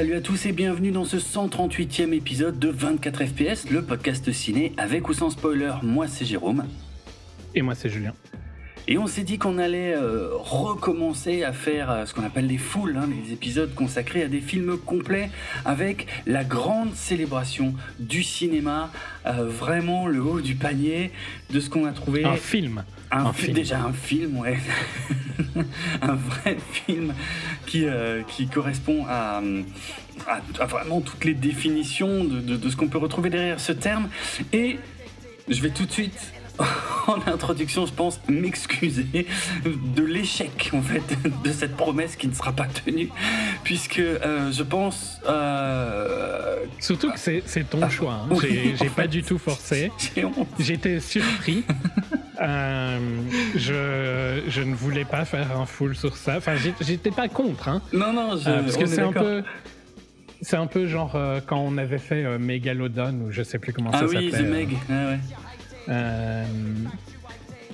Salut à tous et bienvenue dans ce 138e épisode de 24 FPS, le podcast ciné avec ou sans spoiler. Moi c'est Jérôme. Et moi c'est Julien. Et on s'est dit qu'on allait euh, recommencer à faire euh, ce qu'on appelle les foules, hein, les épisodes consacrés à des films complets avec la grande célébration du cinéma, euh, vraiment le haut du panier de ce qu'on a trouvé. Un film. Un, film. Déjà un film, ouais. un vrai film qui, qui correspond à, à, vraiment toutes les définitions de, de, de ce qu'on peut retrouver derrière ce terme. Et je vais tout de suite en introduction, je pense, m'excuser de l'échec, en fait, de cette promesse qui ne sera pas tenue, puisque euh, je pense... Euh... Surtout que c'est ton ah, choix, hein. j'ai pas du tout forcé, j'étais surpris. Euh, je, je, ne voulais pas faire un full sur ça. Enfin, j'étais pas contre. Hein. Non, non, je, euh, parce que c'est un peu. C'est un peu genre euh, quand on avait fait Megalodon ou je sais plus comment ah ça s'appelait. Ah oui, The Meg. Ah ouais. Euh,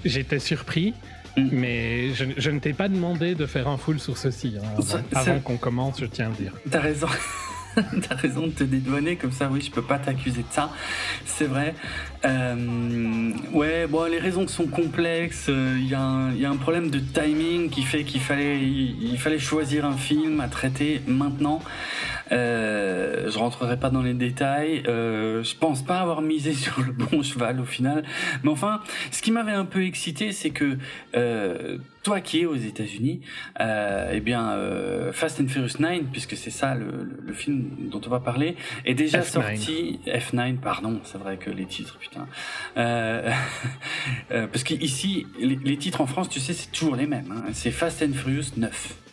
j'étais surpris, mm. mais je, je ne t'ai pas demandé de faire un full sur ceci. Hein, avant, avant qu'on commence, je tiens à le dire. T'as raison. T'as raison de te dédouaner comme ça, oui, je peux pas t'accuser de ça. C'est vrai. Euh, ouais, bon, les raisons sont complexes. Il euh, y, y, a un problème de timing qui fait qu'il fallait, il, fallait choisir un film à traiter maintenant. Euh, je rentrerai pas dans les détails. Euh, je pense pas avoir misé sur le bon cheval au final. Mais enfin, ce qui m'avait un peu excité, c'est que euh, toi qui es aux États-Unis, euh, eh bien, euh, Fast and Furious 9, puisque c'est ça le, le, le, film dont on va parler, est déjà F9. sorti. F9, pardon, c'est vrai que les titres, putain. Euh, euh parce qu'ici, les, les, titres en France, tu sais, c'est toujours les mêmes. Hein. C'est Fast and Furious 9.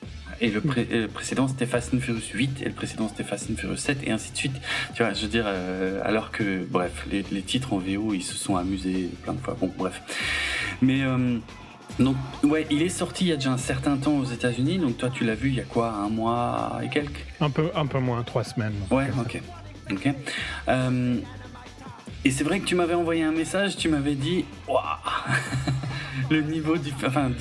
Et le, pré le précédent c'était Fast and Furious 8 et le précédent c'était Fast and Furious 7 et ainsi de suite. Tu vois, je veux dire, euh, alors que, bref, les, les, titres en VO ils se sont amusés plein de fois. Bon, bref. Mais. Euh, donc, ouais, il est sorti il y a déjà un certain temps aux États-Unis. Donc, toi, tu l'as vu il y a quoi, un mois et quelques? Un peu, un peu moins, trois semaines. Ouais, ok. Ok. Euh, et c'est vrai que tu m'avais envoyé un message, tu m'avais dit, waouh, le niveau du, enfin,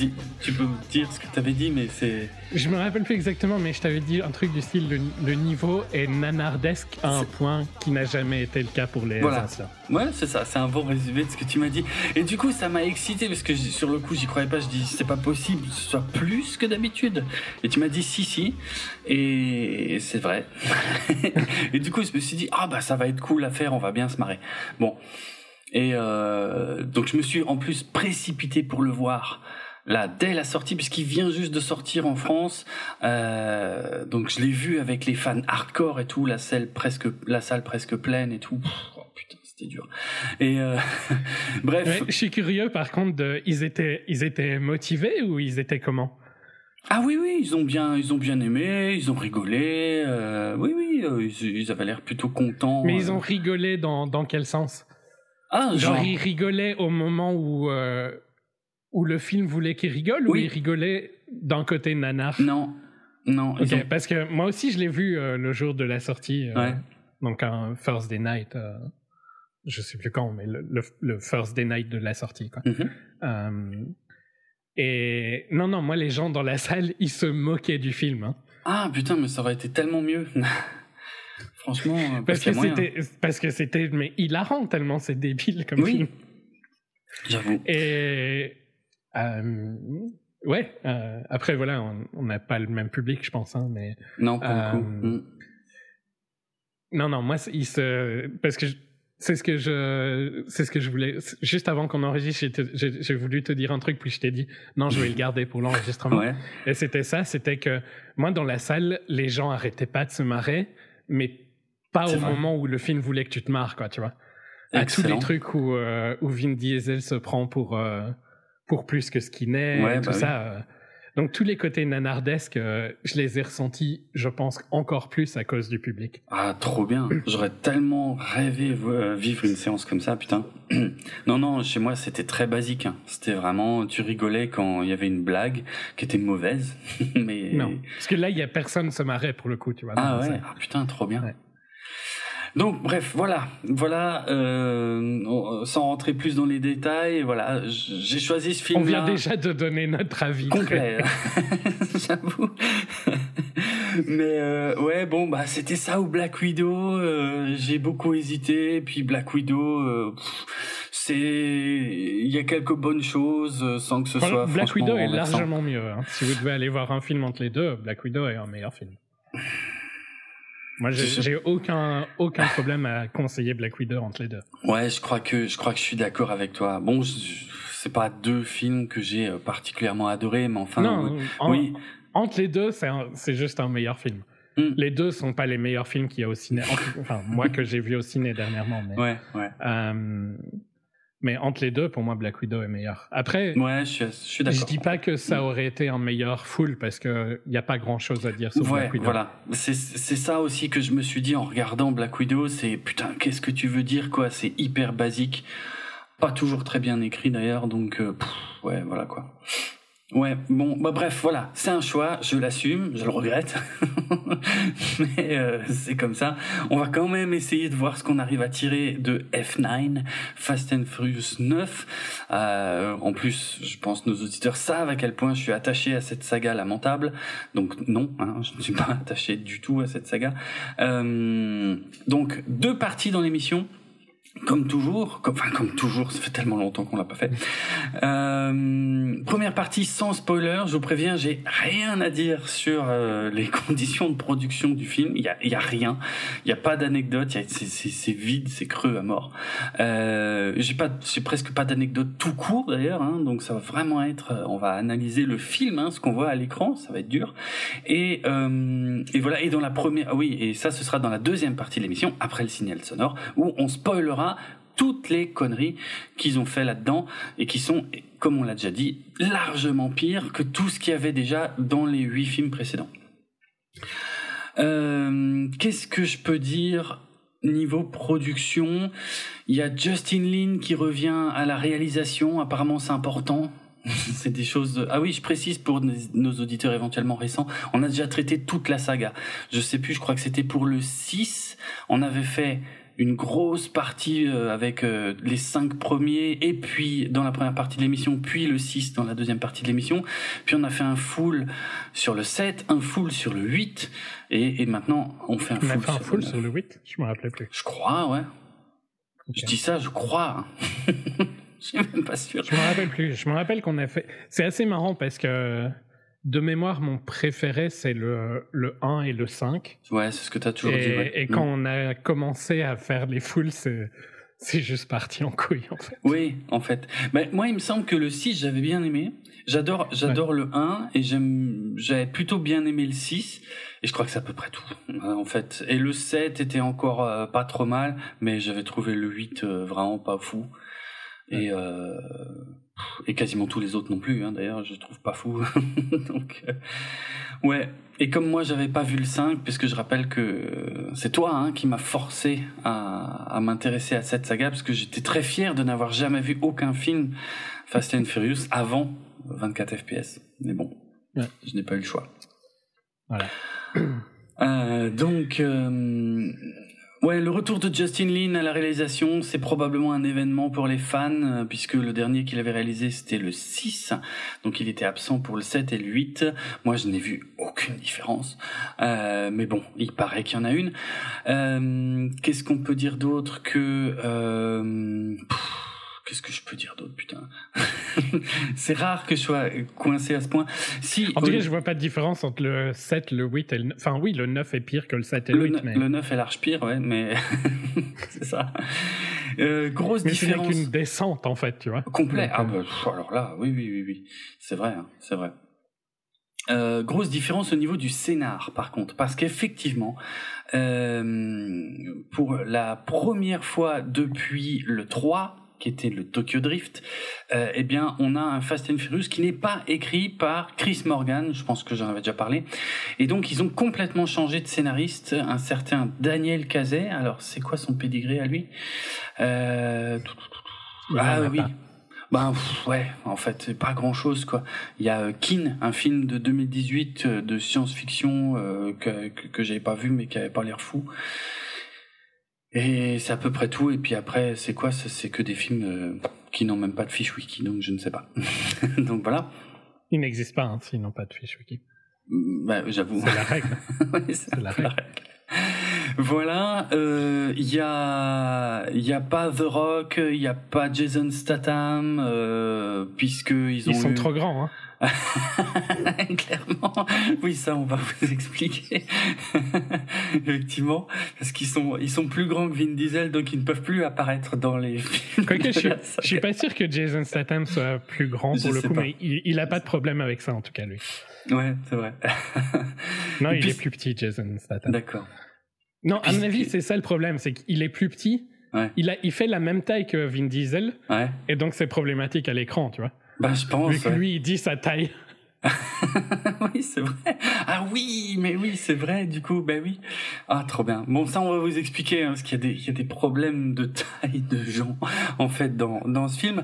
tu peux me dire ce que tu avais dit, mais c'est. Je me rappelle plus exactement, mais je t'avais dit un truc du style le, le niveau est nanardesque à un point qui n'a jamais été le cas pour les voilà. anciens. Ouais, c'est ça, c'est un bon résumé de ce que tu m'as dit. Et du coup, ça m'a excité parce que sur le coup, j'y croyais pas. Je dis, c'est pas possible que ce soit plus que d'habitude. Et tu m'as dit, si, si. Et c'est vrai. et du coup, je me suis dit, ah bah ça va être cool à faire, on va bien se marrer. Bon. Et euh, donc je me suis en plus précipité pour le voir là dès la sortie puisqu'il vient juste de sortir en France. Euh, donc je l'ai vu avec les fans hardcore et tout, la salle presque la salle presque pleine et tout. C'était dur. Et euh, bref, ouais, je suis curieux par contre de ils étaient ils étaient motivés ou ils étaient comment? Ah oui oui ils ont bien ils ont bien aimé ils ont rigolé euh, oui oui ils, ils avaient l'air plutôt contents. Mais ils ont rigolé dans dans quel sens? Ah, genre, genre, il rigolait au moment où, euh, où le film voulait qu'il rigole oui. ou il rigolait d'un côté nanar? Non, non. Okay, ont... Parce que moi aussi, je l'ai vu euh, le jour de la sortie. Euh, ouais. Donc, un First Day Night. Euh, je sais plus quand, mais le, le, le, First Day Night de la sortie. Quoi. Mm -hmm. et non, non, moi, les gens dans la salle, ils se moquaient du film. Hein. Ah putain, mais ça aurait été tellement mieux. Franchement, euh, parce, parce que c'était parce que c'était mais hilarant tellement c'est débile comme oui. film. J'avoue. Et euh, ouais. Euh, après voilà, on n'a pas le même public, je pense, hein, mais non pour le coup. Mm. Non non, moi il se parce que c'est ce que je c'est ce que je voulais juste avant qu'on enregistre j'ai voulu te dire un truc puis je t'ai dit non je vais le garder pour l'enregistrement ouais. et c'était ça c'était que moi dans la salle les gens arrêtaient pas de se marrer mais pas au vrai. moment où le film voulait que tu te marres, quoi, tu vois. À tous les trucs où, euh, où Vin Diesel se prend pour, euh, pour plus que ce qu'il n'est, ouais, tout bah ça. Euh. Donc tous les côtés nanardesques, euh, je les ai ressentis, je pense, encore plus à cause du public. Ah, trop bien. J'aurais tellement rêvé vivre une séance comme ça, putain. non, non, chez moi, c'était très basique. Hein. C'était vraiment, tu rigolais quand il y avait une blague qui était mauvaise. mais... Non, parce que là, il y a personne se marrait pour le coup, tu vois. Ah ouais, ah, putain, trop bien. Ouais. Donc bref, voilà, voilà, euh, sans rentrer plus dans les détails, voilà, j'ai choisi ce film. On vient déjà de donner notre avis. Complet, j'avoue. Mais euh, ouais, bon, bah c'était ça ou Black Widow. Euh, j'ai beaucoup hésité. Puis Black Widow, euh, c'est, il y a quelques bonnes choses sans que ce soit. Black Widow est largement mieux. Hein. Si vous devez aller voir un film entre les deux, Black Widow est un meilleur film. Moi, j'ai aucun aucun problème à conseiller Black Widow entre les deux. Ouais, je crois que je crois que je suis d'accord avec toi. Bon, c'est pas deux films que j'ai particulièrement adorés, mais enfin, non, oui entre les deux, c'est juste un meilleur film. Hmm. Les deux sont pas les meilleurs films qu'il y a au ciné. Enfin, moi que j'ai vu au ciné dernièrement. Mais, ouais, ouais. Euh, mais entre les deux, pour moi, Black Widow est meilleur. Après, ouais, je, suis d'accord. Je dis pas que ça aurait été un meilleur full parce que il y a pas grand chose à dire sur Black Widow. Voilà, c'est ça aussi que je me suis dit en regardant Black Widow, c'est putain, qu'est-ce que tu veux dire quoi? C'est hyper basique, pas toujours très bien écrit d'ailleurs, donc euh, ouais, voilà quoi. Ouais, bon, bah bref, voilà, c'est un choix, je l'assume, je le regrette, mais euh, c'est comme ça. On va quand même essayer de voir ce qu'on arrive à tirer de F9, Fast and Furious 9. Euh, en plus, je pense que nos auditeurs savent à quel point je suis attaché à cette saga lamentable. Donc non, hein, je ne suis pas attaché du tout à cette saga. Euh, donc deux parties dans l'émission comme toujours, enfin comme toujours, ça fait tellement longtemps qu'on l'a pas fait. Euh, première partie sans spoiler, je vous préviens, j'ai rien à dire sur euh, les conditions de production du film. Il y a, rien, il y a pas d'anecdote, c'est vide, c'est creux à mort. Euh, j'ai pas, j'ai presque pas d'anecdote tout court d'ailleurs, hein, donc ça va vraiment être, on va analyser le film, hein, ce qu'on voit à l'écran, ça va être dur. Euh, et voilà, et dans la première, ah oui, et ça ce sera dans la deuxième partie de l'émission après le signal sonore où on spoilera toutes les conneries qu'ils ont fait là-dedans et qui sont, comme on l'a déjà dit, largement pires que tout ce qu'il y avait déjà dans les huit films précédents. Euh, qu'est-ce que je peux dire niveau production? Il y a Justin Lin qui revient à la réalisation, apparemment c'est important. c'est des choses. Ah oui, je précise pour nos auditeurs éventuellement récents, on a déjà traité toute la saga. Je sais plus, je crois que c'était pour le 6. On avait fait une grosse partie euh, avec euh, les cinq premiers et puis dans la première partie de l'émission puis le 6 dans la deuxième partie de l'émission. Puis on a fait un full sur le 7 un full sur le 8 et, et maintenant on fait un on full, a fait un sur, full le sur le 8 je me rappelais plus. Je crois ouais. Je dis ça je crois. Je suis même pas sûr. Je me rappelle plus. Je me rappelle qu'on a fait c'est assez marrant parce que de mémoire, mon préféré, c'est le, le 1 et le 5. Ouais, c'est ce que tu as toujours et, dit. Ouais. Et quand mm. on a commencé à faire les foules, c'est, c'est juste parti en couille, en fait. Oui, en fait. Mais moi, il me semble que le 6, j'avais bien aimé. J'adore, j'adore ouais. le 1 et j'aime, j'avais plutôt bien aimé le 6. Et je crois que c'est à peu près tout, en fait. Et le 7 était encore euh, pas trop mal, mais j'avais trouvé le 8 euh, vraiment pas fou. Et, euh, et quasiment tous les autres non plus hein, d'ailleurs je trouve pas fou donc euh, ouais. Et comme moi j'avais pas vu le 5 puisque je rappelle que c'est toi hein, qui m'a forcé à, à m'intéresser à cette saga parce que j'étais très fier de n'avoir jamais vu aucun film Fast and Furious avant 24 fps mais bon ouais. je n'ai pas eu le choix. Voilà. Euh, donc euh, Ouais, le retour de Justin Lin à la réalisation, c'est probablement un événement pour les fans, euh, puisque le dernier qu'il avait réalisé, c'était le 6, donc il était absent pour le 7 et le 8. Moi, je n'ai vu aucune différence, euh, mais bon, il paraît qu'il y en a une. Euh, Qu'est-ce qu'on peut dire d'autre que... Euh, Qu'est-ce que je peux dire d'autre, putain C'est rare que je sois coincé à ce point. Si, en tout cas, je vois pas de différence entre le 7, le 8 et le 9. Enfin, oui, le 9 est pire que le 7 et le, le 8. Mais... Le 9 est large pire, ouais, mais c'est ça. Euh, grosse mais différence. C'est qu'une descente, en fait, tu vois. Complet. Ah, bah, alors là, oui, oui, oui, oui. C'est vrai, hein, c'est vrai. Euh, grosse différence au niveau du scénar, par contre, parce qu'effectivement, euh, pour la première fois depuis le 3, qui était le Tokyo Drift, euh, eh bien, on a un Fast and Furious qui n'est pas écrit par Chris Morgan, je pense que j'en avais déjà parlé. Et donc, ils ont complètement changé de scénariste, un certain Daniel Cazet. Alors, c'est quoi son pédigré à lui? Euh... Ah oui. Pas. Ben ouais, en fait, pas grand chose quoi. Il y a Kin, un film de 2018 de science-fiction euh, que, que, que j'avais pas vu mais qui avait pas l'air fou. Et c'est à peu près tout. Et puis après, c'est quoi? C'est que des films euh, qui n'ont même pas de fiche wiki, donc je ne sais pas. donc voilà. Il n'existe pas hein, s'ils n'ont pas de fiche wiki. Bah, j'avoue. C'est la règle. c'est la, règle. Voilà, il euh, y a il y a pas The Rock, il y a pas Jason Statham euh, puisque ils ont ils sont trop grands. Hein. Clairement, oui, ça on va vous expliquer. Effectivement, parce qu'ils sont ils sont plus grands que Vin Diesel, donc ils ne peuvent plus apparaître dans les films. je, suis, je suis pas sûr que Jason Statham soit plus grand pour le coup, mais il, il a pas de problème avec ça en tout cas lui. Ouais, c'est vrai. non, il est plus petit, Jason Statham. D'accord. Non, à mon avis, c'est ça le problème, c'est qu'il est plus petit. Il, a, il fait la même taille que Vin Diesel. Ouais. Et donc, c'est problématique à l'écran, tu vois. Bah, je pense. Vu que lui, il dit sa taille. oui, c'est vrai. Ah oui, mais oui, c'est vrai, du coup, ben oui. Ah, trop bien. Bon, ça, on va vous expliquer, hein, parce qu'il y, a des, il y a des problèmes de taille de gens, en fait, dans, dans ce film.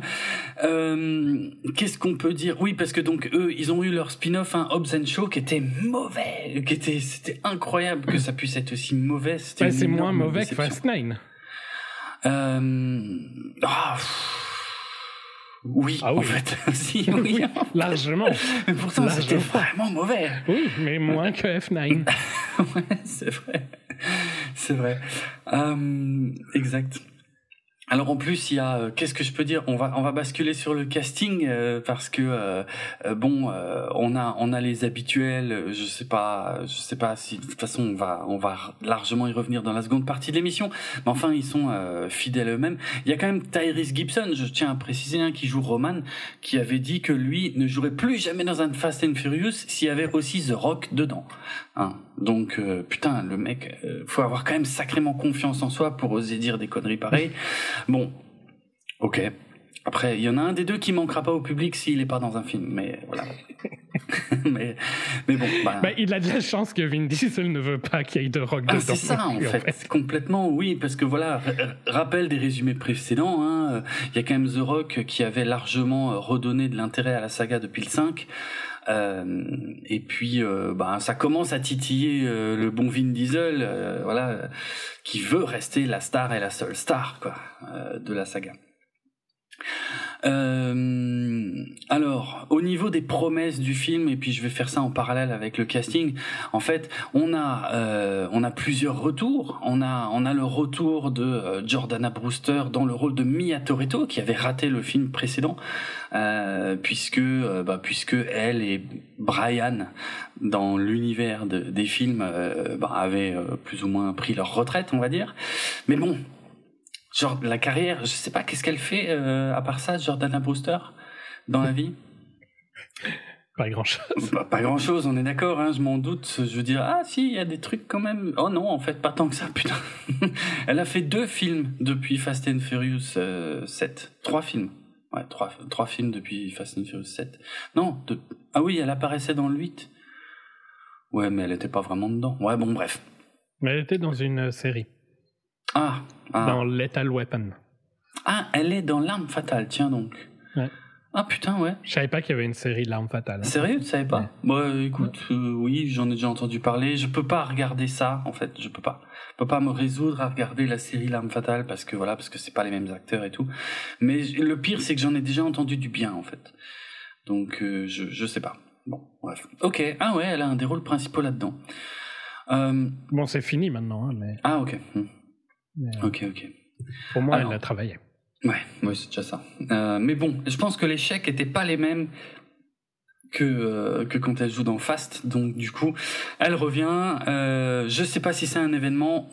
Euh, Qu'est-ce qu'on peut dire? Oui, parce que donc, eux, ils ont eu leur spin-off, un hein, Hobbs and Show, qui était mauvais, qui était, c'était incroyable que ça puisse être aussi mauvais. c'est moins mauvais que Fast Nine. Euh... Ah, oui, ah oui, en fait. si, oui. Largement. Mais pourtant, c'était vraiment mauvais. Oui, mais moins que F9. ouais, c'est vrai. C'est vrai. Euh, exact. Alors en plus il y a euh, qu'est-ce que je peux dire? On va on va basculer sur le casting euh, parce que euh, bon on a on a les habituels. Je sais pas je sais pas si de toute façon on va on va largement y revenir dans la seconde partie de l'émission. Mais enfin ils sont fidèles eux-mêmes. Il y a quand même Tyrese Gibson je tiens à préciser hein, qui joue Roman qui avait dit que lui ne jouerait plus jamais dans un Fast and Furious s'il y avait aussi The Rock dedans hein. donc putain le mec faut avoir quand même sacrément confiance en soi pour oser dire des conneries pareilles Bon, ok. Après, il y en a un des deux qui manquera pas au public s'il n'est pas dans un film, mais voilà. mais, mais bon. Bah... Bah, il a de la chance que Vin Diesel ne veut pas qu'il y ait de rock ah, C'est ça, en fait. Complètement, oui, parce que voilà, rappel des résumés précédents, hein, il y a quand même The Rock qui avait largement euh, redonné de l'intérêt à la saga depuis le 5. Euh, et puis, euh, bah, ça commence à titiller euh, le bon Vin Diesel, voilà, qui veut rester la star et la seule star quoi de la saga. Euh, alors, au niveau des promesses du film, et puis je vais faire ça en parallèle avec le casting. En fait, on a euh, on a plusieurs retours. On a on a le retour de euh, Jordana Brewster dans le rôle de Mia Toretto qui avait raté le film précédent, euh, puisque euh, bah, puisque elle et Brian dans l'univers de, des films bah, avaient plus ou moins pris leur retraite, on va dire. Mais bon, Genre, la carrière, je sais pas, qu'est-ce qu'elle fait euh, à part ça, Jordana Brewster, dans la vie? Pas grand-chose. Pas, pas grand-chose, on est d'accord, hein, je m'en doute. Je veux dire, ah si, il y a des trucs quand même. Oh non, en fait, pas tant que ça, putain. elle a fait deux films depuis Fast and Furious euh, 7. Trois films. Ouais, trois, trois films depuis Fast and Furious 7. Non, ah oui, elle apparaissait dans le 8. Ouais, mais elle était pas vraiment dedans. Ouais, bon, bref. Mais elle était dans une série. Ah, ah, Dans Lethal Weapon. Ah, elle est dans L'arme fatale, tiens donc. Ouais. Ah putain, ouais. Je savais pas qu'il y avait une série de L'arme fatale. Hein. Sérieux, tu savais pas? Moi, bah, écoute, euh, oui, j'en ai déjà entendu parler. Je peux pas regarder ça, en fait. Je peux pas. Je peux pas me résoudre à regarder la série L'arme fatale parce que voilà, parce que c'est pas les mêmes acteurs et tout. Mais le pire, c'est que j'en ai déjà entendu du bien, en fait. Donc, euh, je, je sais pas. Bon, bref. Ok. Ah ouais, elle a un des rôles principaux là-dedans. Euh... Bon, c'est fini maintenant, hein, mais. Ah ok. Hmm. Mais, Ok, ok. Pour moi, Alors. elle a travaillé. Ouais, ouais c'est déjà ça. Euh, mais bon, je pense que les chèques étaient pas les mêmes que euh, que quand elle joue dans Fast. Donc du coup, elle revient. Euh, je sais pas si c'est un événement.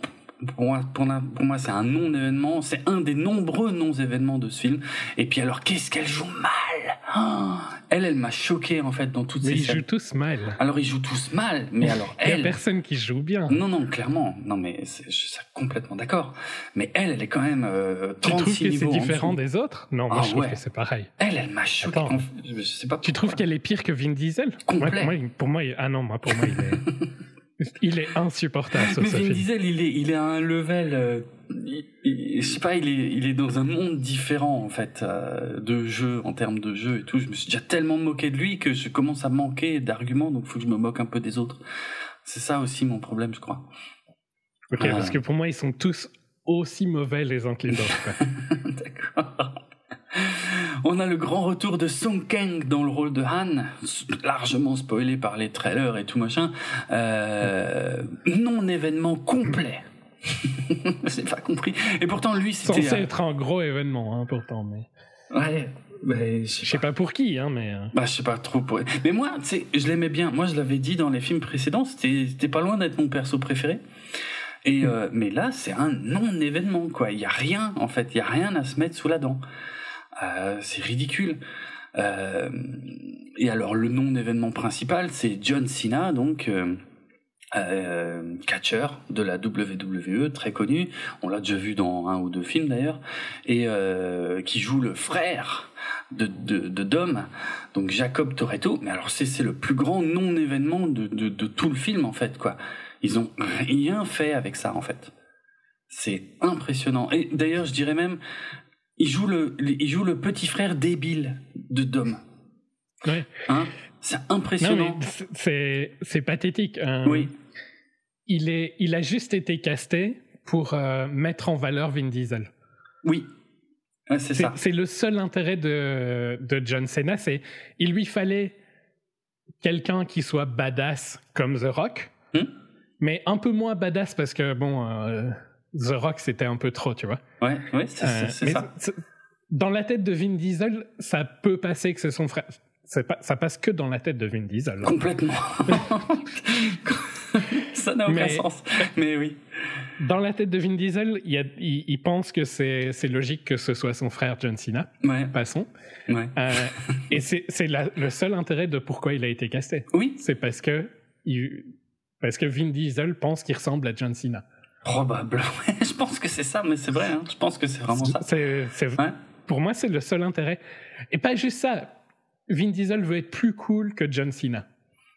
Pour moi, pour, la- pour moi, c'est un non-événement. C'est un des nombreux non-événements de ce film. Et puis alors, qu'est-ce qu'elle joue mal? Ah Elle, elle m'a choqué en fait dans toutes Mais ces ils scènes. jouent tous mal. Alors ils jouent tous mal, mais alors Il y a elle. personne qui joue bien. Non, non, clairement. Non, mais c'est- je suis complètement d'accord. Mais elle, elle est quand même euh, Tu 36 trouves que c'est niveaux en différent des autres? Non, moi Ah je trouve ouais. que c'est pareil. Elle, elle m'a choqué. Attends. Je sais pas. Tu trouves qu'elle est pire que Vin Diesel? Complet. Pour, moi, pour ah non, moi pour moi il est, il est insupportable sur Mais ce Vin. Diesel, il est, il est à un level. Il- je sais pas, il est, il est dans un monde différent en fait euh, de jeu en termes de jeu et tout. Je me suis déjà tellement moqué de lui que je commence à manquer d'arguments, donc faut que je me moque un peu des autres. C'est ça aussi mon problème, je crois. Ok, parce que pour moi ils sont tous aussi mauvais les uns que les autres. D'accord. On on a le grand retour de Song Kang dans le rôle de Han, largement spoilé par les trailers et tout machin. Euh, non événement complet. J'ai pas compris. Et pourtant, lui, c'était. Censé être un gros événement, hein, pourtant, mais. Ouais. je sais pas. pour qui, hein, mais. Euh. Bah, je sais pas trop pour. Mais moi, tu sais, je l'aimais bien. Moi, je l'avais dit dans les films précédents, c'était pas loin d'être mon perso préféré. Et hmm. euh, mais là, c'est un non-événement, quoi. Il y a rien, en fait. Il y a rien à se mettre sous la dent. Euh, c'est ridicule. Euh, et alors, le non-événement principal, c'est John Cena, donc. Euh, euh, catcher de la WWE, très connu, on l'a déjà vu dans un ou deux films d'ailleurs, et euh, qui joue le frère de, de, de, Dom, donc Jacob Toretto, mais alors c'est le plus grand non-événement de, de, de, tout le film en fait, quoi. Ils ont rien fait avec ça en fait. C'est impressionnant. Et d'ailleurs, je dirais même, il joue le, il joue le petit frère débile de Dom. Ouais. Hein? C'est impressionnant. C'est pathétique. Hein. Oui il, est, il a juste été casté pour euh, mettre en valeur Vin Diesel. Oui. c'est ça. C'est le seul intérêt de, de John Cena. C'est il lui fallait quelqu'un qui soit badass comme The Rock, hmm? mais un peu moins badass parce que bon, euh, The Rock c'était un peu trop, tu vois. Ouais, ouais, c'est euh, ça. Dans la tête de Vin Diesel, ça peut passer que c'est son frère. Ça passe que dans la tête de Vin Diesel. Complètement. ça n'a aucun sens. Mais oui. Dans la tête de Vin Diesel, il, il, pense que c'est logique que ce soit son frère John Cena. Ouais. Passons. Ouais. Euh, et c'est le seul intérêt de pourquoi il a été casté. Oui. C'est parce que, parce que Vin Diesel pense qu'il ressemble à John Cena. Probablement. je pense que c'est ça, mais c'est vrai. Hein. Je pense que c'est vraiment ça. C'est Pour moi, c'est le seul intérêt. Et pas juste ça. Vin Diesel veut être plus cool que John Cena.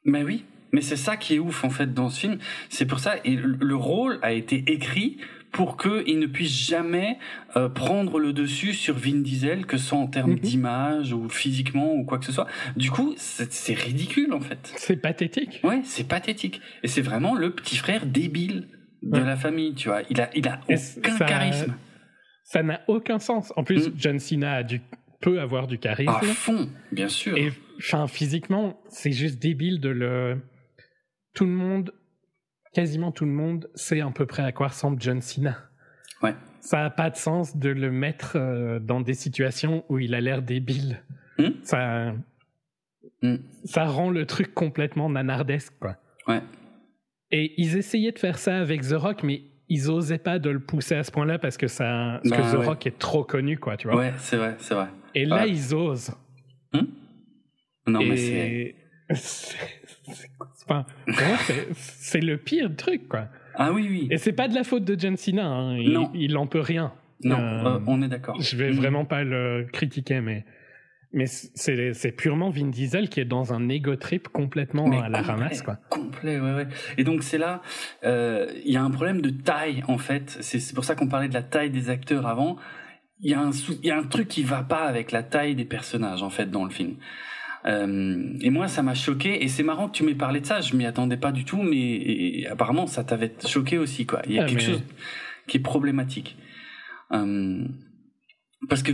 Mais oui, mais c'est ça qui est ouf en fait dans ce film. C'est pour ça et le rôle a été écrit pour qu'il ne puisse jamais euh, prendre le dessus sur Vin Diesel, que ce soit en termes mhm. d'image ou physiquement ou quoi que ce soit. Du coup, c'est ridicule en fait. C'est pathétique. Ouais, c'est pathétique. Et c'est vraiment le petit frère débile de la famille, tu vois. Il a, il a aucun charisme. Ça n'a aucun sens. En plus, mm. John Cena a du peut avoir du charisme. À fond, bien sûr. Et enfin, physiquement, c'est juste débile de le. Tout le monde, quasiment tout le monde, sait à peu près à quoi ressemble John Cena. Ouais. Ça n'a pas de sens de le mettre euh, dans des situations où il a l'air débile. Hmm? Ça. Hmm. Ça rend le truc complètement nanardesque, quoi. Ouais. Et ils essayaient de faire ça avec The Rock, mais ils osaient pas de le pousser à ce point-là parce que ça, parce que bah The Rock est trop connu, quoi, tu vois. Ouais, c'est vrai, c'est vrai. Et là, ils osent. Hmm non, mais c'est. C'est le pire truc, quoi. Ah oui, oui. Et c'est pas de la faute de John Cena. Hein. Il, non. il en peut rien. Non, euh, euh, on est d'accord. Je vais hmm. vraiment pas le critiquer, mais mais c'est purement Vin Diesel qui est dans un ego trip complètement à la ramasse, quoi. Complet, ouais, ouais. Et donc c'est là, euh, il y a un problème de taille en fait. C'est pour ça qu'on parlait de la taille des acteurs avant. Il y a un il y a un truc qui va pas avec la taille des personnages en fait dans le film. Euh, et moi, ça m'a choqué. Et c'est marrant que tu m'aies parlé de ça. Je m'y attendais pas du tout, mais apparemment, ça t'avait choqué aussi, quoi. Il y a ah, quelque chose qui est problématique. Euh, parce que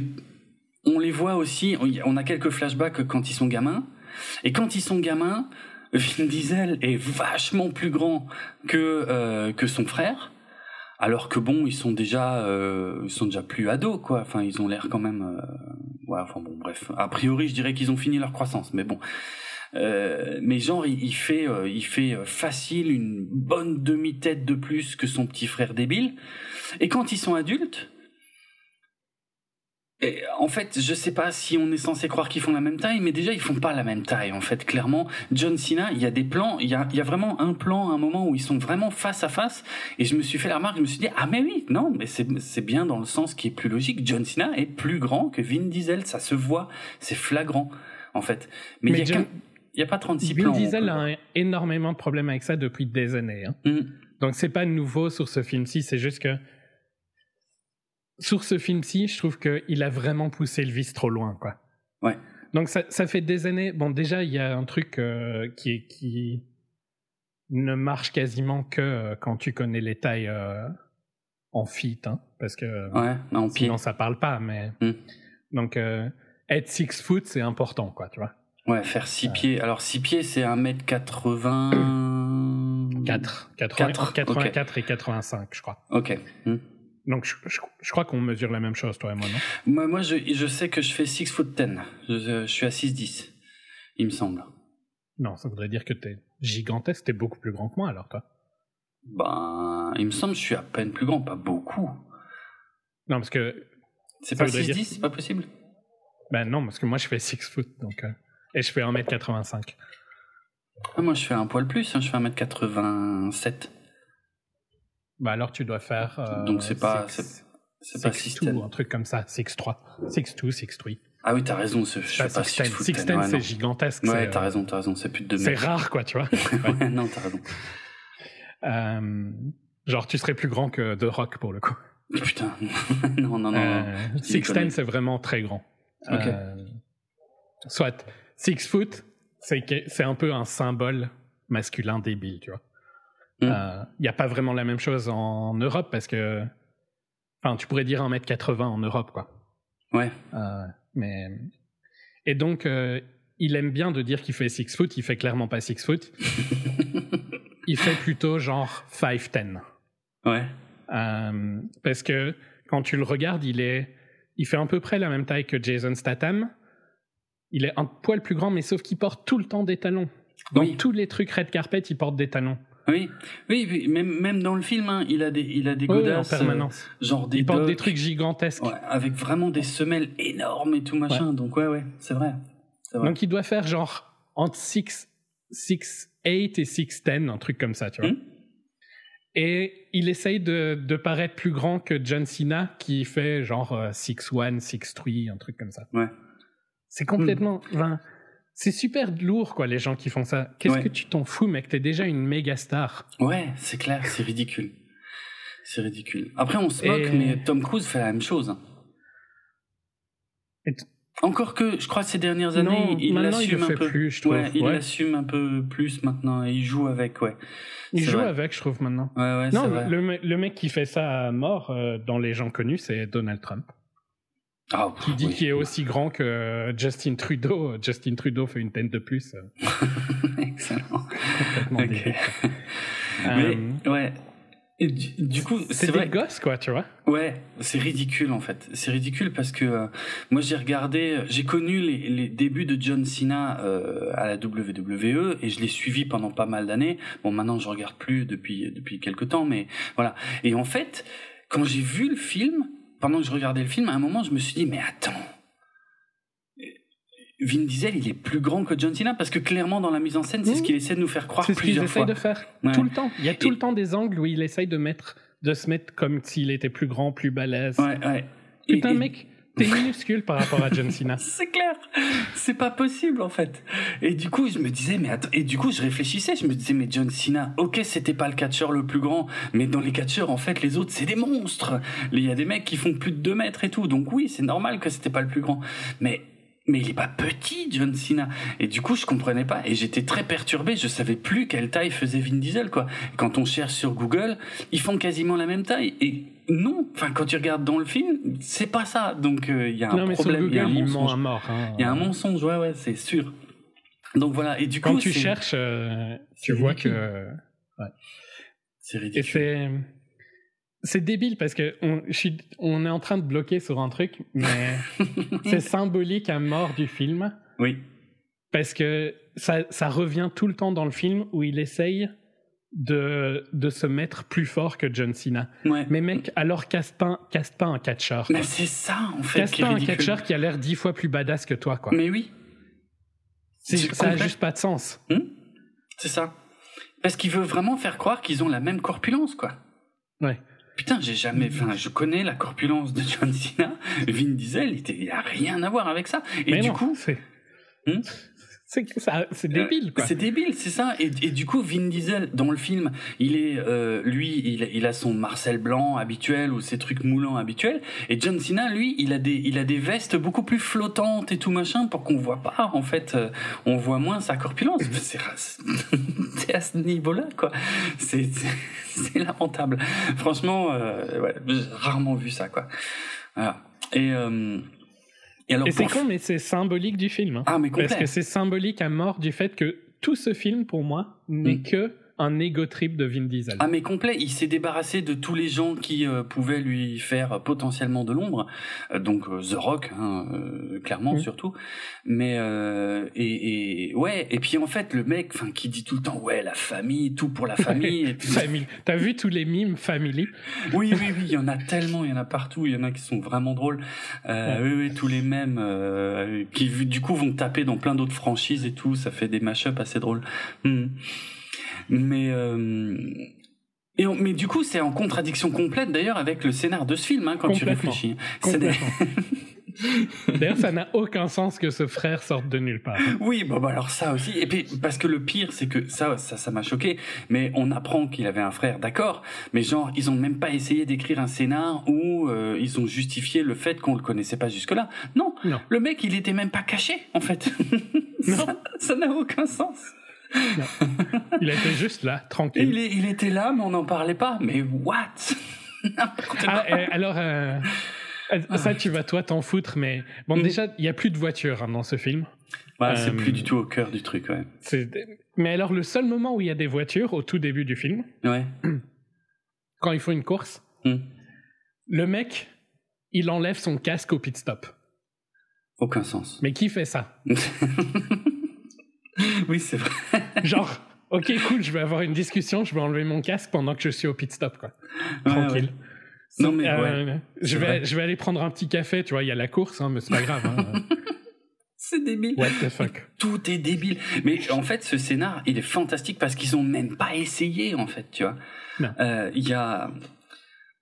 on les voit aussi, on a quelques flashbacks quand ils sont gamins. Et quand ils sont gamins, Vin Diesel est vachement plus grand que euh, que son frère, alors que bon, ils sont déjà euh, ils sont déjà plus ados quoi. Enfin, ils ont l'air quand même. Euh, ouais, enfin bon, bref. A priori, je dirais qu'ils ont fini leur croissance, mais bon. Euh, mais genre, il, il fait, euh, il fait facile une bonne demi-tête de plus que son petit frère débile. Et quand ils sont adultes, en fait, je sais pas si on est censé croire qu'ils font la même taille, mais déjà ils font pas la même taille. En fait, clairement, John Cena, il y a des plans, il y a, vraiment un plan, un moment où ils sont vraiment face à face, et je me suis fait la remarque, je me suis dit ah mais oui, non, mais c'est bien dans le sens qui est plus logique. John Cena est plus grand que Vin Diesel, ça se voit, c'est flagrant en fait. Mais, il y a pas 36 plans. Vin Diesel a énormément de problèmes avec ça depuis des années. Hein. Mm. Donc c'est pas nouveau sur ce film-ci, c'est juste que sur ce film-ci, je trouve qu'il a vraiment poussé le vice trop loin, quoi. Ouais. Donc ça, ça fait des années. Bon, déjà, il y a un truc euh, qui, qui ne marche quasiment que euh, quand tu connais les tailles euh, en fit, hein, parce que ouais, sinon ça parle pas. Mais hmm. donc être 6 foot, c'est important, quoi, tu vois. Ouais, faire 6 pieds. Alors 6 pieds, c'est 1m80. 4. 84 et 85, je crois. Ok. Hmm. Donc je, je, crois qu'on mesure la même chose, toi et moi, non? Moi, moi je, je, sais que je fais 6 foot 10. Je, je suis à 6-10, il me semble. Non, ça voudrait dire que t'es gigantesque, t'es beaucoup plus grand que moi alors, toi. Ben, il me semble que je suis à peine plus grand, pas beaucoup. Non, parce que. C'est pas 6-10, c'est pas possible? Ben non, parce que moi je fais 6 foot, donc. Euh, et je fais 1m85. Ah, moi je fais un poil plus, hein, je fais 1m87. Bah alors tu dois faire. Euh, donc c'est pas. C'est pas 6 ou un truc comme ça, 6-3. 6-2, 6-3. Ah oui, t'as raison, je fais pas 6 6 c'est gigantesque. Ouais, t'as raison, t'as raison, c'est plus de 2 mètres. C'est rare, quoi, tu vois. ouais, non, t'as raison. Euh, genre, tu serais plus grand que The Rock pour le coup. Putain, non, non, non. Euh, 6'10, c'est vraiment très grand. Ok. Euh, soit, 6 foot, c'est un peu un symbole masculin débile, tu vois. Il hmm. n'y euh, a pas vraiment la même chose en Europe parce que. Enfin, tu pourrais dire 1m80 en Europe, quoi. Ouais. Euh, mais. Et donc, euh, il aime bien de dire qu'il fait 6 foot, il fait clairement pas 6 foot. il fait plutôt genre 5'10. Ouais. parce que quand tu le regardes, il est. Il fait à peu près la même taille que Jason Statham. Il est un poil plus grand, mais sauf qu'il porte tout le temps des talons. Dans tous les trucs red carpet, il porte des talons. Oui, oui, même, même dans le film, hein, il a des, il a des godasses. en permanence. Euh, genre des il porte des trucs gigantesques. Ouais, avec vraiment des semelles énormes et tout machin. Donc, ouais, ouais, c'est vrai, vrai, Donc, il doit faire genre entre 6, 6, 8 et 6, 10, un truc comme ça, tu vois. Hmm. Et il essaye de, de, paraître plus grand que John Cena, qui fait genre 6, 1, 6, 3, un truc comme ça. Ouais. C'est complètement. Hmm. C'est super lourd, quoi, les gens qui font ça. Qu'est-ce que tu t'en fous, mec? T'es déjà une méga star. Ouais, c'est clair, c'est ridicule. C'est ridicule. Après, on se moque, mais Tom Cruise fait la même chose. Encore que, je crois, ces dernières années, il l'assume un peu. Plus, je trouve. Ouais, il l'assume un peu plus maintenant et il joue avec, ouais. Il joue avec, je trouve, maintenant. Ouais, ouais, non, le, mec qui fait ça à mort euh, dans les gens connus, c'est Donald Trump. Ah, qui dit qu'il est aussi grand que Justin Trudeau. Justin Trudeau fait une tête de plus. Excellent. Okay. Mais, euh, ouais. Et du, coup, c'est des gosses, quoi, tu vois. Ouais, c'est ridicule en fait. C'est ridicule parce que euh, moi j'ai regardé, j'ai connu les, les, débuts de John Cena euh, à la WWE et je l'ai suivi pendant pas mal d'années. Bon, maintenant je regarde plus depuis depuis quelques temps, mais voilà. Et en fait, quand j'ai vu le film, pendant que je regardais le film, à un moment, je me suis dit, mais attends, Vin Diesel, il est plus grand que John Cena parce que clairement dans la mise en scène, c'est ce qu'il essaie de nous faire croire plusieurs fois. C'est ce qu'il essaie de faire tout le temps. Il y a tout le temps des angles où il essaye de mettre, de se mettre comme s'il était plus grand, plus balèze. Ouais, ouais. Putain, mec, minuscule par rapport à John Cena. c'est clair. C'est pas possible, en fait. Et du coup, je me disais, mais attends, et du coup, je réfléchissais, je me disais, mais John Cena, ok, c'était pas le catcheur le plus grand, mais dans les catcheurs, en fait, les autres, c'est des monstres. Il y a des mecs qui font plus de 2 mètres et tout. Donc oui, c'est normal que c'était pas le plus grand. Mais mais il est pas petit, John Cena. Et du coup, je comprenais pas. Et j'étais très perturbé. Je savais plus quelle taille faisait Vin Diesel, quoi. Quand on cherche sur Google, ils font quasiment la même taille. Et non, enfin, quand tu regardes dans le film, c'est pas ça. Donc, euh, il y a un problème. il y a un mensonge. Hein. Il y a un mensonge, ouais, ouais, c'est sûr. Donc voilà. Et du quand coup, tu cherches, euh, tu vois que. Ouais. C'est ridicule c'est débile parce que on, on, est en train de bloquer sur un truc, mais c'est symbolique à mort du film. Oui. Parce que ça, ça, revient tout le temps dans le film où il essaye de, de se mettre plus fort que John Cena. Ouais. Mais mec, alors casse pas, casse pas un catcheur. Mais c'est ça en fait. Casse pas un catcheur qui a l'air dix fois plus badass que toi, quoi. Mais oui. Ça a juste pas de sens. Hmm c'est ça. Parce qu'il veut vraiment faire croire qu'ils ont la même corpulence, quoi. Ouais. Putain, j'ai jamais. Enfin, je connais la corpulence de John Cena. Vin Diesel, il n'y a rien à voir avec ça. Et du coup. Hmm c'est débile, quoi. C'est débile, c'est ça. Et, et, du coup, Vin Diesel, dans le film, il est, euh, lui, il, il, a son Marcel blanc habituel ou ses trucs moulants habituels. Et John Cena, lui, il a des, il a des vestes beaucoup plus flottantes et tout machin pour qu'on voit pas, en fait, euh, on voit moins sa corpulence. C'est à ce niveau-là, quoi. C'est, lamentable. Franchement, euh, ouais, j'ai rarement vu ça, quoi. Voilà. Et, Et, c'est con, mais c'est symbolique du film. Hein. Ah, mais Parce que c'est symbolique à mort du fait que tout ce film, pour moi, n'est mm. que un ego trip de Vin Diesel. Ah mais complet, il s'est débarrassé de tous les gens qui euh, pouvaient lui faire potentiellement de l'ombre, euh, donc euh, The Rock, hein, clairement mm. surtout. Mais et, et, ouais, et puis en fait le mec, enfin qui dit tout le temps ouais la famille, tout pour la famille. famille. T'as vu tous les mimes family? Oui oui oui, il y en a tellement, il y en a partout, il y en a qui sont vraiment drôles. Oui oui, tous les mêmes qui du coup vont taper dans plein d'autres franchises et tout, ça fait des mashups assez drôles. Hmm. Mais euh, et mais du coup, c'est en contradiction complète d'ailleurs avec le scénar de ce film hein, quand tu réfléchis. D'ailleurs, ça n'a aucun sens que ce frère sorte de nulle part. Oui, bon, bah alors ça aussi. Et puis, parce que le pire, c'est que ça, ça, ça m'a choqué. Mais on apprend qu'il avait un frère, d'accord. Mais genre, ils ont même pas essayé d'écrire un scénar où euh, ils ont justifié le fait qu'on le connaissait pas jusque-là. Non, non. Le mec, il était même pas caché, en fait. Non. ça n'a aucun sens. Il était juste là, tranquille. Il, il, était là, mais on n'en parlait pas. Mais what? Ah, Alors, euh, ça, tu vas toi t'en foutre, mais bon, mm. déjà, il n'y a plus de voitures hein, dans ce film. Ouais, c'est plus euh, du tout au cœur du truc, ouais. Mais alors, le seul moment où il y a des voitures, au tout début du film, ouais. quand il faut une course, mm. le mec, il enlève son casque au pit stop. Aucun sens. Mais qui fait ça? Oui, c'est vrai. Genre, ok, cool, je vais avoir une discussion, je vais enlever mon casque pendant que je suis au pit stop, quoi. Tranquille. Non, mais euh, je, vais, je vais aller prendre un petit café, tu vois, il y a la course, hein, mais c'est pas grave. Hein. c'est débile. What the fuck. Tout est débile. Mais en fait, ce scénar, il est fantastique parce qu'ils ont même pas essayé, en fait, tu vois. Euh, il y a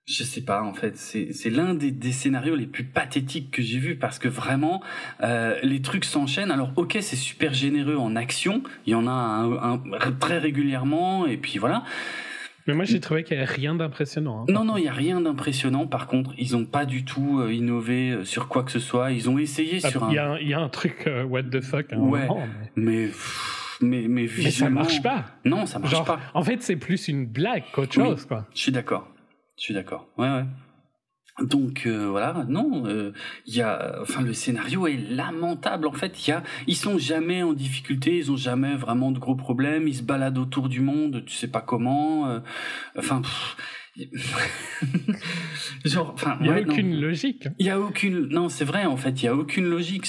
je sais pas en fait. C'est l'un des, des, scénarios les plus pathétiques que j'ai vu parce que vraiment euh, les trucs s'enchaînent. Alors ok c'est super généreux en action. Il y en a un, très régulièrement et puis voilà. Mais moi j'ai trouvé qu'il y avait rien d'impressionnant hein, non non il y a rien d'impressionnant. Par contre ils ont pas du tout euh, innové euh, sur quoi que ce soit. Ils ont essayé ah, sur un il y, a un truc what the fuck hein, ouais. mais... mais... mais mais, ça marche pas. non ça marche pas. en fait c'est plus une blague qu'autre chose quoi. Je suis d'accord je suis d'accord. Ouais, ouais. Donc euh, voilà, non, euh, il y a, enfin le scénario est lamentable en fait. Il y a, ils sont jamais en difficulté, ils ont jamais vraiment de gros problèmes. Ils se baladent autour du monde, tu sais pas comment. Euh, enfin, genre, enfin, il y a aucune logique. Il y a aucune, non, c'est vrai en fait, il y a aucune logique.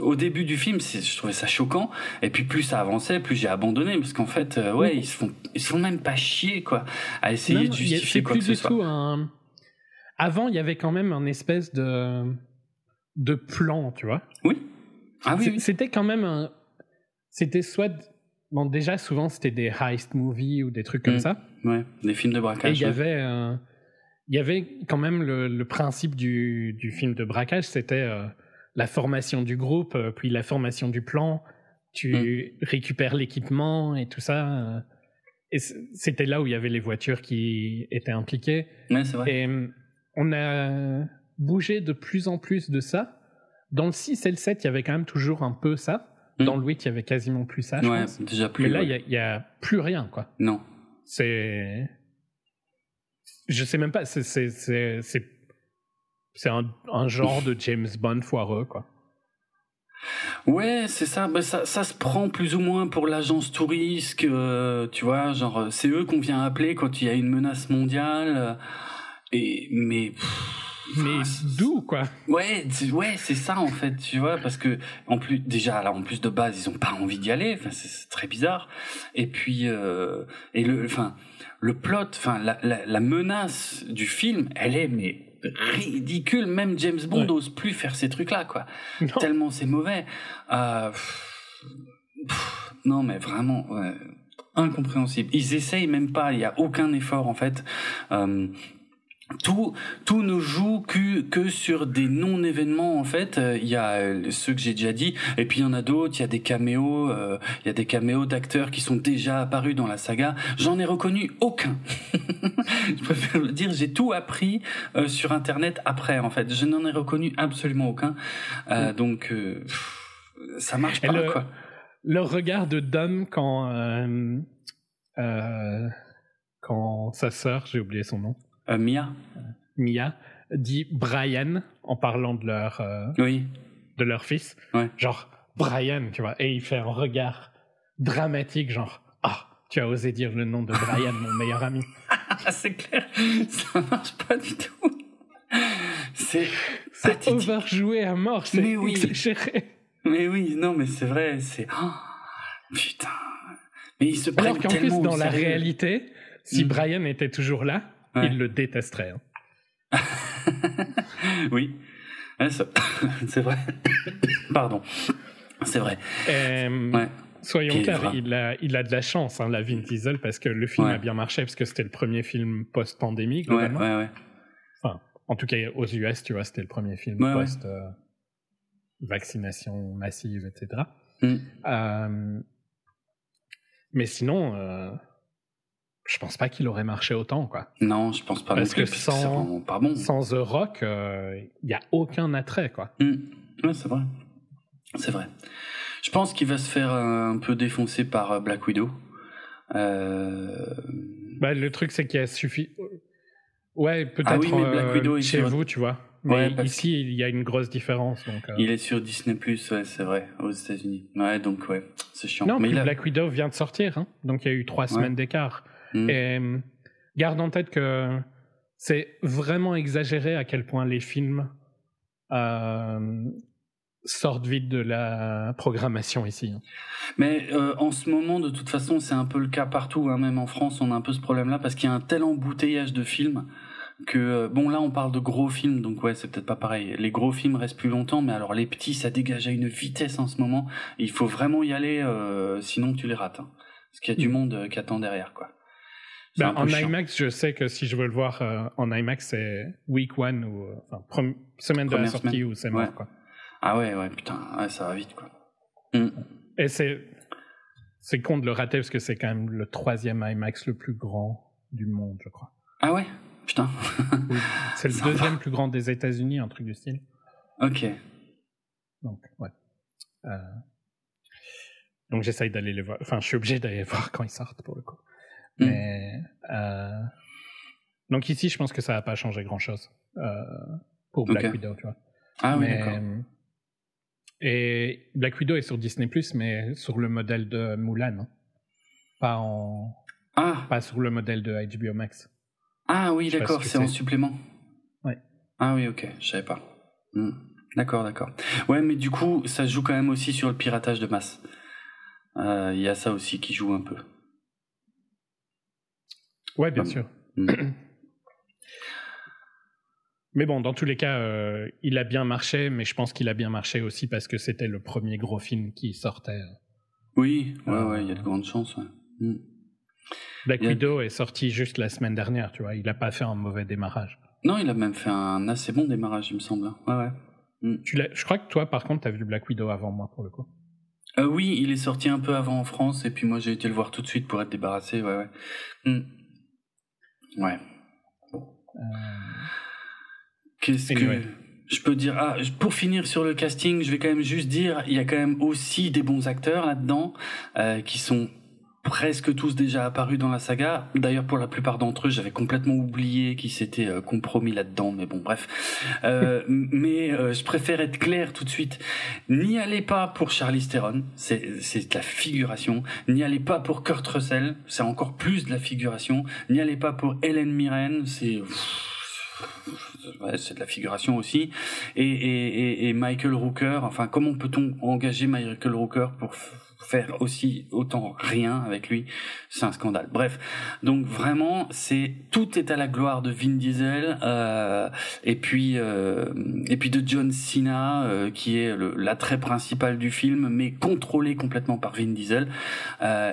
Au début du film, je trouvais ça choquant, et puis plus ça avançait, plus j'ai abandonné parce qu'en fait, ouais, ils se font, ils se font même pas chier quoi, à essayer de justifier quoi que ce soit. Un avant, il y avait quand même un espèce de, de plan, tu vois. Oui. Ah oui. C'était quand même un. C'était soit. Bon, déjà, souvent, c'était des heist movies ou des trucs comme mm. ça. Ouais, des films de braquage. Et il y avait. il y avait quand même le, principe du, du, film de braquage, c'était euh, la formation du groupe, euh, puis la formation du plan, tu mm. récupères l'équipement et tout ça. Euh. et c'était là où il y avait les voitures qui étaient impliquées. Ouais, c'est vrai. Et on a bougé de plus en plus de ça. Dans le 6 et le 7, il y avait quand même toujours un peu ça. Hmm. Dans le 8, il y avait quasiment plus ça. Je déjà plus. Mais là, il n'y a, plus rien, quoi. Non. C'est. Je sais même pas. C'est un, un genre de James Bond foireux, quoi. Ouais, c'est ça. Bah, ça. Ça se prend plus ou moins pour l'agence touriste, tu vois, genre c'est eux qu'on vient appeler quand il y a une menace mondiale. Et mais mais d'où quoi? Ouais, ouais, c'est ça en fait, tu vois, parce que en plus déjà là en plus de base ils ont pas envie d'y aller, enfin c'est très bizarre. Et puis euh, et le enfin le plot, enfin la, la, la, menace du film, elle est mais ridicule. Même James Bond n'ose plus faire ces trucs là quoi. Tellement c'est mauvais. Euh, non mais vraiment. Ouais, incompréhensible. Ils essayent même pas, il y a aucun effort en fait. Euh, tout tout ne joue que que sur des non événements en fait. Euh, il y a euh, ceux que j'ai déjà dit et puis il y en a d'autres. Il y a des caméos euh, il y a des caméos d'acteurs qui sont déjà apparus dans la saga. J'en ai reconnu aucun. Je préfère le dire j'ai tout appris sur internet après en fait. Je n'en ai reconnu absolument aucun. Donc ça marche pas le, quoi. le regard de Dom quand quand sa sœur j'ai oublié son nom euh, Mia. Mia dit Brian en parlant de leur. Euh, oui. de leur fils. Genre, Brian, tu vois, et il fait un regard dramatique, genre, ah, tu as osé dire le nom de Brian, mon meilleur ami. c'est clair, ça marche pas du tout. C'est overjoué à mort, c'est mais oui. Mais oui, non, mais c'est vrai, c'est oh, putain. Mais il se Alors qu'en plus, dans la réalité, si mm. Brian était toujours là, il le détesterait. Hein. oui, c'est vrai. Pardon, c'est vrai. Euh, soyons clairs, il a, il a de la chance, hein, la Vin Diesel, parce que le film a bien marché, parce que c'était le premier film post-pandémie. Ouais, ouais, ouais. Enfin, en tout cas, aux US, tu vois, c'était le premier film post-vaccination euh, massive, etc. Mm. Euh, mais sinon, euh, je pense pas qu'il aurait marché autant, quoi. Non, je pense pas. Parce que sans, pas bon. sans The Rock, il euh, n'y a aucun attrait, quoi. Mm. Ouais, c'est vrai. C'est vrai. Je pense qu'il va se faire un peu défoncer par Black Widow. Bah, le truc, c'est qu'il a suffi Ouais, peut-être ah chez vous, tu vois. Mais ici, il y a une grosse différence. Donc, euh. Il est sur Disney Plus, ouais, c'est vrai, aux États-Unis. Ouais, donc ouais, c'est chiant. Non, mais Black Widow vient de sortir, hein, donc il y a eu trois semaines d'écart. Mm. Et euh, garde en tête que c'est vraiment exagéré à quel point les films euh, sortent vite de la programmation ici. Hein. Mais euh, en ce moment, de toute façon, c'est un peu le cas partout, hein, même en France, on a un peu ce problème-là parce qu'il y a un tel embouteillage de films que bon là on parle de gros films donc ouais c'est peut-être pas pareil les gros films restent plus longtemps mais alors les petits ça dégage à une vitesse en ce moment il faut vraiment y aller euh, sinon tu les rates hein. parce qu'il y a du mm. monde qui attend derrière quoi ben, en IMAX je sais que si je veux le voir en IMAX c'est week one ou enfin semaine de la sortie ou c'est mort quoi ah ouais, ouais, putain, ça va vite, quoi. Mm. Et c'est, c'est con de le rater parce que c'est quand même le troisième IMAX le plus grand du monde, je crois. Ah ouais? Putain. c'est le deuxième plus grand des États-Unis, un truc du style. Ok. Donc, ouais. Euh... Donc j'essaye d'aller les voir. Enfin, je suis obligé d'aller voir quand ils sortent pour le coup. Mm. Mais euh... donc ici, je pense que ça va pas changer grand chose euh, pour Black Widow, tu vois. Ah oui, d'accord. Et Black Widow est sur Disney mais sur le modèle de Mulan, hein. pas en, ah. pas sur le modèle de HBO Max. Ah oui, d'accord, c'est en supplément. Ouais. Ah oui, ok, je savais pas. Hmm. D'accord, d'accord. Ouais, mais du coup, ça joue quand même aussi sur le piratage de masse. Euh, il y a ça aussi qui joue un peu. Ouais, bien sûr. Hmm. Mais bon, dans tous les cas, euh, il a bien marché, mais je pense qu'il a bien marché aussi parce que c'était le premier gros film qui sortait. Oui, ouais, euh, ouais, il y a de grandes chances. Mm. Black Widow est sorti juste la semaine dernière, tu vois. Il n'a pas fait un mauvais démarrage. Non, il a même fait un assez bon démarrage, il me semble. Ouais, ouais. Mm. Tu je crois que toi, par contre, tu as vu Black Widow avant moi, pour le coup. Euh, oui, il est sorti un peu avant en France, et puis moi j'ai été le voir tout de suite pour être débarrassé, ouais, ouais. Mm. Ouais. Euh... Qu'est-ce que je peux dire? Ah, pour finir sur le casting, je vais quand même juste dire il y a quand même aussi des bons acteurs là-dedans euh, qui sont presque tous déjà apparus dans la saga. D'ailleurs, pour la plupart d'entre eux, j'avais complètement oublié qu'ils s'étaient euh, compromis là-dedans. Mais bon, bref. Euh, mais euh, je préfère être clair tout de suite. N'y allez pas pour Charlie Theron, c'est c'est de la figuration. N'y allez pas pour Kurt Russell, c'est encore plus de la figuration. N'y allez pas pour Helen Mirren, c'est c'est de la figuration aussi. Et, et, et, Michael Rooker, enfin, comment peut-on engager Michael Rooker pour faire aussi autant rien avec lui C'est un scandale. Bref, donc vraiment, c'est tout est à la gloire de Vin Diesel euh, et puis euh, et puis de John Cena euh, qui est l'attrait principal du film, mais contrôlé complètement par Vin Diesel.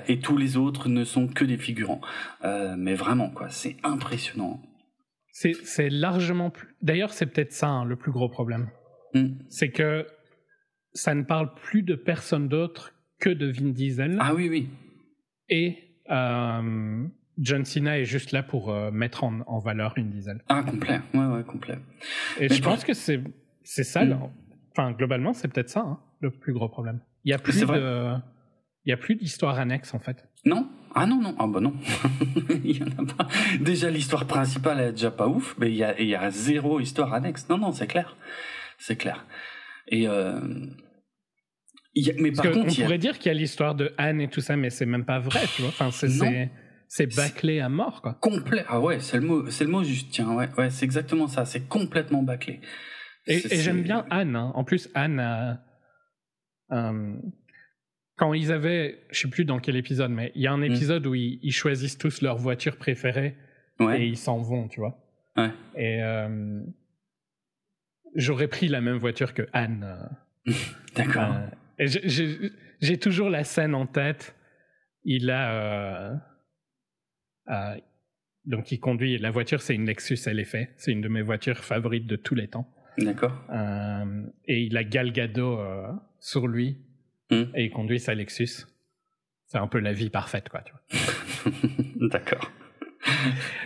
Et tous les autres ne sont que des figurants. Mais vraiment, quoi, c'est impressionnant. C'est largement plus. D'ailleurs, c'est peut-être ça hein, le plus gros problème. Hmm. C'est que ça ne parle plus de personne d'autre que de Vin Diesel. Ah oui, oui. Et euh, John Cena est juste là pour euh, mettre en, valeur Vin Diesel. Ah, complet. Ouais, ouais, complet. Et je pense que c'est ça. Hmm. Enfin, globalement, c'est peut-être ça hein, le plus gros problème. Il y a plus de. Il y a plus d'histoire annexe en fait. Non, ah non, non, ah bah non. il y en a pas. Déjà, l'histoire principale est déjà pas ouf, mais il y a, il y a zéro histoire annexe. Non, non, c'est clair. C'est clair. Et mais par contre, on pourrait dire qu'il y a l'histoire de Anne et tout ça, mais c'est même pas vrai, tu vois. Enfin, c'est c'est bâclé à mort, quoi. Complet. Ah ouais, c'est le mot, c'est le mot juste. Tiens, ouais, ouais, c'est exactement ça. C'est complètement bâclé. Et, j'aime bien Anne. Hein. En plus, Anne, euh, quand ils avaient, je sais plus dans quel épisode, mais il y a un hmm. épisode où ils, choisissent tous leur voiture préférée et ils s'en vont, tu vois. Ouais. Et euh, j'aurais pris la même voiture que Anne. D'accord. et j'ai toujours la scène en tête. Il a euh, donc il conduit, la voiture c'est une Lexus LFA, c'est une de mes voitures favorites de tous les temps. D'accord. Euh, et il a Galgado euh, sur lui hmm. et il conduit sa Lexus. C'est un peu la vie parfaite, quoi. D'accord.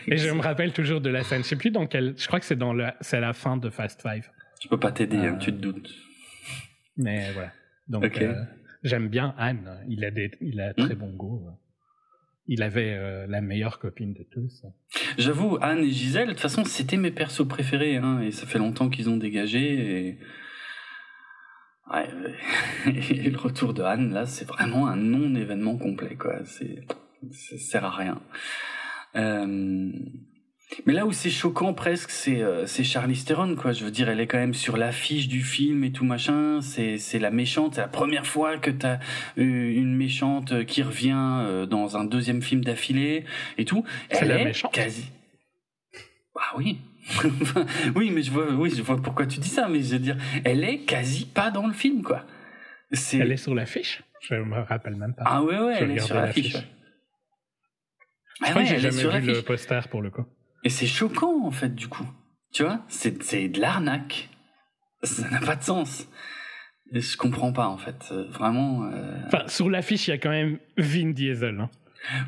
Et je me rappelle toujours de la scène. Je sais plus dans quelle. Je crois que c'est dans le, c'est la fin de Fast Five. Je peux pas t'aider, hein, tu te doutes. Mais voilà. Donc j'aime bien Anne. Il a des, il a très hmm. bon goût il avait euh, la meilleure copine de tous. J'avoue, Anne et Gisèle, de toute façon, c'était mes persos préférés, hein, et ça fait longtemps qu'ils ont dégagé. Et... Ouais, et le retour de Anne, là, c'est vraiment un non-événement complet, quoi. C'est, ça sert à rien. Euh... Mais là où c'est choquant presque, c'est euh, c'est Charlize Theron quoi. Je veux dire, elle est quand même sur l'affiche du film et tout machin. C'est c'est la méchante. C'est la première fois que t'as une méchante qui revient euh, dans un deuxième film d'affilée et tout. C'est la méchante. Quasi. Ah oui. oui, mais je vois, oui, je vois pourquoi tu dis ça. Mais je veux dire, elle est quasi pas dans le film quoi. Elle est sur l'affiche? Je me rappelle même pas. Ah ouais ouais, elle est sur l'affiche. Je crois que j'ai jamais vu le poster pour le coup. Et c'est choquant, en fait, du coup. Tu vois, c'est, de l'arnaque. Ça n'a pas de sens. Et je comprends pas, en fait. Euh, vraiment. Euh... Enfin, sur l'affiche, il y a quand même Vin Diesel. Hein.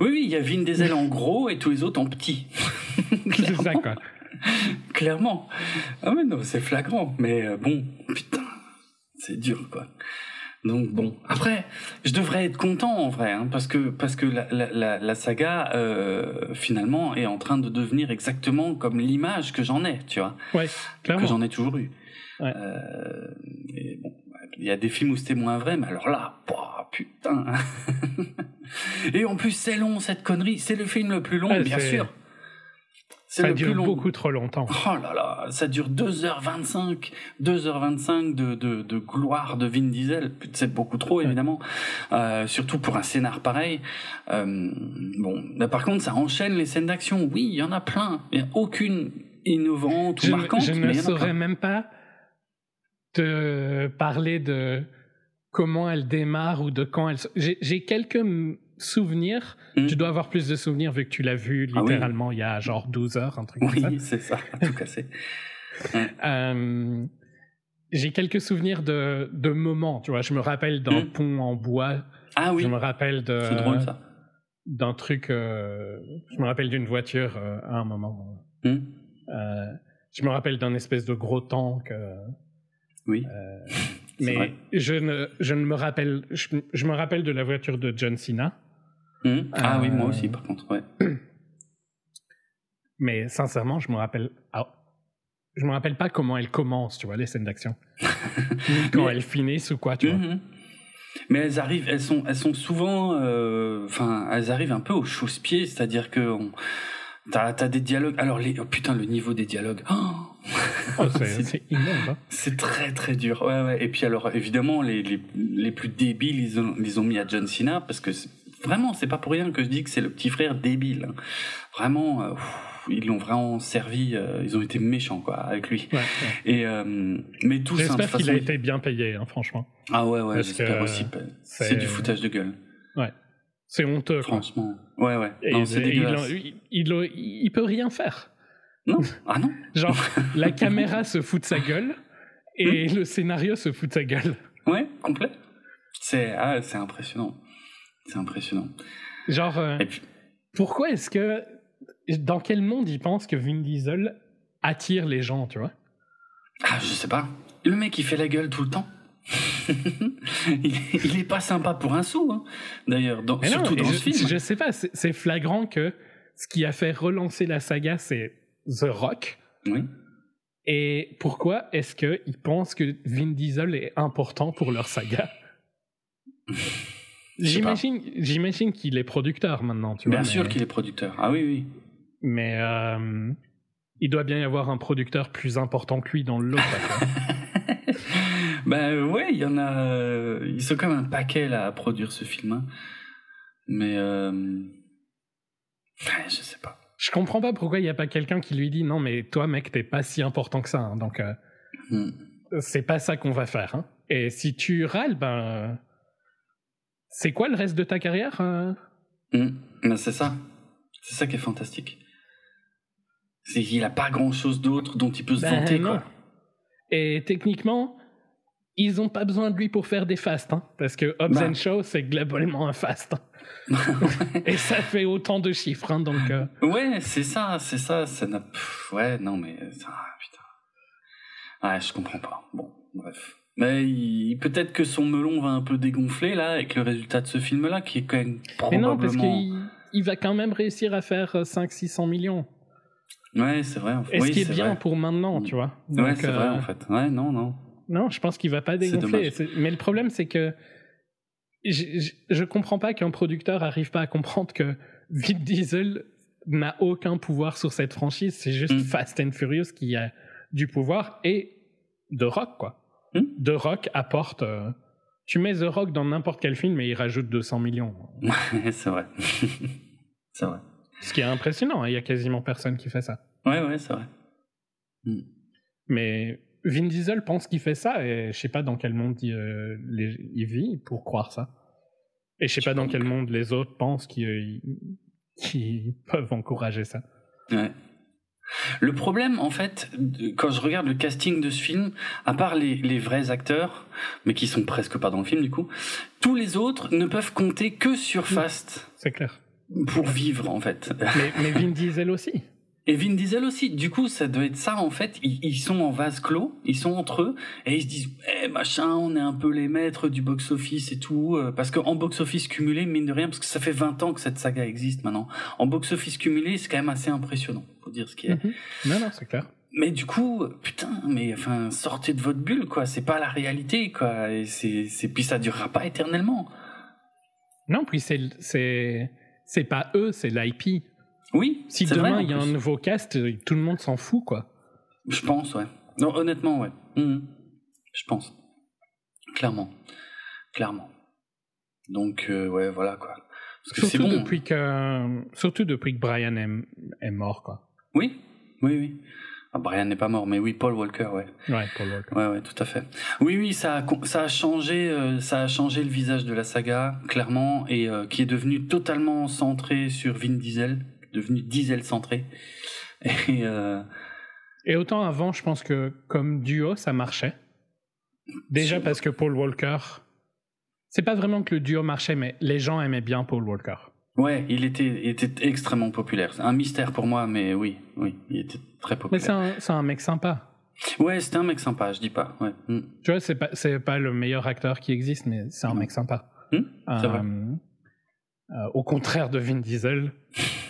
Oui, oui, il y a Vin Diesel en gros et tous les autres en petit. c'est ça, quoi. Clairement. Ah ouais, non, c'est flagrant. Mais euh, bon, putain, c'est dur, quoi. Donc bon, après, je devrais être content en vrai, hein, parce que parce que la, la, la saga euh, finalement est en train de devenir exactement comme l'image que j'en ai, tu vois, ouais, clairement. que j'en ai toujours eu. Ouais. Euh, et bon, il y a des films où c'était moins vrai, mais alors là, putain. et en plus, c'est long cette connerie. C'est le film le plus long, bien sûr. Ça dure beaucoup trop longtemps. Oh là là, ça dure 2h25, 2h25 de, de, de gloire de Vin Diesel. C'est beaucoup trop, évidemment. Euh, surtout pour un scénar pareil. Euh, bon, par contre, ça enchaîne les scènes d'action. Oui, il y en a plein. Il n'y a aucune innovante ou marquante. Je ne saurais même pas te parler de comment elle démarre ou de quand elle... J'ai quelques souvenirs. Hmm. Tu dois avoir plus de souvenirs vu que tu l'as vu ah littéralement il y a genre 12 heures, un truc comme ça. Oui, c'est ça, tout cassé. euh, j'ai quelques souvenirs de, de moments, tu vois. Je me rappelle d'un hmm. pont en bois. Ah oui. Je me rappelle de. C'est drôle ça. D'un truc. Euh, je me rappelle d'une voiture euh, à un moment. Hmm. Euh, je me rappelle d'un espèce de gros tank. oui. mais je ne, je ne me rappelle. Je, je, me rappelle de la voiture de John Cena. Mmh. Ah oui, moi aussi, par contre, ouais. Mais sincèrement, je me rappelle. Ah, je me rappelle pas comment elles commencent, tu vois, les scènes d'action. Ni quand elles finissent ou quoi, tu vois. Mmh. Mais elles arrivent, elles sont, elles sont souvent, euh, enfin, elles arrivent un peu au chausse-pied, c'est-à-dire que on, t'as, as des dialogues. Alors les, oh, putain, le niveau des dialogues. Oh, c'est, immense. Hein. C'est très très dur. Ouais, ouais. Et puis alors, évidemment, les, les, les plus débiles, ils ont, ils ont mis à John Cena parce que Vraiment, c'est pas pour rien que je dis que c'est le petit frère débile. Vraiment, euh, ils l'ont vraiment servi. Euh, ils ont été méchants quoi avec lui. Et euh, mais tout ça. J'espère qu'il a été bien payé, hein, franchement. Ah ouais, ouais. J'espère aussi. C'est du foutage de gueule. Ouais. C'est honteux. Franchement. Ouais, ouais. il, il, il, peut rien faire. Non. Ah non. Genre, la caméra se fout de sa gueule et hmm. le scénario se fout de sa gueule. Ouais, complet. C'est ah, c'est impressionnant. C'est impressionnant. Genre, euh, pourquoi est-ce que. Dans quel monde ils pensent que Vin Diesel attire les gens, tu vois? Ah, je sais pas. Le mec, il fait la gueule tout le temps. il, est pas sympa pour un sou, hein. d'ailleurs, surtout dans je, ce film. Je sais pas, c'est flagrant que ce qui a fait relancer la saga, c'est The Rock. Oui. Et pourquoi est-ce qu'ils pensent que Vin Diesel est important pour leur saga? J'imagine, j'imagine qu'il est producteur maintenant, tu vois. Bien sûr qu'il est producteur. Ah oui, oui. Mais euh, il doit bien y avoir un producteur plus important que lui dans le lot. ben ouais, il y en a. Euh, ils sont comme un paquet là à produire ce film. Hein. Mais euh, je sais pas. Je comprends pas pourquoi il n'y a pas quelqu'un qui lui dit non mais toi mec t'es pas si important que ça. Hein, donc hmm. c'est pas ça qu'on va faire. Hein. Et si tu râles, ben c'est quoi le reste de ta carrière hmm. ben, C'est ça. C'est ça qui est fantastique. C'est qu'il a pas grand chose d'autre dont il peut se ben, vanter. Quoi. Et techniquement, ils ont pas besoin de lui pour faire des fasts, hein, parce que Hobbs bah. Show, c'est globalement un fast. et ça fait autant de chiffres, hein, donc. Euh. Ouais, c'est ça, c'est ça. ça ouais, non, mais ça, putain. Ouais, je comprends pas. Bon, bref. Mais peut-être que son melon va un peu dégonfler là avec le résultat de ce film-là, qui est quand même probablement. Mais non, parce qu'il il va quand même réussir à faire 500-600 euh, millions. Ouais, c'est vrai. Et ce qui est, bien pour maintenant, tu vois. ouais, c'est vrai euh, en fait. Ouais, non, non. Non, je pense qu'il va pas dégonfler. Mais le problème, c'est que je, je, comprends pas qu'un producteur arrive pas à comprendre que Vin Diesel n'a aucun pouvoir sur cette franchise. C'est juste mm. Fast and Furious qui a du pouvoir et The Rock, quoi. The mm. Rock apporte. Euh, tu mets The Rock dans n'importe quel film et il rajoute 200 millions. c'est vrai. c'est vrai. Ce qui est impressionnant, hein, il y a quasiment personne qui fait ça. Ouais, ouais, c'est vrai. Mm. Mais Vin Diesel pense qu'il fait ça et je sais pas dans quel monde il, euh, vit pour croire ça. Et je sais pas dans quel monde les autres pensent qu'ils peuvent encourager ça. Ouais. Le problème, en fait, quand je regarde le casting de ce film, à part les, les, vrais acteurs, mais qui sont presque pas dans le film du coup, tous les autres ne peuvent compter que sur Fast. C'est clair. Pour vivre, en fait. Mais, mais Vin Diesel aussi. Et Vin Diesel aussi. Du coup, ça doit être ça en fait. Ils, sont en vase clos, ils sont entre eux et ils se disent, eh machin, on est un peu les maîtres du box office et tout. Euh, parce qu'en box office cumulé, mine de rien, parce que ça fait 20 ans que cette saga existe maintenant. En box office cumulé, c'est quand même assez impressionnant, faut dire ce qui est. Mhm. Non, non, c'est clair. Mais du coup, putain, mais enfin, sortez de votre bulle, quoi. C'est pas la réalité, quoi. Et c'est, c'est puis ça durera pas éternellement. Non, puis c'est, c'est, c'est pas eux, c'est l'IP. Oui. Si demain il y a un nouveau cast, tout le monde s'en fout, quoi. Je pense, ouais. Non, honnêtement, ouais. Mhm. Je pense. Clairement. Clairement. Donc, euh, ouais, voilà, quoi. Parce que surtout, bon. depuis que, surtout depuis que Brian est, mort, quoi. Oui, oui, oui. Ah, Brian n'est pas mort, mais oui, Paul Walker, ouais. Ouais, Paul Walker. Ouais, ouais, tout à fait. Oui, oui, ça a, ça a changé, euh, ça a changé le visage de la saga, clairement, et euh, qui est devenu totalement centré sur Vin Diesel devenu diesel centré. Et, euh... et autant avant, je pense que comme duo, ça marchait. Déjà parce que Paul Walker, c'est pas vraiment que le duo marchait, mais les gens aimaient bien Paul Walker. Ouais, il était, il était extrêmement populaire. C'est un mystère pour moi, mais oui, oui, il était très populaire. Mais c'est un, un, mec sympa. Ouais, c'était un mec sympa, je dis pas. Ouais. Mm. Tu vois, c'est pas, pas le meilleur acteur qui existe, mais c'est un mec sympa. Mm. Euh, euh, au contraire de Vin Diesel.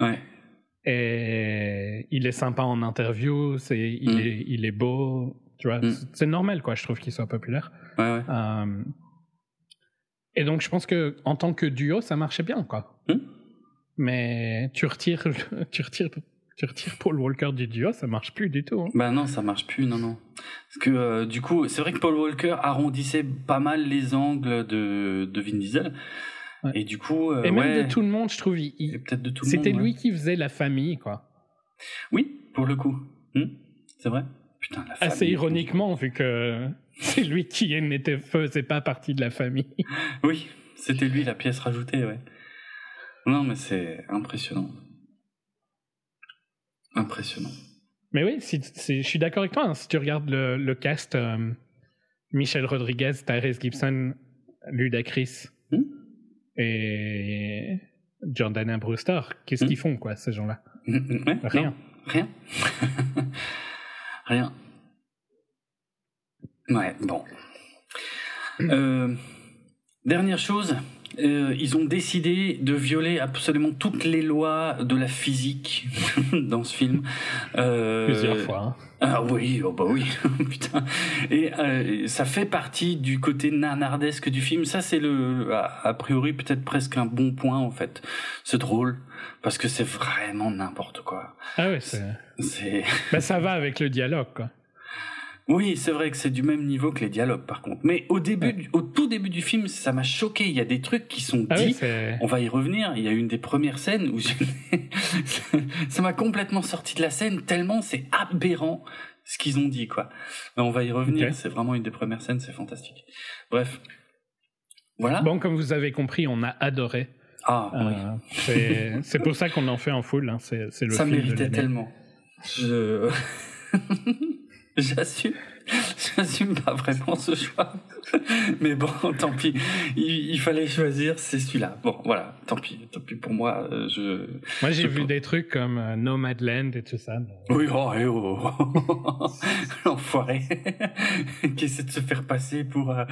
Ouais. Et il est sympa en interview, c'est, il, mm. est, il est beau, tu vois. Mm. C'est normal, quoi, je trouve qu'il soit populaire. Ouais, ouais. Euh, et donc, je pense que en tant que duo, ça marchait bien, quoi. Mm. Mais tu retires, tu retires, tu retires Paul Walker du duo, ça marche plus du tout. Hein. Bah non, ça marche plus, non, non. Parce que euh, du coup, c'est vrai que Paul Walker arrondissait pas mal les angles de, de Vin Diesel. Et du coup. Euh, et même de tout le monde, je trouve. C'était lui qui faisait la famille, quoi. Oui, pour le coup. Hmm, c'est vrai. Putain, la famille. Assez ironiquement, vu que c'est lui qui n'était faisait pas partie de la famille. oui, c'était lui la pièce rajoutée, ouais. Non, mais c'est impressionnant. Impressionnant. Mais oui, si, je suis d'accord avec toi. Hein. si tu regardes le, cast, euh, Michel Rodriguez, Tyrese Gibson, Ludacris? Et Jordan Brewster, qu'est-ce hmm. qu'ils font, quoi, ces gens-là? Rien. rien. rien. Ouais, bon. Euh, dernière chose, euh, ils ont décidé de violer absolument toutes les lois de la physique dans ce film. Euh, Plusieurs fois. Hein. Ah oui, oh bah oui, putain. Et euh, ça fait partie du côté nanardesque du film. Ça, c'est le, a, priori, peut-être presque un bon point en fait. C'est drôle parce que c'est vraiment n'importe quoi. Ah c'est. C'est. Bah, ça va avec le dialogue, quoi. Oui, c'est vrai que c'est du même niveau que les dialogues, par contre. Mais au début, au tout début du film, ça m'a choqué. Il y a des trucs qui sont ah dits. on va y revenir. Il y a une des premières scènes où ça m'a complètement sorti de la scène tellement c'est aberrant ce qu'ils ont dit, quoi. Mais on va y revenir. C'est vraiment une des premières scènes. C'est fantastique. Bref. Voilà. Bon, comme vous avez compris, on a adoré. Ah, oui. Euh, c'est pour ça qu'on en fait en full. Hein. C'est le Ça méritait tellement. Je... J'assume. J'assume pas vraiment ce choix. Mais bon, tant pis. Il, fallait choisir, c'est celui-là. Bon, voilà, tant pis. Tant pis pour moi. Euh, je, moi, j'ai vu des trucs comme euh, Nomadland et tout ça. Oui, oh, eh, oh. L'enfoiré. qui essaie de se faire passer pour euh,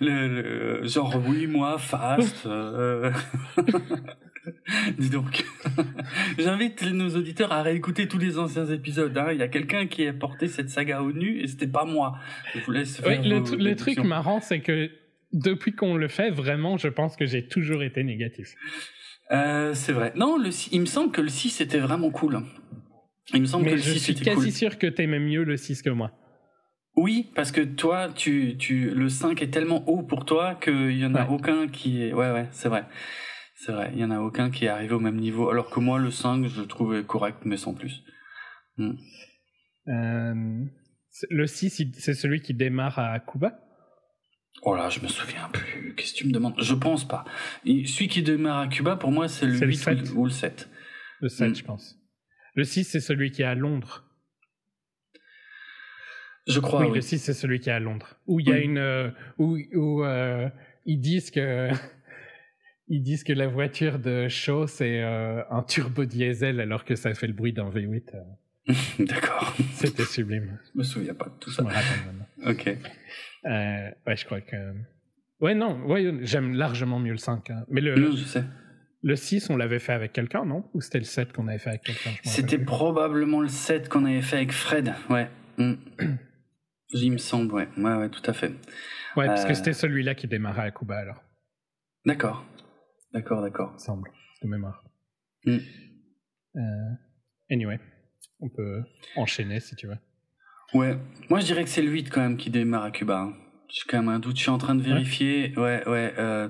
le, genre, oui, moi, fast. Dis donc. J'invite nos auditeurs à réécouter tous les anciens épisodes. Hein. Il y a quelqu'un qui a porté cette saga au nu et c'était pas moi. Je vous laisse faire oui, le, truc marrant, c'est que depuis qu'on le fait, vraiment, je pense que j'ai toujours été négatif. Euh, c'est vrai. Non, le, il me semble que le 6 était vraiment cool. Il me semble que le 6 était cool. Je suis quasi sûr que t'aimais mieux le 6 que moi. Oui, parce que toi, tu, tu, le 5 est tellement haut pour toi qu'il y en a aucun qui est. Ouais, ouais, c'est vrai. C'est vrai, il y en a aucun qui est arrivé au même niveau. Alors que moi, le 5, je le trouvais correct, mais sans plus. Hmm. Euh, le 6, c'est celui qui démarre à Cuba? Oh là, je me souviens plus. Qu'est-ce que tu me demandes? Je pense pas. celui qui démarre à Cuba, pour moi, c'est le 8 ou le 7. Le 7, hmm. je pense. Le 6, c'est celui qui est à Londres. Je crois. Oui, le 6, c'est celui qui est à Londres. Où il y a une. Euh, où, où euh, ils disent que. Ils disent que la voiture de Shaw, c'est euh, un turbo diesel alors que ça fait le bruit d'un V8. Euh. D'accord. C'était sublime. Je me souviens pas de tout ça. Ok. Euh, ouais, je crois que. Ouais, non, ouais, j'aime largement mieux le 5. Hein. Mais le. je sais. Le 6, on l'avait fait avec quelqu'un, non? Ou c'était le 7 qu'on avait fait avec quelqu'un C'était probablement le 7 qu'on avait fait avec Fred, ouais. Mm. Il me semble, ouais. Ouais, ouais, tout à fait. Ouais, parce que c'était celui-là qui démarrait à Cuba alors. D'accord. D'accord, d'accord. Semble, de mémoire. Mm. Euh, anyway, on peut enchaîner si tu veux. Ouais, moi je dirais que c'est le 8 quand même qui démarre à Cuba. Hein. J'ai quand même un doute, je suis en train de vérifier. Ouais, ouais. Euh,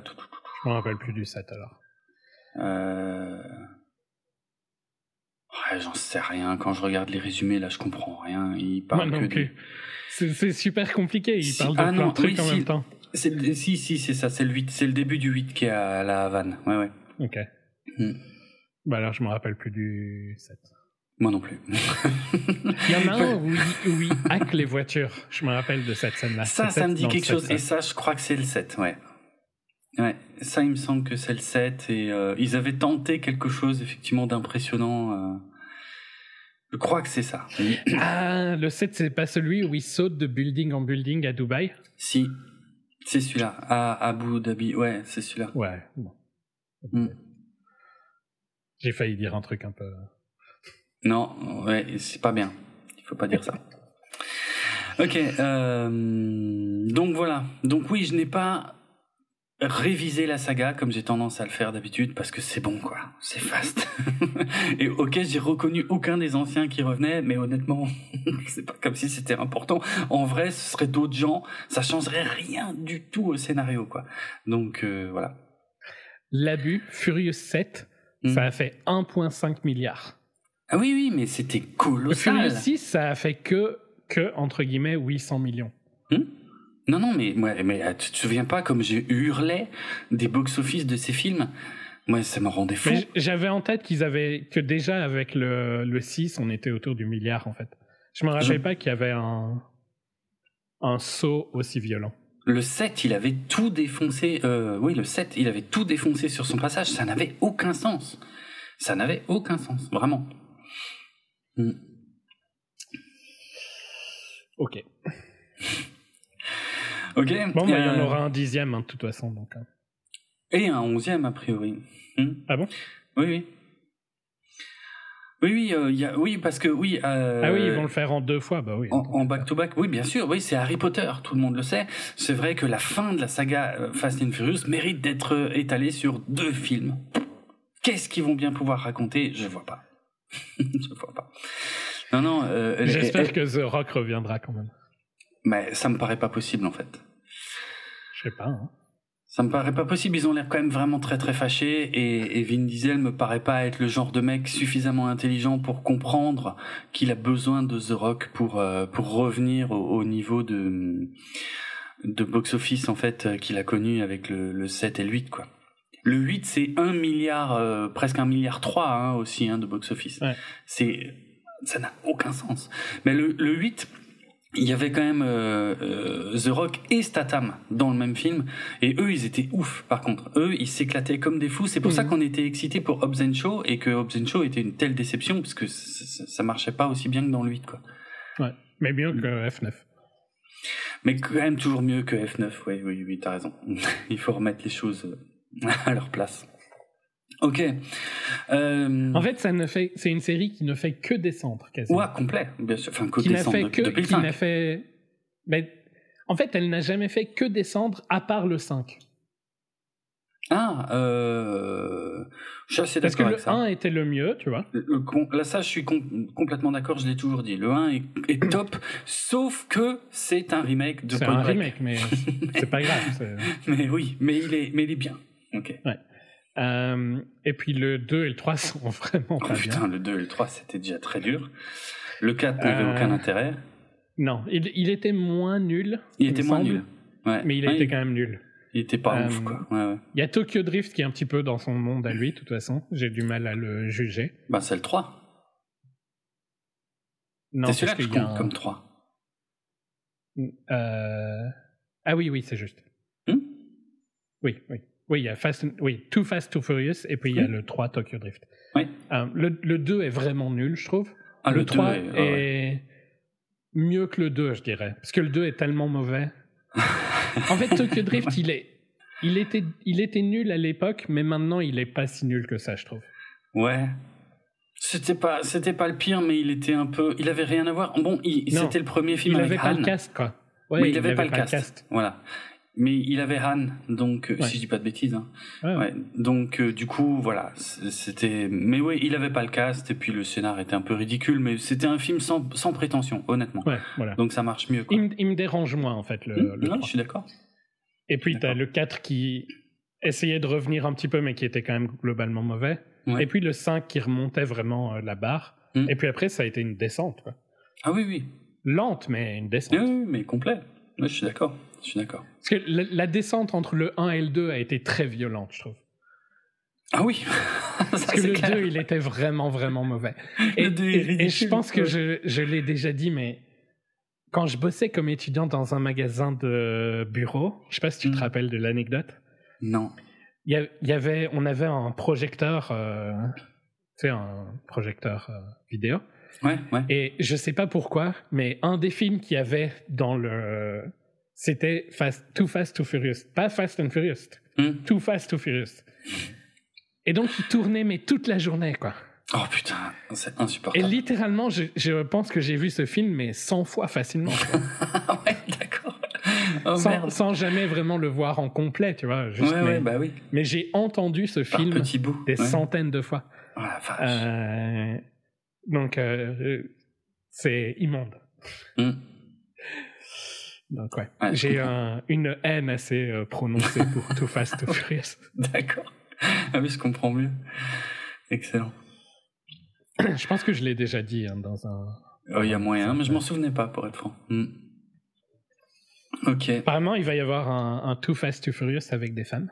Je me rappelle plus du 7 alors. Euh... Ouais, j'en sais rien. Quand je regarde les résumés, là, je comprends rien. Il parle que plus. C'est super compliqué. Il parle de ah plein de trucs en même temps. Si, si, c'est ça, c'est le 8, c'est le début du 8 qui est à la Havane. Ouais, ouais. Ok. Hmm. Bah alors, je me rappelle plus du 7. Moi non plus. il y en a un où il, hack les voitures. Je me rappelle de cette scène-là. Ça, ça me dit quelque chose. Et ça, je crois que c'est le 7, ouais. Ouais, ça, il me semble que c'est le 7. Et euh, ils avaient tenté quelque chose, effectivement, d'impressionnant. Euh. Je crois que c'est ça. Ah, le 7, c'est pas celui où il saute de building en building à Dubaï? Si, c'est celui-là, à Abu Dhabi. Ouais, c'est celui-là. Ouais. Hmm. J'ai failli dire un truc un peu. Non, ouais, c'est pas bien. Il faut pas dire ça. Ok, euh, donc voilà. Donc oui, je n'ai pas réviser la saga comme j'ai tendance à le faire d'habitude parce que c'est bon quoi, c'est fast. et ok, j'ai reconnu aucun des anciens qui revenaient, mais honnêtement, c'est pas comme si c'était important. En vrai, ce serait d'autres gens, ça changerait rien du tout au scénario quoi. Donc euh, voilà. L'abus Furious 7, hmm. ça a fait 1.5 milliards. Ah oui oui, mais c'était colossal. Furious 6, ça a fait que que entre guillemets 800 millions. Hmm non, non, mais, mais euh, tu te souviens pas comme j'ai hurlé des box-office de ces films? Moi, ça me rendait fou. J'avais en tête qu'ils avaient que déjà avec le, le 6, on était autour du milliard en fait. Je me rappelais pas qu'il y avait un, un saut aussi violent. Le 7, il avait tout défoncé. Euh, oui, le 7, il avait tout défoncé sur son passage. Ça n'avait aucun sens. Ça n'avait aucun sens, vraiment. Hmm. Ok. Ok. Bon, bah, il y en euh, aura un dixième, hein, de toute façon. Donc, hein. Et un onzième, a priori. Hmm. ah bon? Oui, oui. Oui, oui, euh, y a, oui, parce que oui. Euh, ah oui, ils vont le faire en deux fois, bah oui. En back-to-back, oui, bien sûr, oui, c'est Harry Potter, tout le monde le sait. C'est vrai que la fin de la saga Fast and Furious mérite d'être étalée sur deux films. Qu'est-ce qu'ils vont bien pouvoir raconter? Je vois pas. Je vois pas. Non, non. Euh, J'espère que The Rock reviendra quand même. Mais ça me paraît pas possible en fait. Je sais pas. Hein. Ça me paraît pas possible. Ils ont l'air quand même vraiment très très fâchés et, et, Vin Diesel me paraît pas être le genre de mec suffisamment intelligent pour comprendre qu'il a besoin de The Rock pour euh, pour revenir au, niveau de de box office en fait euh, qu'il a connu avec le, le 7 et le 8 quoi. Le 8 c'est 1 milliard euh, presque un milliard 3 hein, aussi hein, de box office. C'est ça n'a aucun sens. Mais le, le 8 il y avait quand même euh, euh, The Rock et Statham dans le même film. Et eux ils étaient ouf par contre. Eux ils s'éclataient comme des fous. C'est pour ça mhm. qu'on était excités pour Hobbs Show et que Hobbs Show était une telle déception parce que ça, marchait pas aussi bien que dans le 8 quoi. Ouais. Mais mieux que F9 mais quand même toujours mieux que F9 oui oui oui t'as raison. Il faut remettre les choses à leur place Ok. Euh... En fait, ça ne fait, c'est une série qui ne fait que descendre, quasiment. Ouais, complet, bien sûr. Enfin, que qui descendre fait que, depuis Qui n'a fait. Mais, en fait, elle n'a jamais fait que descendre à part le 5. Ah, euh... je suis assez d'accord. Parce que le 1 était le mieux, tu vois. là, ça, je suis complètement d'accord, je l'ai toujours dit. Le 1 est, top, sauf que c'est un remake de C'est un remake, mais c'est pas grave. mais oui, mais il est, mais il est bien. Ok. Ouais. Euh, et puis le 2 et le 3 sont vraiment oh, pas putain, le 2 et le 3 c'était déjà très dur. Le 4 n'avait euh, aucun intérêt. Non, il, il, était moins nul. Il, était moins nul. Ouais. Mais il était quand même nul. Il était pas ouf, euh, quoi. Ouais, ouais. Il y a Tokyo Drift qui est un petit peu dans son monde à lui, de toute façon. J'ai du mal à le juger. Bah, c'est le 3. Non, c'est celui-là que je compte comme 3. Ah oui, oui, c'est juste. Hmm? Oui, oui. Oui, il y a Fast oui, Too Fast, Too Furious, et puis il y a le 3 Tokyo Drift. Oui. Euh, le, le, 2 est vraiment nul, je trouve. Ah, le, 3 est, mieux que le 2, je dirais. Parce que le 2 est tellement mauvais. en fait, Tokyo Drift, il, est, il, était, il était nul à l'époque, mais maintenant, il est pas si nul que ça, je trouve. Ouais. C'était pas, c'était pas le pire, mais il était un peu. Il avait rien à voir. Bon, c'était le premier film il avec avait pas le cast, quoi. Ouais, il, avait, pas, le cast. Voilà. Mais il avait Han, donc euh, si je dis pas de bêtises. Hein. Ouais, Donc euh, du coup, voilà, c'était. Mais oui, il avait pas le cast et puis le scénar était un peu ridicule, mais c'était un film sans, sans prétention, honnêtement. Voilà. Donc ça marche mieux. Quoi. Il, me dérange moins en fait. Le, hmm, non, je suis d'accord. Et puis t'as le 4 qui essayait de revenir un petit peu, mais qui était quand même globalement mauvais. Et puis le 5 qui remontait vraiment euh, la barre. Hmm. Et puis après, ça a été une descente. Quoi. Ah oui, oui. Lente, mais une descente. Oui, mais complet. Oui, je suis d'accord. Je suis d'accord. Parce que la, descente entre le 1 et le 2 a été très violente, je trouve. Ah oui Parce que le 2, il était vraiment, vraiment mauvais. Et, et, je pense que je, je l'ai déjà dit, mais quand je bossais comme étudiant dans un magasin de bureau, je sais pas si tu te hmm. rappelles de l'anecdote. Non. Il y, avait, on avait un projecteur, euh, tu sais, un projecteur euh, vidéo. Ouais, ouais. Et je sais pas pourquoi, mais un des films qu'il y avait dans le c'était fast, Too Fast, Too Furious. Pas Fast and Furious. Hmm. Too Fast, Too Furious. Et donc, il tournait, mais toute la journée, quoi. Oh putain, c'est insupportable. Et littéralement, je, je pense que j'ai vu ce film, mais 100 fois facilement. ouais, d'accord. Oh, sans, sans, jamais vraiment le voir en complet, tu vois. Juste, ouais, mais, bah oui. Mais j'ai entendu ce film des centaines de fois. Oh la. Euh, donc, euh, c'est immonde. Hmm. Donc ouais, j'ai une haine assez euh, prononcée pour Too Fast, Too Furious. D'accord. Ah oui, je comprends mieux. Excellent. je pense que je l'ai déjà dit hein, dans un... Oh, il y a moyen, mais je m'en souvenais pas, pour être franc. Hmm. Ok. Apparemment, il va y avoir un, un Too Fast, Too Furious avec des femmes.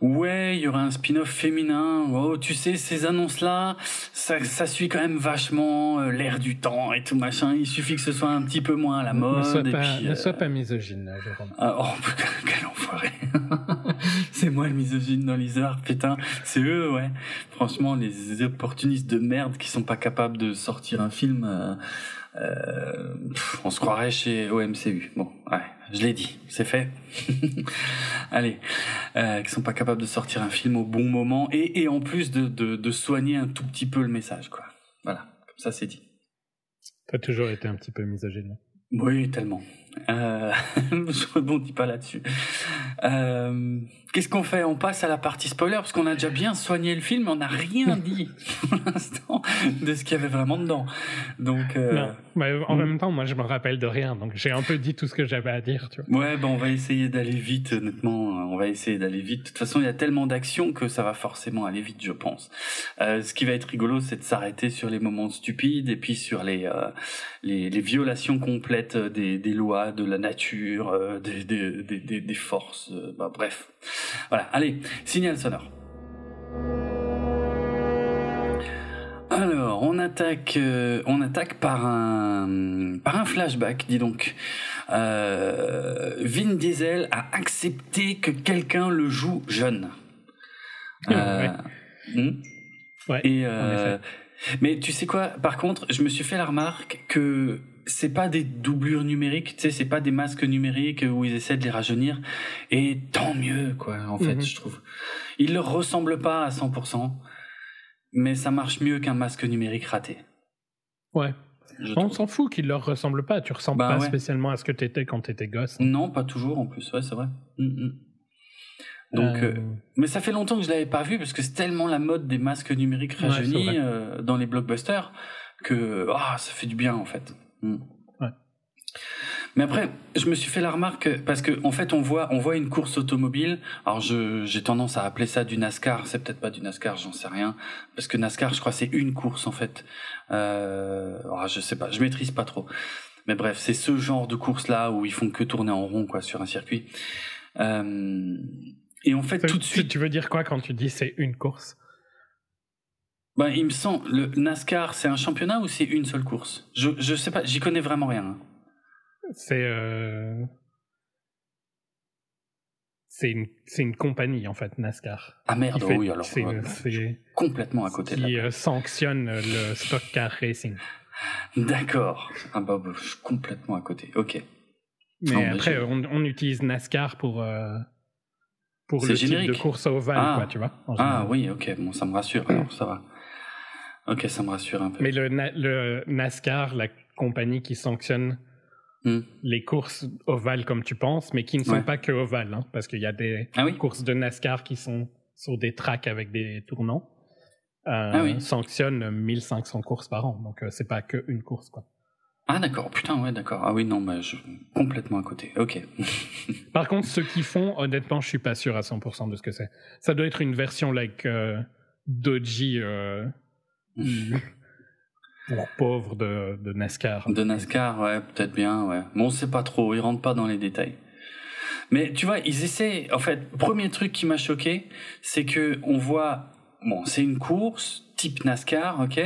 Ouais, il y aura un spin-off féminin. Oh, tu sais, ces annonces-là, ça, ça suit quand même vachement euh, l'air du temps et tout machin. Il suffit que ce soit un petit peu moins à la mode. Ne sois, et pas, puis, ne sois pas misogyne, Jérôme. Ah, oh, quel enfoiré. c'est moi le misogyne dans l'histoire, putain. C'est eux, ouais. Franchement, les opportunistes de merde qui sont pas capables de sortir un film. Euh, euh, on se croirait chez OMCU. Bon, ouais, je l'ai dit, c'est fait. Allez, euh, qui sont pas capables de sortir un film au bon moment et, et en plus de, de, de, soigner un tout petit peu le message, quoi. Voilà, comme ça c'est dit. T'as toujours été un petit peu misogyne. Oui, tellement. Euh, je rebondis pas là-dessus. Euh, Qu'est-ce qu'on fait? On passe à la partie spoiler parce qu'on a déjà bien soigné le film, on n'a rien dit pour l'instant de ce qu'il y avait vraiment dedans. Donc, euh... en même temps, moi, je me rappelle de rien, donc j'ai un peu dit tout ce que j'avais à dire. Tu vois. Ouais, ben on va essayer d'aller vite. Honnêtement, on va essayer d'aller vite. De toute façon, il y a tellement d'action que ça va forcément aller vite, je pense. Euh, ce qui va être rigolo, c'est de s'arrêter sur les moments stupides et puis sur les euh, les, les, violations complètes des, des lois, de la nature, euh, des, des, des, des forces. Euh, bah, bref. Voilà, allez, signal sonore. Alors, on attaque, euh, on attaque par un, par un flashback, dis donc. Euh, Vin Diesel a accepté que quelqu'un le joue jeune. Euh, ouais. Hmm? Et mais tu sais quoi Par contre, je me suis fait la remarque que c'est pas des doublures numériques, tu sais, c'est pas des masques numériques où ils essaient de les rajeunir. Et tant mieux, quoi, en fait, mhm. je trouve. Ils leur ressemblent pas à 100%, mais ça marche mieux qu'un masque numérique raté. Ouais. On s'en fout qu'ils leur ressemblent pas. Tu ressembles bah pas spécialement à ce que t'étais quand t'étais gosse. Non, pas toujours en plus. Ouais, c'est vrai. Mm, mm. Donc, euh... Euh, mais ça fait longtemps que je l'avais pas vu parce que c'est tellement la mode des masques numériques rajeunis euh, dans les blockbusters que ah, ça fait du bien en fait. Hmm. Mais après, je me suis fait la remarque parce que en fait, on voit, on voit une course automobile. Alors, j'ai tendance à appeler ça du NASCAR. C'est peut-être pas du NASCAR, j'en sais rien, parce que NASCAR, je crois, c'est une course en fait. Euh, alors, je sais pas, je maîtrise pas trop. Mais bref, c'est ce genre de course là où ils font que tourner en rond quoi sur un circuit. Euh, et en fait, tout de suite, tu veux dire quoi quand tu dis c'est une course? Bah, il me semble, le NASCAR, c'est un championnat ou c'est une seule course? Je, je sais pas, j'y connais vraiment rien. Hein. C'est. Euh... C'est une, une, compagnie, en fait, NASCAR. Ah merde, oui, alors. C'est complètement à côté qui de Qui euh, sanctionne le stock car racing. D'accord. Ah bah, bah, je suis complètement à côté. Ok. Mais après, on, on, utilise NASCAR pour. Euh, pour le type de course ovale, ah. quoi, tu vois. Ah oui, ok, bon, ça me rassure, alors ça va. Ok, ça me rassure un peu. Mais le, le NASCAR, la compagnie qui sanctionne hmm. les courses ovales comme tu penses, mais qui ne sont pas que ovales, hein, parce qu'il y a des ah courses de NASCAR qui sont sur des tracks avec des tournants, euh, ah oui. sanctionne 1500 courses par an, donc euh, c'est pas que une course, quoi. Ah d'accord, putain, ouais, d'accord. Ah oui, non, bah, je... complètement à côté. Ok. Par contre, ceux qui font, honnêtement, je suis pas sûr à 100% de ce que c'est. Ça doit être une version like euh, Doji euh, pour pauvre de, de, NASCAR. De NASCAR, ouais, peut-être bien, ouais. Bon, on sait pas trop, ils rentrent pas dans les détails. Mais tu vois, ils essaient. En fait, premier truc qui m'a choqué, c'est que on voit. Bon, c'est une course type NASCAR, ok.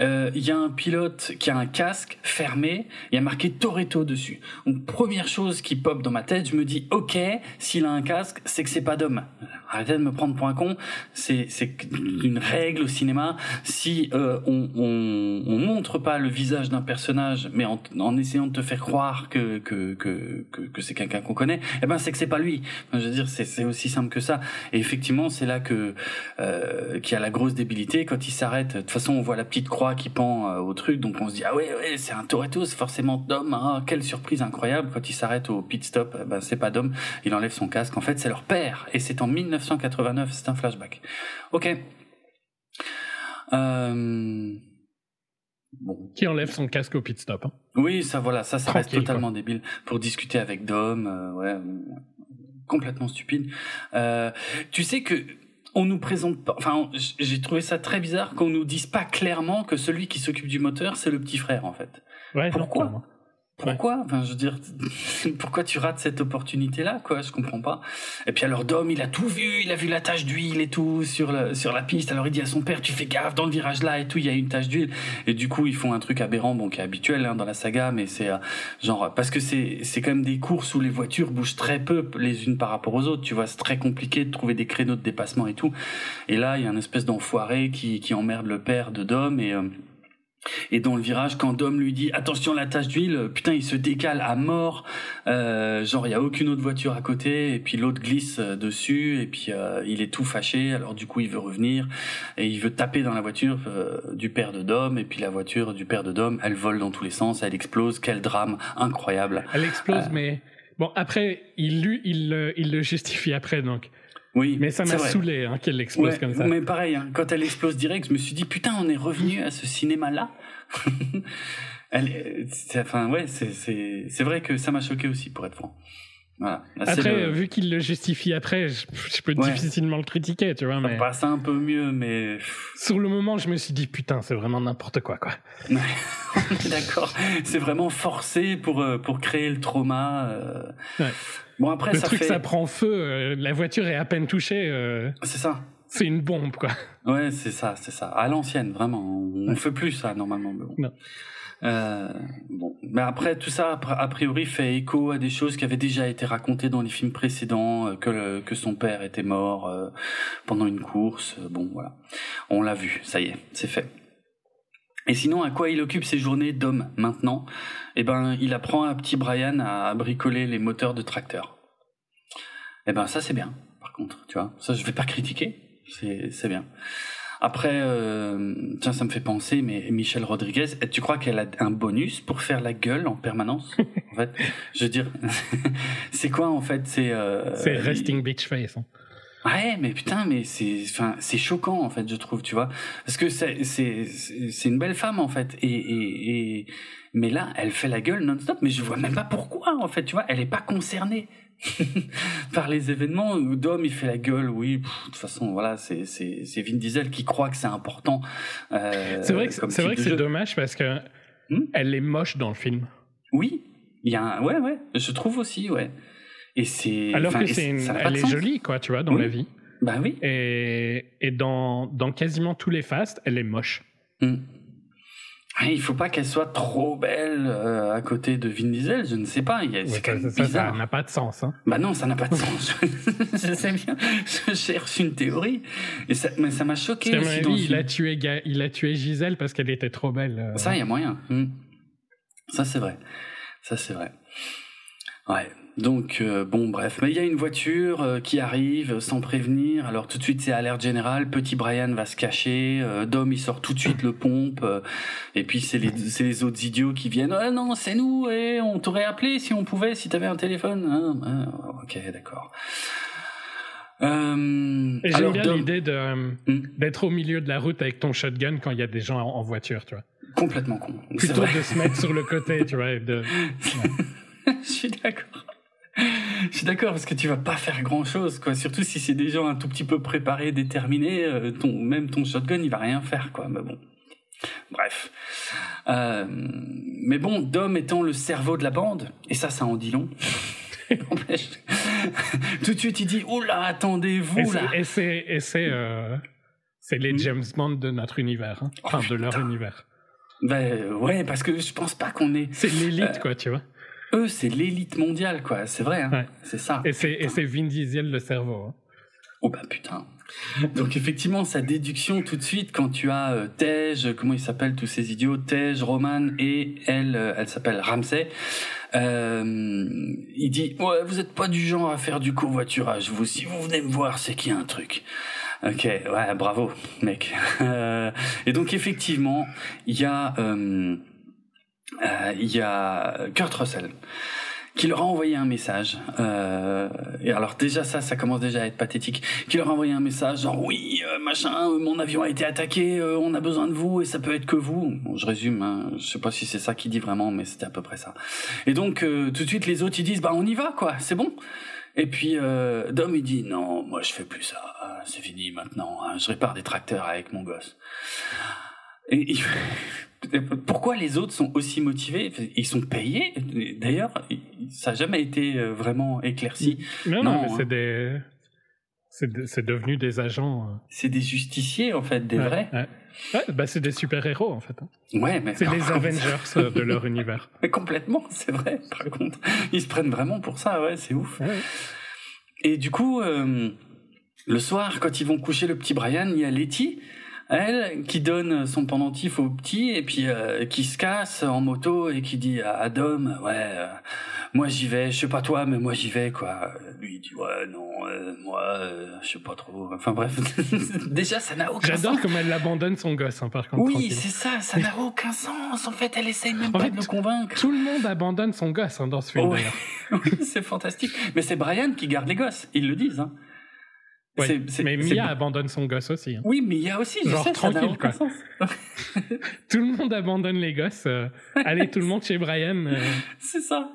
Euh, il y a un pilote qui a un casque fermé, il y a marqué Toretto dessus. Donc première chose qui pop dans ma tête, je me dis ok, s'il a un casque, c'est que c'est pas d'homme. Arrêtez de me prendre pour un con. C'est c'est une règle au cinéma. Si euh, on, on, on montre pas le visage d'un personnage, mais en, en essayant de te faire croire que que que que, c'est quelqu'un qu'on connaît, eh ben c'est que c'est pas lui. Je veux dire, c'est c'est aussi simple que ça. Et effectivement, c'est là que euh, qu'il y a la grosse débilité quand il s'arrête. De toute façon, on voit la petite croix qui pend euh, au truc, donc on se dit ah ouais ouais c'est un Toretto, c'est forcément Dom. Hein. quelle surprise incroyable quand il s'arrête au pit stop. Eh ben c'est pas Dom, il enlève son casque. En fait, c'est leur père, et c'est en 1989. C'est un flashback. Ok. Euh... Bon. Qui enlève son casque au pit stop. Hein. Oui, ça voilà, ça, ça reste totalement débile pour discuter avec Dom. Euh, ouais, complètement stupide. Euh, tu sais que on nous présente pas. Enfin, j'ai trouvé ça très bizarre qu'on nous dise pas clairement que celui qui s'occupe du moteur, c'est le petit frère, en fait. Ouais, Pourquoi? Pourquoi? Enfin, je veux dire, pourquoi tu rates cette opportunité-là, quoi? Je comprends pas. Et puis alors Dom, il a tout vu, il a vu la tache d'huile et tout sur la sur la piste. Alors il dit à son père, tu fais gaffe dans le virage là et tout, il y a une tache d'huile. Et du coup, ils font un truc aberrant, bon qui est habituel hein, dans la saga, mais c'est euh, genre parce que c'est c'est quand même des courses où les voitures bougent très peu les unes par rapport aux autres. Tu vois, c'est très compliqué de trouver des créneaux de dépassement et tout. Et là, il y a une espèce d'enfoiré qui qui emmerde le père de Dom et euh, Et dans le virage, quand Dom lui dit attention la tache d'huile, putain il se décale à mort. Euh, genre il y a aucune autre voiture à côté et puis l'autre glisse euh, dessus et puis euh, il est tout fâché. Alors du coup il veut revenir et il veut taper dans la voiture du père de Dom et puis la voiture du père de Dom, elle vole dans tous les sens, elle explose. Quel drame incroyable. Elle explose, mais bon après il lui il, il le justifie après donc. Oui, mais ça m'a saoulé hein, qu'elle explose comme ça. Mais pareil, hein, quand elle explose direct, je me suis dit putain, on est revenu à ce cinéma-là. elle, enfin ouais, c'est vrai que ça m'a choqué aussi, pour être franc. Voilà. Après, vu qu'il le justifie après, je, peux difficilement le critiquer, tu vois. Mais... Ça passe un peu mieux, mais. Sur le moment, je me suis dit, putain, c'est vraiment n'importe quoi, quoi. D'accord. C'est vraiment forcé pour, euh, pour créer le trauma. Euh. Ouais. Bon, après, le ça truc, ça prend feu, euh, la voiture est à peine touchée. C'est ça. C'est une bombe, quoi. Ouais, c'est ça, c'est ça. À l'ancienne, vraiment. On, ne fait plus ça, normalement. Mais bon. Non. Euh, bon, mais après tout ça, a priori, fait écho à des choses qui avaient déjà été racontées dans les films précédents, euh, que, que son père était mort euh, pendant une course. Bon, voilà, on l'a vu, ça y est, c'est fait. Et sinon, à quoi il occupe ses journées d'homme maintenant? Eh ben, il apprend à petit Brian à bricoler les moteurs de tracteur. Eh ben, ça c'est bien. Par contre, tu vois, ça je vais pas critiquer, c'est bien. Après, euh, tiens, ça me fait penser, mais Michelle Rodriguez, tu crois qu'elle a un bonus pour faire la gueule en permanence En fait, je veux dire, c'est quoi en fait? C'est euh, c'est resting bitch face. Hein. Ouais, mais putain, mais c'est, enfin, c'est choquant en fait, je trouve, tu vois, parce que c'est, c'est, c'est une belle femme en fait, et, et, et, mais là, elle fait la gueule non-stop, mais je vois même pas pourquoi en fait, tu vois, elle est pas concernée. par les événements. Dom, il fait la gueule, oui. de toute façon, voilà, c'est c'est Vin Diesel qui croit que c'est important. Euh, c'est vrai que c'est vrai que c'est dommage parce que hmm? elle est moche dans le film. Oui, il y a un, ouais ouais, je trouve aussi ouais. Et c'est alors que c'est elle est jolie quoi, tu vois, dans la vie. Bah oui. Et et dans dans quasiment tous les fasts, elle est moche. Hmm. Ah, il faut pas qu'elle soit trop belle euh, à côté de Vin Diesel, je ne sais pas. C'est ça, ça n'a pas de sens. Hein. Bah non, ça n'a pas de sens. je sais bien. Je cherche une théorie. Et ça, mais ça m'a choqué. il, a tué, il a tué Gisèle parce qu'elle était trop belle. Euh. Ça, il y a moyen. Hmm. Ça, c'est vrai. Ça, c'est vrai. Ouais. Donc euh, bon bref, mais il y a une voiture euh, qui arrive sans prévenir. Alors tout de suite c'est alerte générale. Petit Brian va se cacher. Euh, Dom il sort tout de suite le pompe. et puis c'est les c'est les autres idiots qui viennent. Ah non c'est nous et on t'aurait appelé si on pouvait si t'avais un téléphone. Ah, ah, ok d'accord. Euh, J'aime bien l'idée hmm? d'être au milieu de la route avec ton shotgun quand il y a des gens en, voiture, tu vois. Complètement con. Plutôt de se mettre sur le côté, tu vois. De... Je suis d'accord. Je suis d'accord parce que tu vas pas faire grand chose, quoi. Surtout si c'est des gens un tout petit peu préparés, déterminés. Euh, ton, même ton shotgun, il va rien faire, quoi. Mais bon. Bref. Euh, mais bon, Dom étant le cerveau de la bande, et ça, ça en dit long. tout de suite, il dit Oula, attendez-vous là. Et c'est, et c'est, euh, c'est les hmm. James Bond de notre univers, hein. enfin de leur univers. Ben ouais, parce que je pense pas qu'on est. C'est l'élite, quoi, tu vois eux, c'est l'élite mondiale, quoi. C'est vrai, hein. c'est ça. Et c'est, et c'est Vin Diesel le cerveau. Hein. Oh bah putain. Donc effectivement, sa déduction tout de suite quand tu as euh, Tej, comment ils s'appellent tous ces idiots, Tej, Roman et elle, euh, elle s'appelle Ramsey. Euh, il dit ouais, vous êtes pas du genre à faire du covoiturage. Vous, si vous venez me voir, c'est qu'il y a un truc. Ok, ouais, bravo, mec. et donc effectivement, il y a euh, il y a Kurt Russell qui leur a envoyé un message. Euh, et alors déjà ça, ça commence déjà à être pathétique. Qui leur a envoyé un message genre oui, euh, machin, mon avion a été attaqué, on a besoin de vous et ça peut être que vous. Bon, je résume, hein, je sais pas si c'est ça qu'il dit vraiment, mais c'était à peu près ça. Et donc tout de suite les autres ils disent bah on y va quoi, c'est bon. Et puis Dom il dit non, moi je fais plus ça, c'est fini maintenant, hein, je répare des tracteurs avec mon gosse. Et, pourquoi les autres sont aussi motivés? Ils sont payés. D'ailleurs, ça n'a jamais été euh, vraiment éclairci. Non, non, mais c'est hein. des. C'est devenu des agents. Euh. C'est des justiciers, en fait, des vrais. Ouais. bah c'est des super-héros, en fait. Hein. Ouais, mais. C'est les Avengers euh, de leur univers. Mais complètement, c'est vrai, par contre. Ils se prennent vraiment pour ça, ouais, c'est ouf. Et du coup, le soir, quand ils vont coucher le petit Brian, il y a Letty elle qui donne son pendentif au petit et puis euh, qui se casse en moto et qui dit à Dom ouais euh, moi j'y vais. Je sais pas toi mais moi j'y vais quoi lui il dit ouais non euh, moi je sais pas trop enfin bref. Déjà ça n'a aucun sens. j'adore comme elle abandonne son gosse hein, par contre oui c'est ça. Ça n'a aucun sens. En fait elle essaye même pas de le convaincre. tout le monde abandonne son gosse hein, dans ce film oui, c'est fantastique. Mais c'est Brian qui garde les gosses. Ils le disent hein mais Mia abandonne son gosse aussi. Hein. Oui, Mia aussi, je Genre sais, tranquille, quoi. tout le monde abandonne les gosses. Euh, allez, tout le monde chez Brian. Euh. C'est ça.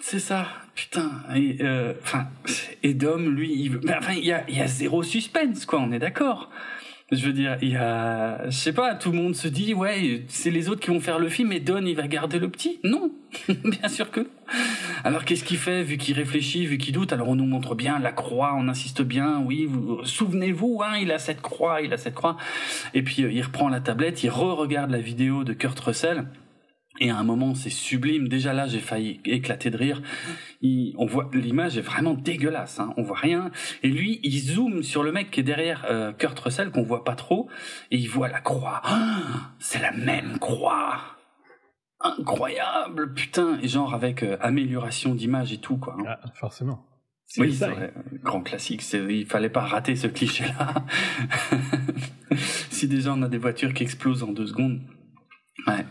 C'est ça. Putain. Et, euh, enfin, et Dom, lui, il veut... enfin, il y a, y a zéro suspense, quoi, on est d'accord. Je veux dire, il y a, je sais pas, tout le monde se dit, ouais, c'est les autres qui vont faire le film et Don, il va garder le petit. Non, bien sûr que non. Alors qu'est-ce qu'il fait, vu qu'il réfléchit, vu qu'il doute? Alors on nous montre bien la croix, on insiste bien, oui, vous, souvenez-vous, hein, il a cette croix, il a cette croix. Et puis euh, il reprend la tablette, il re-regarde la vidéo de Kurt Russell. Et à un moment, c'est sublime. Déjà là, j'ai failli éclater de rire. on voit l'image est vraiment dégueulasse. Hein. On voit rien. Et lui, il zoome sur le mec qui est derrière euh, Kurt Russell qu'on voit pas trop, et il voit la croix. Ah, c'est la même croix. Incroyable, putain. Et genre avec euh, amélioration d'image et tout quoi. Hein. Ah, forcément. Oui, c'est vrai. Grand classique. Il fallait pas rater ce cliché-là. si déjà on a des voitures qui explosent en deux secondes. Ouais.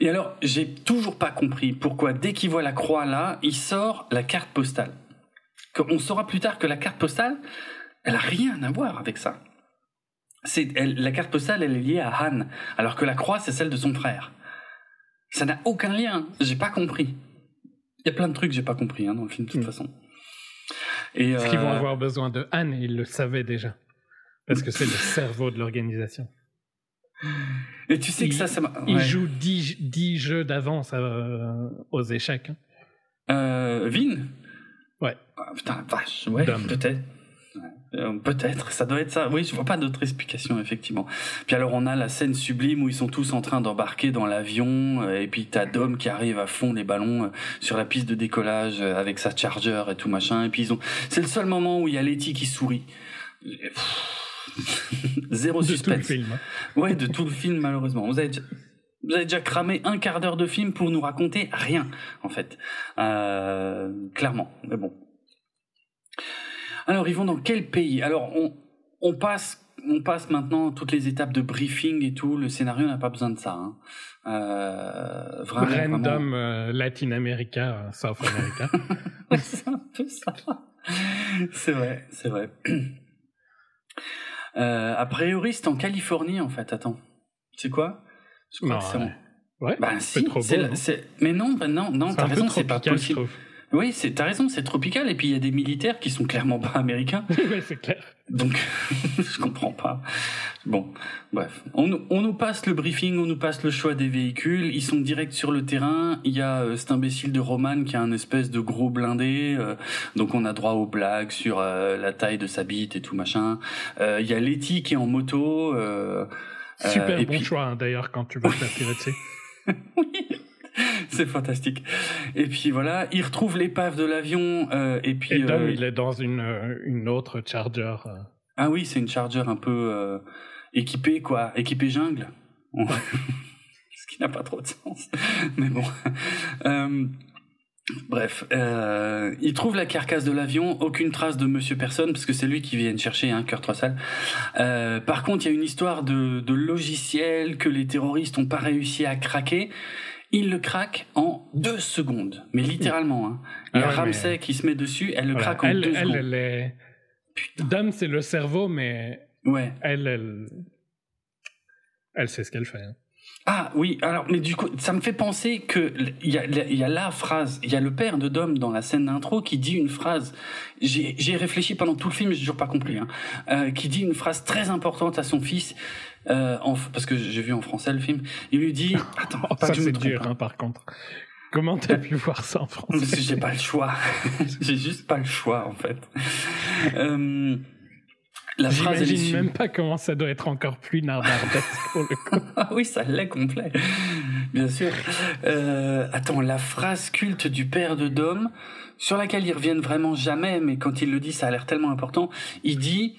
Et alors, j'ai toujours pas compris pourquoi dès qu'il voit la croix là, il sort la carte postale. On saura plus tard que la carte postale, elle a rien à voir avec ça. C'est la carte postale, elle est liée à Han, alors que la croix c'est celle de son frère. Ça n'a aucun lien. J'ai pas compris. Il y a plein de trucs que j'ai pas compris hein, dans le film de toute hmm. façon. Et Parce qu'ils vont euh, avoir besoin de Han? Ils le savaient déjà. Parce que c'est le cerveau de l'organisation. Et tu sais que ça, ça Il joue 10, jeux d'avance euh, aux échecs. Hein. Euh, Vin? Ouais. Ah, putain, vache, ouais, peut-être. Euh, peut-être, ça doit être ça. Oui, je vois pas d'autre explication, effectivement. Puis alors, on a la scène sublime où ils sont tous en train d'embarquer dans l'avion, et puis t'as Dom qui arrive à fond les ballons sur la piste de décollage avec sa charger et tout machin. Et puis ils ont. C'est le seul moment où il y a Letty qui sourit. Zéro suspense. De tout le film. Hein. Ouais, de tout le film, malheureusement. Vous avez déjà, vous avez déjà cramé un quart d'heure de film pour nous raconter rien, en fait. Euh, clairement. Mais bon. Alors, ils vont dans quel pays? Alors, on, on passe on passe maintenant toutes les étapes de briefing et tout. Le scénario n'a pas besoin de ça. Hein. Euh, vraiment, Random euh, Latin America, South America. c'est un peu ça. C'est vrai, c'est vrai. Euh, a priori, c'est en Californie, en fait. Attends. C'est quoi? Je crois que c'est Ouais, bah, si, trop beau, Mais non, bah, non, non, t'as raison, c'est pas possible. Oui, c'est, t'as raison, c'est tropical. Et puis il y a des militaires qui sont clairement pas américains. oui, c'est clair. Donc, je comprends pas. Bon, bref. On, on, nous passe le briefing, on nous passe le choix des véhicules. Ils sont direct sur le terrain. Il y a euh, cet imbécile de Roman qui a un espèce de gros blindé. Euh, donc on a droit aux blagues sur euh, la taille de sa bite et tout machin. Il y a Letty qui est en moto. Super bon choix hein, d'ailleurs quand tu vas faire piloter. oui. c'est fantastique. Et puis voilà, il retrouve l'épave de l'avion euh, et puis. Et Dom, euh, il est dans une euh, une autre Charger. Ah oui, c'est une Charger un peu équipée quoi, équipée jungle. Ce qui n'a pas trop de sens, mais bon. Bref, euh, il trouve la carcasse de l'avion, aucune trace de Monsieur Personne, parce que c'est lui qui vient chercher, hein, Kurt Russell. Euh, par contre, il y a une histoire de, de logiciel que les terroristes n'ont pas réussi à craquer, il le craque en deux secondes, mais littéralement. Hein. Il y a ah Ramsey qui se met dessus, elle le craque en deux secondes. Elle, est... Dame, c'est le cerveau, mais ouais. elle, elle, elle sait ce qu'elle fait. Hein. Ah oui, alors mais du coup, ça me fait penser que il y a, y a la phrase, il y a le père de Dom dans la scène d'intro qui dit une phrase. J'ai réfléchi pendant tout le film, j'ai toujours pas compris, hein, euh, qui dit une phrase très importante à son fils. Euh, en, parce que j'ai vu en français le film, il lui dit attends, pas ça c'est dur hein, par contre. Comment t'as pu voir ça en français? Parce que j'ai pas le choix. j'ai juste pas le choix en fait. Euh, la phrase J'imagine même pas comment ça doit être encore plus nardardesque pour le coup. ah oui, ça l'est complet. Bien sûr. Euh, attends, la phrase culte du père de Dom, sur laquelle ils reviennent vraiment jamais, mais quand il le dit, ça a l'air tellement important. Il dit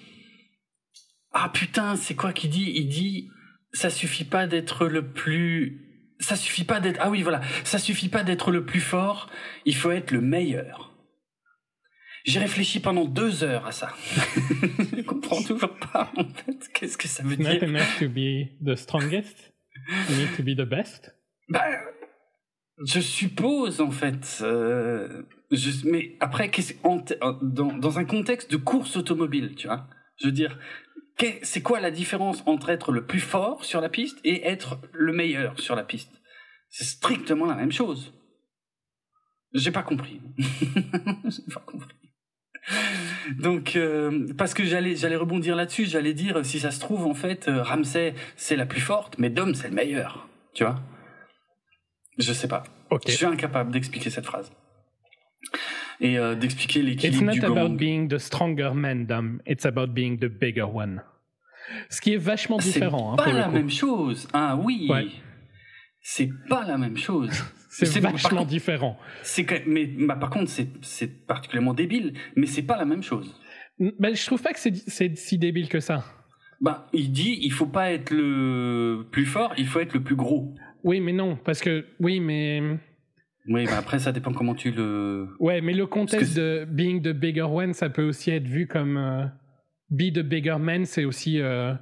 Ah putain, c'est quoi qu'il dit? Il dit ça suffit pas d'être le plus ça suffit pas d'être ah oui voilà, ça suffit pas d'être le plus fort, il faut être le meilleur. J'ai réfléchi pendant deux heures à ça. je comprends toujours pas en fait qu'est-ce que ça veut dire. Not enough to be the strongest, you need to be the best? Bah, je suppose en fait. Euh, je, mais après, en, dans, dans un contexte de course automobile, tu vois, je veux dire, c'est quoi la différence entre être le plus fort sur la piste et être le meilleur sur la piste? C'est strictement la même chose. J'ai pas compris. J'ai pas compris. Donc, euh, parce que j'allais, j'allais rebondir là-dessus, j'allais dire, si ça se trouve, en fait, euh, Ramsey, c'est la plus forte, mais Dom, c'est le meilleur. Tu vois? Je sais pas. Je suis incapable d'expliquer cette phrase. Et euh, d'expliquer l'équilibre du It's not about being the stronger man, Dom. It's about being the bigger one. Ce qui est vachement différent. C'est hein, pas la même chose. Ah oui. C'est pas la même chose. c'est vachement différent. C'est mais bah, par contre c'est particulièrement débile, mais c'est pas la même chose. Ben, je trouve pas que c'est si débile que ça. Bah, il dit il faut pas être le plus fort, il faut être le plus gros. Oui, mais non, parce que oui, mais oui, bah après ça dépend comment tu le. Ouais, mais le contexte de being the bigger one, ça peut aussi être vu comme euh, be the bigger man, c'est aussi euh,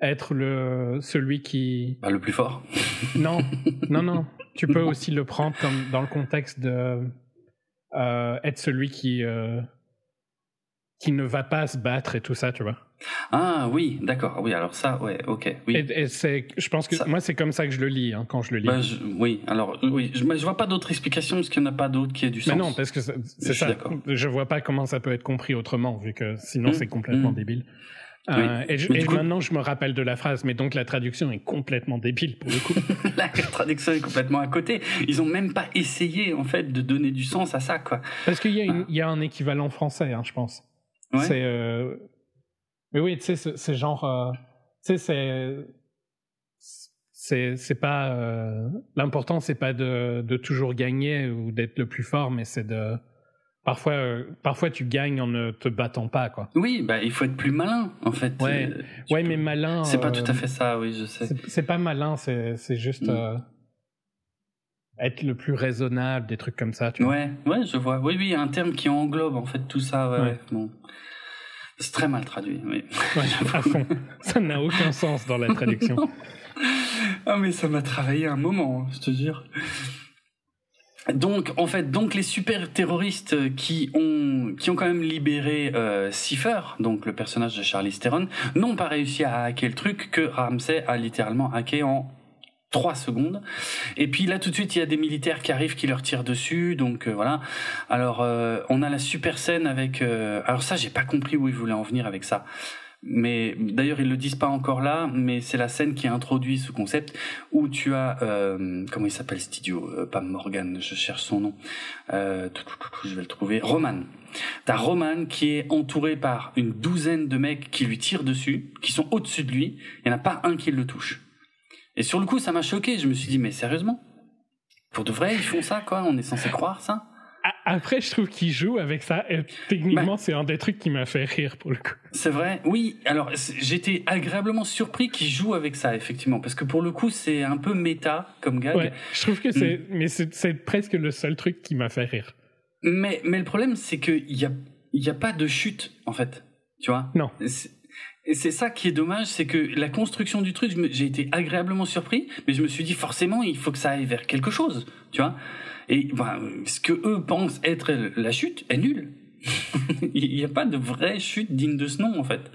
être le celui qui. Bah, le plus fort. non, non, non. Tu peux aussi le prendre comme dans le contexte de euh, être celui qui qui ne va pas se battre et tout ça, tu vois. Ah oui, d'accord. Oui, alors ça, ouais, ok. Oui. Et, c'est, je pense que moi, c'est comme ça que je le lis hein, quand je le lis. Bah, oui, alors oui, je, je vois pas d'autre explication parce qu'il n'y en a pas d'autre qui ait du sens. Mais non, parce que c'est ça. Je vois pas comment ça peut être compris autrement, vu que sinon mmh, c'est complètement mmh. débile. Euh, et, maintenant, je me rappelle de la phrase, mais donc la traduction est complètement débile pour le coup. la traduction est complètement à côté. Ils ont même pas essayé en fait de donner du sens à ça, quoi. Parce qu'il y, a y a un équivalent français, hein, je pense. C'est. Euh... Mais oui, tu sais, c'est genre. Euh... Tu sais, c'est. C'est pas. Euh... L'important, c'est pas de, de toujours gagner ou d'être le plus fort, mais c'est de. Parfois, euh, parfois, tu gagnes en ne te battant pas, quoi. Oui, bah, il faut être plus malin, en fait. Ouais, ouais mais malin. C'est pas tout à fait ça, oui, je sais. C'est pas malin, c'est juste. Mm. être le plus raisonnable, des trucs comme ça, tu vois. Ouais, ouais, je vois. Oui, oui, un terme qui englobe, en fait, tout ça, ouais. ouais. Bon. C'est très mal traduit, oui. à fond. Ça n'a aucun sens dans la traduction. ah, mais ça m'a travaillé un moment, je te jure. Donc, en fait, donc les super terroristes qui ont qui ont quand même libéré euh, Cipher, donc le personnage de Charlie Theron, n'ont pas réussi à hacker le truc que Ramsey a littéralement hacké en 3 secondes. Et puis là tout de suite il y a des militaires qui arrivent qui leur tirent dessus donc euh, voilà. Alors euh, on a la super scène avec euh, alors ça j'ai pas compris où ils voulaient en venir avec ça. Mais d'ailleurs ils le disent pas encore là, mais c'est la scène qui a introduit ce concept où tu as comment il s'appelle cet idiot, pas Morgan, je cherche son nom, je vais le trouver, Roman. T'as Roman qui est entouré par une douzaine de mecs qui lui tirent dessus, qui sont au-dessus de lui, il n'y en a pas un qui le touche. Et sur le coup, ça m'a choqué. Je me suis dit, mais sérieusement? Pour de vrai, ils font ça, quoi? On est censé croire ça? Après, je trouve qu'ils jouent avec ça. Et techniquement, bah. c'est un des trucs qui m'a fait rire pour le coup. C'est vrai. Oui. Alors, j'étais agréablement surpris qu'ils jouent avec ça, effectivement, parce que pour le coup, c'est un peu méta comme gag. Ouais, je trouve que c'est, mm. mais c'est presque le seul truc qui m'a fait rire. Mais, mais le problème, c'est qu'il y a, y a pas de chute, en fait. Tu vois? Non. C'est ça qui est dommage, c'est que la construction du truc, j'ai été agréablement surpris, mais je me suis dit forcément, il faut que ça aille vers quelque chose, tu vois. Et ben, ce que eux pensent être la chute est nul. il n'y a pas de vraie chute digne de ce nom, en fait.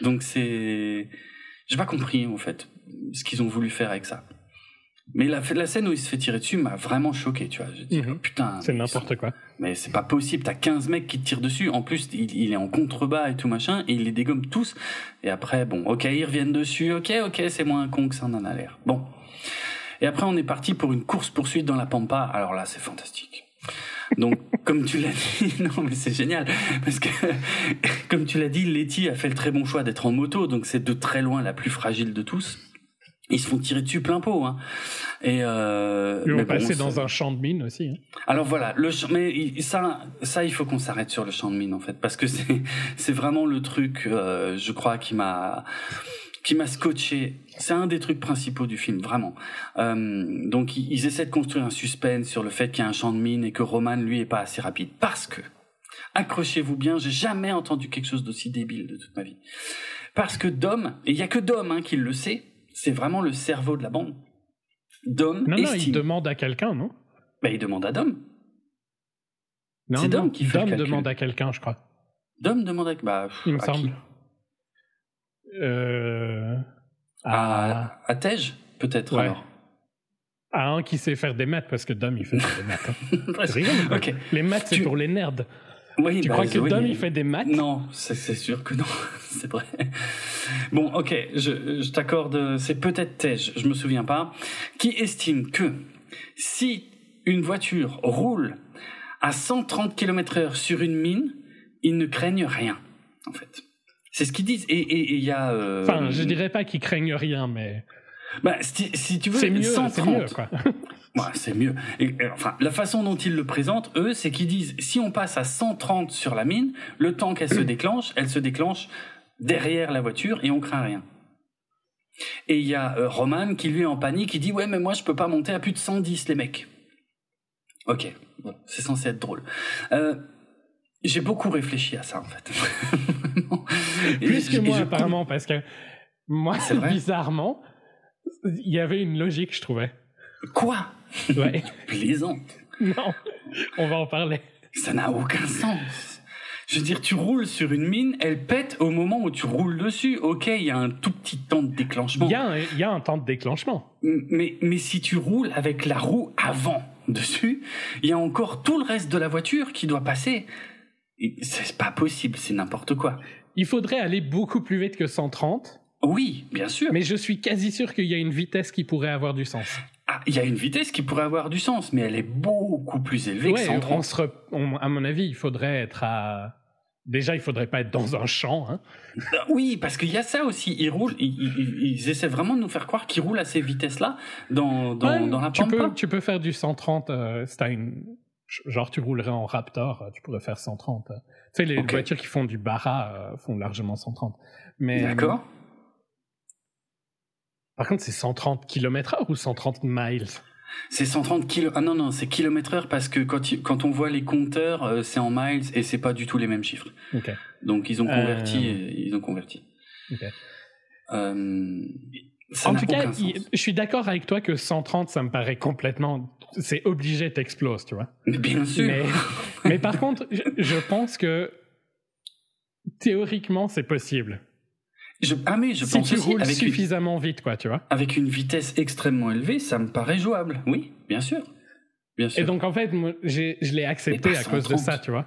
Donc c'est, j'ai pas compris en fait ce qu'ils ont voulu faire avec ça. Mais la, la scène où il se fait tirer dessus m'a vraiment choqué, tu vois. Je dis, mhm. putain. C'est n'importe quoi. Mais c'est pas possible. T'as 15 mecs qui te tirent dessus. En plus, il, est en contrebas et tout machin, et il les dégomme tous. Et après, bon, ok, ils reviennent dessus. Ok, ok, c'est moins con que ça en a l'air. Bon. Et après, on est parti pour une course poursuite dans la pampa. Alors là, c'est fantastique. Donc, comme tu l'as dit, non, mais c'est génial. Parce que, comme tu l'as dit, Letty a fait le très bon choix d'être en moto. Donc, c'est de très loin la plus fragile de tous. Ils se font tirer dessus plein pot. Hein. Et euh, Ils vont passer dans un champ de mine aussi. Hein. Alors voilà, le mais ça, ça, il faut qu'on s'arrête sur le champ de mine en fait, parce que c'est, c'est vraiment le truc, euh, je crois, qui m'a, qui m'a scotché. C'est un des trucs principaux du film, vraiment. Euh, donc ils, ils, essaient de construire un suspense sur le fait qu'il y a un champ de mine et que Roman lui est pas assez rapide, parce que accrochez-vous bien, j'ai jamais entendu quelque chose d'aussi débile de toute ma vie. Parce que Dom, et il y a que Dom hein, qui le sait, c'est vraiment le cerveau de la bande. Dom Non, non, il demande à quelqu'un, non? Ben, il demande à Dom. C'est Dom qui fait Dom demande à quelqu'un, je crois. Dom demande à... Bah, il me semble. euh... À, à Tej, peut-être, alors à un qui sait faire des maths, parce que Dom, il fait des maths. Hein. Les maths, c'est pour les nerds. Oui, tu bah, crois que Dom, il fait des maths? Non, c'est sûr que non, c'est vrai. Bon, ok, je, je t'accorde, c'est peut-être Tej, je me souviens pas, qui estime que si une voiture roule à 130 km heure sur une mine, ils ne craignent rien, en fait. C'est ce qu'ils disent. Et il y a... Euh, enfin, je dirais pas qu'ils craignent rien, mais... Bah, si, tu veux, c'est mieux, c'est mieux, quoi. c'est mieux. Et, enfin, la façon dont ils le présentent, eux, c'est qu'ils disent si on passe à 130 sur la mine, le temps qu'elle se déclenche, elle se déclenche derrière la voiture et on craint rien. Et il y a euh, Roman qui lui est en panique, qui dit ouais mais moi je peux pas monter à plus de 110 les mecs. Ok, bon, c'est censé être drôle. Euh, j'ai beaucoup réfléchi à ça en fait. Plus que moi apparemment parce que moi bizarrement il y avait une logique je trouvais. Quoi? Ouais. Plaisante. Non, on va en parler. Ça n'a aucun sens. Je veux dire, tu roules sur une mine, elle pète au moment où tu roules dessus. Ok, il y a un tout petit temps de déclenchement. Il y, a un, y a un temps de déclenchement. Mais, mais si tu roules avec la roue avant dessus, il y a encore tout le reste de la voiture qui doit passer. C'est pas possible, c'est n'importe quoi. Il faudrait aller beaucoup plus vite que 130. Oui, bien sûr. Mais je suis quasi sûr qu'il y a une vitesse qui pourrait avoir du sens. Ah, il y a une vitesse qui pourrait avoir du sens, mais elle est beaucoup plus élevée que 130. à mon avis, il faudrait être à. Déjà, il faudrait pas être dans un champ. Hein. Euh, oui, parce qu'il y a ça aussi. Ils roulent, ils, essaient vraiment de nous faire croire qu'ils roulent à ces vitesses-là dans, dans, dans la tu peux, tu peux faire du 130. Euh, une... Genre, tu roulerais en Raptor, tu pourrais faire 130. Tu sais, les voitures qui font du Barra euh, font largement 130. Mais, D'accord. Par contre, c'est 130 km/h ou 130 miles? C'est 130 km. Ah non, non, c'est km heure parce que quand, quand on voit les compteurs, euh, c'est en miles et c'est pas du tout les mêmes chiffres. Donc ils ont converti. Euh... Ils ont converti. Euh, en tout cas, je suis d'accord avec toi que 130, ça me paraît complètement. C'est obligé, t'exploses, tu vois. Bien sûr. Mais, mais par contre, je pense que théoriquement, c'est possible. Je, ah mais je si pense tu roules suffisamment vite, quoi, tu vois. Avec une vitesse extrêmement élevée, ça me paraît jouable. Oui, bien sûr. Bien sûr. Et donc en fait, je l'ai accepté à cause de ça, tu vois.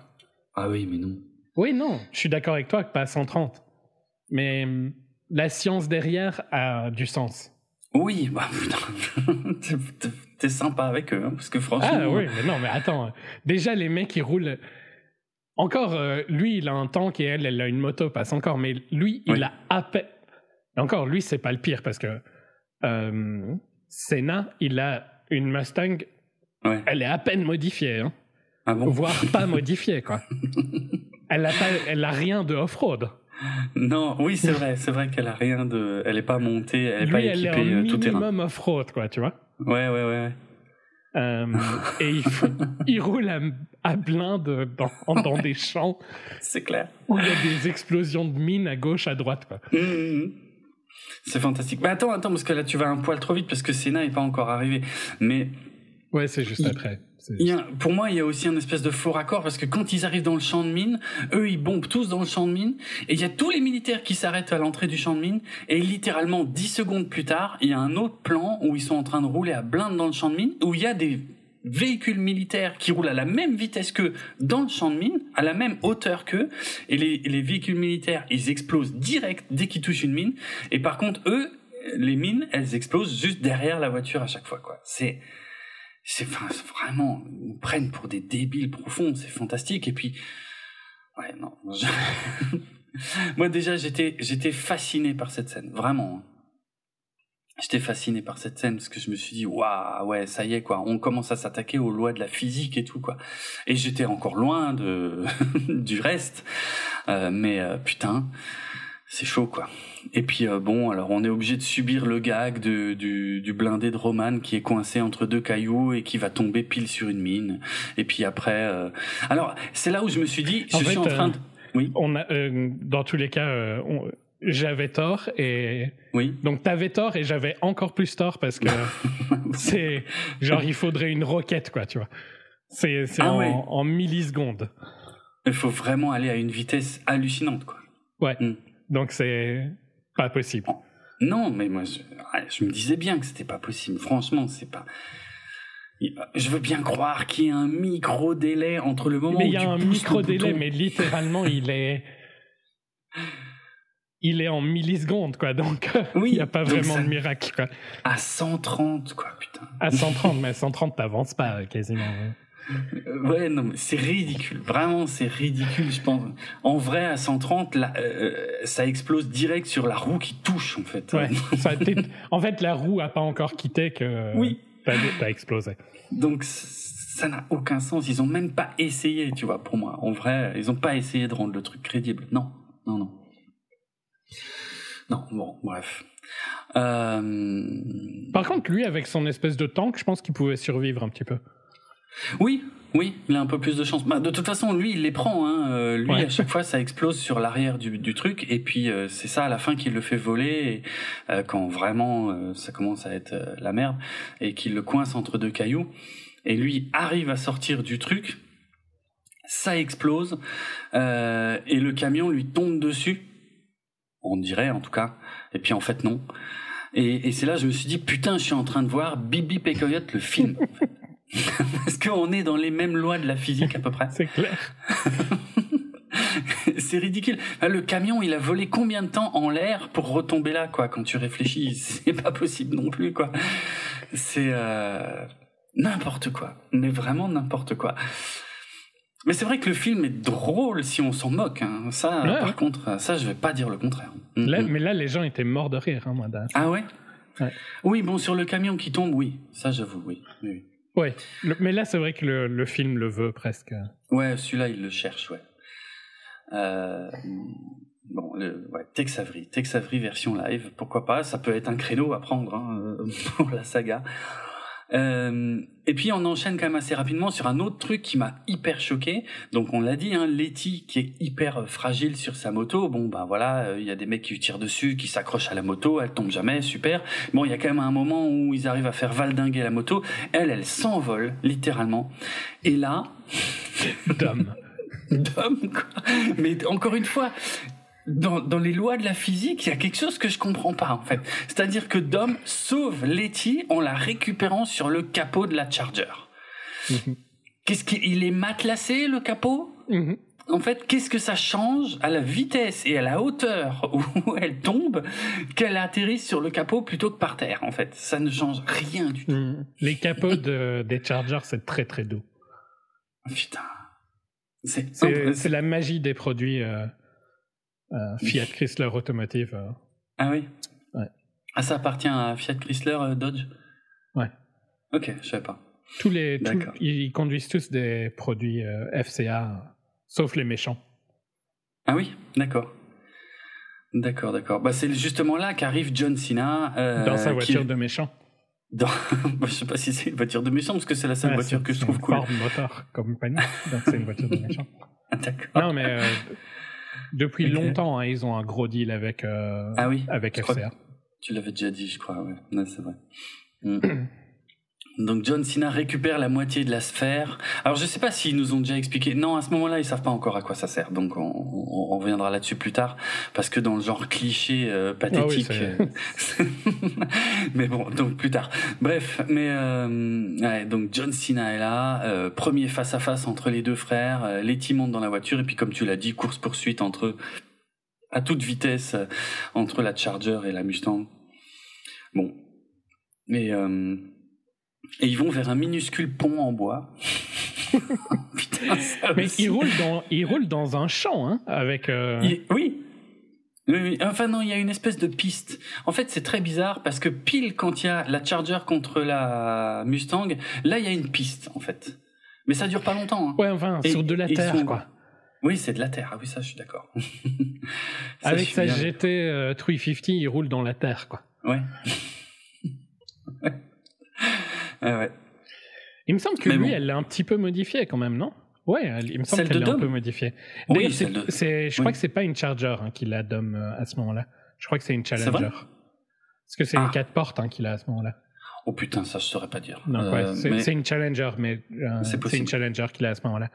Ah oui, mais non. Oui, non, je suis d'accord avec toi que pas 130. Mais hum, la science derrière a du sens. Oui, bah putain, t'es sympa avec eux, hein, parce que franchement. Ah oui, mais non, mais attends. Déjà, les mecs qui roulent encore, euh, lui, il a un tank et elle, elle a une moto, passe encore, mais lui, il a à peine. Encore, lui, c'est pas le pire parce que euh, Senna, il a une Mustang, elle est à peine modifiée, hein. ah voire pas modifiée, quoi. elle a elle a rien de off-road. Non, oui, c'est vrai, c'est vrai qu'elle a rien de, elle est pas montée, elle est pas équipée elle est euh, tout terrain. minimum off-road, quoi, tu vois. Ouais, ouais, ouais. Euh, et il, il, roule à, à blinde dans, dans des champs. C'est clair. Où il y a des explosions de mines à gauche, à droite. Quoi. Mmh, mmh, mmh. C'est fantastique. Mais attends, attends, parce que là tu vas un poil trop vite parce que Senna n'est pas encore arrivé. Mais. Ouais, c'est juste après pour moi, il y a aussi un espèce de faux raccord parce que quand ils arrivent dans le champ de mine, eux, ils bombent tous dans le champ de mine et il y a tous les militaires qui s'arrêtent à l'entrée du champ de mine et littéralement dix secondes plus tard, il y a un autre plan où ils sont en train de rouler à blinde dans le champ de mine où il y a des véhicules militaires qui roulent à la même vitesse qu'eux dans le champ de mine, à la même hauteur qu'eux, et les, les véhicules militaires, ils explosent direct dès qu'ils touchent une mine, et par contre, eux, les mines, elles explosent juste derrière la voiture à chaque fois, quoi. C'est, c'est vraiment, ils nous prennent pour des débiles profonds, c'est fantastique. Et puis, ouais, non. Moi déjà, j'étais, j'étais fasciné par cette scène, vraiment. J'étais fasciné par cette scène parce que je me suis dit waouh ouais ça y est quoi on commence à s'attaquer aux lois de la physique et tout quoi et j'étais encore loin de du reste euh, mais euh, putain c'est chaud quoi et puis euh, bon alors on est obligé de subir le gag de, du, du blindé de Roman qui est coincé entre deux cailloux et qui va tomber pile sur une mine. Et puis après alors c'est là où je me suis dit je suis en train de oui. on a dans tous les cas on j'avais tort et oui. donc t'avais tort et j'avais encore plus tort parce que c'est genre il faudrait une roquette quoi tu vois. C'est ah en, millisecondes. Il faut vraiment aller à une vitesse hallucinante quoi. Ouais. Hmm. donc c'est pas possible non mais moi je, me disais bien que c'était pas possible franchement c'est pas je veux bien croire qu'il y a un micro délai entre le moment mais où il y a un micro délai mais littéralement il est il est en millisecondes, quoi. Donc, oui, il n'y a pas vraiment de miracle, quoi. À 130, quoi, putain. À 130, mais à 130, t'avances pas, quasiment. Euh, ouais, non, mais c'est ridicule. Vraiment, c'est ridicule, je pense. En vrai, à 130, euh, ça explose direct sur la roue qui touche, en fait. Ouais, en fait, la roue a pas encore quitté que. Oui. T'as explosé. Donc, ça n'a aucun sens. Ils ont même pas essayé, tu vois, pour moi. En vrai, ils ont pas essayé de rendre le truc crédible. Non, non, non. Non, bon, bref. Euh... Par contre, lui, avec son espèce de tank, je pense qu'il pouvait survivre un petit peu. Oui, oui, il a un peu plus de chance. Bah, de toute façon, lui, il les prend. Hein. Euh, lui, à chaque fois, ça explose sur l'arrière du, du, truc, et puis euh, c'est ça à la fin qui le fait voler, et, euh, quand vraiment ça commence à être la merde, et qu'il le coince entre deux cailloux. Et lui arrive à sortir du truc, ça explose, et le camion lui tombe dessus on dirait en tout cas. Et puis en fait non. Et, et c'est là je me suis dit putain je suis en train de voir Bibi Pécoyote le film. Parce qu'on est dans les mêmes lois de la physique à peu près. C'est clair. c'est ridicule. Le camion, il a volé combien de temps en l'air pour retomber là, quoi Quand tu réfléchis, c'est pas possible non plus, quoi. C'est euh, n'importe quoi, mais vraiment n'importe quoi. Mais c'est vrai que le film est drôle si on s'en moque. Hein. Ça, par contre, ça, je vais pas dire le contraire. Mais là, les gens étaient morts de rire, hein, moi. Ah ouais, Oui, bon, sur le camion qui tombe, oui. Ça, j'avoue, oui. oui. Ouais. mais là, c'est vrai que le, film le veut presque. Ouais, celui-là, il le cherche, ouais. Euh, bon, le, ouais, Tex version live, pourquoi pas Ça peut être un créneau à prendre hein, pour la saga. Euh, et puis on enchaîne quand même assez rapidement sur un autre truc qui m'a hyper choqué. Donc on l'a dit, hein, Letty qui est hyper fragile sur sa moto. Bon ben voilà, euh, il y a des mecs qui lui tirent dessus, qui s'accrochent à la moto, elle tombe jamais, super. Bon il y a quand même un moment où ils arrivent à faire valdinguer la moto. Elle, elle s'envole littéralement. Et là, Dom. Dom quoi. Mais encore une fois, dans, dans, les lois de la physique, il y a quelque chose que je comprends pas en fait. C'est-à-dire que Dom sauve Letty en la récupérant sur le capot de la Charger. Mhm. Qu'est-ce qu'il est matelassé le capot? Mhm. En fait, qu'est-ce que ça change à la vitesse et à la hauteur où elle tombe qu'elle atterrisse sur le capot plutôt que par terre En fait, ça ne change rien du tout. Mhm. Les capots de, des Chargers, c'est très très doux. Putain. C'est la magie des produits. Euh, Fiat Chrysler Automotive. Euh. Ah oui? Ouais. Ah, ça appartient à Fiat Chrysler euh, Dodge? Ouais. Ok, je savais pas. Tous les, ils conduisent tous des produits FCA, sauf les méchants. Ah oui, d'accord. D'accord, d'accord. Bah, c'est justement là qu'arrive John Cena. Dans sa voiture de méchant. Dans... Bah, je sais pas si c'est une voiture de méchant, parce que c'est la seule voiture que je trouve cool. C'est une moteur compagnie, donc c'est une voiture de méchant. d'accord. Non, mais depuis longtemps, hein, ils ont un gros deal avec, euh, ah oui, avec FCA. Tu l'avais déjà dit, je crois, ouais. c'est vrai. Mm. Donc John Cena récupère la moitié de la sphère. Alors je sais pas s'ils nous ont déjà expliqué. Non, à ce moment-là, ils savent pas encore à quoi ça sert. Donc on, on, reviendra là-dessus plus tard, parce que dans le genre cliché euh, pathétique. Ah mais bon, donc plus tard. Bref, mais euh, ouais, donc John Cena est là, euh, premier face à face entre les deux frères. Euh, Letty monte dans la voiture et puis comme tu l'as dit, course poursuite entre à toute vitesse entre la Charger et la Mustang. Bon, mais et ils vont vers un minuscule pont en bois. Putain, ça Mais ils roulent dans, ils roulent dans un champ, hein, avec. Euh... Oui. Oui, enfin non, il y a une espèce de piste. En fait, c'est très bizarre parce que pile quand il y a la Charger contre la Mustang, là il y a une piste en fait. Mais ça dure pas longtemps. Hein. Ouais, enfin, sur de la terre quoi. Oui, c'est de la terre. Ah oui, ça, je suis d'accord. Avec sa GT 350, il roule dans la terre, quoi. Ouais. ouais. ouais. Il me semble que lui, elle l'a un petit peu modifié quand même, non? Ouais, il me semble qu'elle l'a un peu modifié. Oui, c'est, je crois que c'est pas une Charger hein, qu'il a Dom euh, à ce moment-là. Je crois que c'est une Challenger. Parce que c'est une 4 ah. portes hein, qu'il a à ce moment-là. Oh putain, ça je saurais pas dire. Non, euh, c'est une Challenger, mais euh, c'est une Challenger qu'il a à ce moment-là.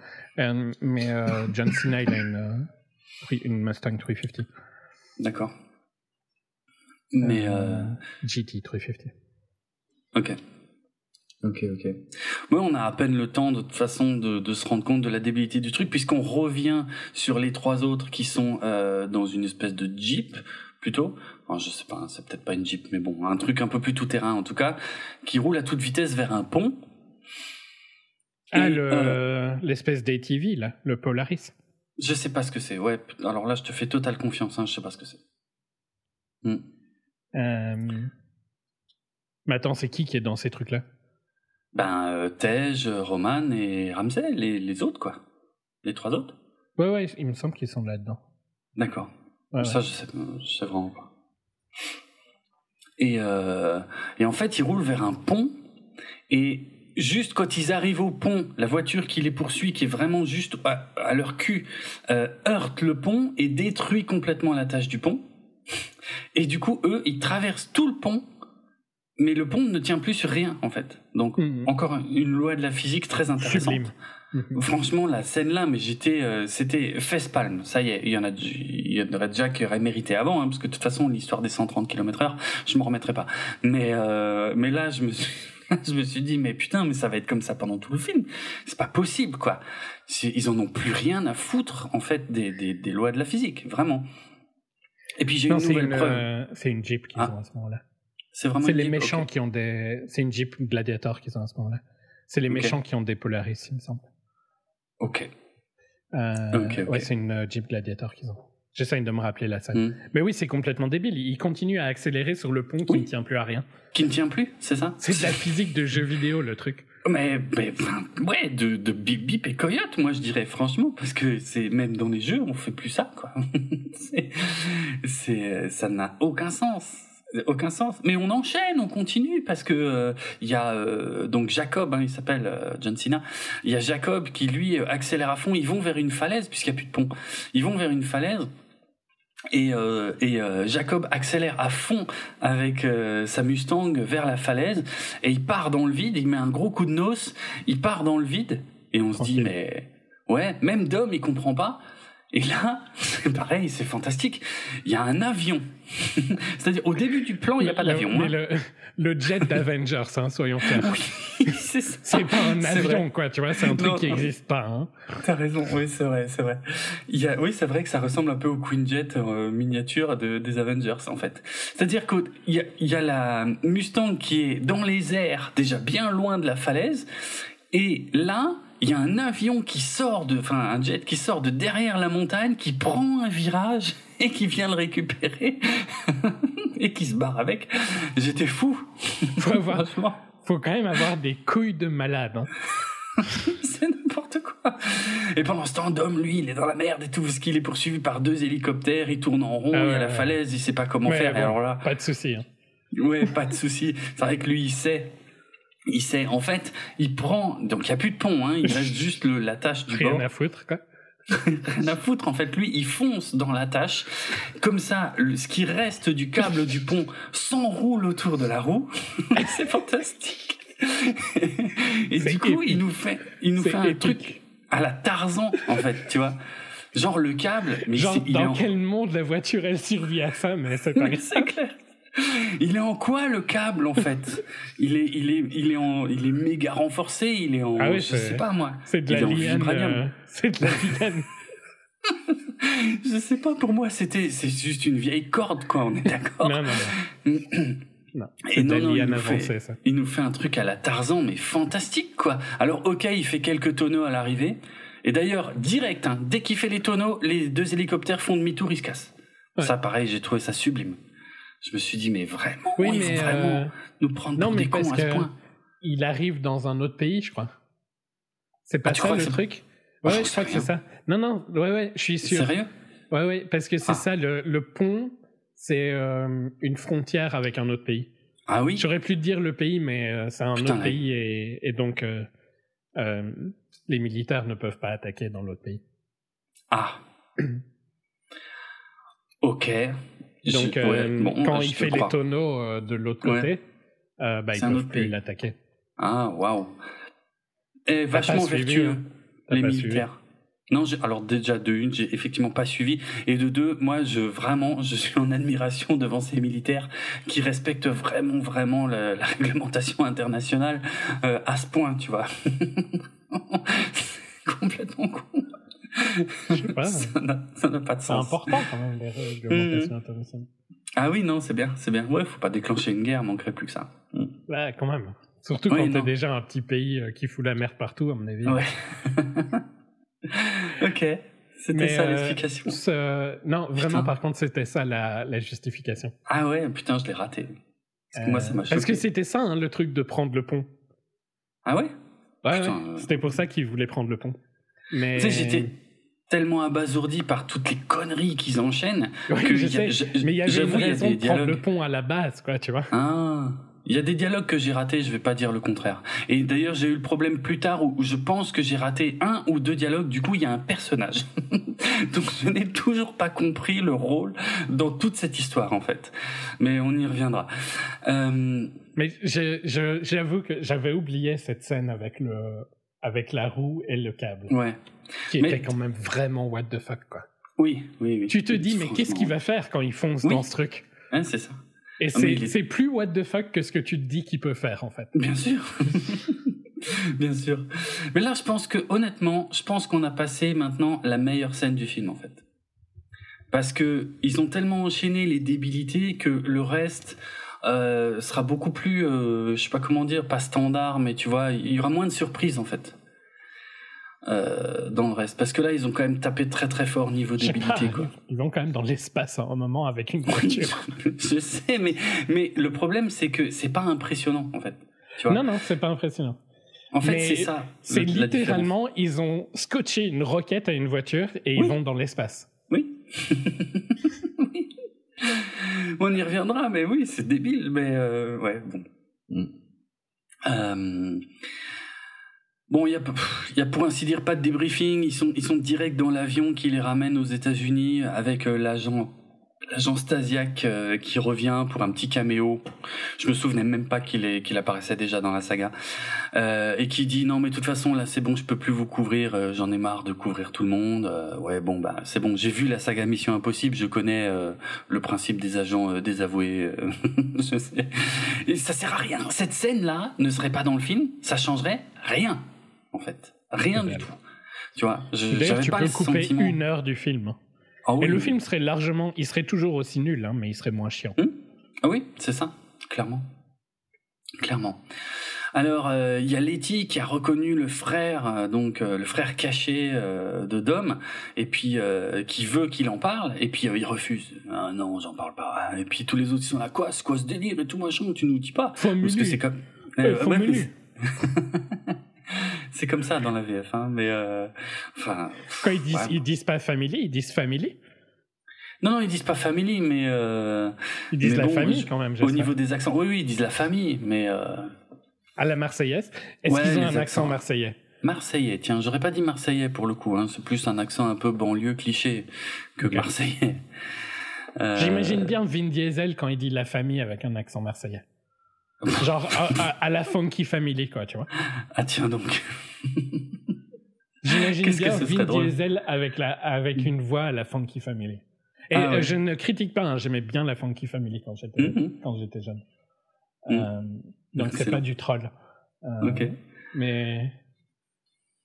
mais John Cena, il a une, une Mustang 350. D'accord. Mais GT 350. Ok. Ok, ok. Oui, on a à peine le temps de toute façon de, de se rendre compte de la débilité du truc, puisqu'on revient sur les trois autres qui sont euh, dans une espèce de jeep plutôt. Enfin, je sais pas, c'est peut-être pas une jeep, mais bon, un truc un peu plus tout terrain en tout cas, qui roule à toute vitesse vers un pont. Ah, euh, l'espèce d'ATV là, le Polaris. Je sais pas ce que c'est. Ouais, alors là, je te fais totale confiance. Hein, je sais pas ce que c'est. Hmm. Euh... Mais attends, c'est qui qui est dans ces trucs-là? Ben, euh, Tej, Roman et Ramsey, les, les autres, quoi. Les trois autres. Ouais, ouais, il me semble qu'ils sont là-dedans. D'accord. Ça, Je, sais, je sais vraiment pas. Et, euh, et en fait, ils roulent vers un pont. Et juste quand ils arrivent au pont, la voiture qui les poursuit, qui est vraiment juste à, leur cul, euh, heurte le pont et détruit complètement la tâche du pont. Et du coup, eux, ils traversent tout le pont mais le pont ne tient plus sur rien en fait. Donc mhm. encore une loi de la physique très intéressante. Mhm. Franchement, la scène là, mais j'étais, euh, c'était face palme. Ça y est, il y en a, il y en aurait déjà qui auraient mérité avant, hein, parce que de toute façon, l'histoire des 130 km/h, je me remettrai pas. Mais euh, mais là, je me suis, je me suis dit, mais putain, mais ça va être comme ça pendant tout le film. C'est pas possible, quoi. Ils en ont plus rien à foutre en fait des, des, des lois de la physique, vraiment. Et puis j'ai une nouvelle preuve. Euh, c'est une Jeep qu'ils ah. ont à ce moment-là. C'est vraiment. C'est les méchants qui ont des. C'est une Jeep Gladiator qu'ils ont à ce moment-là. C'est les méchants qui ont des Polaris, il me semble. Ok. Euh, ouais, c'est une euh, Jeep Gladiator qu'ils ont. J'essaye de me rappeler la scène. Hmm. Mais oui, c'est complètement débile. Il continue à accélérer sur le pont qui ne tient plus à rien. Qui ne tient plus, c'est ça? C'est de la physique de jeu vidéo, le truc. Mais, mais ouais, de, de bip bip et coyote, moi je dirais franchement, parce que c'est même dans les jeux, on fait plus ça, quoi. c'est, ça n'a aucun sens aucun sens. Mais on enchaîne, on continue parce que euh, il y a euh, donc Jacob, hein, il s'appelle euh, John Cena. Il y a Jacob qui lui accélère à fond. Ils vont vers une falaise puisqu'il n'y a plus de pont. Ils vont vers une falaise. Et, et Jacob accélère à fond avec sa Mustang vers la falaise et il part dans le vide, il met un gros coup de noce, il part dans le vide et on se dit mais ouais, même Dom il comprend pas et là, c'est pareil, c'est fantastique. Il y a un avion. C'est-à-dire, au début du plan, il n'y a pas d'avion. Mais hein. le, jet d'Avengers, hein, soyons clairs. Oui, c'est ça. C'est pas un avion, quoi, tu vois, c'est un truc qui n'existe pas. Hein. T'as raison, oui, c'est vrai, c'est vrai. Il y a, oui, c'est vrai que ça ressemble un peu au Queen Jet euh, miniature de, des Avengers, en fait. C'est-à-dire qu'il y a, y a la Mustang qui est dans les airs, déjà bien loin de la falaise, et là, il y a un avion qui sort de, enfin un jet qui sort de derrière la montagne, qui prend un virage et qui vient le récupérer et qui se barre avec. J'étais fou. Faut avoir, faut quand même avoir des couilles de malade. Hein. C'est n'importe quoi. Et pendant ce temps, Dom, lui, il est dans la merde et tout, parce qu'il est poursuivi par deux hélicoptères, il tourne en rond, ah il y a la falaise, il sait pas comment faire. alors là, pas de souci. Hein. Ouais, pas de souci. C'est vrai que lui, il sait il sait, en fait, il prend, donc il n'y a plus de pont, hein, il reste juste le, la tâche du Rien bord. Rien à foutre, quoi. Rien à foutre, en fait, lui, il fonce dans la tâche. Comme ça, ce qui reste du câble du pont s'enroule autour de la roue. c'est fantastique. Et du coup, il nous fait, il nous fait un truc à la Tarzan, en fait, tu vois. Genre le câble, mais Genre, dans quel monde la voiture elle survit à ça, mais c'est pas C'est clair. Il est en quoi le câble en fait? Il est il est il est en il est méga renforcé, il est en ah je sais pas moi. C'est de, la liane. Euh, c'est de la liane. je sais pas pour moi c'était c'est juste une vieille corde quoi, on est d'accord? Non non non. non de la liane avancée ça. Il nous fait un truc à la Tarzan mais fantastique quoi. Alors OK, il fait quelques tonneaux à l'arrivée et d'ailleurs direct hein, dès qu'il fait les tonneaux, les deux hélicoptères font demi-tour, ils se cassent. Ça, pareil, j'ai trouvé ça sublime. Je me suis dit, mais vraiment, oui, mais vraiment euh, nous prendre non, pour mais des cons à ce point. Il arrive dans un autre pays, je crois. C'est pas ah, ça le truc? Ouais, ah, je crois que c'est ça. Non, non, ouais, ouais, je suis sûr. Sérieux? Ouais, ouais, parce que c'est ah. ça, le, le pont, c'est euh, une frontière avec un autre pays. Ah oui? J'aurais pu te dire le pays, mais euh, c'est un autre pays et, et donc les militaires ne peuvent pas attaquer dans l'autre pays. Ah. ok. Donc, quand il fait les tonneaux de l'autre côté, bah, ils peuvent plus l'attaquer. Ah, waouh. Et vachement vertueux, hein. les militaires. Non, alors déjà de une, j'ai effectivement pas suivi, et de deux, moi, je vraiment, je suis en admiration devant ces militaires qui respectent vraiment, vraiment la, réglementation internationale euh, à ce point, tu vois. complètement con. Je sais pas. Ça n'a pas de sens. C'est important quand même les réglementations internationales. Ah oui, non, c'est bien, c'est bien. Ouais, faut pas déclencher une guerre, manquerait plus que ça. Hmm. Ouais, quand même. Surtout quand t'es déjà un petit pays euh, qui fout la merde partout, à mon avis. Ouais. ok. C'était ça euh, l'explication. non, vraiment, par contre, c'était ça la, la, justification. Ah ouais, putain, je l'ai raté. Parce que moi, ça m'a Parce que c'était ça, hein, le truc de prendre le pont. Ah ouais? Ouais, c'était pour ça qu'ils voulaient prendre le pont. Mais... Tu sais, j'étais tellement abasourdi par toutes les conneries qu'ils enchaînent que je sais. mais il y avait une raison de prendre le pont à la base, quoi, tu vois. Ah il y a des dialogues que j'ai ratés, je vais pas dire le contraire. Et d'ailleurs, j'ai eu le problème plus tard où je pense que j'ai raté un ou deux dialogues. Du coup, il y a un personnage. Donc, je n'ai toujours pas compris le rôle dans toute cette histoire, en fait. Mais on y reviendra. Euh... Mais j'avoue que j'avais oublié cette scène avec le avec la roue et le câble. Ouais. Qui était quand même vraiment what the fuck, quoi. Oui, oui, oui. Tu te dis, mais qu'est-ce qu'il va faire quand il fonce dans ce truc? Hein, C'est ça. Et c'est plus what the fuck que ce que tu te dis qu'il peut faire, en fait. Bien sûr. Bien sûr. Mais là, je pense que, honnêtement, je pense qu'on a passé maintenant la meilleure scène du film, en fait. Parce que ils ont tellement enchaîné les débilités que le reste euh, sera beaucoup plus, euh, je sais pas comment dire, pas standard, mais tu vois, il y aura moins de surprises, en fait. Euh, dans le reste. Parce que là, ils ont quand même tapé très très fort niveau débilité. Quoi. Ils vont quand même dans l'espace à un moment avec une voiture. je sais, mais, mais le problème, c'est que c'est pas impressionnant en fait. Tu vois non, non, c'est pas impressionnant. En fait, c'est ça. C'est littéralement, ils ont scotché une roquette à une voiture et ils vont dans l'espace. Oui. oui. On y reviendra, mais oui, c'est débile, mais euh, ouais, bon. Mm. Euh, Bon, il y a, pour ainsi dire pas de débriefing. Ils sont, ils sont direct dans l'avion qui les ramène aux États-Unis avec euh, l'agent, l'agent euh, qui revient pour un petit caméo. Je me souvenais même pas qu'il apparaissait déjà dans la saga euh, et qui dit non mais de toute façon là c'est bon, je peux plus vous couvrir. J'en ai marre de couvrir tout le monde. ouais bon bah c'est bon, j'ai vu la saga Mission Impossible, je connais le principe des agents désavoués. je sais. Et ça sert à rien. Cette scène là ne serait pas dans le film, ça changerait rien en fait. Rien du tout. Tu vois, D'ailleurs, tu peux couper une heure du film. Ah et le film serait largement, il serait toujours aussi nul, hein, mais il serait moins chiant. Hmm ah oui, c'est ça, clairement, clairement. Alors, euh, il y a Letty qui a reconnu le frère, euh, donc euh, le frère caché de Dom, et puis qui veut qu'il en parle, et puis il refuse. Ah non, j'en parle pas. Et puis tous les autres ils sont là, quoi, c'est quoi ce délire et tout machin, tu nous dis pas. Parce que c'est comme. c'est comme ça dans la VF, hein, mais euh, enfin. Quand ils disent, ils disent pas family, ils disent family. Non, non, ils disent pas family, mais euh, ils disent la famille quand même. Au niveau des accents, oui, oui, ils disent la famille, mais euh... à la marseillaise. Est-ce qu'ils ont un accent marseillais? Marseillais, tiens, j'aurais pas dit marseillais pour le coup. Hein. C'est plus un accent un peu banlieue cliché que marseillais. J'imagine bien Vin Diesel quand il dit la famille avec un accent marseillais. Genre à, la Funky Family, quoi, tu vois. Ah tiens donc. J'imagine bien Vin Diesel avec, la, avec une voix à la Funky Family. Et ah, euh, je ne critique pas, hein, j'aimais bien la Funky Family quand j'étais quand j'étais jeune. Mm. Euh, donc c'est pas du troll. Euh, ok. Mais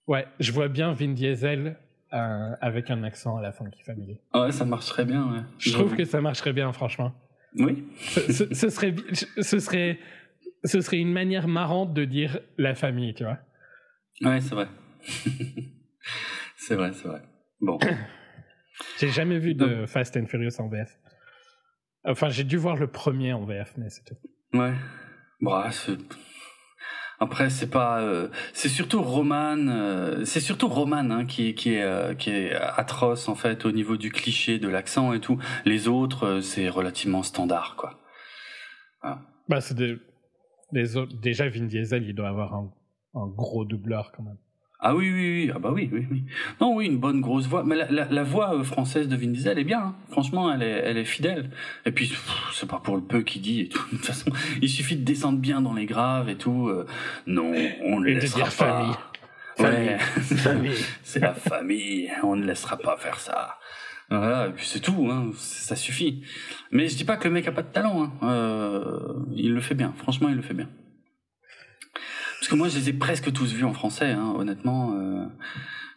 ouais, je vois bien Vin Diesel avec un accent à la Funky Family. Ah ouais, ça marcherait bien. Ouais. Je trouve que ça marcherait bien, franchement. Oui. ce, serait, ce serait ce serait une manière marrante de dire la famille, tu vois. Ouais, c'est vrai. c'est vrai, c'est vrai. Bon. J'ai jamais vu de Fast and Furious en VF. Enfin, j'ai dû voir le premier en VF, mais c'est tout. Ouais. Bah, après, c'est pas, euh, c'est surtout Roman, euh, c'est surtout Roman hein, qui, qui est euh, qui est atroce en fait au niveau du cliché, de l'accent et tout. Les autres, c'est relativement standard, quoi. Bah, c'est des, autres. Déjà, Vin Diesel, il doit avoir un, un gros doubleur quand même. Ah oui, oui, oui, ah bah oui, oui, oui. Non, oui, une bonne grosse voix. Mais la, la, voix euh, française de Vin Diesel est bien. Hein. Franchement, elle est, elle est fidèle. Et puis, c'est pas pour le peu qu'il dit et tout. De toute façon, il suffit de descendre bien dans les graves et tout. Euh, non, on ne laissera pas. Famille. Ouais, famille. c'est la famille. On ne laissera pas faire ça. Voilà, c'est tout, hein, ça suffit. Mais je dis pas que le mec a pas de talent. Hein. Euh, il le fait bien. Franchement, il le fait bien. Parce que moi, je les ai presque tous vus en français, hein, honnêtement. Euh...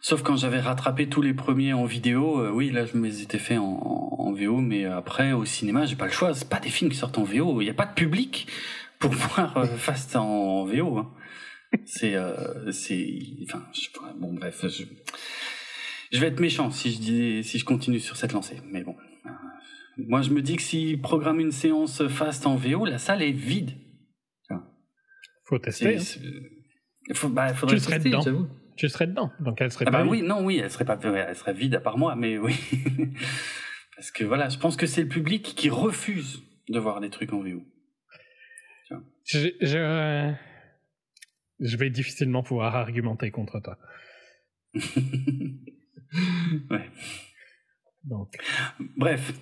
Sauf quand j'avais rattrapé tous les premiers en vidéo, euh, oui, là, je me les étais fait en, en, VO, mais après, au cinéma, j'ai pas le choix. C'est pas des films qui sortent en VO. Il n'y a pas de public pour voir euh, Fast en VO. Hein. C'est, euh, c'est, enfin, je, bon, bref, je, je vais être méchant si je dis, si je continue sur cette lancée. Mais bon, euh, moi, je me dis que s'ils programment une séance Fast en VO, la salle est vide. Faut tester. Hein. Faut, bah, faudrait tu serais tester, dedans. Tu serais dedans, donc elle serait ah pas bah oui, non, oui, elle serait pas, elle serait vide à part moi, mais oui. Parce que voilà, je pense que c'est le public qui refuse de voir des trucs en VO. Je, je, je vais difficilement pouvoir argumenter contre toi. ouais. Donc. Bref,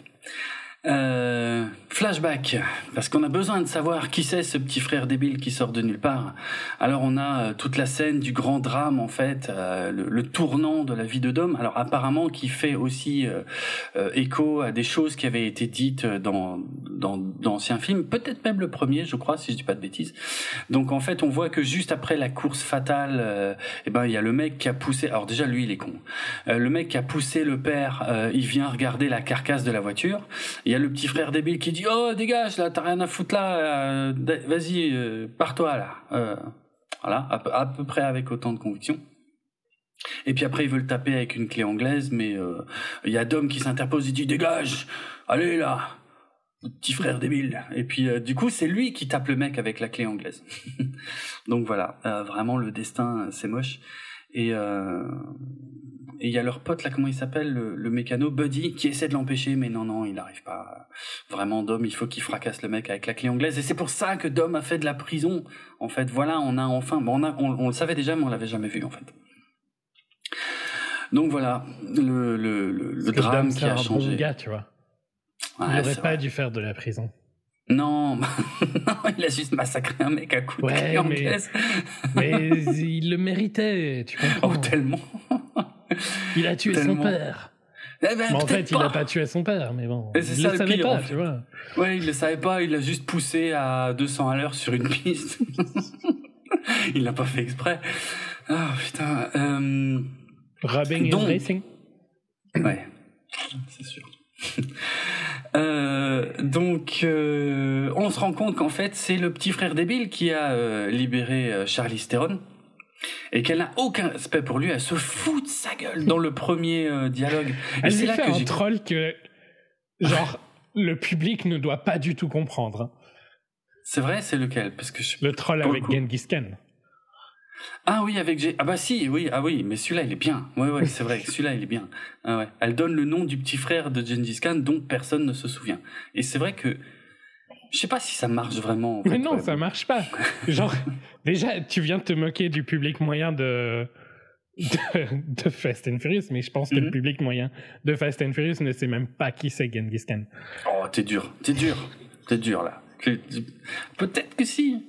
euh, flashback, parce qu'on a besoin de savoir qui c'est ce petit frère débile qui sort de nulle part. Alors on a euh, toute la scène du grand drame en fait, euh, le, tournant de la vie de Dom. Alors apparemment qui fait aussi écho à des choses qui avaient été dites dans dans d'anciens films, peut-être même le premier, je crois, si je dis pas de bêtises. Donc en fait on voit que juste après la course fatale, eh ben il y a le mec qui a poussé. Alors déjà lui il est con. le mec qui a poussé le père, il vient regarder la carcasse de la voiture. Il y a le petit frère débile qui dit oh dégage là t'as rien à foutre là euh, vas-y euh, pars-toi là. Euh, voilà à, peu près avec autant de conviction. Et puis après il veut le taper avec une clé anglaise mais il y a Dom qui s'interpose il dit dégage allez là petit frère débile. Et puis du coup c'est lui qui tape le mec avec la clé anglaise. Donc voilà vraiment le destin c'est moche. Et et il y a leur pote là, comment il s'appelle, le, mécano Buddy, qui essaie de l'empêcher, mais non, non, il n'arrive pas. Vraiment, Dom, il faut qu'il fracasse le mec avec la clé anglaise. Et c'est pour ça que Dom a fait de la prison. En fait, voilà, on a enfin, bon, on, a, on, le savait déjà, mais on l'avait jamais vu en fait. Donc voilà, le, le, le, drame qui a changé. Bon gars, tu vois. il n'aurait pas dû faire de la prison. Non, il a juste massacré un mec à coups de clé anglaise. mais il le méritait, tu comprends. Oh, tellement. Il a tué son père. Eh ben, en fait, il n'a pas tué son père, mais bon. il ça, le savait pas, tu vois. Ouais, il le savait pas, il l'a juste poussé à 200 à l'heure sur une piste. il l'a pas fait exprès. Ah, putain. Euh... Rubbing Donc... racing Ouais, c'est sûr. Euh, donc, euh, on se rend compte qu'en fait, c'est le petit frère débile qui a euh, libéré Charlie Theron et qu'elle n'a aucun respect pour lui, elle se fout de sa gueule dans le premier euh, dialogue. Elle lui fait un troll que, genre, le public ne doit pas du tout comprendre. C'est vrai, c'est lequel? Parce que Le troll avec Genghis Khan. Ah oui, avec G... Ah bah si, oui, ah oui, mais celui-là, il est bien. Ouais, ouais, c'est vrai, celui-là, il est bien. Ah ouais. Elle donne le nom du petit frère de Genghis Khan dont personne ne se souvient. Et c'est vrai que je sais pas si ça marche vraiment. mais non, ça marche pas. Genre, déjà, tu viens de te moquer du public moyen de, de, Fast and Furious, mais je pense que le mhm. public moyen de Fast and Furious ne sait même pas qui c'est Genghis Khan. Oh, t'es dur, t'es dur, t'es dur là. Peut-être que si.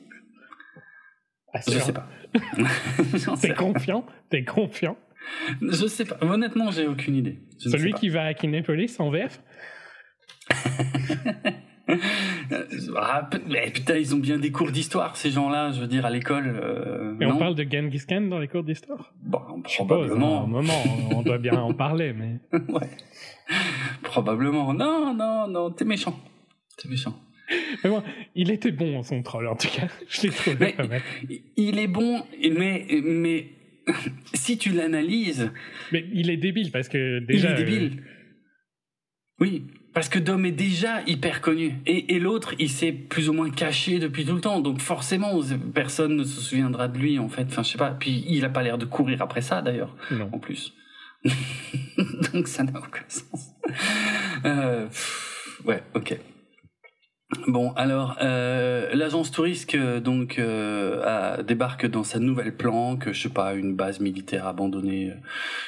Ah, je sais pas. t'es confiant? T'es confiant? Je sais pas. Honnêtement, j'ai aucune idée. Celui qui va à Kinépolis en VF ah, putain, ils ont bien des cours d'histoire, ces gens-là, je veux dire, à l'école. Euh, Et on parle de Genghis Khan dans les cours d'histoire? Bon, probablement. un moment, on doit bien en parler, mais. ouais. Probablement. Non, non, non, t'es méchant. T'es méchant. Mais bon, il était bon son troll, en tout cas. Je l'ai trouvé pas mal. Il est bon, mais, mais si tu l'analyses. Mais il est débile parce que déjà. Il est débile. Oui, parce que Dom est déjà hyper connu. Et, et l'autre, il s'est plus ou moins caché depuis tout le temps. Donc forcément, personne ne se souviendra de lui, en fait. Enfin, je sais pas. Puis il a pas l'air de courir après ça, d'ailleurs. En plus. donc ça n'a aucun sens. Euh, ouais, ok. Bon, alors euh, l'agence touriste donc euh, débarque dans sa nouvelle planque, je sais pas, une base militaire abandonnée.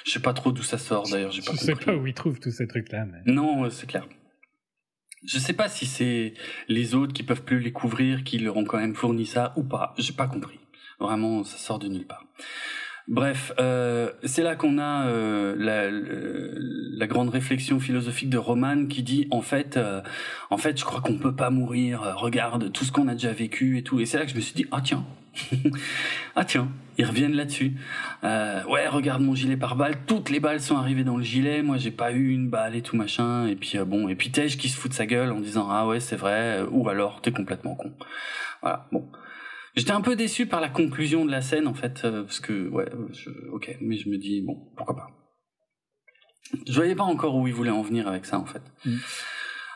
Je sais pas trop d'où ça sort d'ailleurs, j'ai pas Je sais pas où ils trouvent tous ces trucs-là. Mais... Non, c'est clair. Je sais pas si c'est les autres qui peuvent plus les couvrir qui leur ont quand même fourni ça ou pas. J'ai pas compris. Vraiment, ça sort de nulle part. Bref, euh, c'est là qu'on a euh, la, la, grande réflexion philosophique de Roman qui dit en fait, euh, en fait, je crois qu'on peut pas mourir. regarde tout ce qu'on a déjà vécu et tout. Et c'est là que je me suis dit ah tiens, ah tiens, ils reviennent là-dessus. ouais, regarde mon gilet par balle. Toutes les balles sont arrivées dans le gilet. Moi, j'ai pas eu une balle et tout machin. Et puis bon, et puis Tej qui se fout de sa gueule en disant ah ouais c'est vrai. Ou alors t'es complètement con. Voilà. Bon. J'étais un peu déçu par la conclusion de la scène en fait, euh, parce que ouais, je, ok, mais je me dis bon, pourquoi pas. Je voyais pas encore où il voulait en venir avec ça en fait. Mm.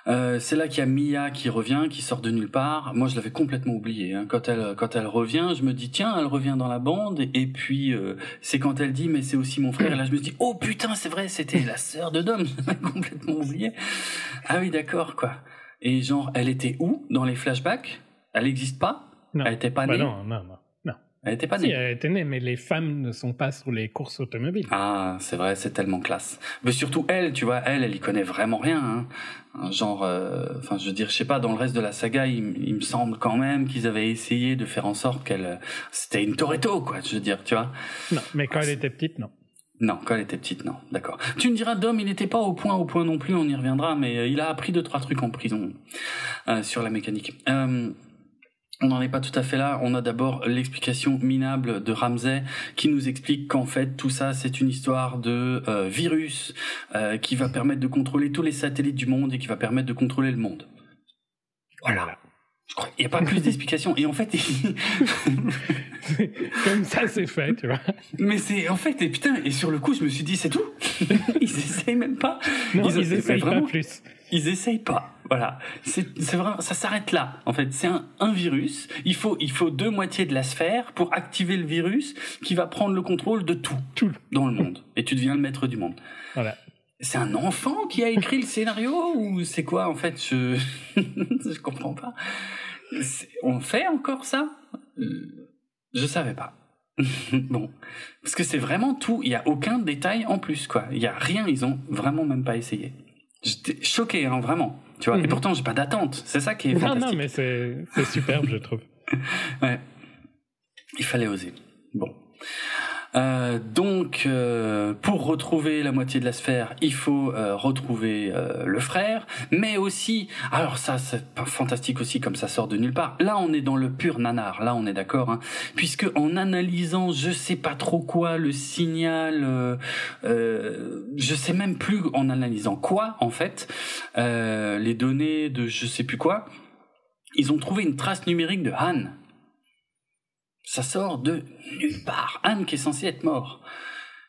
Euh, c'est là qu'il y a Mia qui revient, qui sort de nulle part. Moi, je l'avais complètement oublié. Hein. Quand elle quand elle revient, je me dis tiens, elle revient dans la bande. Et puis euh, c'est quand elle dit mais c'est aussi mon frère. Et là, je me dis oh putain, c'est vrai, c'était la sœur de Dom. J'avais complètement oublié. Ah oui, d'accord quoi. Et genre, elle était où dans les flashbacks? Elle n'existe pas? Non. Elle n'était pas bah née? non, non, non, non. Elle n'était pas née? Si, elle était née, mais les femmes ne sont pas sur les courses automobiles. Ah, c'est vrai, c'est tellement classe. Mais surtout elle, tu vois, elle, elle y connaît vraiment rien. Hein. Genre, euh, enfin, je veux dire, je sais pas, dans le reste de la saga, il, il me semble quand même qu'ils avaient essayé de faire en sorte qu'elle, c'était une Toretto, quoi. Je veux dire, tu vois. Non, mais quand elle était petite, non. Non, quand elle était petite, non. D'accord. Tu me diras, Dom, il n'était pas au point, au point non plus. On y reviendra, mais euh, il a appris deux trois trucs en prison euh, sur la mécanique. Euh, on n'en est pas tout à fait là. On a d'abord l'explication minable de Ramsey qui nous explique qu'en fait tout ça c'est une histoire de euh, virus euh, qui va permettre de contrôler tous les satellites du monde et qui va permettre de contrôler le monde. Voilà. Je crois qu'il n'y a pas plus d'explications. Et en fait, comme ça c'est fait, tu vois. Mais c'est en fait et putain et sur le coup je me suis dit c'est tout. ils essayent même pas. Non, ils, ils essayent vraiment... pas plus ils essayent pas. Voilà, c'est vraiment, ça s'arrête là. En fait, c'est un, un, virus. Il faut, il faut deux moitiés de la sphère pour activer le virus qui va prendre le contrôle de tout, tout dans le monde. Et tu deviens le maître du monde. Voilà. C'est un enfant qui a écrit le scénario ou c'est quoi en fait? Je, je comprends pas. On fait encore ça? Je savais pas. bon, parce que c'est vraiment tout. Il y a aucun détail en plus, quoi. Il y a rien. Ils ont vraiment même pas essayé. J'étais choqué, hein, vraiment. Tu vois. Et mhm. pourtant, j'ai pas d'attente. C'est ça qui est fantastique. Non, non, mais c'est superbe, je trouve. Ouais. Il fallait oser. Bon. Euh, donc, euh, pour retrouver la moitié de la sphère, il faut euh, retrouver le frère, mais aussi, alors ça c'est fantastique aussi comme ça sort de nulle part. Là, on est dans le pur nanar. Là, on est d'accord, hein, puisque en analysant, je sais pas trop quoi, le signal, je sais même plus en analysant quoi en fait, les données de je sais plus quoi, ils ont trouvé une trace numérique de Han ça sort de nulle part. Anne qui est censé être mort.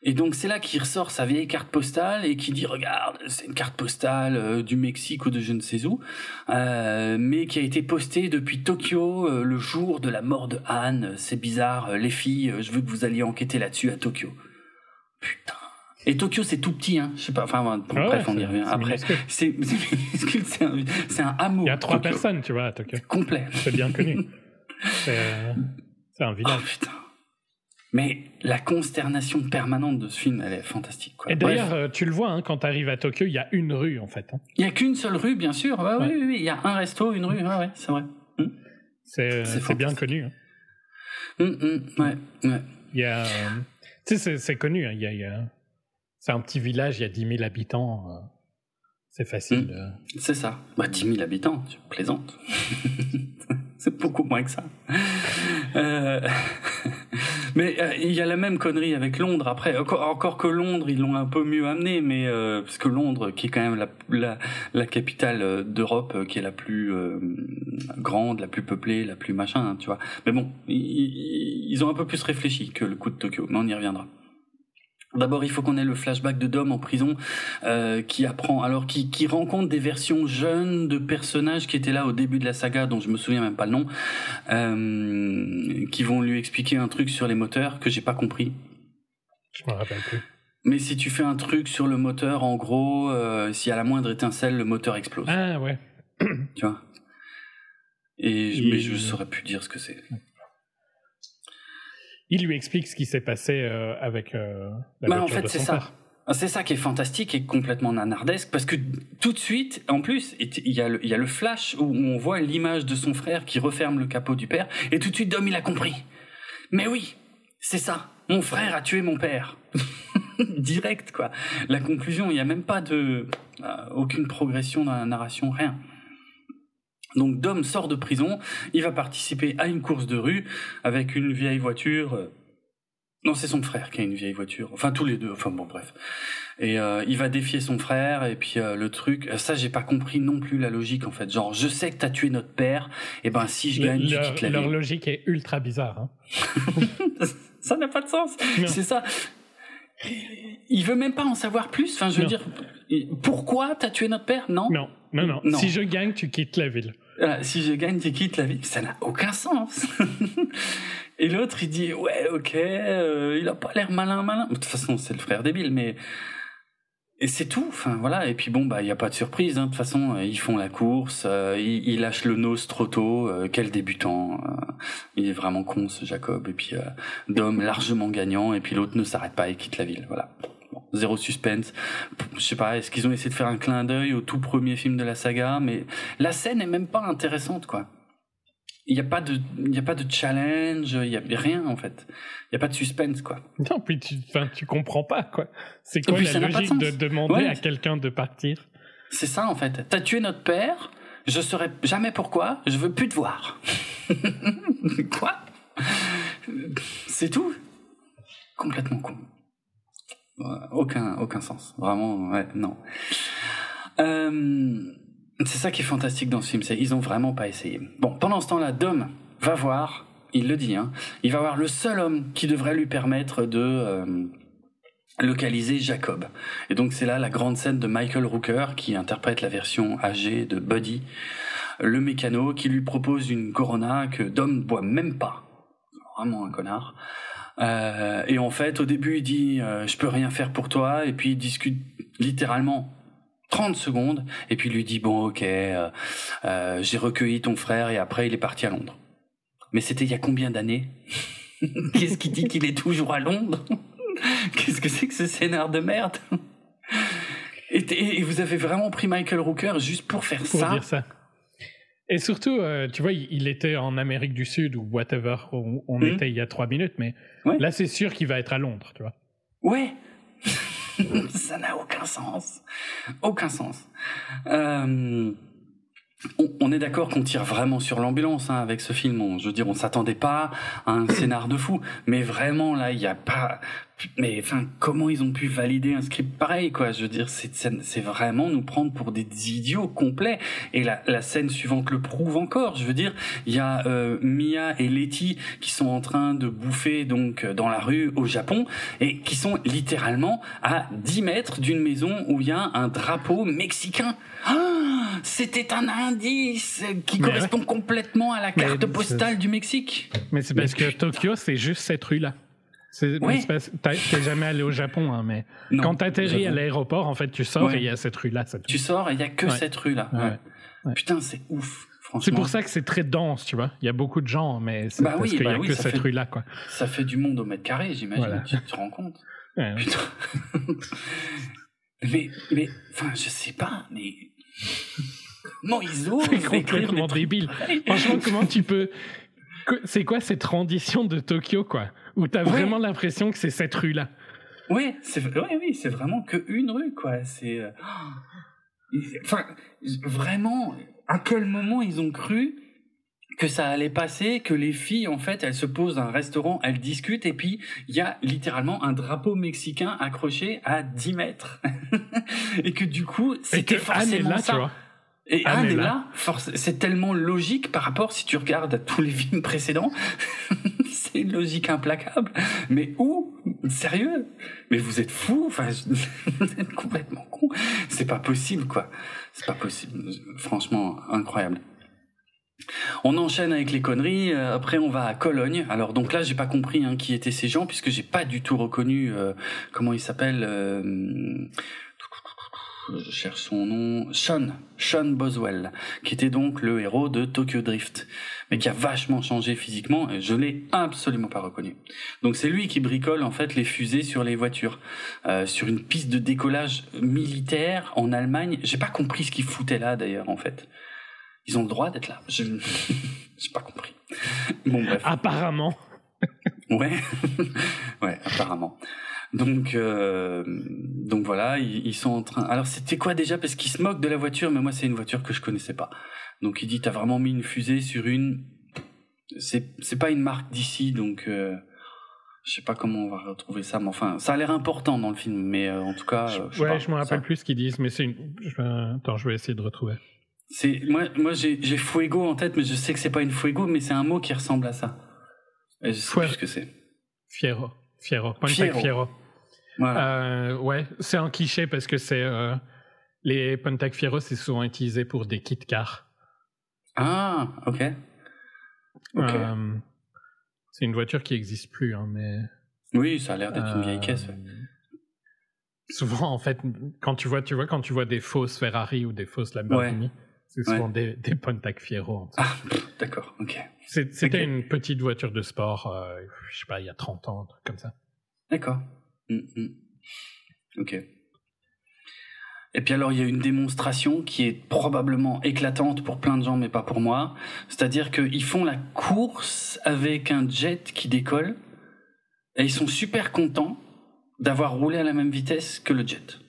Et donc c'est là qu'il ressort sa vieille carte postale et qui dit regarde c'est une carte postale euh, du Mexique ou de je ne sais où, euh, mais qui a été postée depuis Tokyo euh, le jour de la mort de Anne. C'est bizarre, les filles, je veux que vous alliez enquêter là-dessus à Tokyo. Putain. Et Tokyo c'est tout petit, hein. Je sais pas. Enfin ah bref, on y revient après. C'est c'est un, un hameau. Il y a trois personnes, tu vois, à Tokyo. Complet. C'est bien connu. C'est un village. Oh, putain. Mais la consternation permanente de ce film, elle est fantastique. Quoi. Et d'ailleurs, euh, tu le vois, hein, quand tu arrives à Tokyo, il y a une rue en fait. Hein. Il n'y a qu'une seule rue, bien sûr. Ouais, Oui, oui, il y a un resto, une rue. Ouais, c'est vrai. Hmm. C'est bien connu. Hein. Hmm, hmm, ouais, ouais. Il y a, tu sais, c'est connu. Il y a, il y a... C'est un petit village, il y a 10 000 habitants. Euh, c'est facile. C'est ça. Bah, 10 000 habitants, tu plaisantes. c'est beaucoup moins que ça. Euh, mais euh, il y a la même connerie avec Londres. Après, encore, que Londres, ils l'ont un peu mieux amené, mais euh, parce que Londres, qui est quand même la, la, la capitale d'Europe, qui est la plus grande, la plus peuplée, la plus machin, tu vois. Mais bon, ils, ont un peu plus réfléchi que le coup de Tokyo, mais on y reviendra. D'abord, il faut qu'on ait le flashback de Dom en prison euh, qui apprend, alors qui, qui rencontre des versions jeunes de personnages qui étaient là au début de la saga, dont je me souviens même pas le nom, euh, qui vont lui expliquer un truc sur les moteurs que j'ai pas compris. Je me rappelle plus. Mais si tu fais un truc sur le moteur, en gros, euh, s'il y a la moindre étincelle, le moteur explose. Ah ouais. tu vois? Et je, mais je saurais plus dire ce que c'est. Il lui explique ce qui s'est passé euh, avec euh, la bah, en fait, c'est ça. C'est ça qui est fantastique et complètement nanardesque parce que tout de suite, en plus, il y a le, il y a le flash où on voit l'image de son frère qui referme le capot du père et tout de suite Dom il a compris. Mais oui, c'est ça. Mon frère a tué mon père. Direct quoi. La conclusion, il n'y a même pas de euh, aucune progression dans la narration, rien. Donc Dom sort de prison, il va participer à une course de rue avec une vieille voiture. Euh, non, c'est son frère qui a une vieille voiture. Enfin, tous les deux. Enfin bon, bref. Et euh, il va défier son frère. Et puis euh, le truc, ça, j'ai pas compris non plus la logique en fait. Genre, je sais que t'as tué notre père. Et ben si je gagne, tu quittes la Leur logique est ultra bizarre. Hein. ça n'a pas de sens. C'est ça. Il veut même pas en savoir plus. Enfin, je veux dire, pourquoi t'as tué notre père? Non. Non. Non, non, Si je gagne, tu quittes la ville. Ah, si je gagne, tu quittes la ville. Ça n'a aucun sens. Et l'autre, il dit, ouais, ok, euh, il a pas l'air malin, malin. De toute façon, c'est le frère débile, mais... Et c'est tout, enfin voilà. Et puis bon, bah il y a pas de surprise. Hein. De toute façon, euh, ils font la course, euh, ils, lâchent le nose trop tôt. quel débutant Il est vraiment con ce Jacob. Et puis Dom largement gagnant. Et puis l'autre ne s'arrête pas et quitte la ville. Voilà zéro suspense. Je sais pas, est-ce qu'ils ont essayé de faire un clin d'œil au tout premier film de la saga Mais la scène est même pas intéressante, quoi. Il n'y a pas de, il y a pas de challenge, il y a rien en fait. Il y a pas de suspense, quoi. Non, puis tu, enfin, tu comprends pas, quoi. C'est quoi la logique de, demander à quelqu'un de partir? C'est ça en fait. T'as tué notre père. Je saurais jamais pourquoi. Je veux plus te voir. quoi? C'est tout? Complètement con aucun, aucun sens. Vraiment, ouais, non. Euh, c'est ça qui est fantastique dans ce film, c'est ils ont vraiment pas essayé. Bon, pendant ce temps-là, Dom va voir, il le dit, hein, il va voir le seul homme qui devrait lui permettre de euh, localiser Jacob. Et donc c'est là la grande scène de Michael Rooker qui interprète la version âgée de Buddy, le mécano, qui lui propose une Corona que Dom boit même pas. Vraiment un connard. Euh, et en fait, au début, il dit euh, je peux rien faire pour toi, et puis il discute littéralement 30 secondes, et puis il lui dit bon ok, euh, j'ai recueilli ton frère, et après il est parti à Londres. Mais c'était il y a combien d'années Qu'est-ce qui dit qu'il est toujours à Londres Qu'est-ce que c'est que ce scénar de merde et, et, vous avez vraiment pris Michael Rooker juste pour faire pour Dire ça. Et surtout, euh, tu vois, il était en Amérique du Sud ou whatever où on mhm. était il y a trois minutes, mais là, c'est sûr qu'il va être à Londres, tu vois. Ouais. Ça n'a aucun sens. Aucun sens. Euh, on, est d'accord qu'on tire vraiment sur l'ambulance hein, avec ce film. je veux dire, on s'attendait pas à un scénar de fou, mais vraiment là, il n'y a pas mais enfin, comment ils ont pu valider un script pareil, quoi? Je veux dire, c'est vraiment nous prendre pour des idiots complets. Et la, la scène suivante le prouve encore. Je veux dire, il y a euh, Mia et Letty qui sont en train de bouffer donc dans la rue au Japon et qui sont littéralement à 10 mètres d'une maison où il y a un drapeau mexicain. Ah, C'était un indice qui correspond complètement à la carte postale du Mexique. Mais c'est parce que Tokyo, c'est juste cette rue-là. Oui. T'es jamais allé au Japon, hein, mais non, quand t'atterris à l'aéroport, en fait, tu sors et il y a cette rue-là. Tu sors et il y a que cette rue-là. Putain, c'est ouf. C'est pour ça que c'est très dense, tu vois. Il y a beaucoup de gens, mais c'est bah parce qu'il n'y a bah que cette rue-là, quoi. Ça fait du monde au mètre carré, j'imagine. Tu te rends compte Putain. mais, mais, enfin, je sais pas, mais. Non, ils osent. C'est complètement débile. Franchement, comment tu peux. C'est quoi cette rendition de Tokyo, quoi? Où t'as vraiment l'impression que c'est cette rue-là. Oui, c'est oui, oui, c'est vraiment que une rue, quoi. C'est, euh, enfin, vraiment, à quel moment ils ont cru que ça allait passer, que les filles, en fait, elles se posent dans un restaurant, elles discutent, et puis il y a littéralement un drapeau mexicain accroché à 10 mètres. et que du coup, c'était forcément là, ça. Tu vois. Et Anne, est là, c'est tellement logique par rapport, si tu regardes à tous les films précédents, c'est une logique implacable. Mais où? Sérieux? Mais vous êtes fou Enfin, vous êtes complètement con. C'est pas possible, quoi. C'est pas possible. Franchement, incroyable. On enchaîne avec les conneries. Euh, après, on va à Cologne. Alors, donc là, j'ai pas compris hein, qui étaient ces gens puisque j'ai pas du tout reconnu euh, comment ils s'appellent. Euh, je cherche son nom. Sean, Sean Boswell, qui était donc le héros de Tokyo Drift, mais qui a vachement changé physiquement. Et je l'ai absolument pas reconnu. Donc, c'est lui qui bricole en fait les fusées sur les voitures, sur une piste de décollage militaire en Allemagne. J'ai pas compris ce qu'il foutait là d'ailleurs en fait. Ils ont le droit d'être là. Je n'ai pas compris. Bon, bref. Apparemment. ouais. ouais, apparemment. Donc, euh, donc voilà, ils, sont en train. Alors c'était quoi déjà? Parce qu'ils se moquent de la voiture, mais moi c'est une voiture que je connaissais pas. Donc il dit t'as vraiment mis une fusée sur une. C'est c'est pas une marque d'ici, donc euh, je sais pas comment on va retrouver ça, mais enfin ça a l'air important dans le film, mais euh, en tout cas. Je, ouais, je me rappelle plus ce qu'ils disent, mais c'est une. Attends, je vais essayer de retrouver. C'est moi, moi j'ai, j'ai fuego en tête, mais je sais que c'est pas une fuego, mais c'est un mot qui ressemble à ça. Et je sais plus ce que c'est. Fiero, fiero, Pontiac fiero. Voilà. Euh, ouais, c'est un cliché parce que c'est euh, les Pontiac Fiero, c'est souvent utilisé pour des kits cars. Ah, ok. Euh, c'est une voiture qui n'existe plus, hein, mais. Oui, ça a l'air d'être une vieille caisse. Ouais. Souvent, en fait, quand tu vois, tu vois, quand tu vois des fausses Ferrari ou des fausses Lamborghini, c'est souvent des, des Pontiac Fiero. Ah, d'accord, ok. C'était une petite voiture de sport, euh, je sais pas, il y a 30 ans, un truc comme ça. D'accord. Mm, mm. Ok. Et puis alors, il y a une démonstration qui est probablement éclatante pour plein de gens, mais pas pour moi. C'est-à-dire qu'ils font la course avec un jet qui décolle, et ils sont super contents d'avoir roulé à la même vitesse que le jet.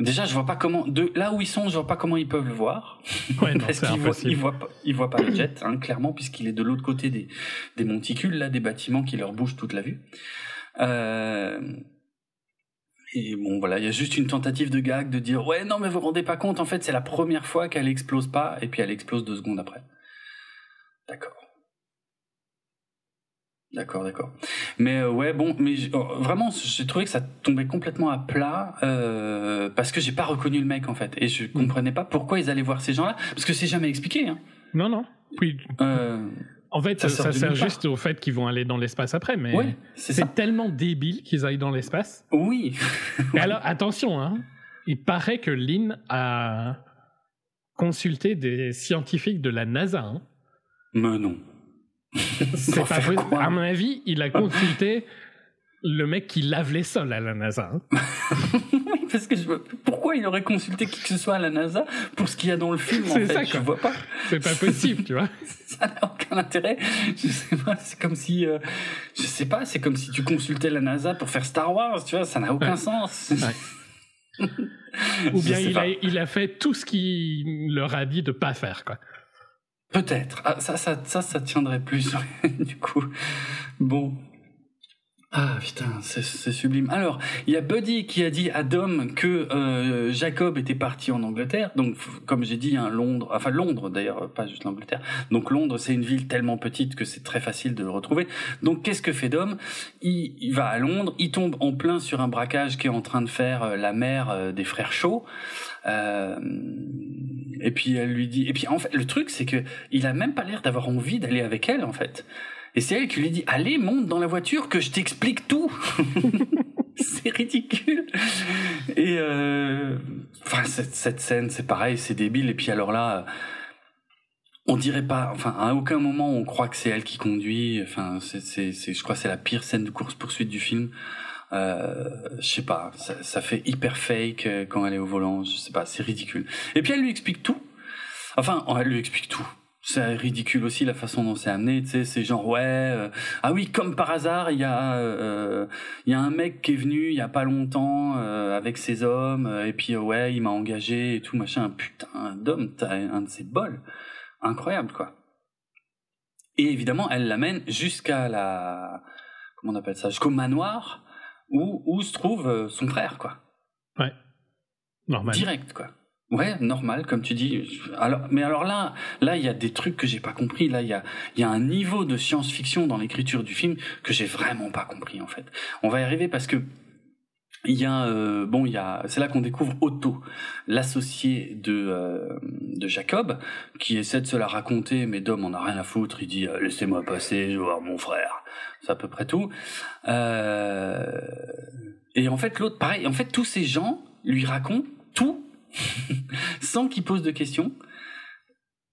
Déjà, je vois pas comment. De là où ils sont, je vois pas comment ils peuvent le voir. Ouais, Parce qu'ils voient, ils voient, pas, ils voient pas le jet, hein, clairement, puisqu'il est de l'autre côté des, des monticules, là, des bâtiments qui leur bougent toute la vue. Euh, et bon, voilà, il y a juste une tentative de gag de dire ouais, non, mais vous vous rendez pas compte, en fait, c'est la première fois qu'elle explose pas, et puis elle explose deux secondes après. D'accord. D'accord, d'accord. Mais euh, ouais, bon, mais oh, vraiment, j'ai trouvé que ça tombait complètement à plat euh, parce que j'ai pas reconnu le mec en fait, et je comprenais pas pourquoi ils allaient voir ces gens-là, parce que c'est jamais expliqué. Hein. Non, non. Puis. Euh, en fait, ça, sert juste au fait qu'ils vont aller dans l'espace après, mais ouais, c'est tellement débile qu'ils aillent dans l'espace. Oui. alors, attention, hein. Il paraît que Lynn a consulté des scientifiques de la NASA. Hein. Mais non. C'est pas À mon avis, il a consulté le mec qui lave les sols à la NASA. Hein. parce que je pourquoi il aurait consulté qui que ce soit à la NASA pour ce qu'il y a dans le film en fait, ça, je vois pas. C'est pas possible, tu vois. ça n'a aucun intérêt. Je sais pas, c'est comme si euh, je sais pas, c'est comme si tu consultais la NASA pour faire Star Wars, tu vois, ça n'a aucun sens. Ou bien il a, il a, fait tout ce qu'il leur a dit de pas faire, quoi. Peut-être. Ah, ça, ça, ça, ça tiendrait plus, du coup. Bon. Ah putain, c'est sublime. Alors, il y a Buddy qui a dit à Dom que euh, Jacob était parti en Angleterre. Donc, comme j'ai dit, hein, Londres, enfin Londres d'ailleurs, pas juste l'Angleterre. Donc Londres, c'est une ville tellement petite que c'est très facile de le retrouver. Donc, qu'est-ce que fait Dom? Il, il, va à Londres, il tombe en plein sur un braquage qui est en train de faire euh, la mère euh, des frères Shaw. Euh, et puis elle lui dit. Et puis en fait, le truc, c'est que il a même pas l'air d'avoir envie d'aller avec elle, en fait. Et c'est elle qui lui dit Allez, monte dans la voiture que je t'explique tout. c'est ridicule. Et euh, enfin, cette, cette scène, c'est pareil, c'est débile. Et puis alors là, on dirait pas. Enfin, à aucun moment on croit que c'est elle qui conduit. Enfin, c'est, c'est, je crois, que c'est la pire scène de course poursuite du film. Euh, je sais pas, ça, ça, fait hyper fake euh, quand elle est au volant. Je sais pas, c'est ridicule. Et puis elle lui explique tout. Enfin, elle lui explique tout. C'est ridicule aussi la façon dont c'est amené, tu sais, c'est genre ouais, euh, ah oui, comme par hasard, il y a euh, il y a un mec qui est venu il y a pas longtemps avec ses hommes et puis ouais, il m'a engagé et tout machin. Putain, d'homme, t'as un de ces bols, incroyable quoi. Et évidemment, elle l'amène jusqu'à la comment on appelle ça, jusqu'au manoir où, où se trouve euh, son frère, quoi. Ouais. Normal. Direct, quoi. Ouais, normal, comme tu dis. Alors, mais alors là, là, il y a des trucs que j'ai pas compris. Là, il y a, y a un niveau de science-fiction dans l'écriture du film que j'ai vraiment pas compris en fait. On va y arriver parce que il y a euh, bon il y a c'est là qu'on découvre Otto l'associé de euh, de Jacob qui essaie de se la raconter mais Dom en a rien à foutre il dit euh, laissez-moi passer je vais voir mon frère c'est à peu près tout et en fait l'autre pareil en fait tous ces gens lui racontent tout sans qu'il pose de questions.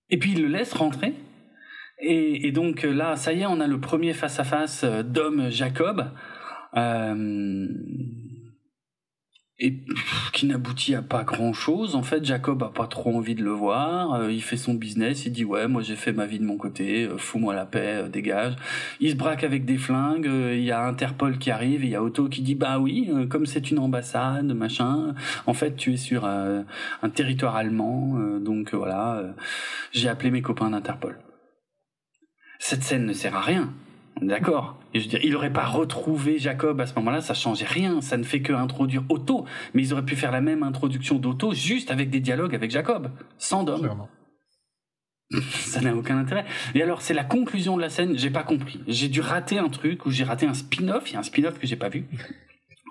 Et puis il le laisse rentrer. Et, donc là ça y est on a le premier face à face Dom Jacob. Euh, et qui n'aboutit à pas grand chose. En fait, Jacob a pas trop envie de le voir. Euh, il fait son business. Il dit ouais, moi j'ai fait ma vie de mon côté. Euh, fous-moi la paix, euh, dégage. Il se braque avec des flingues. Il y a Interpol qui arrive. Il y a Otto qui dit bah oui, comme c'est une ambassade, machin. En fait, tu es sur un territoire allemand, donc voilà. j'ai appelé mes copains d'Interpol. Cette scène ne sert à rien. D'accord. Et je veux dire, il n'aurait pas retrouvé Jacob à ce moment-là, ça changeait rien. Ça ne fait que introduire Otto. Mais ils auraient pu faire la même introduction d'Otto juste avec des dialogues avec Jacob, sans Dom. Ça n'a aucun intérêt. Et alors, c'est la conclusion de la scène, j'ai pas compris. J'ai dû rater un truc ou j'ai raté un spin-off. Il y a un spin-off que j'ai pas vu.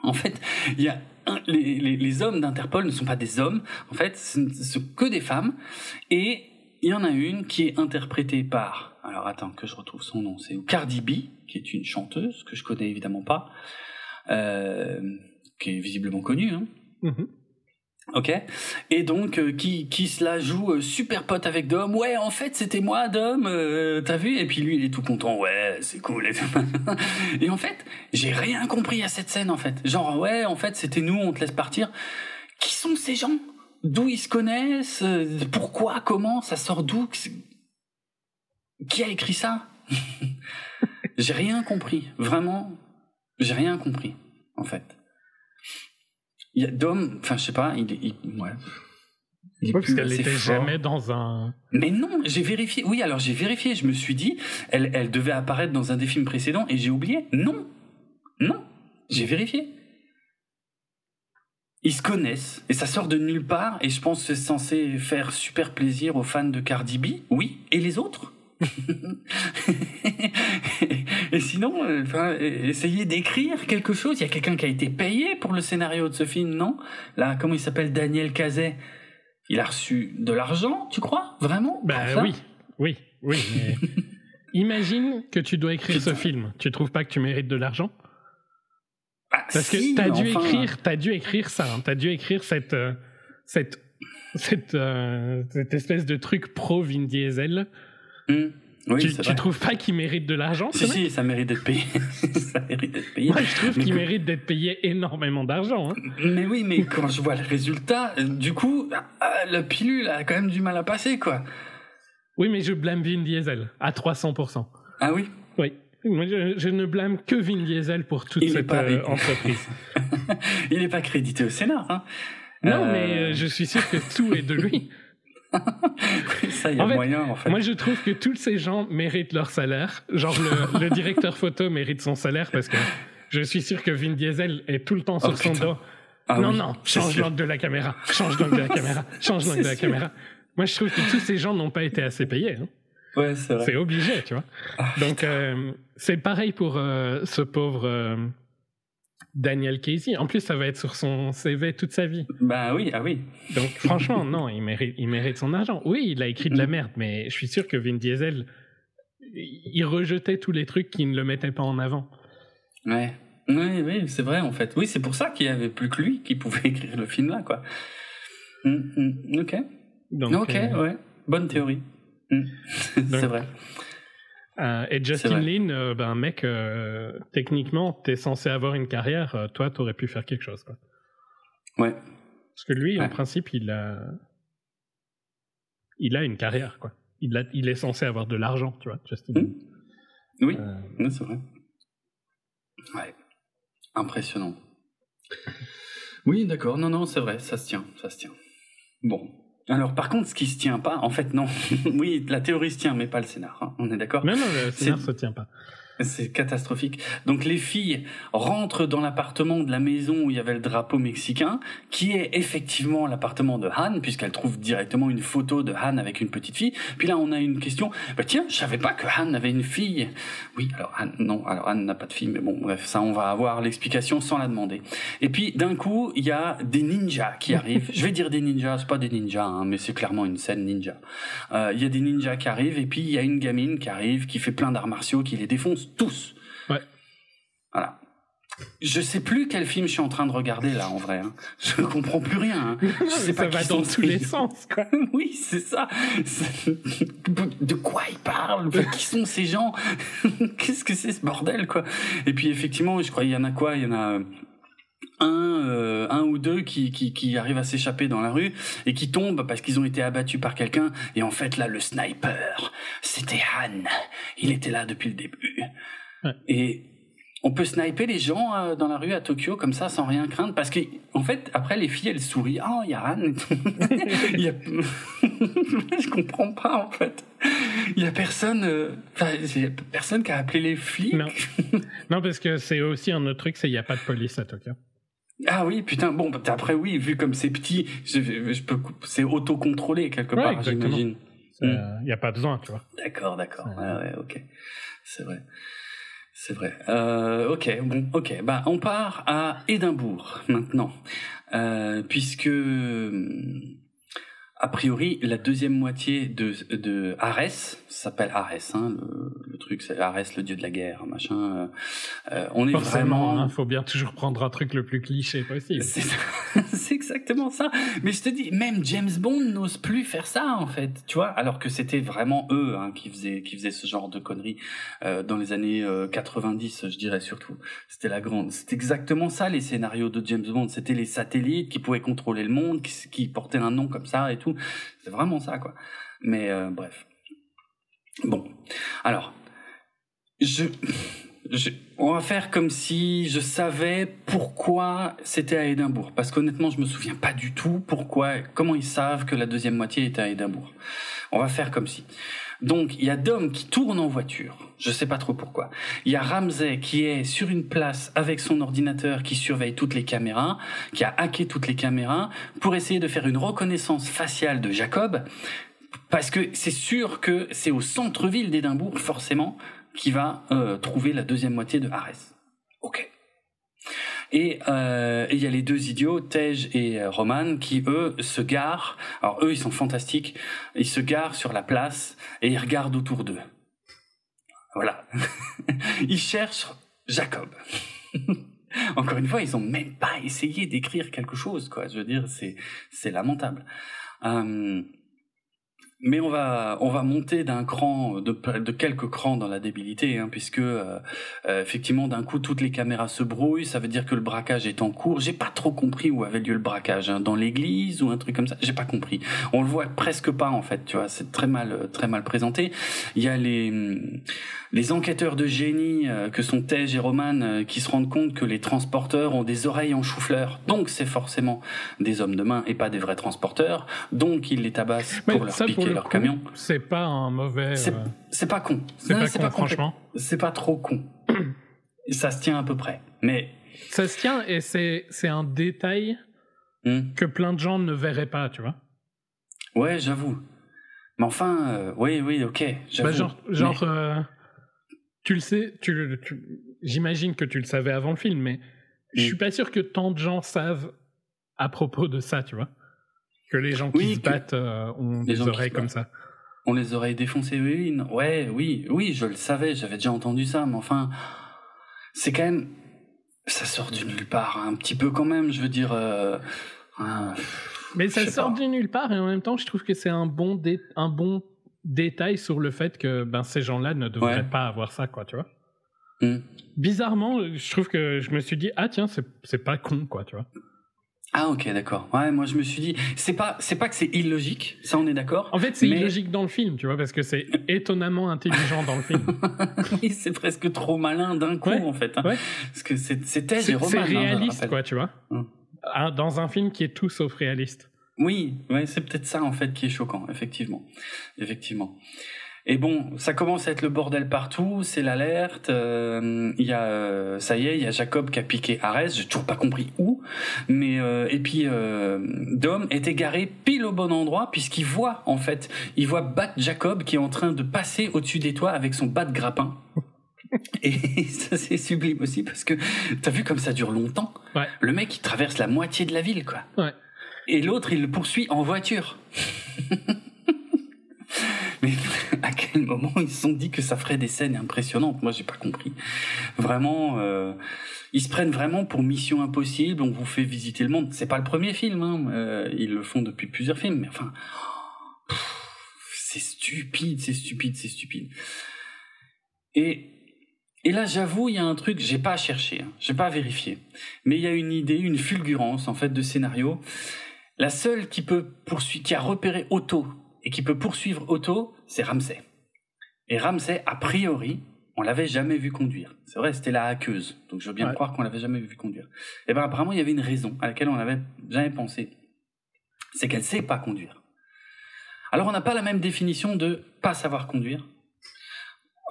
En fait, il y a les, les, hommes d'Interpol ne sont pas des hommes. En fait, ce sont que des femmes. Et il y en a une qui est interprétée par alors attends que je retrouve son nom, c'est Cardi B, qui est une chanteuse que je connais évidemment pas, euh, qui est visiblement connue. Hein. Mm-hmm. Ok. Et donc euh, qui qui se la joue euh, super pote avec Dom. Ouais, en fait c'était moi Dom. T'as vu? Et puis lui il est tout content. Ouais, c'est cool. Et, et en fait j'ai rien compris à cette scène en fait. Genre ouais, en fait c'était nous, on te laisse partir. Qui sont ces gens? D'où ils se connaissent? Pourquoi? Comment? Ça sort d'où? Qui a écrit ça? J'ai rien compris, vraiment, j'ai rien compris, en fait. Il y a Dom, enfin je sais pas, il, il ouais. Il parce qu'elle n'était jamais dans un. Mais non, j'ai vérifié. Oui, alors j'ai vérifié. Je me suis dit, elle, elle devait apparaître dans un des films précédents et j'ai oublié. Non, non, j'ai vérifié. Ils se connaissent et ça sort de nulle part et je pense que c'est censé faire super plaisir aux fans de Cardi B. Oui, et les autres? et sinon, euh, enfin, essayer d'écrire quelque chose. Il y a quelqu'un qui a été payé pour le scénario de ce film, non? Là, comment il s'appelle? Daniel Cazet Il a reçu de l'argent, tu crois? Vraiment? Bah oui, oui, oui. Imagine que tu dois écrire ce film. Tu trouves pas que tu mérites de l'argent? Bah, Parce que t'as dû écrire, t'as dû écrire ça. Hein. T'as dû écrire cette euh, cette cette, euh, cette espèce de truc pro Vin Diesel Oui, tu, tu trouves pas qu'il mérite de l'argent Si, si, ça mérite d'être payé. ça mérite d'être payé. Moi, je trouve qu'il mérite d'être payé énormément d'argent. Hein. Mais oui, mais quand je vois le résultat, du coup, ah, la pilule a quand même du mal à passer, quoi. Oui, mais je blâme Vin Diesel à 300%. Ah oui? Oui. Je, ne blâme que Vin Diesel pour toute cette euh, entreprise. Il n'est pas crédité au Sénat. Hein. Non, mais euh, je suis sûr que tout est de lui. ça, y a moyen, en fait. Moi, je trouve que tous ces gens méritent leur salaire. Genre, le, directeur photo mérite son salaire parce que je suis sûr que Vin Diesel est tout le temps sur oh, son dos. Ah non, non, change l'angle de la caméra, change l'angle de la caméra, change l'angle de la caméra. Moi, je trouve que tous ces gens n'ont pas été assez payés. Hein. Ouais, c'est vrai. C'est obligé, tu vois. Ah, Donc, euh, c'est pareil pour euh, ce pauvre euh, Daniel Casey. En plus, ça va être sur son CV toute sa vie. Bah oui, ah oui. Donc franchement, non, il mérite, il mérite son argent. Oui, il a écrit de la merde, mais je suis sûr que Vin Diesel, il rejetait tous les trucs qui ne le mettaient pas en avant. Ouais. Oui, oui, c'est vrai en fait. Oui, c'est pour ça qu'il y avait plus que lui qui pouvait écrire le film là, quoi. Hum, hum, ok. ok, euh, ouais. Bonne théorie. C'est vrai. Euh, et Justin Lin, euh, ben, mec, euh, techniquement, t'es censé avoir une carrière, euh, toi, t'aurais pu faire quelque chose, quoi. Ouais. Parce que lui, en principe, il a, il a une carrière, quoi. Il, a, il est censé avoir de l'argent, tu vois, Justin Lin. Mmh. Oui, oui c'est vrai. Ouais. Impressionnant. Oui, d'accord. Non, non, c'est vrai, ça se tient, ça se tient. Bon. Alors, par contre, ce qui se tient pas, en fait, non. oui, la théorie se tient, mais pas le scénar. Hein. On est d'accord Non, non, le scénar se tient pas. C'est catastrophique. Donc les filles rentrent dans l'appartement de la maison où il y avait le drapeau mexicain, qui est effectivement l'appartement de Han, puisqu'elle trouve directement une photo de Han avec une petite fille. Puis là, on a une question. Bah tiens, je savais pas que Han avait une fille. Oui, alors Han, non, alors Han n'a pas de fille, mais bon, bref, ça, on va avoir l'explication sans la demander. Et puis d'un coup, il y a des ninjas qui arrivent. je vais dire des ninjas, c'est pas des ninjas, hein, mais c'est clairement une scène ninja. Euh, il y a des ninjas qui arrivent, et puis il y a une gamine qui arrive, qui fait plein d'arts martiaux, qui les défonce tous. Ouais. Voilà. Je sais plus quel film je suis en train de regarder là en vrai. Hein. Je comprends plus rien. Hein. Je sais ça pas va dans tous les sens quoi. oui, c'est ça. De quoi ils parlent? Qui sont ces gens? Qu'est-ce que c'est ce bordel quoi? Et puis effectivement, je crois il y en a quoi? Il y en a un, euh, un ou deux qui, qui, qui arrivent à s'échapper dans la rue et qui tombent parce qu'ils ont été abattus par quelqu'un. Et en fait, là, le sniper, c'était Han. Il était là depuis le début. Et on peut sniper les gens euh, dans la rue à Tokyo comme ça sans rien craindre parce que en fait après les filles elles sourient. Oh il y a Han. Il y a... je comprends pas en fait. Il y a personne euh, y a personne qui a appelé les flics. Non, non parce que c'est aussi un autre truc c'est il y a pas de police à Tokyo ah oui, putain, bon, bah, après oui, vu comme c'est petit, je, je peux, c'est autocontrôlé quelque part, j'imagine. Il n'y a pas besoin, tu vois. D'accord, d'accord. Ouais, ouais, ok. C'est vrai. C'est vrai. Euh, ok, bon, ok. Bah, on part à Édimbourg maintenant, euh, puisque a priori, la deuxième moitié de, de Arès, s'appelle Arès, hein, le, le, truc, c'est Arès, le dieu de la guerre, machin. Euh, euh on est vraiment. Il hein, faut bien toujours prendre un truc le plus cliché possible. C'est exactement ça. Mais je te dis, même James Bond n'ose plus faire ça, en fait, tu vois, alors que c'était vraiment eux hein, qui faisaient qui faisaient ce genre de conneries euh, dans les années euh, 90, je dirais surtout. C'était la grande. C'était exactement ça les scénarios de James Bond. C'était les satellites qui pouvaient contrôler le monde, qui, qui portaient un nom comme ça et tout. C'est vraiment ça, quoi. Mais euh, bref. Bon. Alors, je, on va faire comme si je savais pourquoi c'était à Édimbourg. Parce qu'honnêtement, je me souviens pas du tout pourquoi, comment ils savent que la deuxième moitié était à Édimbourg. On va faire comme si. Donc, il y a Dom qui tourne en voiture. Je sais pas trop pourquoi. Il y a Ramsey qui est sur une place avec son ordinateur qui surveille toutes les caméras, qui a hacké toutes les caméras pour essayer de faire une reconnaissance faciale de Jacob. Parce que c'est sûr que c'est au centre-ville d'Édimbourg, forcément, qui va euh, trouver la deuxième moitié de Arès. Ok. Et euh, il y a les deux idiots, Tej et euh, Roman, qui eux se garent. Alors eux, ils sont fantastiques. Ils se garent sur la place et ils regardent autour d'eux. Voilà. ils cherchent Jacob. Encore une fois, ils ont même pas essayé d'écrire quelque chose, quoi. Je veux dire, c'est c'est lamentable. Euh, mais on va on va monter d'un cran de, de quelques crans dans la débilité hein, puisque euh, euh, effectivement d'un coup toutes les caméras se brouillent. Ça veut dire que le braquage est en cours. J'ai pas trop compris où avait lieu le braquage hein, dans l'église ou un truc comme ça? J'ai pas compris. On le voit presque pas en fait tu vois. C'est très mal très mal présenté. Il y a les les enquêteurs de génie euh, que sont Tej et Roman qui se rendent compte que les transporteurs ont des oreilles en chou-fleur. Donc c'est forcément des hommes de main et pas des vrais transporteurs. Donc ils les tabassent pour leur piquer leur camion. C'est pas un mauvais. C'est euh, pas con. C'est pas, con, franchement. C'est pas trop con. ça se tient à peu près. Mais. Ça se tient et c'est un détail hmm. que plein de gens ne verraient pas, tu vois. Ouais, j'avoue. Mais enfin, euh, oui, oui, ok. Bah genre, genre euh, tu le sais, tu, j'imagine que tu le savais avant le film, mais je hmm. suis pas sûr que tant de gens savent à propos de ça, tu vois. Que les gens qui se battent euh, ont des oreilles comme ça. On les oreilles défoncées, oui, ouais, oui, oui, je le savais, j'avais déjà entendu ça, mais enfin, c'est quand même, ça sort du nulle part, un petit peu quand même, je veux dire. Euh, mais ça sort du nulle part et en même temps, je trouve que c'est un bon un bon détail sur le fait que ben ces gens-là ne devraient pas avoir ça, quoi, tu vois. Hmm. Bizarrement, je trouve que je me suis dit ah tiens c'est pas con quoi, tu vois. Ah ok d'accord. Ouais, moi je me suis dit c'est pas c'est pas que c'est illogique, ça on est d'accord. En fait, c'est illogique dans le film, tu vois, parce que c'est étonnamment intelligent dans le film. oui, c'est presque trop malin d'un coup en fait. Hein. Ouais. Parce que c'était C'est hein, réaliste quoi, tu vois. Hum. Ah, dans un film qui est tout sauf réaliste. Oui, ouais, c'est peut-être ça en fait qui est choquant, effectivement, effectivement. Et bon, ça commence à être le bordel partout, c'est l'alerte. Euh, il y a, euh, ça y est, il y a Jacob qui a piqué Arès. J'ai toujours pas compris où, mais euh, et puis Dom est égaré pile au bon endroit puisqu'il voit en fait, il voit Bat Jacob qui est en train de passer au-dessus des toits avec son bat de grappin. Et ça c'est sublime aussi parce que t'as vu comme ça dure longtemps. Ouais. Le mec il traverse la moitié de la ville quoi. Ouais. Et l'autre il le poursuit en voiture. Quel moment ils se sont dit que ça ferait des scènes impressionnantes Moi, j'ai pas compris. Vraiment, euh, ils se prennent vraiment pour Mission Impossible. On vous fait visiter le monde. C'est pas le premier film. Hein. Euh, ils le font depuis plusieurs films. Mais enfin, c'est stupide, c'est stupide, c'est stupide. Et et là, j'avoue, il y a un truc, j'ai pas à chercher, hein, j'ai pas à vérifier, mais il y a une idée, une fulgurance en fait de scénario. La seule qui peut poursuivre, qui a repéré Otto et qui peut poursuivre Otto, c'est Ramsey. Et Ramsey, a priori, on l'avait jamais vu conduire. C'est vrai, c'était la hackeuse. Donc je veux bien croire qu'on l'avait jamais vu conduire. Et eh ben apparemment, il y avait une raison à laquelle on n'avait jamais pensé. C'est qu'elle sait pas conduire. Alors on n'a pas la même définition de pas savoir conduire.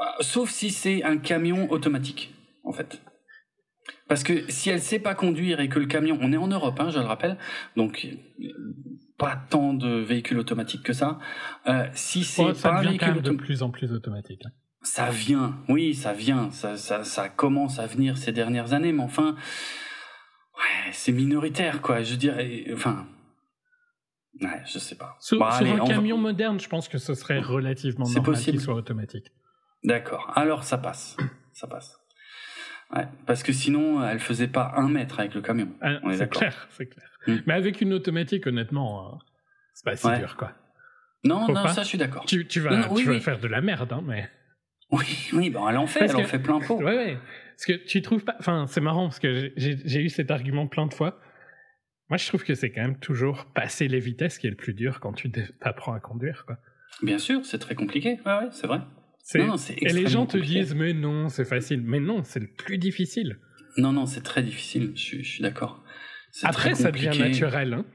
Euh, sauf si c'est un camion automatique, en fait. Parce que si elle sait pas conduire et que le camion, on est en Europe, hein, je le rappelle, donc pas tant de véhicules automatiques que ça. Euh, si c'est pas un véhicule de plus en plus automatique. Hein. Ça vient, oui, ça vient, ça, ça, ça commence à venir ces dernières années, mais enfin, ouais, c'est minoritaire, quoi. Je dirais, enfin, ouais, je sais pas. Sur, un camion moderne, je pense que ce serait relativement normal qu'il soit automatique. D'accord. Alors ça passe, ça passe. Ouais, parce que sinon, elle faisait pas un mètre avec le camion. Ah, c'est clair, c'est clair. Mm. Mais avec une automatique, honnêtement, euh, c'est pas si dur, quoi. Non, non, ça, je suis d'accord. Tu, tu, vas, tu vas faire de la merde, hein, mais. Oui, oui, bon, elle en fait, elle en fait plein pot. Ouais, ouais. Parce que tu trouves pas. Enfin, c'est marrant, parce que j'ai eu cet argument plein de fois. Moi, je trouve que c'est quand même toujours passer les vitesses qui est le plus dur quand tu apprends à conduire, quoi. Bien sûr, c'est très compliqué. Ouais, ouais, c'est vrai. Non, et les gens te disent, mais non, c'est facile. Mais non, c'est le plus difficile. Non, non, c'est très difficile. Je, je suis d'accord. Après, ça devient naturel. Hein.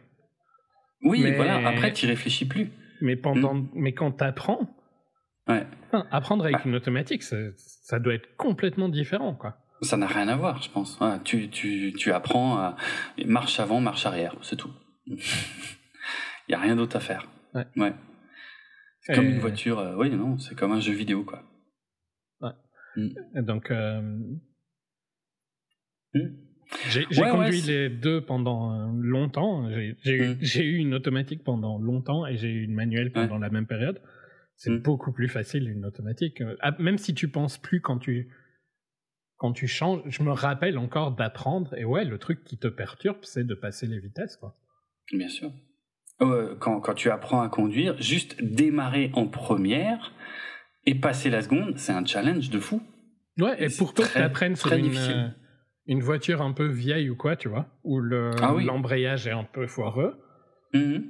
Oui, voilà. Après, tu réfléchis plus. Mais pendant, hmm. mais quand t'apprends, ouais. apprendre avec ah. une automatique, ça, ça, doit être complètement différent, quoi. Ça n'a rien à voir, je pense. tu, tu, tu apprends à marche avant, marche arrière, c'est tout. Il y a rien d'autre à faire. Ouais. ouais. C'est comme une voiture. Euh, oui, non, c'est comme un jeu vidéo, quoi. Ouais. Hmm. Donc. Euh... Hmm. J'ai conduit les deux pendant euh, longtemps. Mm. J'ai eu une automatique pendant longtemps et j'ai eu une manuelle pendant la même période. C'est mm. beaucoup plus facile une automatique. Euh, ah, même si tu penses plus quand tu quand tu changes, je me rappelle encore d'apprendre. Et ouais, le truc qui te perturbe, c'est de passer les vitesses, quoi. Bien sûr. quand, quand tu apprends à conduire, juste démarrer en première et passer la seconde, c'est un challenge de fou. Ouais, et, pour que tu apprennes sur une, difficile une voiture un peu vieille ou quoi, tu vois, où ah l'embrayage est un peu foireux. Mhm.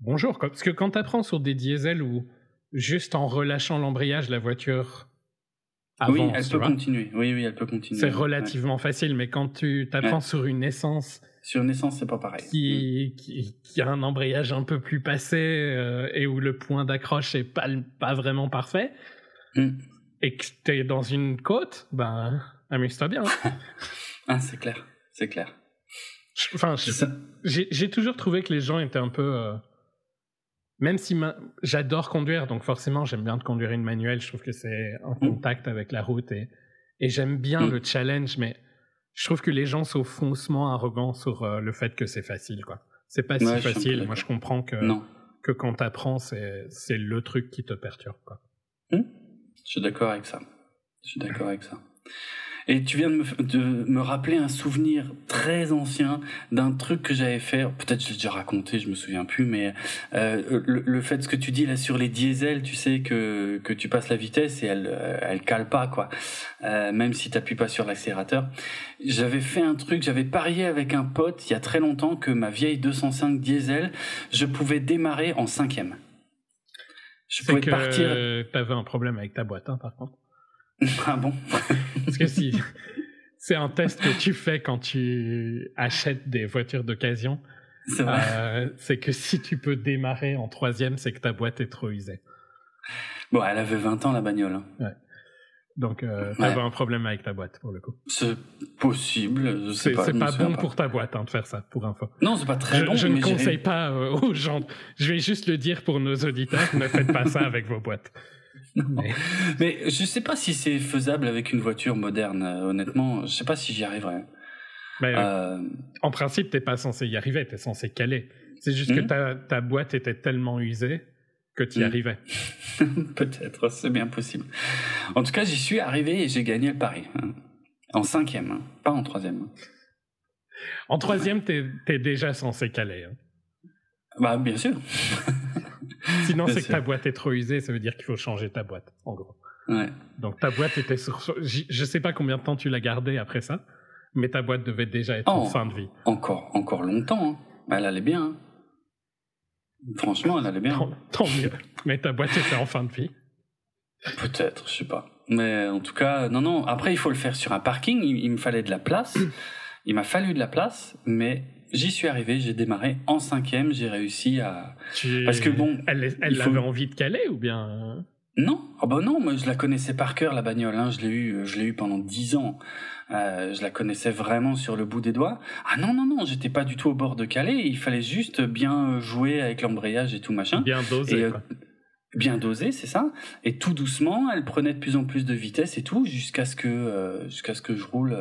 Bonjour, parce que quand tu apprends sur des diesels où juste en relâchant l'embrayage, la voiture avance, oui, elle peut continuer. Oui, oui, elle peut continuer. C'est relativement facile, mais quand tu t'apprends sur une essence sur une essence, c'est pas pareil. Qui, qui, a un embrayage un peu plus passé euh, et où le point d'accroche est pas, pas vraiment parfait, mhm. et que tu es dans une côte, ben Amuse-toi bien. Hein. ah, c'est clair, c'est clair. Enfin, j'ai toujours trouvé que les gens étaient un peu. Euh, même si j'adore conduire, donc forcément j'aime bien de conduire une manuelle, je trouve que c'est en mm. contact avec la route et, et j'aime bien mm. le challenge, mais je trouve que les gens sont faussement arrogants sur euh, le fait que c'est facile, quoi. C'est pas si facile. Moi, je comprends que, que quand t'apprends, c'est le truc qui te perturbe, quoi. Mm. Je suis d'accord avec ça. Je suis d'accord avec ça. Et tu viens de me, de me rappeler un souvenir très ancien d'un truc que j'avais fait. Peut-être je l'ai déjà raconté, je me souviens plus, mais euh, le, le, fait ce que tu dis là sur les diesels, tu sais que que tu passes la vitesse et elle elle cale pas quoi, euh, même si t'appuies pas sur l'accélérateur. J'avais fait un truc, j'avais parié avec un pote il y a très longtemps que ma vieille 205 diesel, je pouvais démarrer en cinquième. Je pouvais que partir. T'avais un problème avec ta boîte, hein, par contre. Ah bon? Parce que si c'est un test que tu fais quand tu achètes des voitures d'occasion, c'est euh, que si tu peux démarrer en troisième, c'est que ta boîte est trop usée. Bon, elle avait 20 ans la bagnole. Hein. Ouais. Donc, euh, t'avais un problème avec ta boîte, pour le coup. C'est possible, C'est pas, pas bon pour ta boîte hein, de faire ça, pour info. Non, c'est pas très je, bon. Je ne conseille pas euh, aux gens. Je vais juste le dire pour nos auditeurs, ne faites pas ça avec vos boîtes. Mais... mais... je sais pas si c'est faisable avec une voiture moderne, euh, honnêtement. Je sais pas si j'y arriverai. Mais, euh, En principe, t'es pas censé y arriver, t'es censé caler. C'est juste que hmm? ta, ta boîte était tellement usée que tu y hmm. arrivais. Peut-être, c'est bien possible. En tout cas, j'y suis arrivé et j'ai gagné le pari. Hein. En cinquième, hein. pas en troisième. En troisième, t'es es déjà censé caler. Hein. Bah, bien sûr. Sinon, c'est que ta boîte est trop usée, ça veut dire qu'il faut changer ta boîte, en gros. Ouais. Donc ta boîte était sur. Je sais pas combien de temps tu l'as gardée après ça, mais ta boîte devait déjà être en oh, fin de vie. Encore, encore longtemps. Elle allait bien. Franchement, elle allait bien. Tant, mieux. Mais ta boîte était en fin de vie. Peut-être, je sais pas. Mais en tout cas, non, non. Après, il faut le faire sur un parking. Il, me fallait de la place. il m'a fallu de la place, mais j'y suis arrivé. J'ai démarré en cinquième. J'ai réussi à. Parce que bon. Elle, elle avait envie de caler ou bien Non. Oh bah non. Moi, je la connaissais par cœur la bagnole. Hein. Je l'ai eu. Je l'ai eu pendant dix ans. Euh, je la connaissais vraiment sur le bout des doigts. Ah non, non, non, j'étais pas du tout au bord de Calais. Il fallait juste bien jouer avec l'embrayage et tout machin. Bien dosé. Euh, bien dosé, c'est ça. Et tout doucement, elle prenait de plus en plus de vitesse et tout, jusqu'à ce que, euh, jusqu'à ce que je roule.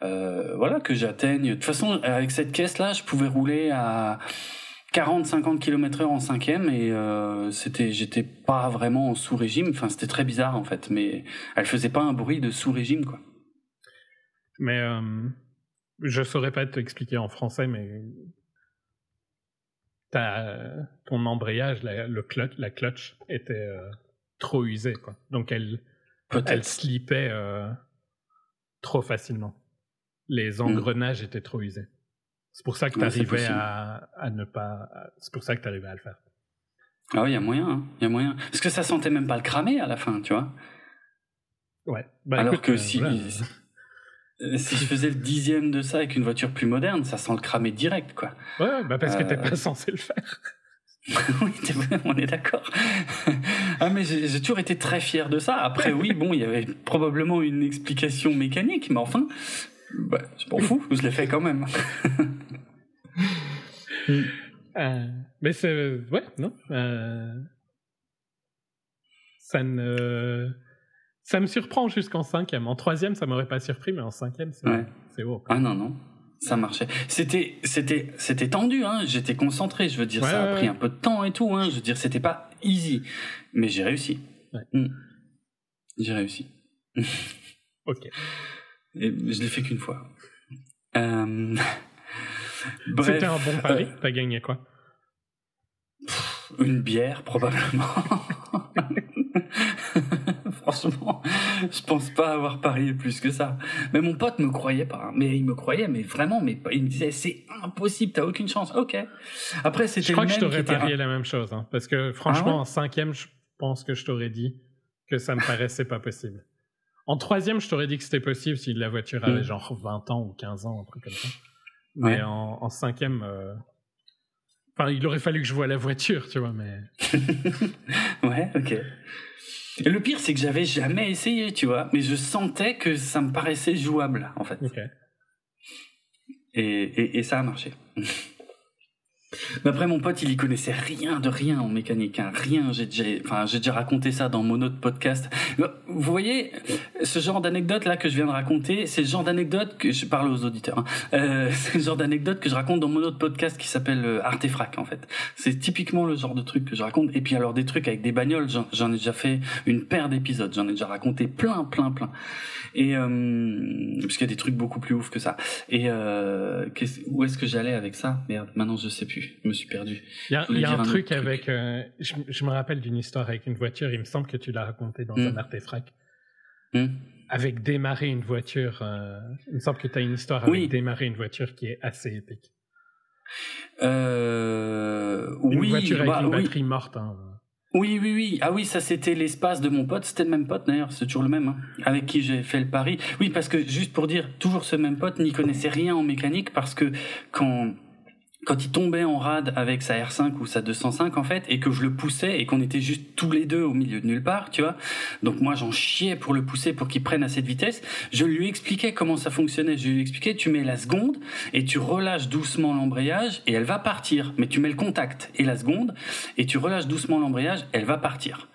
Voilà, que j'atteigne. De toute façon, avec cette caisse-là, je pouvais rouler à 40-50 km heure en cinquième et c'était, j'étais pas vraiment en sous régime. Enfin, c'était très bizarre en fait, mais elle faisait pas un bruit de sous régime quoi. Mais euh, je saurais pas t'expliquer en français, mais ton embrayage, la, le clutch, la clutch était euh, trop usée, quoi. Donc elle, elle slipait euh, trop facilement. Les hmm. engrenages étaient trop usés. C'est pour ça que tu arrivais à, à, ne pas. C'est pour ça que tu arrivais à le faire. Ah oui, il y a moyen, hein. y a moyen. Parce que ça sentait même pas le cramer à la fin, tu vois. Ouais. Bah, Alors que si, euh, si je faisais le dixième de ça avec une voiture plus moderne, ça sent le cramer direct, quoi. Ouais, bah parce que t'es pas euh. censé le faire. oui, on est d'accord. ah, mais j'ai toujours été très fier de ça. Après, oui, bon, il y avait probablement une explication mécanique, mais enfin, bah, je m'en fous, je l'ai fait quand même. euh, mais c'est. Ouais, non. Euh, ça ne ça me surprend jusqu'en cinquième. En troisième, ça m'aurait pas surpris, mais en cinquième, c'est haut. Ah non, non. Ça marchait. C'était, c'était, c'était tendu, hein. J'étais concentré. Je veux dire, ça a pris un peu de temps et tout, hein. Je veux dire, c'était pas easy. Mais j'ai réussi. Hmm. J'ai réussi. ok. Et je l'ai fait qu'une fois. Euh... C'était un bon pari? Euh... T'as gagné quoi? Une bière, probablement. Franchement, je pense pas avoir parié plus que ça. Mais mon pote me croyait pas. Hein. Mais il me croyait, mais vraiment, mais il me disait c'est impossible, t'as aucune chance. Ok. Après, c'était. Je crois que je t'aurais parié la même chose, hein, parce que franchement, ah en cinquième, je pense que je t'aurais dit que ça me paraissait pas possible. En troisième, je t'aurais dit que c'était possible si la voiture avait mm. genre 20 ans ou 15 ans, un truc comme ça. Mais en, cinquième, euh, enfin, il aurait fallu que je voie la voiture, tu vois, mais. ouais, ok. Et le pire, c'est que j'avais jamais essayé, tu vois, mais je sentais que ça me paraissait jouable, en fait. Et, et, et, ça a marché. Mais après, mon pote, il y connaissait rien de rien en mécanique, hein. rien. J'ai déjà, enfin, j'ai déjà raconté ça dans mon autre podcast. Vous voyez, ce genre d'anecdote là que je viens de raconter, c'est le genre d'anecdote que je parle aux auditeurs. Hein. Euh, c'est le genre d'anecdote que je raconte dans mon autre podcast qui s'appelle euh, Artefrac en fait. C'est typiquement le genre de truc que je raconte. Et puis alors des trucs avec des bagnoles, j'en ai déjà fait une paire d'épisodes. J'en ai déjà raconté plein, plein, plein. Et euh, parce qu'il y a des trucs beaucoup plus ouf que ça. Et euh, où est-ce que j'allais avec ça? Merde, maintenant je sais plus. Je me suis perdu. Il y a, un, truc avec. Euh, je, me rappelle d'une histoire avec une voiture. Il me semble que tu l'as raconté dans un hmm. artefact. Hmm. Avec démarrer une voiture. Euh, il me semble que tu as une histoire avec démarrer une voiture qui est assez épique. Euh, une oui, voiture avec bah, une batterie morte. Hein. Oui, oui, oui. Ah oui, ça c'était l'espace de mon pote. C'était le même pote d'ailleurs, c'est toujours le même, hein, avec qui j'ai fait le pari. Oui, parce que juste pour dire, toujours ce même pote n'y connaissait rien en mécanique parce que quand quand il tombait en rade avec sa R5 ou sa 205 en fait et que je le poussais et qu'on était juste tous les deux au milieu de nulle part, tu vois. Donc moi j'en chiais pour le pousser pour qu'il prenne à cette vitesse. Je lui expliquais comment ça fonctionnait. Je lui expliquais tu mets la seconde et tu relâches doucement l'embrayage et elle va partir. Mais tu mets le contact et la seconde et tu relâches doucement l'embrayage, elle va partir.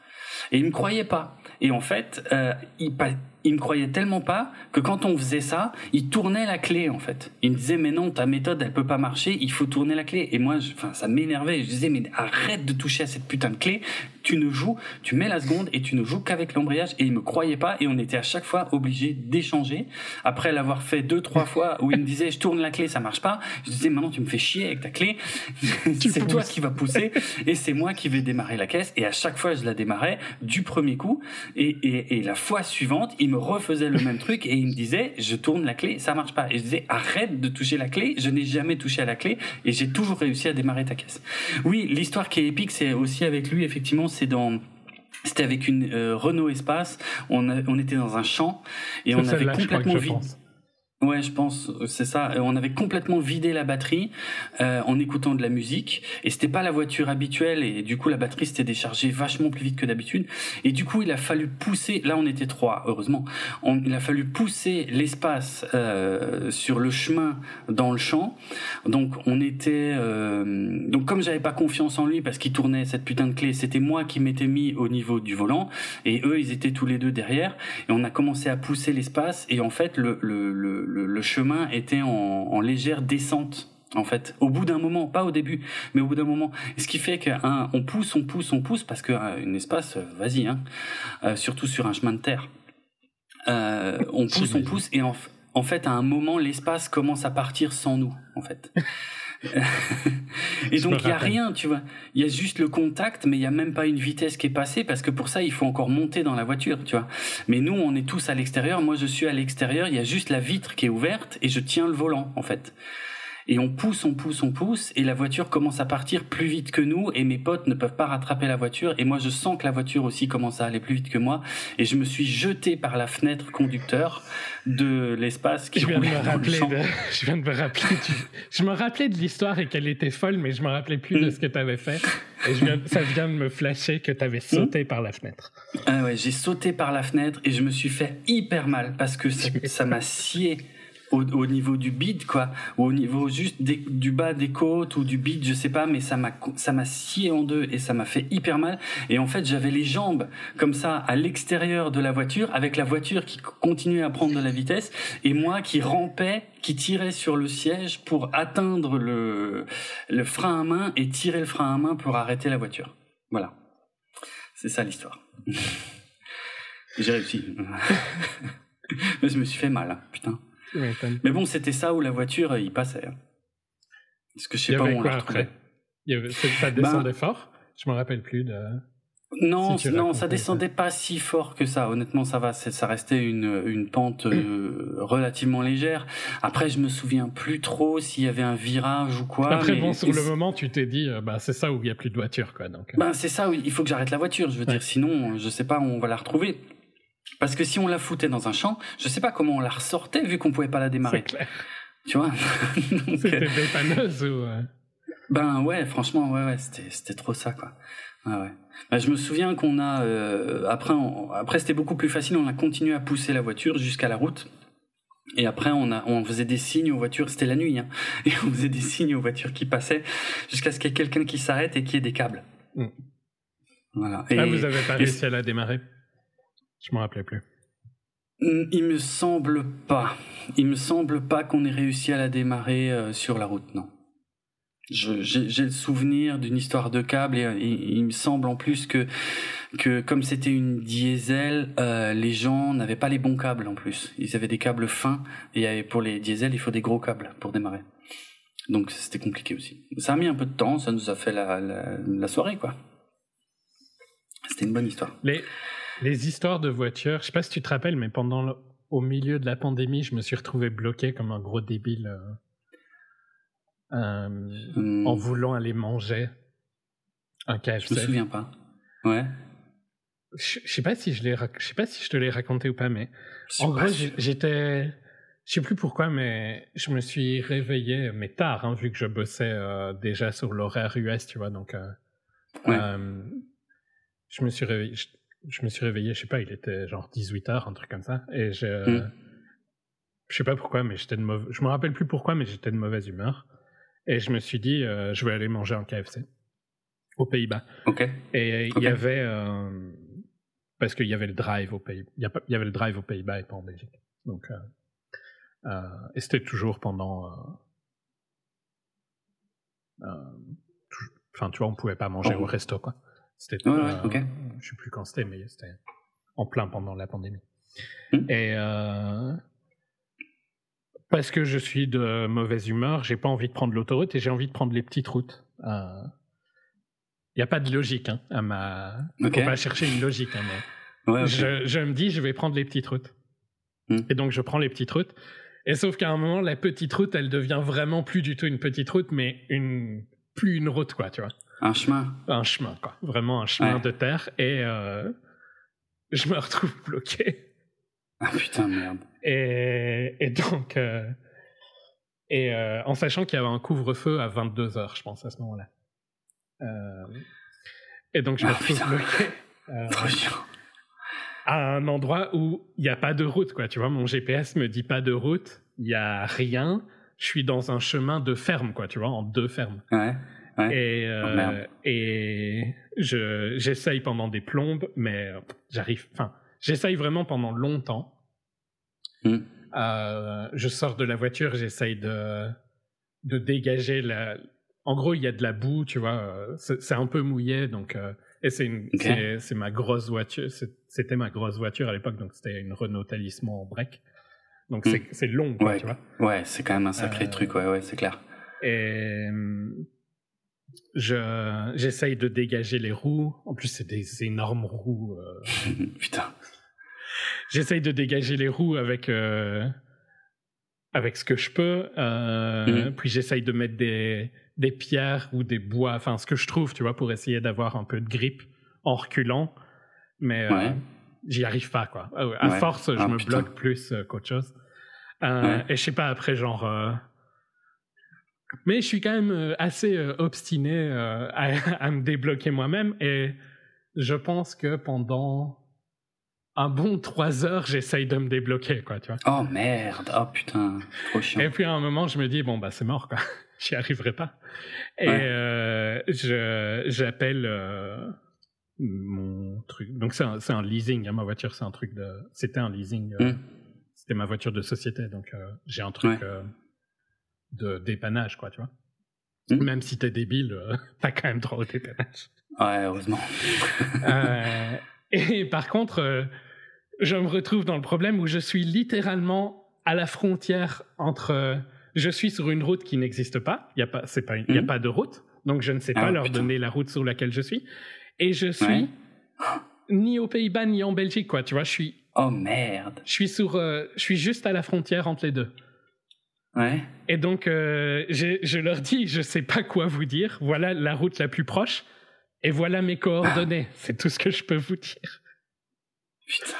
Et il me croyait pas. Et en fait, euh, il, il me croyait tellement pas que quand on faisait ça, il tournait la clé en fait. Il me disait mais non, ta méthode elle peut pas marcher, il faut tourner la clé. Et moi, enfin ça m'énervait. Je disais mais arrête de toucher à cette putain de clé. Tu ne joues, tu mets la seconde et tu ne joues qu'avec l'embrayage. Et il me croyait pas et on était à chaque fois obligé d'échanger. Après l'avoir fait deux trois fois où il me disait je tourne la clé, ça marche pas. Je disais maintenant tu me fais chier avec ta clé. c'est toi qui va pousser et c'est moi qui vais démarrer la caisse. Et à chaque fois je la démarrais du premier coup et, et, et la fois suivante il me refaisait le même truc et il me disait je tourne la clé, ça marche pas. Et je disais arrête de toucher la clé, je n'ai jamais touché à la clé et j'ai toujours réussi à démarrer ta caisse. Oui, l'histoire qui est épique, c'est aussi avec lui, effectivement, c'est dans c'était avec une euh, Renault Espace. On, on était dans un champ et on avait complètement. Ouais, je pense, c'est ça. Euh, on avait complètement vidé la batterie euh, en écoutant de la musique, et c'était pas la voiture habituelle, et du coup la batterie s'était déchargée vachement plus vite que d'habitude. Et du coup, il a fallu pousser. Là, on était trois, heureusement. On, il a fallu pousser l'espace euh, sur le chemin dans le champ. Donc, on était. Euh, donc, comme j'avais pas confiance en lui parce qu'il tournait cette putain de clé, c'était moi qui m'étais mis au niveau du volant, et eux, ils étaient tous les deux derrière. Et on a commencé à pousser l'espace, et en fait, le, le, le le, chemin était en, légère descente en fait, au bout d'un moment, pas au début, mais au bout d'un moment. Ce qui fait qu'on pousse, on pousse, on pousse, parce qu'un espace, vas-y, hein, euh, surtout sur un chemin de terre. Euh, on pousse, on pousse, et en, en fait, à un moment, l'espace commence à partir sans nous, en fait. et donc il y a rien, tu vois. Il y a juste le contact, mais il y a même pas une vitesse qui est passée parce que pour ça il faut encore monter dans la voiture, tu vois. Mais nous on est tous à l'extérieur. Moi je suis à l'extérieur. Il y a juste la vitre qui est ouverte et je tiens le volant en fait et on pousse, on pousse, on pousse, et la voiture commence à partir plus vite que nous, et mes potes ne peuvent pas rattraper la voiture, et moi je sens que la voiture aussi commence à aller plus vite que moi, et je me suis jeté par la fenêtre conducteur de l'espace qui je viens de me rappeler je viens de me rappeler je me rappelais de l'histoire et qu'elle était folle mais je me rappelais plus de ce que tu avais fait. Et je viens... ça vient de me flasher que tu avais sauté mm. par la fenêtre. Ah ouais j'ai sauté par la fenêtre et je me suis fait hyper mal parce que ça m'a scié au, niveau du bide quoi. Ou au niveau juste du bas des côtes ou du bide je sais pas mais ça m'a ça m'a scié en deux et ça m'a fait hyper mal. Et en fait j'avais les jambes comme ça à l'extérieur de la voiture avec la voiture qui continuait à prendre de la vitesse et moi qui rampais qui tirait sur le siège pour atteindre le le frein à main et tirer le frein à main pour arrêter la voiture. Voilà. C'est ça l'histoire. J'ai réussi. Mais je me suis fait mal hein, putain mais bon, c'était ça où la voiture, il passait. Hein. Parce que je sais pas où on l'a retrouvé. Ça descendait ben, fort? Je me rappelle plus de... Non, non, ça descendait pas si fort que ça. Honnêtement, ça va. Ça restait une, une pente euh, relativement légère. Après, je me souviens plus trop s'il y avait un virage ou quoi. Après, bon, sur le moment, tu t'es dit, euh, bah, c'est ça où il y a plus de voiture, quoi. Donc. Euh. Bah, c'est ça. Où il faut que j'arrête la voiture. Je veux dire, sinon, je sais pas où on va la retrouver. Parce que si on la foutait dans un champ, je sais pas comment on la ressortait vu qu'on pouvait pas la démarrer. Clair. Tu vois? C'était dépanneuse ou euh? Ben ouais, franchement, ouais, ouais, c'était, trop ça, quoi. Ouais, ouais. Ben, je me souviens qu'on a euh, après, après c'était beaucoup plus facile. On a continué à pousser la voiture jusqu'à la route. Et après, on, a, on faisait des signes aux voitures, c'était la nuit, hein, et on faisait des signes aux voitures qui passaient jusqu'à ce qu'il y ait quelqu'un qui s'arrête et qu'il y ait des câbles. Mm. Voilà. Et, ah, vous avez pas réussi à la démarrer? Je m'en rappelais plus. Mm, il me semble pas. Il me semble pas qu'on ait réussi à la démarrer euh, sur la route, non. J'ai le souvenir d'une histoire de câble et, il me semble en plus que, que comme c'était une diesel, euh, les gens n'avaient pas les bons câbles en plus. Ils avaient des câbles fins et pour les diesels, il faut des gros câbles pour démarrer. Donc c'était compliqué aussi. Ça a mis un peu de temps, ça nous a fait la, la, la soirée quoi. C'était une bonne histoire. Les, les histoires de voitures, je sais pas si tu te rappelles, mais pendant au milieu de la pandémie, je me suis retrouvé bloqué comme un gros débile euh, euh, hmm. en voulant aller manger un KFC. Je me souviens pas. Ouais. Je, sais pas si je l'ai, je sais pas si je te l'ai raconté ou pas, mais en gros, j'étais, je sais plus pourquoi, mais je me suis réveillé, mais tard, hein, vu que je bossais euh, déjà sur l'horaire US, tu vois. Donc, je me suis réveillé, je, me suis réveillé, je sais pas, il était genre 18 h un truc comme ça, et je, mm. je sais pas pourquoi, mais j'étais de mauvaise, je me rappelle plus pourquoi, mais j'étais de mauvaise humeur, et je me suis dit, je vais aller manger un KFC aux Pays-Bas. Et il y avait, parce qu'il y avait le drive aux Pays, il y avait le drive aux Pays-Bas et pas en Belgique, donc. Euh, et c'était toujours pendant. Euh, euh, enfin, tu vois, on pouvait pas manger au resto, quoi. C'était. Ouais, ouais, Je sais plus quand c'était, mais c'était en plein pendant la pandémie. Hmm. Et parce que je suis de mauvaise humeur, j'ai pas envie de prendre l'autoroute et j'ai envie de prendre les petites routes. Il euh, n'y a pas de logique hein, à ma. Okay. Faut pas chercher une logique. Hein, mais ouais, je, je, me dis, je vais prendre les petites routes. Hmm. Et donc, je prends les petites routes. Et sauf qu'à un moment, la petite route, elle devient vraiment plus du tout une petite route, mais une plus une route, quoi, tu vois. Un chemin. Un chemin, quoi. Vraiment un chemin de terre. Et euh, je me retrouve bloqué. Ah putain, merde. Et, et donc, euh, et euh, en sachant qu'il y avait un couvre-feu à 22h, je pense, à ce moment-là. et donc, je me ah, retrouve bloqué. Trop chiant à un endroit où il n'y a pas de route, quoi. Tu vois, mon GPS me dit pas de route, il y a rien. Je suis dans un chemin de ferme, quoi. Tu vois, en deux fermes. Ouais. Ouais. Et, euh, oh, et je j'essaye pendant des plombes, mais j'arrive. Enfin, j'essaye vraiment pendant longtemps. Hmm. Euh, je sors de la voiture, j'essaye de de dégager la. En gros, il y a de la boue, tu vois. C'est un peu mouillé, donc. Euh, et c'est c'est ma grosse voiture. C'était ma grosse voiture à l'époque, donc c'était une Renault Talisman break. Donc hmm. c'est long, ouais, tu vois. Ouais, c'est quand même un sacré euh, truc, ouais, ouais, c'est clair. Et je j'essaye de dégager les roues. En plus, c'est des énormes roues. Euh... Putain. J'essaye de dégager les roues avec euh, avec ce que je peux. Euh, hmm. Puis j'essaye de mettre des des pierres ou des bois, enfin ce que je trouve, tu vois, pour essayer d'avoir un peu de grippe en reculant. Mais j'y arrive pas, quoi. Euh, à force, je ah, me bloque plus qu'autre chose. Et je sais pas, après, genre. Mais je suis quand même assez obstiné à, à, me débloquer moi-même. Et je pense que pendant un bon trois heures, j'essaye de me débloquer, quoi, tu vois. Oh merde, oh putain, trop chiant. Et puis à un moment, je me dis, bon, bah c'est mort, quoi. J'y arriverai pas. Et euh, je j'appelle euh, mon truc. Donc c'est un, un, leasing, hein, ma voiture, c'est un truc de. C'était un leasing. Euh, hmm. C'était ma voiture de société, donc euh, j'ai un truc de dépannage, quoi, tu vois. Hmm. Même si t'es débile, t'as quand même droit au dépannage. Ouais, heureusement. et par contre, je me retrouve dans le problème où je suis littéralement à la frontière entre je suis sur une route qui n'existe pas. Il n'y a pas, c'est pas, il y a hmm. pas de route. Donc je ne sais pas ah, leur donner la route sur laquelle je suis. Et je suis ni aux Pays-Bas ni en Belgique, quoi. Tu vois, je suis. Oh merde. Je suis sur, euh, je suis juste à la frontière entre les deux. Ouais. Et donc euh, je leur dis, je sais pas quoi vous dire. Voilà la route la plus proche. Et voilà mes coordonnées. C'est tout ce que je peux vous dire. Putain.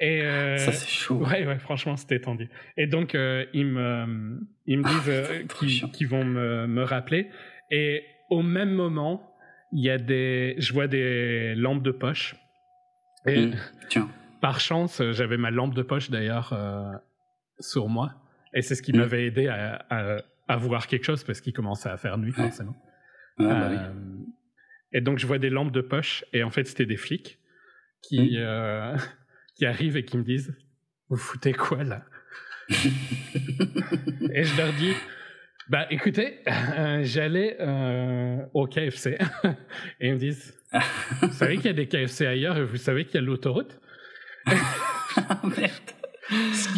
Et euh, ça c'est chaud. Ouais ouais franchement c'était tendu. Et donc euh, ils me ils me disent euh, qu'ils vont me, me rappeler et au même moment il y a des je vois des lampes de poche. Et mmh, tiens. Par chance j'avais ma lampe de poche d'ailleurs euh, sur moi et c'est ce qui m'avait aidé à, à, à, voir quelque chose parce qu'il commençait à faire nuit forcément. bah oui. Et donc je vois des lampes de poche et en fait c'était des flics qui mmh qui arrivent et qui me disent Vous foutez quoi là? Et je leur dis Bah écoutez, euh, j'allais euh, au KFC. et ils me disent Vous savez qu'il y a des KFC ailleurs et vous savez qu'il y a l'autoroute? Merde.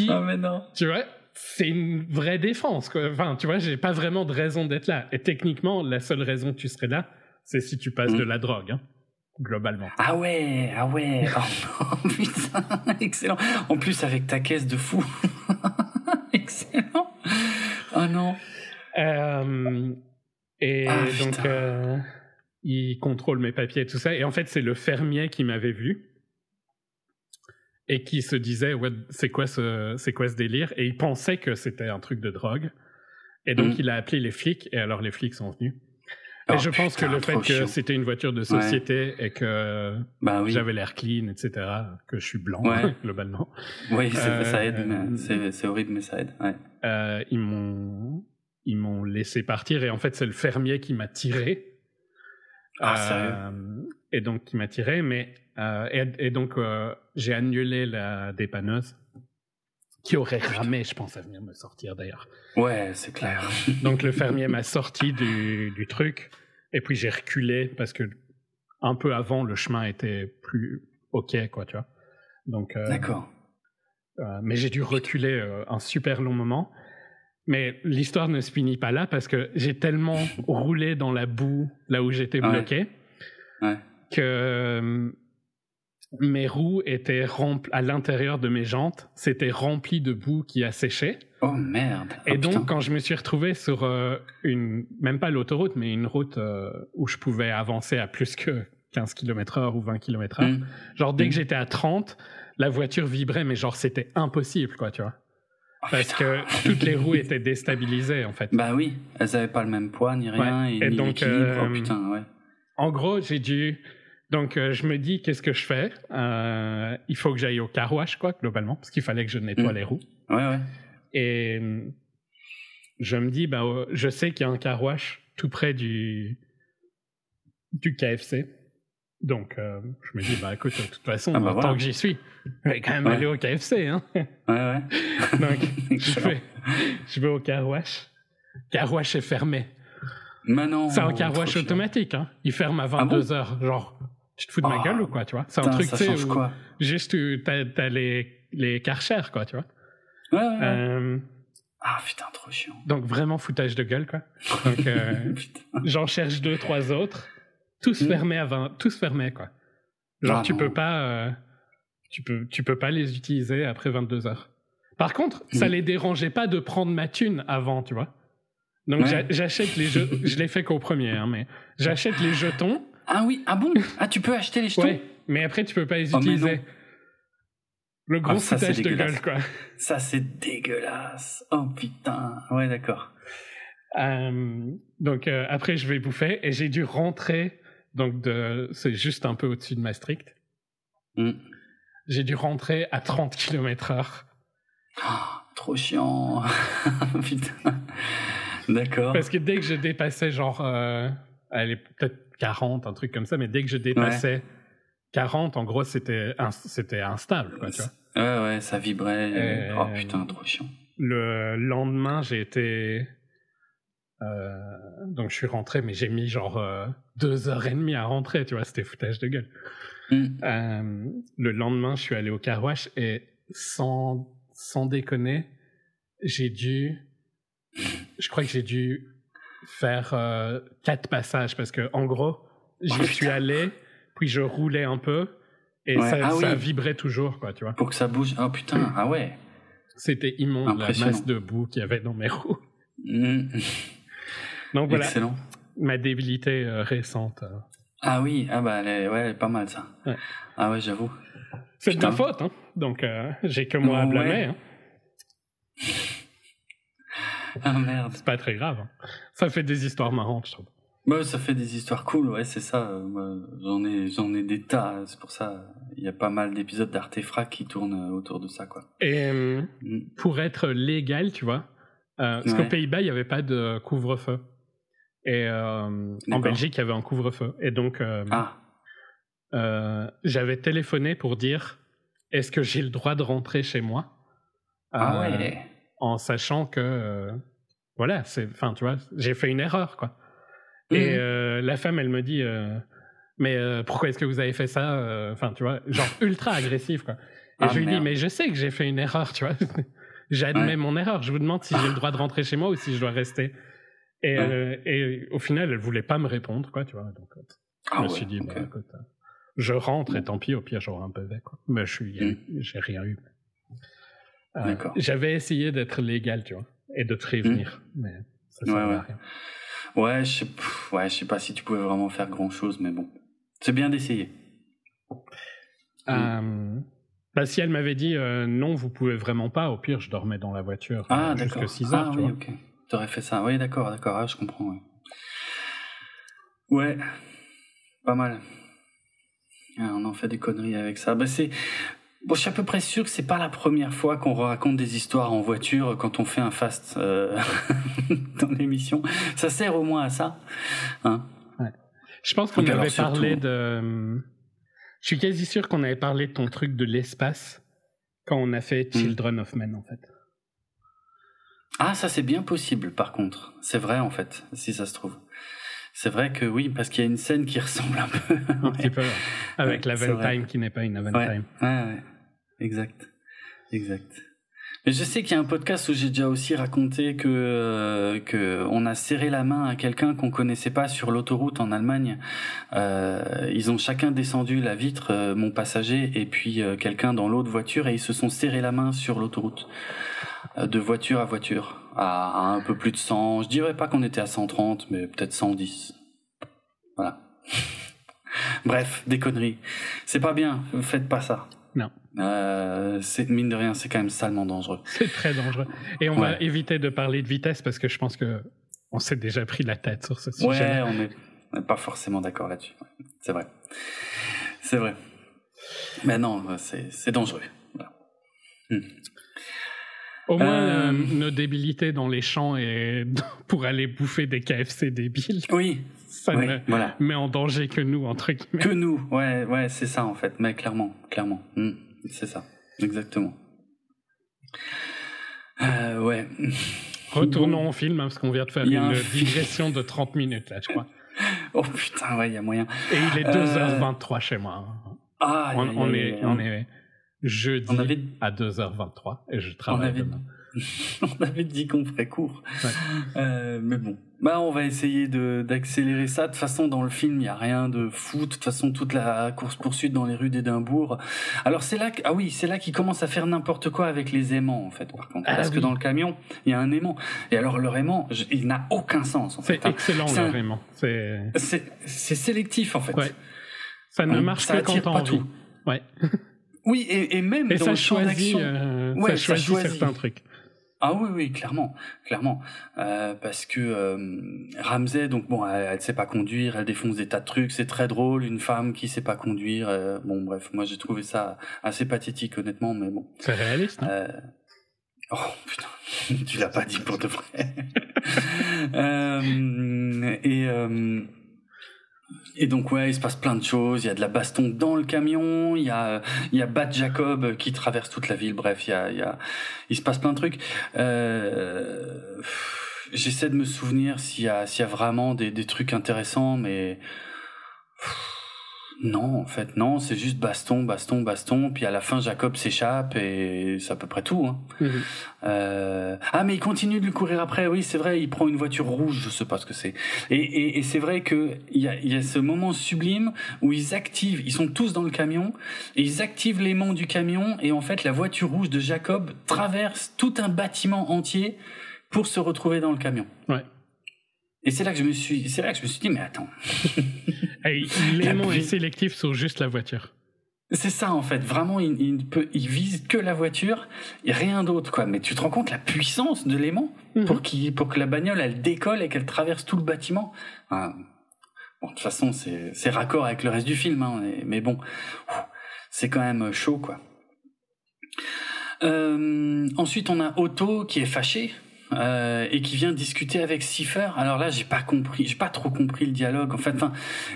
oh, mais non. Tu vois c'est une vraie défense. Quoi. Enfin, tu vois, j'ai pas vraiment de raison d'être là. Et techniquement, la seule raison que tu serais là, c'est si tu passes de mm. la drogue. Hein globalement. Ah ouais, ah ouais, oh, putain, excellent. En plus avec ta caisse de fou. excellent. Oh non. Euh, et ah, donc, euh, il contrôle mes papiers et tout ça. Et en fait, c'est le fermier qui m'avait vu. Et qui se disait ouais, c'est quoi ce c'est quoi ce délire? Et il pensait que c'était un truc de drogue et donc mm. il a appelé les flics et alors les flics sont venus. et oh, je pense que le fait que c'était une voiture de société et que bah j'avais l'air clean, etc., que je suis blanc globalement. Oui, ça aide, euh, c'est horrible, mais ça aide. Euh, ils m'ont ils m'ont laissé partir et en fait c'est le fermier qui m'a tiré. Ah, sérieux? Euh, Et donc qui m'a tiré, mais euh, et, donc, euh, j'ai annulé la dépanneuse qui aurait ramé, je pense, à venir me sortir d'ailleurs. Ouais, c'est clair. donc, le fermier m'a sorti du, du, truc et puis j'ai reculé parce que un peu avant, le chemin était plus OK, quoi, tu vois. Donc, euh, D'accord. mais j'ai dû reculer un super long moment. Mais l'histoire ne se finit pas là parce que j'ai tellement roulé dans la boue là où j'étais bloqué ouais. Que mes roues étaient remplies à l'intérieur de mes jantes, c'était rempli de boue qui a séché. Oh merde. Et oh, donc quand je me suis retrouvé sur euh, une même pas l'autoroute mais une route euh, où je pouvais avancer à plus que 15 km/h ou 20 km/h, mm. genre dès que mm. j'étais à 30, la voiture vibrait mais genre c'était impossible quoi, tu vois. Oh, Parce que toutes les roues étaient déstabilisées en fait. Bah oui, elles avaient pas le même poids ni rien et, donc euh, oh, putain, ouais. En gros, j'ai dû donc, euh, je me dis, qu'est-ce que je fais? Euh, Il faut que j'aille au carouage, quoi, globalement, parce qu'il fallait que je nettoie mm. les roues. Ouais, ouais. Et euh, je me dis, bah, je sais qu'il y a un carouage tout près du, du KFC. Donc, je me dis, bah, écoute, de toute façon, ah, bah, tant que j'y suis, je vais quand même aller au KFC. Hein. Ouais, ouais. Donc, je vais, je vais au carouage. Carouage est fermé. C'est un carouage automatique. Hein. Il ferme à 22 ah Genre, tu te fous de ma ah. gueule ou quoi, tu vois? C'est un truc, tu sais, juste t'as as les, les Karcher, quoi, tu vois? Ouais, ouais, euh, ah putain, trop chiant. Donc vraiment foutage de gueule, quoi. Donc, euh, j'en cherche deux, trois autres. Tous hmm. fermés à 20, tous fermés, quoi. Genre, ah, tu peux pas, euh, tu peux, tu peux pas les utiliser après 22 heures. Par contre, ça hmm. les dérangeait pas de prendre ma thune avant, tu vois? Donc j'achète les jetons. je l'ai fait qu'au premier, hein, mais j'achète les jetons ah oui, ah bon? Ah, tu peux acheter les jetons? Ouais, mais après, tu peux pas les oh, utiliser. le gros ah, foutage de gueule, quoi. Ça, c'est dégueulasse. Oh putain. Ouais, d'accord. Euh, donc, euh, après, je vais bouffer et j'ai dû rentrer. Donc, de, c'est juste un peu au-dessus de Maastricht. Mm. J'ai dû rentrer à 30 km/h. trop chiant. putain. D'accord. Parce que dès que je dépassais, genre, euh, est peut-être 40, un truc comme ça, mais dès que je dépassais 40, en gros, c'était c'était instable, quoi, tu vois. Ouais, ouais, ça vibrait. oh putain, trop chiant. Le lendemain, j'ai été. Euh, donc je suis rentré, mais j'ai mis genre euh, deux heures et demie à rentrer, tu vois, c'était foutage de gueule. Mm. Euh, le lendemain, je suis allé au carouage et sans, sans déconner, j'ai dû. Je crois que j'ai dû faire euh, quatre passages parce que en gros, j'y suis allé, puis je roulais un peu et ça, ah vibrait toujours, quoi, tu vois. Pour que ça bouge. Oh putain, ah ouais. C'était immonde la masse de boue qu'il y avait dans mes roues. Mm. Donc voilà. Excellent. Ma débilité euh, récente. Euh. Ah oui, ah bah elle ouais, pas mal ça. Ah ouais, j'avoue. C'est de ta faute, hein. Donc j'ai que moi à blâmer. Hein. Ah merde. C'est pas très grave. Hein. Ça fait des histoires marrantes, je trouve. Bah, ça fait des histoires cool, ouais, c'est ça. j'en ai, j'en ai des tas. C'est pour ça, il y a pas mal d'épisodes d'Artefrac qui tournent autour de ça, quoi. Et euh, mm. pour être légal, tu vois, euh, parce qu'aux Pays-Bas, il n'y avait pas de couvre-feu. Et euh, en Belgique, il y avait un couvre-feu. Et donc, ah. j'avais téléphoné pour dire est-ce que j'ai le droit de rentrer chez moi? Ah ouais en sachant que euh, voilà, c'est, enfin, tu vois, j'ai fait une erreur, quoi. Et mhm. euh, la femme, elle me dit, euh, mais pourquoi est-ce que vous avez fait ça Enfin, tu vois, genre ultra agressif, quoi. Et ah, je lui dis, mais je sais que j'ai fait une erreur, tu vois. J'admets mon erreur. Je vous demande si j'ai le droit de rentrer chez moi ou si je dois rester. Et, et au final, elle voulait pas me répondre, quoi, tu vois. Donc, je ah me suis dit, bah, écoute, je rentre et tant pis, au pire, j'aurai un peu quoi. Mais je suis, mhm. j'ai rien eu. Euh, j'avais essayé d'être légal, tu vois, et de te prévenir, hmm. mais ça ne ouais, ouais. à rien. Ouais, je sais, ouais, je sais pas si tu pouvais vraiment faire grand chose, mais bon, c'est bien d'essayer. Euh, Bah, si elle m'avait dit euh, non, vous pouvez vraiment pas, au pire, je dormais dans la voiture ah, jusqu'à 6 heures. Ah, oui, ok. T'aurais fait ça. Oui, d'accord, d'accord, ah, je comprends. Ouais. pas mal. Ah, on en fait des conneries avec ça. Bah, c'est. Bon, je suis à peu près sûr que c'est pas la première fois qu'on raconte des histoires en voiture quand on fait un fast euh, dans l'émission. Ça sert au moins à ça. Hein ouais. Je pense qu'on avait parlé de. Je suis quasi sûr qu'on avait parlé de ton truc de l'espace quand on a fait hmm. Children of Men en fait. Ah, ça c'est bien possible par contre. C'est vrai en fait, si ça se trouve. C'est vrai que oui, parce qu'il y a une scène qui ressemble un peu. un petit peu, avec la Time qui n'est pas une Aventime. Ouais, ouais, ouais. Exact. Exact. Mais je sais qu'il y a un podcast où j'ai déjà aussi raconté que euh, que on a serré la main à quelqu'un qu'on connaissait pas sur l'autoroute en Allemagne. Euh, ils ont chacun descendu la vitre, euh, mon passager et puis quelqu'un dans l'autre voiture et ils se sont serré la main sur l'autoroute de voiture à voiture à, à, un peu plus de 100. Je dirais pas qu'on était à 130, mais peut-être 110. Voilà. Bref, des conneries. C'est pas bien. Faites pas ça. Euh, mine de rien, c'est quand même salement dangereux. C'est très dangereux. Et on va éviter de parler de vitesse parce que je pense que on s'est déjà pris la tête sur ce sujet. Ouais, on n'est pas forcément d'accord là-dessus. C'est vrai. C'est vrai. Mais non, c'est dangereux. Hmm. Au moins, euh, nos débilités dans les champs et pour aller bouffer des KFC débiles. Oui. Ça ne voilà. met en danger que nous, entre guillemets. Que nous, ouais, ouais, c'est ça en fait. Mais clairement, clairement. Hmm. C'est ça, exactement. Euh, ouais. Retournons au film, hein, parce qu'on vient de faire une digression de 30 minutes, là, je crois. oh putain, ouais, il y a moyen. Et il est 2h23 euh, chez moi. Ah, on, est, on est jeudi à 2h23 et je travaille demain. on avait dit qu'on ferait court. Euh, mais bon, bah on va essayer de d'accélérer ça. De toute façon, dans le film, il y a rien de fou. De toute façon, toute la course poursuite dans les rues d'Édimbourg. Alors c'est là que ah oui, c'est là qu'il commence à faire n'importe quoi avec les aimants en fait. Par contre, ah parce que dans le camion, il y a un aimant. Et alors leur aimant, il n'a aucun sens. En c'est hein. excellent leur aimant. C'est c'est sélectif en fait. Ouais. Ça ne marche que quand envie. Tout. Ouais. Oui, et, et même et dans ça le choisit, euh, ouais, ça, choisit certains trucs. Ah oui, oui, clairement, clairement, euh, parce que euh, Ramsey, donc bon, elle, ne sait pas conduire, elle défonce des tas de trucs, c'est très drôle, une femme qui sait pas conduire. Euh, bon, bref, moi j'ai trouvé ça assez pathétique, honnêtement, mais bon. C'est réaliste. Hein euh, oh putain, tu l'as pas dit pour de vrai. euh, et euh, et donc ouais, il se passe plein de choses. Il y a de la baston dans le camion. Il y a il y a Bat Jacob qui traverse toute la ville. Bref, il y a il y a il se passe plein de trucs. Euh, J'essaie de me souvenir s'il y a s'il y a vraiment des des trucs intéressants, mais non, en fait, non, c'est juste baston, baston, baston. Puis à la fin, Jacob s'échappe et c'est à peu près tout. Hein. Mhm. Euh... Ah, mais il continue de lui courir après. Oui, c'est vrai, il prend une voiture rouge, je sais pas ce que c'est. Et, et, et c'est vrai que il y a, y a ce moment sublime où ils activent, ils sont tous dans le camion et ils activent l'aimant du camion et en fait, la voiture rouge de Jacob traverse tout un bâtiment entier pour se retrouver dans le camion. Ouais. Et c'est là que je me suis, c'est là que je me suis dit, mais attends. L'aimant est sélectif sur juste la voiture. C'est ça en fait, vraiment, il, il, peut, il vise que la voiture et rien d'autre quoi. Mais tu te rends compte la puissance de l'aimant mhm. pour qui, pour que la bagnole elle décolle et qu'elle traverse tout le bâtiment. bon, de toute façon, c'est, c'est raccord avec le reste du film, hein, mais bon, c'est quand même chaud quoi. Euh, ensuite, on a Otto qui est fâché euh, et qui vient discuter avec Cipher. Alors là, j'ai pas compris, j'ai pas trop compris le dialogue. En fait, enfin,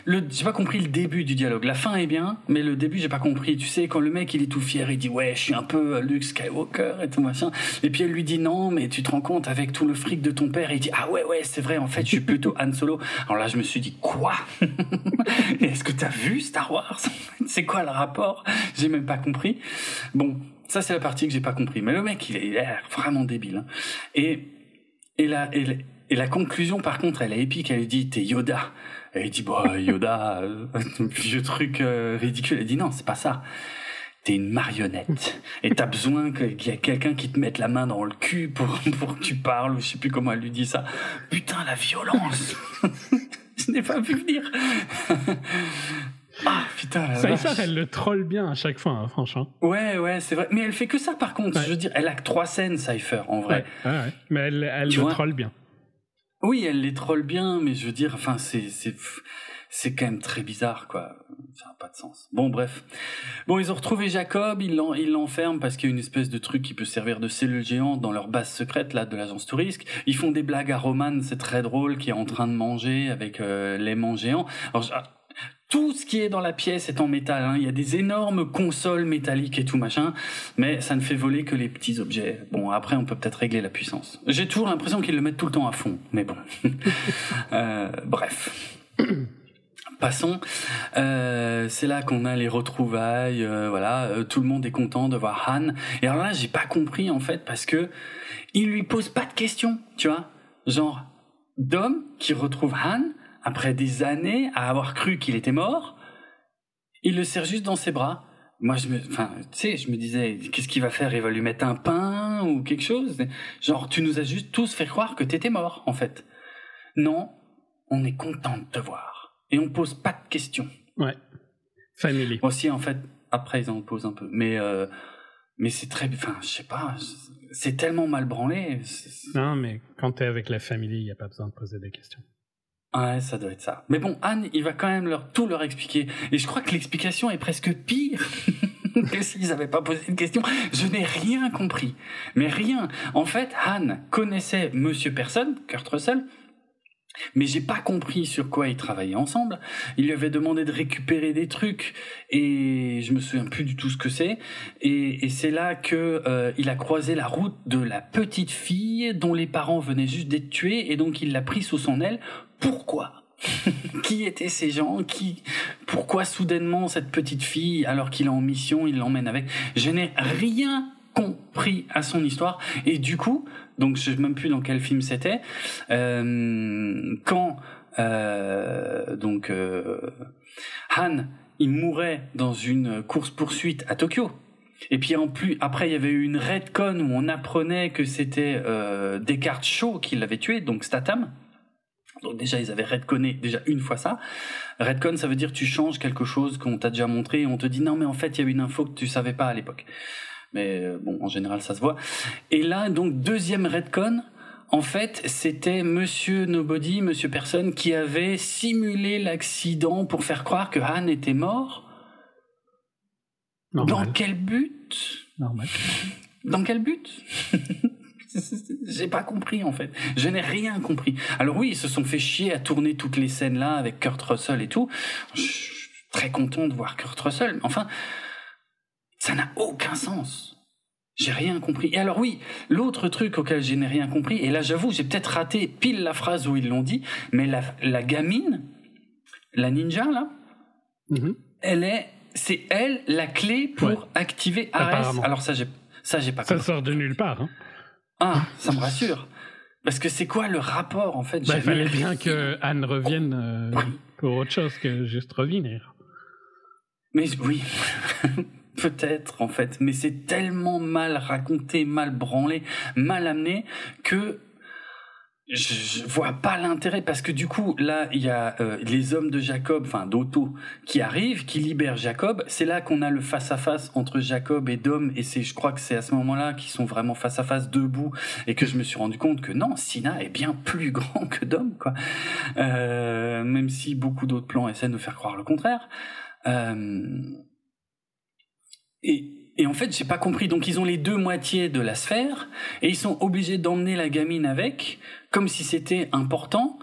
j'ai pas compris le début du dialogue. La fin est bien, mais le début, j'ai pas compris. Tu sais, quand le mec il est tout fier, il dit ouais, je suis un peu Luke Skywalker et tout machin. Et puis elle lui dit non, mais tu te rends compte avec tout le fric de ton père. Il dit ah ouais ouais, c'est vrai. En fait, je suis plutôt Han Solo. Alors là, je me suis dit quoi? Est-ce que t'as vu Star Wars? C'est quoi le rapport? J'ai même pas compris. Bon, ça, c'est la partie que j'ai pas compris. Mais le mec, il est l'air vraiment débile. Hein. Et, et, la, et, la conclusion, par contre, elle est épique. Elle dit, t'es Yoda. Et il dit, bah, Yoda, euh, vieux truc euh, ridicule. Elle dit, non, c'est pas ça. T'es une marionnette. Et t'as besoin qu'il y ait quelqu'un qui te mette la main dans le cul pour, pour que tu parles, ou je sais plus comment elle lui dit ça. Putain, la violence! je n'ai pas pu venir. Ah putain, la Cypher, elle le troll bien à chaque fois, hein, franchement. Ouais, ouais, c'est vrai. Mais elle fait que ça, par contre. Je veux dire, elle a que trois scènes, Cypher, en vrai. Ouais, ouais, Mais elle, elle le troll bien. Oui, elle les troll bien, mais je veux dire, enfin, c'est, c'est, c'est quand même très bizarre, quoi. Ça n'a pas de sens. Bon, bref. Bon, ils ont retrouvé Jacob, ils l'enferment parce qu'il y a une espèce de truc qui peut servir de cellule géante dans leur base secrète, là, de l'agence touriste. Ils font des blagues à Roman, c'est très drôle, qui est en train de manger avec euh, l'aimant géant. Alors, tout ce qui est dans la pièce est en métal. Hein. Il y a des énormes consoles métalliques et tout machin, mais ça ne fait voler que les petits objets. Bon, après, on peut peut-être régler la puissance. J'ai toujours l'impression qu'ils le mettent tout le temps à fond, mais bon. euh, bref. Passons. Euh, c'est là qu'on a les retrouvailles. Euh, voilà, tout le monde est content de voir Han. Et alors là, j'ai pas compris en fait parce que il lui pose pas de questions, tu vois. Genre, Dom qui retrouve Han après des années à avoir cru qu'il était mort, il le serre juste dans ses bras. Moi, je me, enfin, tu sais, je me disais, qu'est-ce qu'il va faire? Il va lui mettre un pain ou quelque chose? Genre, tu nous as juste tous fait croire que t'étais mort, en fait. Non, on est content de te voir. Et on pose pas de questions. Ouais. Family. Aussi, en fait, après, ils en posent un peu. Mais, euh, mais c'est très, enfin, je sais pas, c'est tellement mal branlé. Non, mais quand t'es avec la famille, il n'y a pas besoin de poser des questions. Ouais, ça doit être ça. Mais bon, Anne, il va quand même leur tout leur expliquer. Et je crois que l'explication est presque pire que s'ils n'avaient pas posé une question. Je n'ai rien compris. Mais rien. En fait, Anne connaissait Monsieur Personne, Kurt Russell, mais j'ai pas compris sur quoi ils travaillaient ensemble. Il lui avait demandé de récupérer des trucs et je me souviens plus du tout ce que c'est. Et, c'est là que euh, il a croisé la route de la petite fille dont les parents venaient juste d'être tués et donc il l'a pris sous son aile. Pourquoi qui étaient ces gens Qui Pourquoi soudainement cette petite fille, alors qu'il est en mission, il l'emmène avec Je n'ai rien compris à son histoire. Et du coup donc je sais même plus dans quel film c'était euh, quand euh, donc euh, Han il mourait dans une course poursuite à Tokyo. Et puis en plus après il y avait eu une redcon où on apprenait que c'était Descartes Shaw qui l'avait tué donc Statham donc déjà, ils avaient redconné déjà une fois ça. Redcon, ça veut dire tu changes quelque chose qu'on t'a déjà montré et on te dit non mais en fait il y a une info que tu savais pas à l'époque mais euh, bon, en général, ça se voit. Et là, donc, deuxième redcon, en fait, c'était Monsieur Nobody, Monsieur Personne, qui avait simulé l'accident pour faire croire que Han était mort. Dans quel but? Normal. Dans quel but? J'ai pas compris en fait. Je n'ai rien compris. Alors oui, ils se sont fait chier à tourner toutes les scènes là avec Kurt Russell et tout. Je suis très content de voir Kurt Russell. Mais enfin, ça n'a aucun sens. J'ai rien compris. Et alors oui, l'autre truc auquel je n'ai rien compris, et là j'avoue, j'ai peut-être raté pile la phrase où ils l'ont dit, mais la, la gamine, la ninja là, mm-hmm. elle est, c'est elle la clé pour activer Ares. Alors ça j'ai, ça j'ai pas compris. Ça sort de nulle part. Hein. Ah, ça me rassure. Parce que c'est quoi le rapport en fait bah, Il fallait bien que Anne revienne euh, pour autre chose que juste revenir. Mais oui. peut-être en fait, mais c'est tellement mal raconté, mal branlé, mal amené que je, vois pas l'intérêt parce que du coup là il y a euh, les hommes de Jacob, enfin d'Otto, qui arrivent, qui libèrent Jacob. C'est là qu'on a le face à face entre Jacob et Dom et c'est, je crois que c'est à ce moment-là qu'ils sont vraiment face à face debout et que je me suis rendu compte que non, Sina est bien plus grand que Dom quoi. Euh, même si beaucoup d'autres plans essaient de faire croire le contraire. Euh, et, et en fait, j'ai pas compris. Donc, ils ont les deux moitiés de la sphère et ils sont obligés d'emmener la gamine avec, comme si c'était important.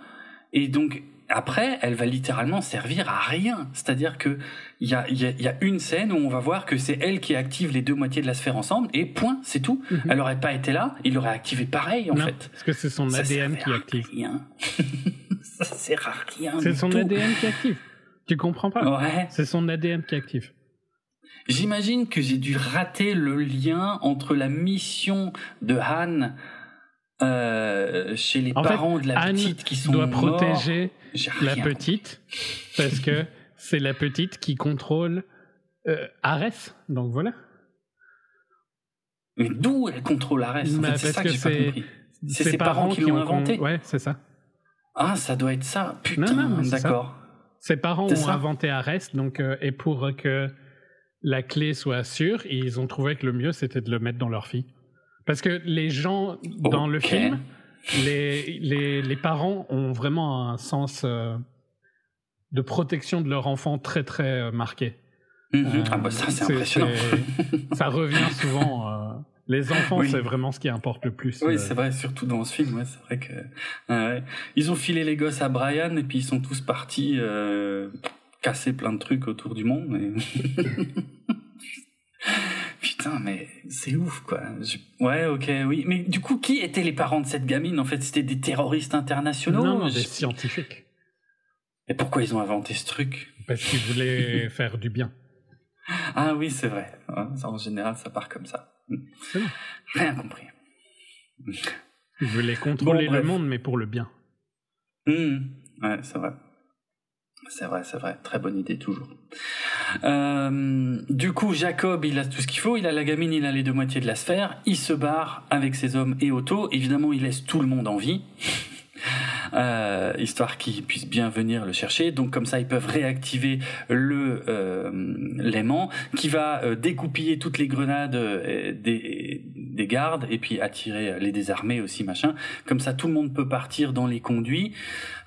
Et donc, après, elle va littéralement servir à rien. C'est-à-dire que il y a, y, y a, une scène où on va voir que c'est elle qui active les deux moitiés de la sphère ensemble et point, c'est tout. Mhm. Elle aurait pas été là, il l'aurait activé pareil en fait. Parce que c'est son ADN qui active. Rien. Ça sert à rien. C'est son ADN qui active. Tu comprends pas? Ouais. C'est son ADN qui active. J'imagine que j'ai dû rater le lien entre la mission de Han euh, chez les parents de la petite qui sont doit protéger la petite parce que c'est la petite qui contrôle euh, Ares. Donc voilà. Mais d'où elle contrôle Ares bah, C'est ça que, j'ai pas compris. C'est ses parents, qui l'ont inventé? Ouais, c'est ça. Ah, ça doit être ça. Putain, d'accord. Ses parents ont inventé Arrest, donc, euh, et pour que la clé soit sûre, ils ont trouvé que le mieux, c'était de le mettre dans leur fille. Parce que les gens dans le film, les, les, les, parents ont vraiment un sens euh, de protection de leur enfant très très euh, marqué. Mhm. ah bah ça c'est impressionnant. ça revient souvent. Les enfants, c'est vraiment ce qui importe le plus. Oui, c'est vrai, surtout dans ce film. Ouais, c'est vrai que ils ont filé les gosses à Brian et puis ils sont tous partis euh, casser plein de trucs autour du monde. Putain, mais c'est ouf, quoi. Ouais, ok, oui. Mais du coup, qui étaient les parents de cette gamine En fait, c'était des terroristes internationaux? Non, des scientifiques. Et pourquoi ils ont inventé ce truc? Parce qu'ils voulaient faire du bien. Ah oui, c'est vrai. En général, ça part comme ça. Rien compris. Ils voulaient contrôler le monde, mais pour le bien. Mmh. Ouais, c'est vrai. C'est vrai, c'est vrai. Très bonne idée, toujours. Euh, du coup, Jacob, il a tout ce qu'il faut. Il a la gamine, il a les deux moitiés de la sphère. Il se barre avec ses hommes et auto. Évidemment, il laisse tout le monde en vie. Euh, histoire qu'ils puissent bien venir le chercher. Donc comme ça, ils peuvent réactiver le euh, l'aimant qui va euh, découpiller toutes les grenades des, des gardes et puis attirer les désarmés aussi machin. Comme ça, tout le monde peut partir dans les conduits.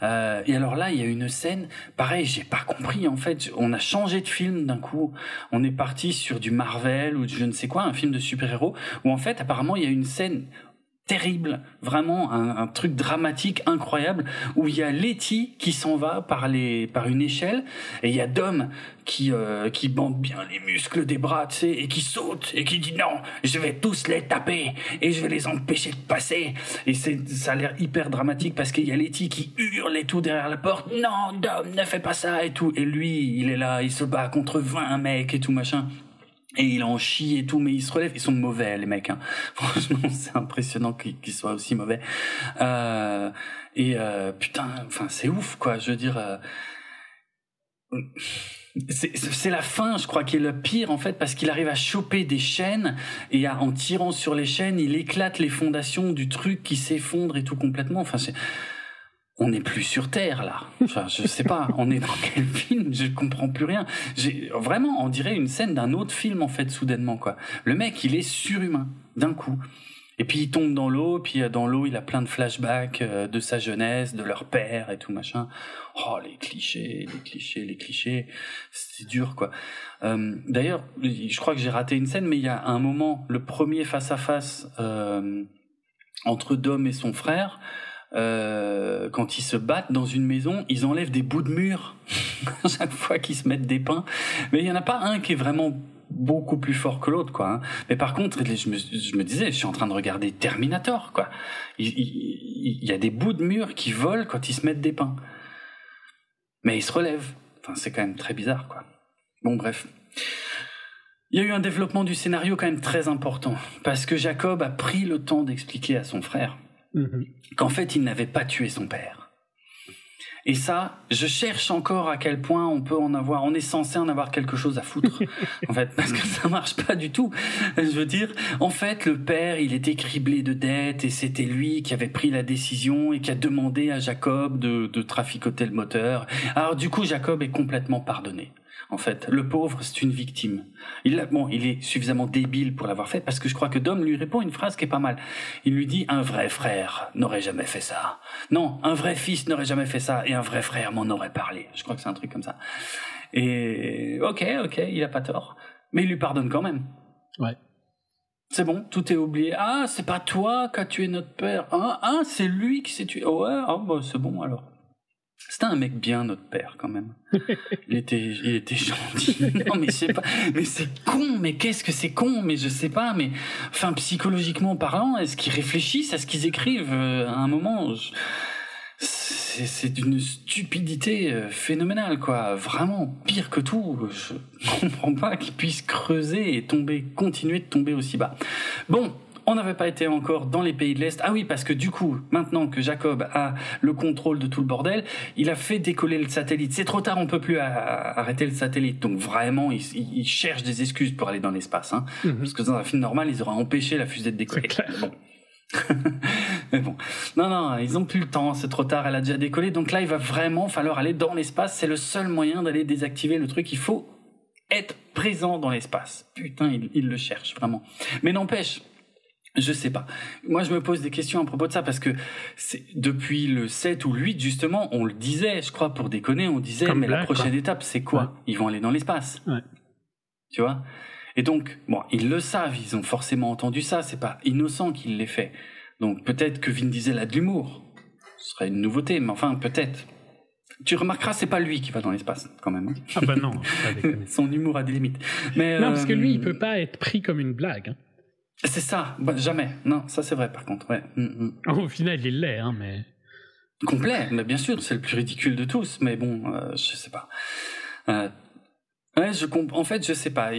Euh, et alors là, il y a une scène, pareil, j'ai pas compris en fait. On a changé de film d'un coup. On est parti sur du Marvel ou je ne sais quoi, un film de super-héros où en fait, apparemment, il y a une scène terrible, vraiment un, truc dramatique incroyable où il y a Letty qui s'en va par les par une échelle et il y a Dom qui euh, qui bande bien les muscles des bras, tu sais, et qui saute et qui dit non, je vais tous les taper et je vais les empêcher de passer. Et c'est ça a l'air hyper dramatique parce qu'il y a Letty qui hurle et tout derrière la porte, non Dom ne fais pas ça et tout. Et lui il est là, il se bat contre 20 mecs et tout machin et il en chie et tout, mais il se relève. Ils sont mauvais, les mecs. Hein. Franchement, c'est impressionnant qu'ils soient aussi mauvais. Euh, et euh, putain, enfin, c'est ouf, quoi. Je veux dire, euh, c'est la fin, je crois, qui est le pire en fait, parce qu'il arrive à choper des chaînes et en tirant sur les chaînes, il éclate les fondations du truc qui s'effondre et tout complètement. Enfin, c'est on n'est plus sur Terre là. Enfin, je sais pas, on est dans quel film Je comprends plus rien. J'ai vraiment, on dirait une scène d'un autre film en fait soudainement quoi. Le mec, il est surhumain d'un coup. Et puis il tombe dans l'eau, puis euh, dans l'eau il a plein de flashbacks euh, de sa jeunesse, de leur père et tout machin. Oh les clichés, les clichés, les clichés, c'est dur quoi. Euh, D'ailleurs, je crois que j'ai raté une scène, mais il y a un moment, le premier face à face entre Dom et son frère euh, quand ils se battent dans une maison, ils enlèvent des bouts de mur chaque fois qu'ils se mettent des pains. Mais il y en a pas un qui est vraiment beaucoup plus fort que l'autre, quoi. Hein. Mais par contre, je me, disais, je suis en train de regarder Terminator, quoi. Il, il, y a des bouts de mur qui volent quand ils se mettent des pains. Mais ils se relèvent. Enfin, c'est quand même très bizarre, quoi. Bon, bref. Il y a eu un développement du scénario quand même très important, parce que Jacob a pris le temps d'expliquer à son frère Mhm. qu'en fait, il n'avait pas tué son père. Et ça, je cherche encore à quel point on peut en avoir, on est censé en avoir quelque chose à foutre, en fait, parce que ça marche pas du tout. Je veux dire, en fait, le père, il était criblé de dettes et c'était lui qui avait pris la décision et qui a demandé à Jacob de, de traficoter le moteur. Alors du coup, Jacob est complètement pardonné en fait. Le pauvre, c'est une victime. Il, bon, il est suffisamment débile pour l'avoir fait parce que je crois que Dom lui répond une phrase qui est pas mal. Il lui dit un vrai frère n'aurait jamais fait ça. Non, un vrai fils n'aurait jamais fait ça et un vrai frère m'en aurait parlé. Je crois que c'est un truc comme ça. Et ok, ok, il a pas tort, mais il lui pardonne quand même. Ouais. C'est bon, tout est oublié. Ah, c'est pas toi qui as tué notre père. Ah, ah c'est lui qui s'est tué. ouais, ah, bah, c'est bon alors. C'était un mec bien, notre père, quand même. Il était, il était gentil. Non, mais c'est pas, mais c'est con, mais qu'est-ce que c'est con, mais je sais pas, mais, enfin, psychologiquement parlant, est-ce qu'ils réfléchissent à ce qu'ils écrivent euh, à un moment? C'est d'une stupidité euh, phénoménale, quoi. Vraiment pire que tout. Je comprends pas qu'ils puissent creuser et tomber, continuer de tomber aussi bas. Bon, on n'avait pas été encore dans les pays de l'Est. Ah oui, parce que du coup, maintenant que Jacob a le contrôle de tout le bordel, il a fait décoller le satellite. C'est trop tard, on peut plus arrêter le satellite. Donc vraiment, il, cherche des excuses pour aller dans l'espace. Hein. Mhm. Parce que dans un film normal, ils auraient empêché la fusée de décoller. Bon. Mais bon, non, non, ils ont plus le temps, c'est trop tard, elle a déjà décollé. Donc là, il va vraiment falloir aller dans l'espace. C'est le seul moyen d'aller désactiver le truc. Il faut être présent dans l'espace. Putain, il, il le cherche vraiment. Mais n'empêche, je sais pas. Moi, je me pose des questions à propos de ça parce que depuis le 7 ou le 8, justement, on le disait, je crois, pour déconner, on disait, mais la prochaine étape, c'est quoi? Ils vont aller dans l'espace. Ouais. Tu vois? Et donc, bon, ils le savent, ils ont forcément entendu ça, c'est pas innocent qu'ils l'aient fait. Donc peut-être que Vin Diesel a de l'humour. Ce serait une nouveauté, mais enfin, peut-être. Tu remarqueras, c'est pas lui qui va dans l'espace, quand même. Hein. Ah bah non, Son humour a des limites. Mais, non, parce que lui, il euh, peut pas être pris comme une blague. Hein. C'est ça, bah, jamais. Non, ça c'est vrai par contre. Ouais. Mm, mm. Au final, il l'est, hein, mais. Complet, mais bien sûr, c'est le plus ridicule de tous, mais bon, euh, je sais pas. Euh, ouais, je comprends. En fait, je sais pas.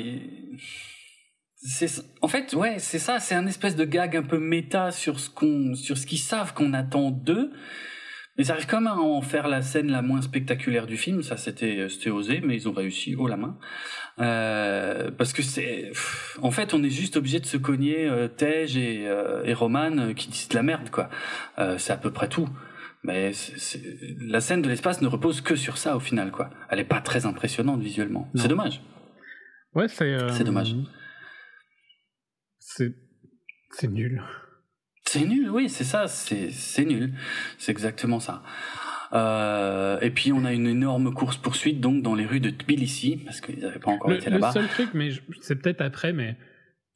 En fait, ouais, c'est ça. C'est un espèce de gag un peu méta sur ce qu'on, sur ce qu'ils savent qu'on attend d'eux. Ils arrivent quand même à en faire la scène la moins spectaculaire du film. Ça, c'était, c'était osé, mais ils ont réussi haut la main. Euh, parce que c'est, en fait, on est juste obligé de se cogner euh, Tej et, euh, et Roman euh, qui disent de la merde, quoi. Euh, c'est à peu près tout. Mais la scène de l'espace ne repose que sur ça au final, quoi. Elle est pas très impressionnante visuellement. C'est dommage. Ouais, c'est. C'est dommage. C'est, c'est nul. C'est nul, oui, c'est ça, c'est, nul. C'est exactement ça. Euh, et puis on a une énorme course poursuite donc dans les rues de Tbilissi parce qu'ils n'avaient pas encore été là-bas. Le seul truc, mais c'est peut-être après, mais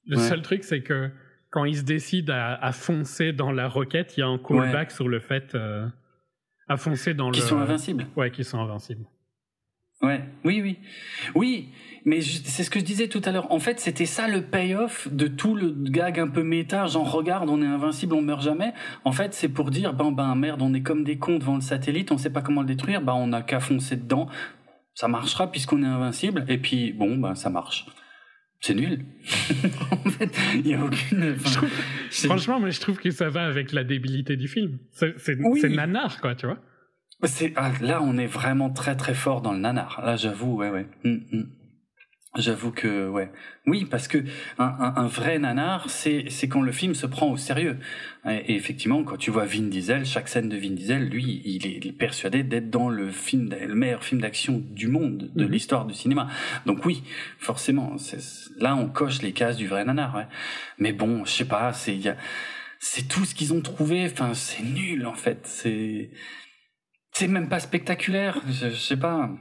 le seul truc c'est que quand ils se décident à, foncer dans la roquette, il y a un callback sur le fait euh, à foncer dans qui le. Qui sont invincibles. Ouais, qui sont invincibles. Ouais, oui, oui, oui. Mais c'est ce que je disais tout à l'heure. En fait, c'était ça le payoff de tout le gag un peu méta, genre regarde, on est invincible, on meurt jamais. En fait, c'est pour dire, ben, ben merde, on est comme des cons devant le satellite, on sait pas comment le détruire, ben on a qu'à foncer dedans. Ça marchera puisqu'on est invincible. Et puis, bon, ben ça marche. C'est nul. en fait, il y a aucune. franchement, mais je trouve que ça va avec la débilité du film. C'est nanar, quoi, tu vois. Ah, là, on est vraiment très très fort dans le nanar. Là, j'avoue, ouais, ouais. Hum, hum. J'avoue que ouais, oui, parce que un, un, un vrai nanar, c'est c'est quand le film se prend au sérieux. Et, effectivement, quand tu vois Vin Diesel, chaque scène de Vin Diesel, lui, il est, persuadé d'être dans le film, le meilleur film d'action du monde, de mhm. l'histoire du cinéma. Donc oui, forcément, là on coche les cases du vrai nanar. Ouais. Mais bon, je sais pas, c'est c'est tout ce qu'ils ont trouvé. Enfin, c'est nul en fait. C'est c'est même pas spectaculaire. je, je sais pas.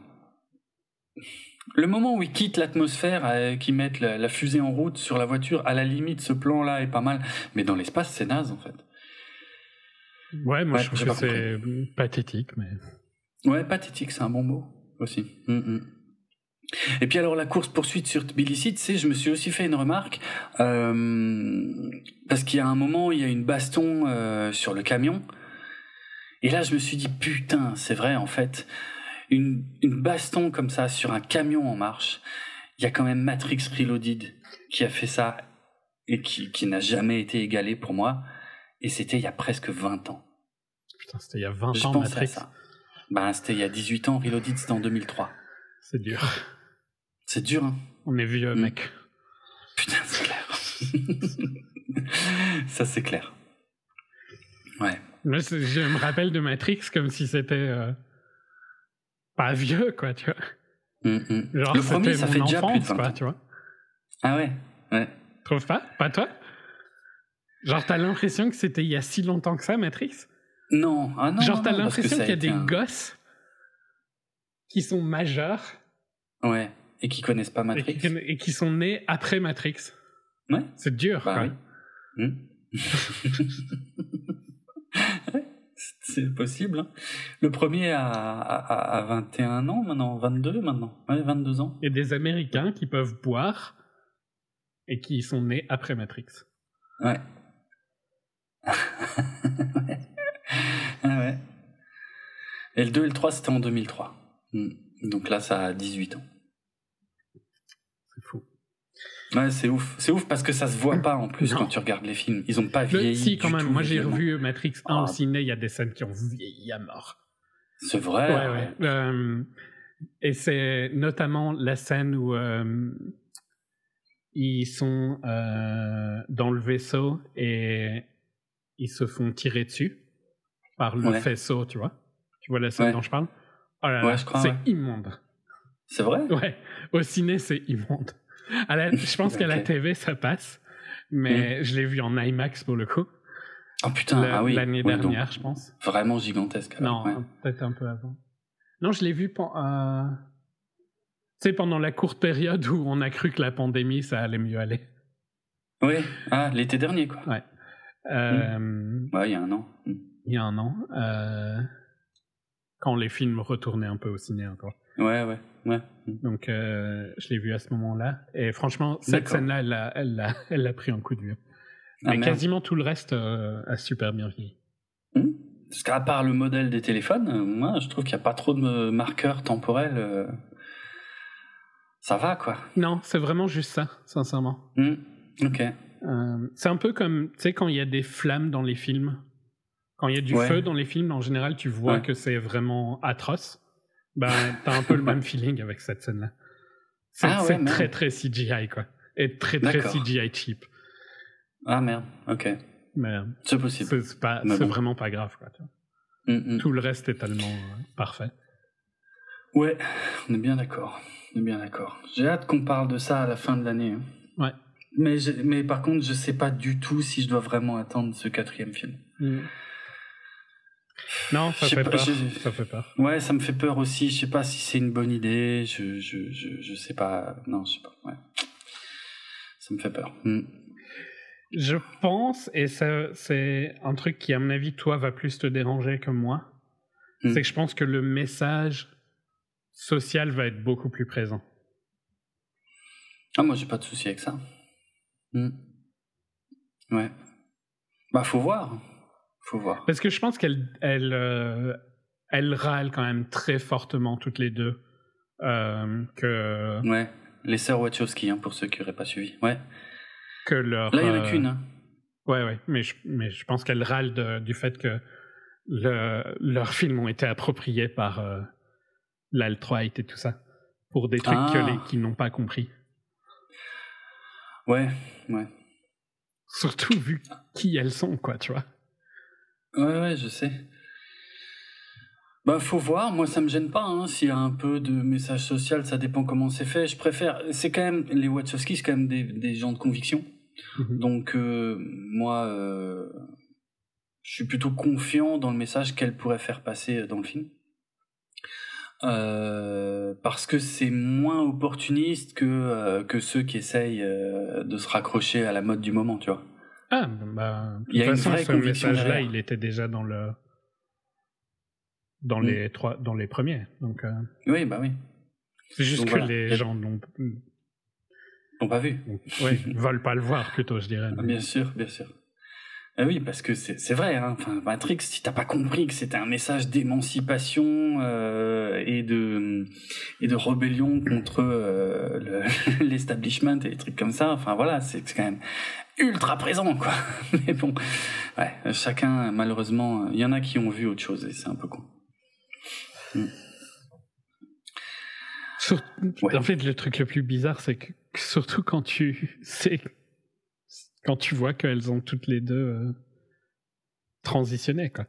Le moment où ils quittent l'atmosphère, euh, qu'ils mettent la, fusée en route sur la voiture, à la limite, ce plan-là est pas mal. Mais dans l'espace, c'est naze, en fait. Ouais, moi, je trouve que c'est pathétique, mais. Ouais, pathétique, c'est un bon mot, aussi. Mm, mm. Et puis alors la course poursuite sur Tbilisi, tu sais, je me suis aussi fait une remarque euh, parce qu'il y a un moment, il y a une baston euh, sur le camion, et là je me suis dit putain, c'est vrai en fait, une, une baston comme ça sur un camion en marche, il y a quand même Matrix Reloaded qui a fait ça et qui, qui n'a jamais été égalé pour moi. Et c'était il y a presque 20 ans. Putain, c'était il y a 20 ans Matrix. Ben, c'était il y a 18 ans, Reloaded c'était en 2003. C'est dur. C'est dur, hein. On est vieux, mm. mec. Putain, c'est clair. ça, c'est clair. Ouais. Moi, je me rappelle de Matrix comme si c'était. Euh, pas vieux, quoi, tu vois. Mm, mm. le premier, ça fait déjà plus de quoi, tu vois. Ah ouais, ouais. Trouves pas? Pas toi? Genre, t'as l'impression que c'était il y a si longtemps que ça, Matrix? Non, ah non. Genre, t'as l'impression qu'il y a des gosses qui sont majeurs. Ouais, et qui connaissent pas Matrix. Et qui, sont nés après Matrix. Ouais. C'est dur, bah quoi. Oui. Hmm. c'est possible. Hein. Le premier a, a, 21 ans maintenant, 22 maintenant, ouais, 22 ans. Et des Américains qui peuvent boire et qui sont nés après Matrix. Ouais. Ah ouais. Et le 2 et le 3, c'était en 2003. Hmm. Donc là, ça a 18 ans. Ouais, c'est ouf. C'est ouf parce que ça se voit pas en plus quand tu regardes les films. Ils ont pas vieilli. si, quand même. Moi, j'ai revu Matrix 1 au ah. ciné. Il y a des scènes qui ont vieilli à mort. C'est vrai. Ouais, ouais. Euh, et c'est notamment la scène où euh, ils sont euh, dans le vaisseau et ils se font tirer dessus par le faisceau, tu vois. Tu vois la scène dont je parle? Oh là là, c'est immonde. C'est vrai? Ouais, au ciné, c'est immonde. Je pense qu'à la TV, ça passe, mais mm. je l'ai vu en IMAX pour le coup. Oh putain, ah oui. L'année dernière, je pense. Vraiment gigantesque. non, peut-être un peu avant. Non, je l'ai vu euh... tu sais, pendant la courte période où on a cru que la pandémie, ça allait mieux aller. Oui, ah, l'été dernier, quoi. Ouais. Euh... Ouais, il y a un an. Mm. Il y a un an. Euh... Quand les films retournaient un peu au ciné encore. Ouais, ouais, ouais. Donc, euh, je l'ai vu à ce moment-là. Et franchement, cette scène-là, elle l'a elle a, elle a pris un coup de vieux. Ah, Mais quasiment tout le reste euh, a super bien vieilli. Mmh. Parce qu'à part le modèle des téléphones, euh, moi, je trouve qu'il n'y a pas trop de marqueurs temporels. Ça va, quoi. Non, c'est vraiment juste ça, sincèrement. Mmh. Ok. c'est un peu comme, tu sais, quand il y a des flammes dans les films. Quand il y a du feu dans les films, en général, tu vois que c'est vraiment atroce. Ben, t'as un peu le même feeling avec cette scène-là. C'est ah très très CGI, quoi. Et très très CGI cheap. Ah merde, ok. Merde. C'est possible. C'est vraiment pas grave, quoi. Mm, mm. Tout le reste est tellement euh, parfait. Ouais, on est bien d'accord. On est bien d'accord. J'ai hâte qu'on parle de ça à la fin de l'année. Hein. Ouais. Mais, mais par contre, je sais pas du tout si je dois vraiment attendre ce quatrième film. Mm. Non, ça fait peur. Ça fait peur. Ouais, ça me fait peur aussi. Je sais pas si c'est une bonne idée. Je, je, je, je, sais pas. Non, je sais pas. Ouais. Ça me fait peur. Hmm. Je pense, et c'est un truc qui, à mon avis, toi, va plus te déranger que moi, hmm. c'est que je pense que le message social va être beaucoup plus présent. Ah, moi, j'ai pas de souci avec ça. Hmm. Ouais. Bah, faut voir. Parce que je pense qu'elle elle, euh, elle râle quand même très fortement toutes les deux. Euh, que... Ouais, les sœurs Wachowski, hein, pour ceux qui n'auraient pas suivi. Ouais. Que leur, Là, il n'y en a qu'une. Hein. Ouais, ouais, mais je, mais je pense qu'elle râle du fait que le, leurs films ont été appropriés par euh, l'alt-right et tout ça. Pour des trucs ah. qu'ils n'ont pas compris. Ouais, ouais. Surtout vu qui elles sont, quoi, tu vois. Ouais, ouais, je sais. Bah, faut voir. Moi, ça me gêne pas. Hein. S'il y a un peu de message social, ça dépend comment c'est fait. Je préfère. C'est quand même les Wachowski, c'est quand même des, des gens de conviction. Mhm. Donc, euh, moi, euh, je suis plutôt confiant dans le message qu'elle pourrait faire passer dans le film. Euh, parce que c'est moins opportuniste que que ceux qui essayent de se raccrocher à la mode du moment, tu vois. Ah, bah, de toute façon, ce message-là, il était déjà dans le dans les trois dans les premiers. Donc. Euh, oui, bah oui. C'est juste que les gens n'ont n'ont pas vu. Oui, veulent pas le voir plutôt, je dirais. Bien sûr, bien sûr. Ah oui, parce que c'est vrai. Hein. Enfin, Matrix, si t'as pas compris que c'était un message d'émancipation euh, et de et de rébellion contre euh, l'establishment et des trucs comme ça. Enfin voilà, c'est quand même ultra présent, quoi. Mais bon, ouais, chacun, malheureusement, il y en a qui ont vu autre chose et c'est un peu con. Hmm. En fait, le truc le plus bizarre, c'est que surtout quand tu sais, quand tu vois qu'elles ont toutes les deux euh, transitionné, quoi.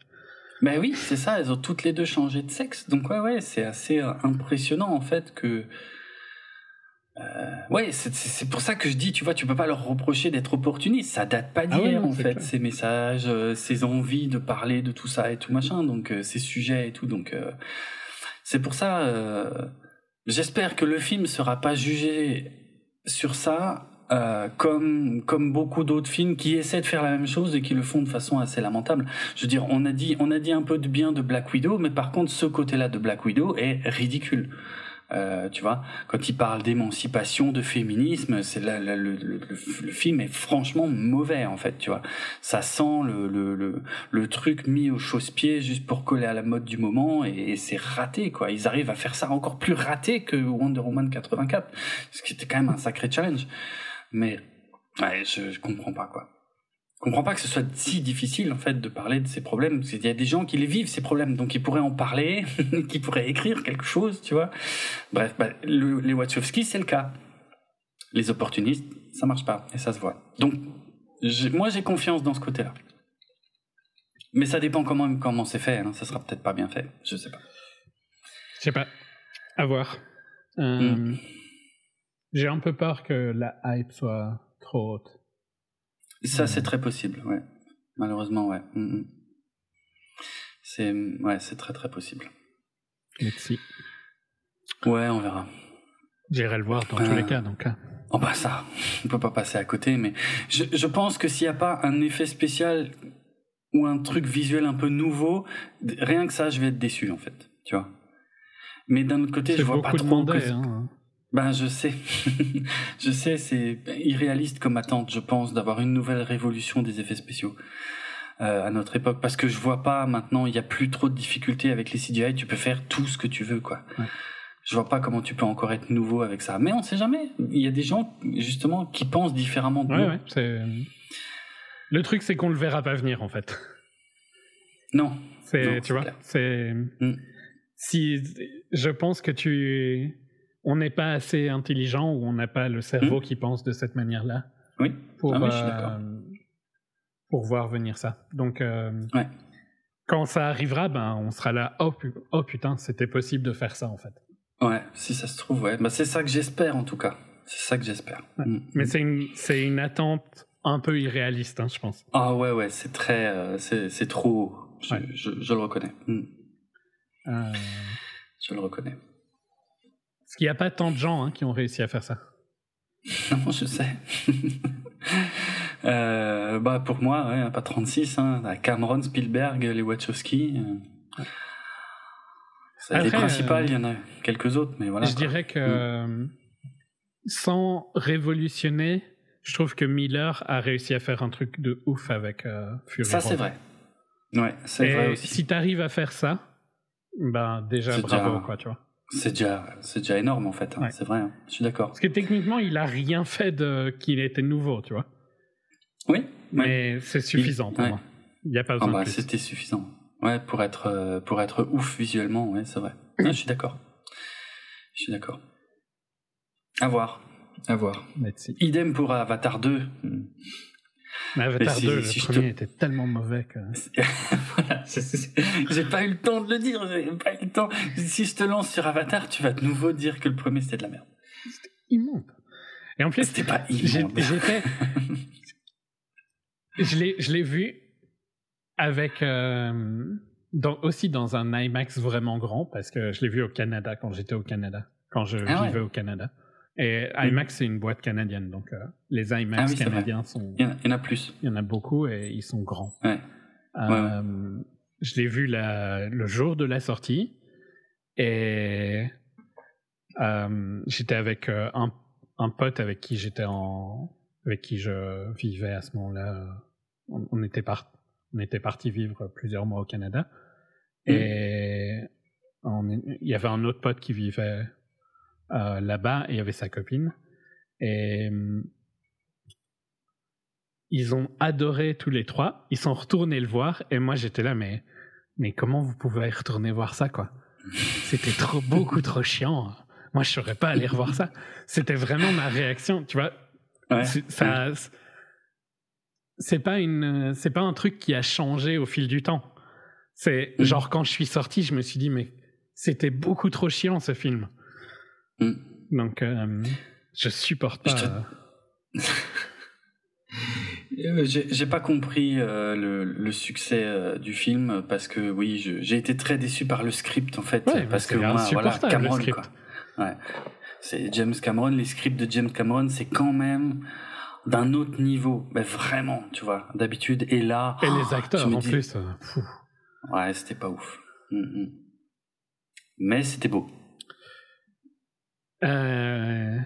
Ben oui, c'est ça, elles ont toutes les deux changé de sexe. Donc ouais, ouais, c'est assez euh, impressionnant en fait que euh, ouais, c'est pour ça que je dis, tu vois, tu peux pas leur reprocher d'être opportuniste. Ça date pas ah d'hier, en fait, ces messages, euh, ces envies de parler de tout ça et tout machin, donc euh, ces sujets et tout. Donc, euh, c'est pour ça, j'espère que le film sera pas jugé sur ça comme comme beaucoup d'autres films qui essaient de faire la même chose et qui le font de façon assez lamentable. Je veux dire, on a dit on a dit un peu de bien de Black Widow, mais par contre, ce côté-là de Black Widow est ridicule. Euh, tu vois, quand il parle d'émancipation, de féminisme, c'est là, le, le, le, film est franchement mauvais en fait, tu vois. Ça sent le, le, le, truc mis au chausse-pied juste pour coller à la mode du moment et, c'est raté quoi. Ils arrivent à faire ça encore plus raté que Wonder Woman 84, ce qui était quand même un sacré challenge. Mais ouais, je, je comprends pas quoi. Je comprends pas que ce soit si difficile en fait de parler de ces problèmes. Il y a des gens qui les vivent ces problèmes, donc ils pourraient en parler, qui pourraient écrire quelque chose, tu vois. Bref, bah, les Wachowski c'est le cas. Les opportunistes, ça marche pas et ça se voit. Donc moi j'ai confiance dans ce côté-là. Mais ça dépend comment comment c'est fait. Hein. Ça sera peut-être pas bien fait. Je sais pas. Je sais pas. À voir. Euh, hmm. J'ai un peu peur que la hype soit trop haute. Ça, c'est très possible, ouais. Malheureusement, ouais. Hmm, hmm. C'est ouais, c'est très très possible. Merci. Ouais, on verra. J'irai le voir dans tous les euh, cas, donc. Hein. Oh bah ça, on peut pas passer à côté, mais je, je pense que s'il n'y a pas un effet spécial ou un truc visuel un peu nouveau, rien que ça, je vais être déçu en fait, tu vois. Mais d'un autre côté, je vois pas trop. que... hein. Ben je sais, je sais, c'est irréaliste comme attente, je pense, d'avoir une nouvelle révolution des effets spéciaux euh, à notre époque, parce que je vois pas maintenant, il y a plus trop de difficultés avec les CGI, tu peux faire tout ce que tu veux, quoi. Ouais. Je vois pas comment tu peux encore être nouveau avec ça, mais on sait jamais. Il y a des gens justement qui pensent différemment de ouais, nous. Ouais, c'est le truc, c'est qu'on le verra pas venir, en fait. Non. C'est, tu vois, c'est. Mm. Si je pense que tu, on n'est pas assez intelligent ou on n'a pas le cerveau mm. qui pense de cette manière-là. Oui. Pour ah, euh, pour voir venir ça. Donc. Euh, ouais. Quand ça arrivera, ben on sera là. Oh, oh putain, c'était possible de faire ça en fait. Ouais, si ça se trouve, ouais. Bah, c'est ça que j'espère en tout cas. C'est ça que j'espère. Mm. Mais c'est une, une attente un peu irréaliste, hein, je pense. Ah ouais, ouais, c'est très, euh, c'est trop. Je, je, je, le reconnais. Hmm. Je le reconnais. Parce qu'il n'y a pas tant de gens hein, qui ont réussi à faire ça. Non, je sais. euh, bah pour moi, ouais, pas 36. Hein. Cameron, Spielberg, les Wachowski. Euh... les principales, il y en a quelques autres, mais voilà. Je dirais que hmm. sans révolutionner je trouve que Miller a réussi à faire un truc de ouf avec euh, Fury Ça, c'est vrai. Ouais, c'est vrai aussi. Si t'arrives à faire ça, ben déjà bravo, quoi, tu vois. C'est déjà, c'est déjà énorme en fait. Hein. C'est vrai. Hein. Je suis d'accord. Parce que techniquement, il a rien fait de qu'il était nouveau, tu vois. Oui. Mais c'est suffisant pour moi. Il n'y a pas besoin ah bah, C'était suffisant. Ouais, pour être euh, pour être ouf visuellement, ouais, c'est vrai. je suis d'accord. Je suis d'accord. À voir. À voir. Idem pour Avatar 2. Mais Avatar 2, le premier était tellement mauvais que. voilà, j'ai pas eu le temps de le dire, j'ai pas eu le temps. Si je te lance sur Avatar, tu vas de nouveau dire que le premier c'était de la merde. C'était immonde. Et en plus, c'était pas immonde. J'étais. je l'ai, vu avec. Euh, dans, aussi dans un IMAX vraiment grand, parce que je l'ai vu au Canada quand j'étais au Canada, quand je ah vivais au Canada. Et mm. IMAX, c'est une boîte canadienne, donc euh, les IMAX ah canadiens sont. Il y, en a plus. Il y en a beaucoup et ils sont grands. Ouais. Euh, je l'ai vu la, le jour de la sortie et euh, j'étais avec un, un, pote avec qui j'étais en, avec qui je vivais à ce moment-là. On, on, était par, on était parti vivre plusieurs mois au Canada mm. et il y avait un autre pote qui vivait euh, là-bas et il y avait sa copine. Et euh, ils ont adoré tous les trois. Ils sont retournés le voir et moi j'étais là, mais, mais comment vous pouvez retourner voir ça, quoi? C'était trop, beaucoup trop chiant. Moi, je saurais pas aller revoir ça. C'était vraiment ma réaction, tu vois? Ça, c'est pas une, c'est pas un truc qui a changé au fil du temps. C'est mm. genre quand je suis sorti, je me suis dit mais c'était beaucoup trop chiant ce film. Mm. Donc, euh, je supporte pas. Euh, j'ai pas compris euh, le, le, succès euh, du film parce que oui, j'ai été très déçu par le script en fait. parce que moi, voilà, Cameron, quoi. Ouais. C'est James Cameron, les scripts de James Cameron, c'est quand même d'un autre niveau, mais vraiment, tu vois, d'habitude. Et là, et les acteurs en plus. Ouais, c'était pas ouf. Mm, mm. Mais c'était beau. Euh...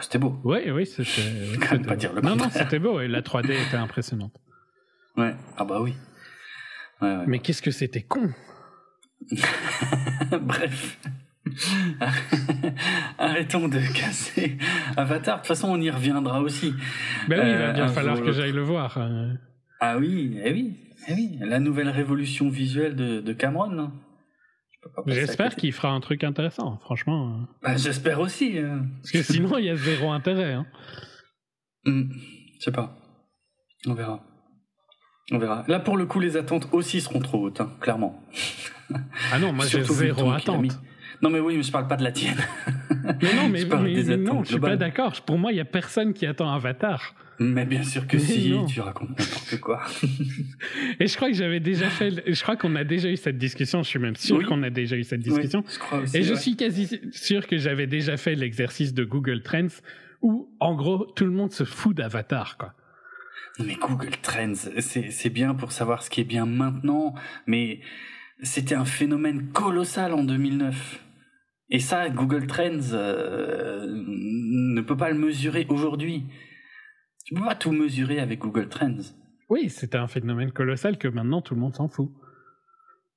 c'était beau. Oui, oui, c'était. pas dire le non, non, c'était beau et la 3D était impressionnante. Ouais, ah bah oui. Ouais, ouais. Mais qu'est-ce que c'était con? Bref. Arrêtons de casser Avatar. De toute façon, on y reviendra aussi. Ben oui, il va bien euh, falloir que j'aille le voir. Hein. Ah oui, eh oui, eh oui. La nouvelle révolution visuelle de, de Cameron. Hein. J'espère qu'il fera un truc intéressant, franchement. Bah, J'espère aussi. Hein. Parce que sinon, il y a zéro intérêt. Hein. Hmm, je sais pas. On verra. On verra. Là, pour le coup, les attentes aussi seront trop hautes, hein, clairement. Ah non, moi j'ai zéro attente. Non, mais oui, mais je parle pas de la tienne. Mais non, mais, je non, je suis pas d'accord. Pour moi, il y a personne qui attend Avatar. Mais bien sûr que si, tu racontes n'importe quoi. Et je crois que j'avais déjà fait, je crois qu'on a déjà eu cette discussion, je suis même sûr qu'on a déjà eu cette discussion. je crois aussi, Et je suis quasi sûr que j'avais déjà fait l'exercice de Google Trends où, en gros, tout le monde se fout d'Avatar, quoi. Mais Google Trends, c'est bien pour savoir ce qui est bien maintenant, mais c'était un phénomène colossal en 2009. Et ça, Google Trends euh, ne peut pas le mesurer aujourd'hui. Tu peux pas tout mesurer avec Google Trends. Oui, c'était un phénomène colossal que maintenant tout le monde s'en fout.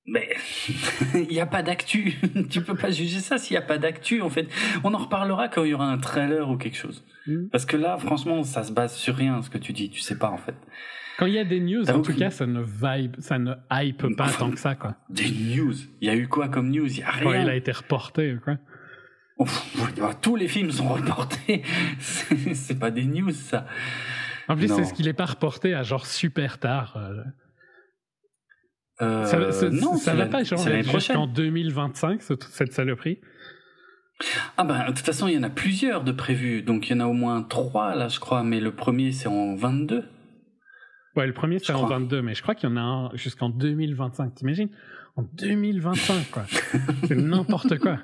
Mais il n'y a pas d'actu. tu peux pas juger ça s'il n'y a pas d'actu. En fait, on en reparlera quand il y aura un trailer ou quelque chose. Hmm. Parce que là, franchement, ça se base sur rien ce que tu dis. Tu sais pas en fait. Quand il y a des news, en tout cas, ça ne vibe, ça ne hype pas tant que ça, quoi. Des news Il y a eu quoi comme news? Il y a rien. Quand il a été reporté, quoi. Bah, tous les films sont reportés. c'est pas des news, ça. En plus, c'est ce qu'il est pas reporté à genre super tard. Euh. Euh, ça, non, ça va pas genre jusqu'en 2025 cette saloperie. Ah ben, de toute façon, il y en a plusieurs de prévus. Donc, il y en a au moins trois, là, je crois. Mais le premier, c'est en 22. Ouais, le premier c'est en 22, mais je crois qu'il y en a un jusqu'en 2025. T'imagines? En 2025, quoi. c'est n'importe quoi.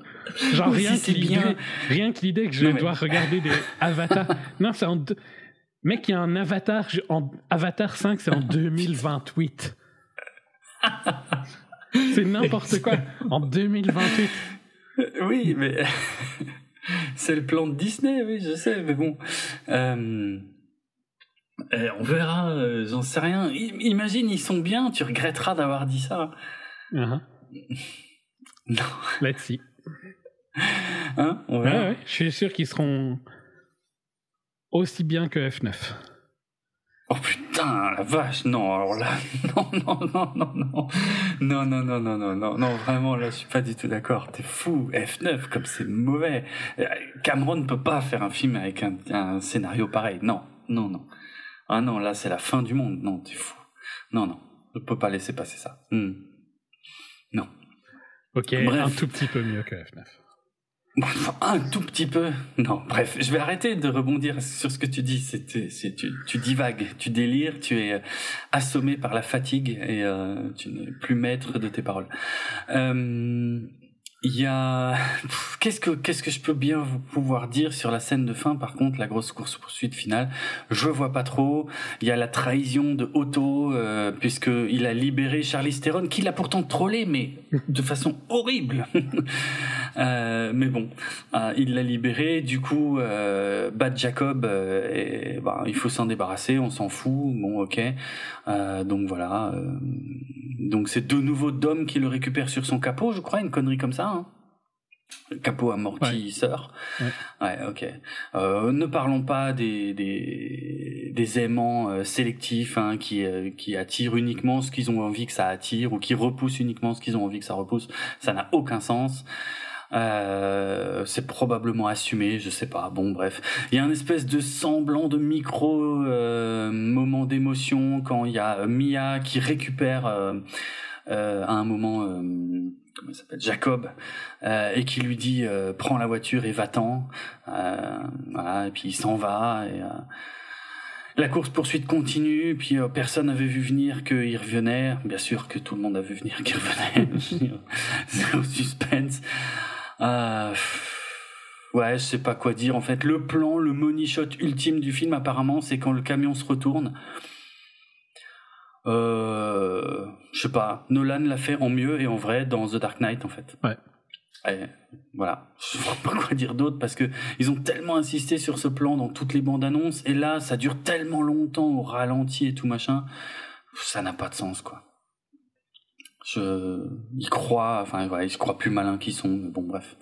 Genre rien que l'idée, rien que l'idée que je dois regarder des avatars. Non, c'est en deux... mec, il y a un avatar en Avatar 5, c'est en 2028. c'est n'importe quoi. En 2028. Oui, mais c'est le plan de Disney, oui, je sais, mais bon. Euh... Eh, on verra, euh, j'en sais rien. imagine, ils sont bien, tu regretteras d'avoir dit ça. Uh-huh. non. Let's see. Hein on verra. Je suis sûr qu'ils seront aussi bien que F9. Oh putain, la vache, non, alors là, non, non, non, non, non, non, non, non, non, non, non, non, vraiment, là, je suis pas du tout d'accord, t'es fou, F9, comme c'est mauvais. Euh, Cameron ne peut pas faire un film avec un, un scénario pareil, non, non, non. Ah non, là, c'est la fin du monde. Non, t'es fou. Non, non, je peux pas laisser passer ça. Hmm. Non. Ok, un tout petit peu mieux que F9. Un tout petit peu. Non, bref, je vais arrêter de rebondir sur ce que tu dis. C'est, tu, tu divagues, tu délires, tu es assommé par la fatigue et euh, tu n'es plus maître de tes paroles. Euh, il y a qu'est-ce que qu'est-ce que je peux bien vous pouvoir dire sur la scène de fin par contre la grosse course poursuite finale? Je vois pas trop. Il y a la trahison de Otto euh, puisque il a libéré Charlie Theron qui l'a pourtant trollé mais de façon horrible euh, mais bon euh, il l'a libéré du coup euh, Bad Jacob euh, et, bah, il faut s'en débarrasser on s'en fout bon ok donc voilà donc c'est de nouveau Dom qui le récupère sur son capot je crois une connerie comme ça hein capot amortisseur. Ouais. ouais. ok. Euh, ne parlons pas des des, des aimants euh, sélectifs hein, qui euh, qui attirent uniquement ce qu'ils ont envie que ça attire ou qui repoussent uniquement ce qu'ils ont envie que ça repousse. Ça n'a aucun sens. Euh, c'est probablement assumé, je sais pas. Bon, bref, il y a un espèce de semblant de micro euh, moment d'émotion quand il y a Mia qui récupère à un moment comment s'appelle Jacob euh, et qui lui dit euh, prends la voiture et va-t'en. Euh, voilà et puis il s'en va et euh, la course poursuite continue puis euh, personne n'avait vu venir qu'il revenait. Bien sûr que tout le monde a vu venir qu'il revenait. C'est au suspense ouais je sais pas quoi dire en fait le plan le money shot ultime du film apparemment c'est quand le camion se retourne euh, je sais pas, Nolan l'a fait en mieux et en vrai dans The Dark Knight en fait. Ouais. Et voilà, je sais pas quoi dire d'autre parce que ils ont tellement insisté sur ce plan dans toutes les bandes annonces et là ça dure tellement longtemps au ralenti et tout machin, ça n'a pas de sens quoi. Je, ils croient, enfin ouais, ils se croient plus malins qu'ils sont, mais bon bref.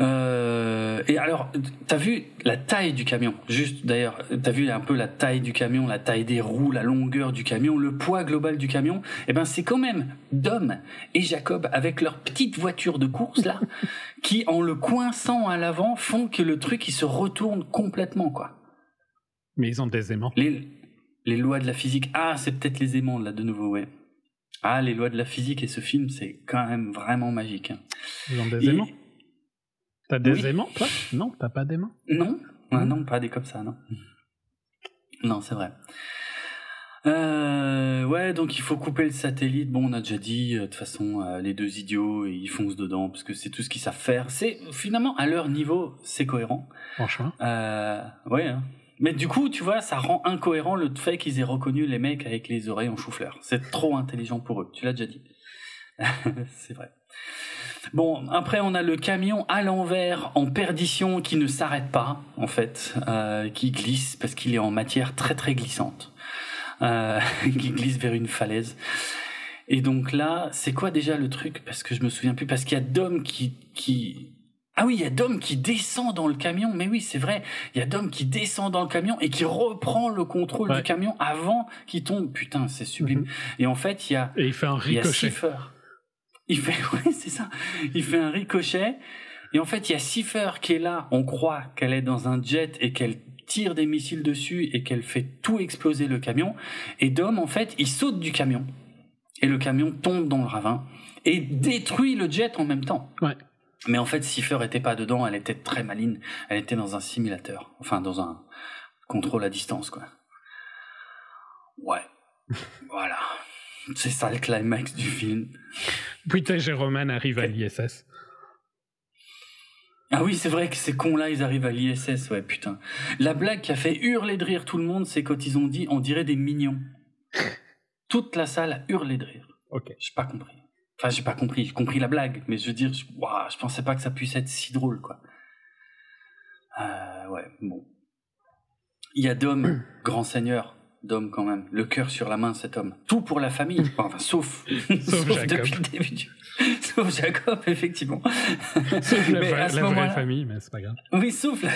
Euh, et alors, t'as vu la taille du camion? Juste d'ailleurs, t'as vu un peu la taille du camion, la taille des roues, la longueur du camion, le poids global du camion? Eh ben, c'est quand même Dom et Jacob avec leur petite voiture de course là, qui en le coinçant à l'avant font que le truc il se retourne complètement quoi. Mais ils ont des aimants. Les... Les lois de la physique. Ah, c'est peut-être les aimants, là, de nouveau, ouais. Ah, les lois de la physique et ce film, c'est quand même vraiment magique. Hein. Ils ont des aimants? T'as des aimants, toi? Non, t'as pas d'aimants? Non, non, pas des comme ça, non. Non, c'est vrai. Euh, ouais, donc il faut couper le satellite. Bon, on a déjà dit, euh, de toute façon, euh, les deux idiots, ils foncent dedans parce que c'est tout ce qu'ils savent faire. C'est finalement à leur niveau, c'est cohérent. Franchement. Euh, ouais. Hein. Mais du coup, tu vois, ça rend incohérent le fait qu'ils aient reconnu les mecs avec les oreilles en chou-fleur. C'est trop intelligent pour eux. Tu l'as déjà dit. c'est vrai. Bon, après on a le camion à l'envers en perdition qui ne s'arrête pas, en fait, euh, qui glisse parce qu'il est en matière très très glissante, euh, qui glisse vers une falaise. Et donc là, c'est quoi déjà le truc? Parce que je me souviens plus, parce qu'il y a Dom qui, qui... Ah oui, il y a Dom qui descend dans le camion, mais oui, c'est vrai, il y a Dom qui descend dans le camion et qui reprend le contrôle du camion avant qu'il tombe. Putain, c'est sublime. Mhm. Et en fait, il y a... Et il fait un ricochet. Il fait, ouais, c'est ça. Il fait un ricochet. Et en fait, il y a Cipher qui est là. On croit qu'elle est dans un jet et qu'elle tire des missiles dessus et qu'elle fait tout exploser le camion. Et Dom, en fait, il saute du camion. Et le camion tombe dans le ravin et détruit le jet en même temps. Ouais. Mais en fait, Cipher était pas dedans. Elle était très maline. Elle était dans un simulateur. Enfin, dans un contrôle à distance, quoi. Ouais. voilà. C'est ça le climax du film. Putain, Jérôme arrive à l'ISS. Ah oui, c'est vrai que ces cons-là, ils arrivent à l'ISS, ouais, putain. La blague qui a fait hurler de rire tout le monde, c'est quand ils ont dit on dirait des mignons. Toute la salle a hurlé de rire. Ok. J'ai pas compris. Enfin, j'ai pas compris. J'ai compris la blague, mais je veux dire, je, je pensais pas que ça puisse être si drôle, quoi. Euh, ouais, bon. Il y a Dom, grand seigneur, d'homme quand même. Le cœur sur la main, cet homme. Tout pour la famille. Enfin, sauf, sauf, depuis le début. sauf Jacob, effectivement. Sauf la, mais vraie famille, mais c'est pas grave. Oui, sauf la...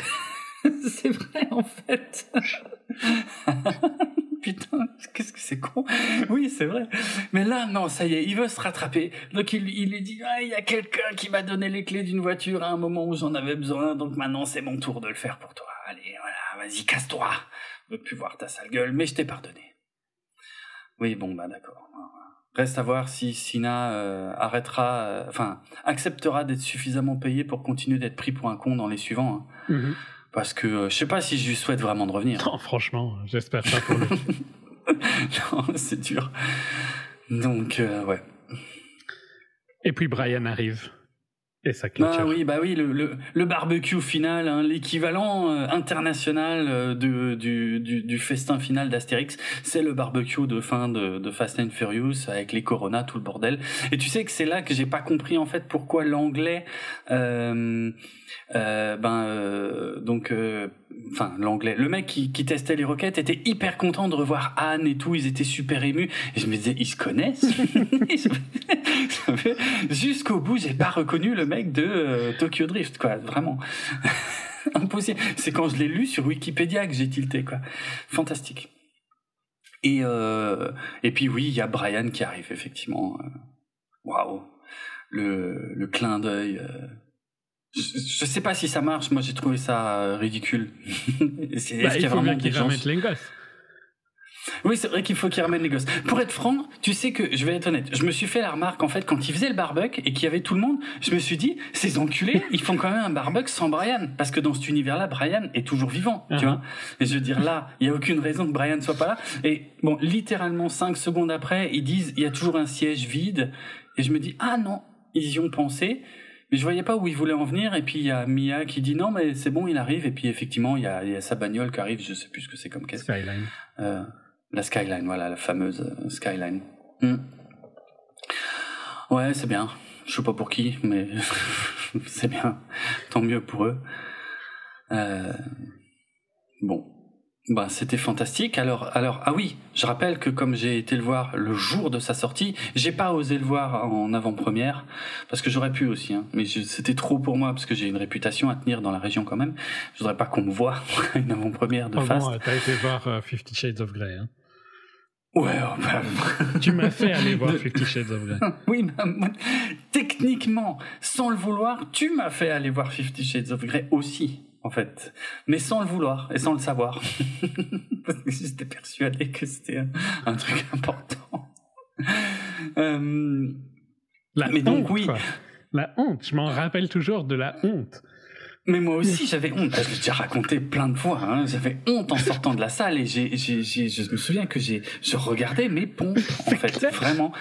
c'est vrai, en fait. Putain, qu'est-ce que c'est con. Oui, c'est vrai. Mais là, non, ça y est, il veut se rattraper. Donc il, il lui dit, ah, il y a quelqu'un qui m'a donné les clés d'une voiture à un moment où j'en avais besoin, donc maintenant c'est mon tour de le faire pour toi. Allez, voilà, vas-y, casse-toi veux plus voir ta sale gueule, mais je t'ai pardonné. Oui, bon, bah d'accord. Reste à voir si Sina euh, arrêtera, euh, enfin, acceptera d'être suffisamment payé pour continuer d'être pris pour un con dans les suivants. Hein. Mhm. Parce que euh, je sais pas si je lui souhaite vraiment de revenir. Non, franchement, j'espère pas pour lui. non, c'est dur. Donc, ouais. Et puis Brian arrive. Et bah oui, bah oui, le, le, le barbecue final, hein, l'équivalent euh, international euh, du, du, du, festin final d'Astérix, c'est le barbecue de fin de, de, Fast and Furious avec les Corona, tout le bordel. Et tu sais que c'est là que j'ai pas compris en fait pourquoi l'anglais, euh, euh ben donc, enfin l'anglais, le mec qui, qui testait les roquettes était hyper content de revoir Anne et tout, ils étaient super émus. Et je me disais, ils se connaissent? Jusqu'au bout, j'ai pas reconnu le mec de euh, Tokyo Drift, quoi, vraiment. Impossible. C'est quand je l'ai lu sur Wikipédia que j'ai tilté, quoi. Fantastique. Et, euh, et puis oui, il y a Brian qui arrive, effectivement. Euh, waouh. Le, le clin d'œil. Je, je, sais pas si ça marche, moi j'ai trouvé ça ridicule. Est-ce bah, il faut bien qu'ils remettent les gosses. Oui, c'est vrai qu'il faut qu'il ramène les gosses. Pour être franc, tu sais que, je vais être honnête, je me suis fait la remarque, en fait, quand il faisait le barbecue et qu'il y avait tout le monde, je me suis dit, ces enculés, ils font quand même un barbecue sans Brian. Parce que dans cet univers-là, Brian est toujours vivant, tu uh-huh. vois. Et je veux dire, là, il y a aucune raison que Brian soit pas là. Et bon, littéralement, cinq secondes après, ils disent, il y a toujours un siège vide. Et je me dis, ah non, ils y ont pensé. Mais je voyais pas où ils voulaient en venir. Et puis il y a Mia qui dit non, mais c'est bon, il arrive. Et puis effectivement, il y a, il y a sa bagnole qui arrive. Je sais plus ce que c'est comme caisse. Skyline. Euh, la Skyline, voilà, la fameuse euh, Skyline. Hmm. Ouais, c'est bien. Je sais pas pour qui, mais c'est bien. Tant mieux pour eux. Euh... Bon. Bah, c'était fantastique. Alors, alors, ah oui, je rappelle que comme j'ai été le voir le jour de sa sortie, j'ai pas osé le voir en avant-première parce que j'aurais pu aussi, hein, mais c'était trop pour moi parce que j'ai une réputation à tenir dans la région quand même. Je voudrais pas qu'on me voit une avant-première de oh Fast. Bon, t'as été voir uh, Fifty Shades of Grey. Hein. Ouais, oh, bah, tu m'as fait aller voir Fifty Shades of Grey. oui, techniquement, sans le vouloir, tu m'as fait aller voir Fifty Shades of Grey aussi. En fait, mais sans le vouloir et sans le savoir, parce que j'étais persuadé que c'était un, truc important. Euh, la mais donc oui, la honte. Je m'en rappelle toujours de la honte. Mais moi aussi, j'avais honte. Je l'ai déjà raconté plein de fois. Hein. J'avais honte en sortant de la salle et j'ai, je me souviens que j'ai, je regardais mes pompes, en fait, vraiment.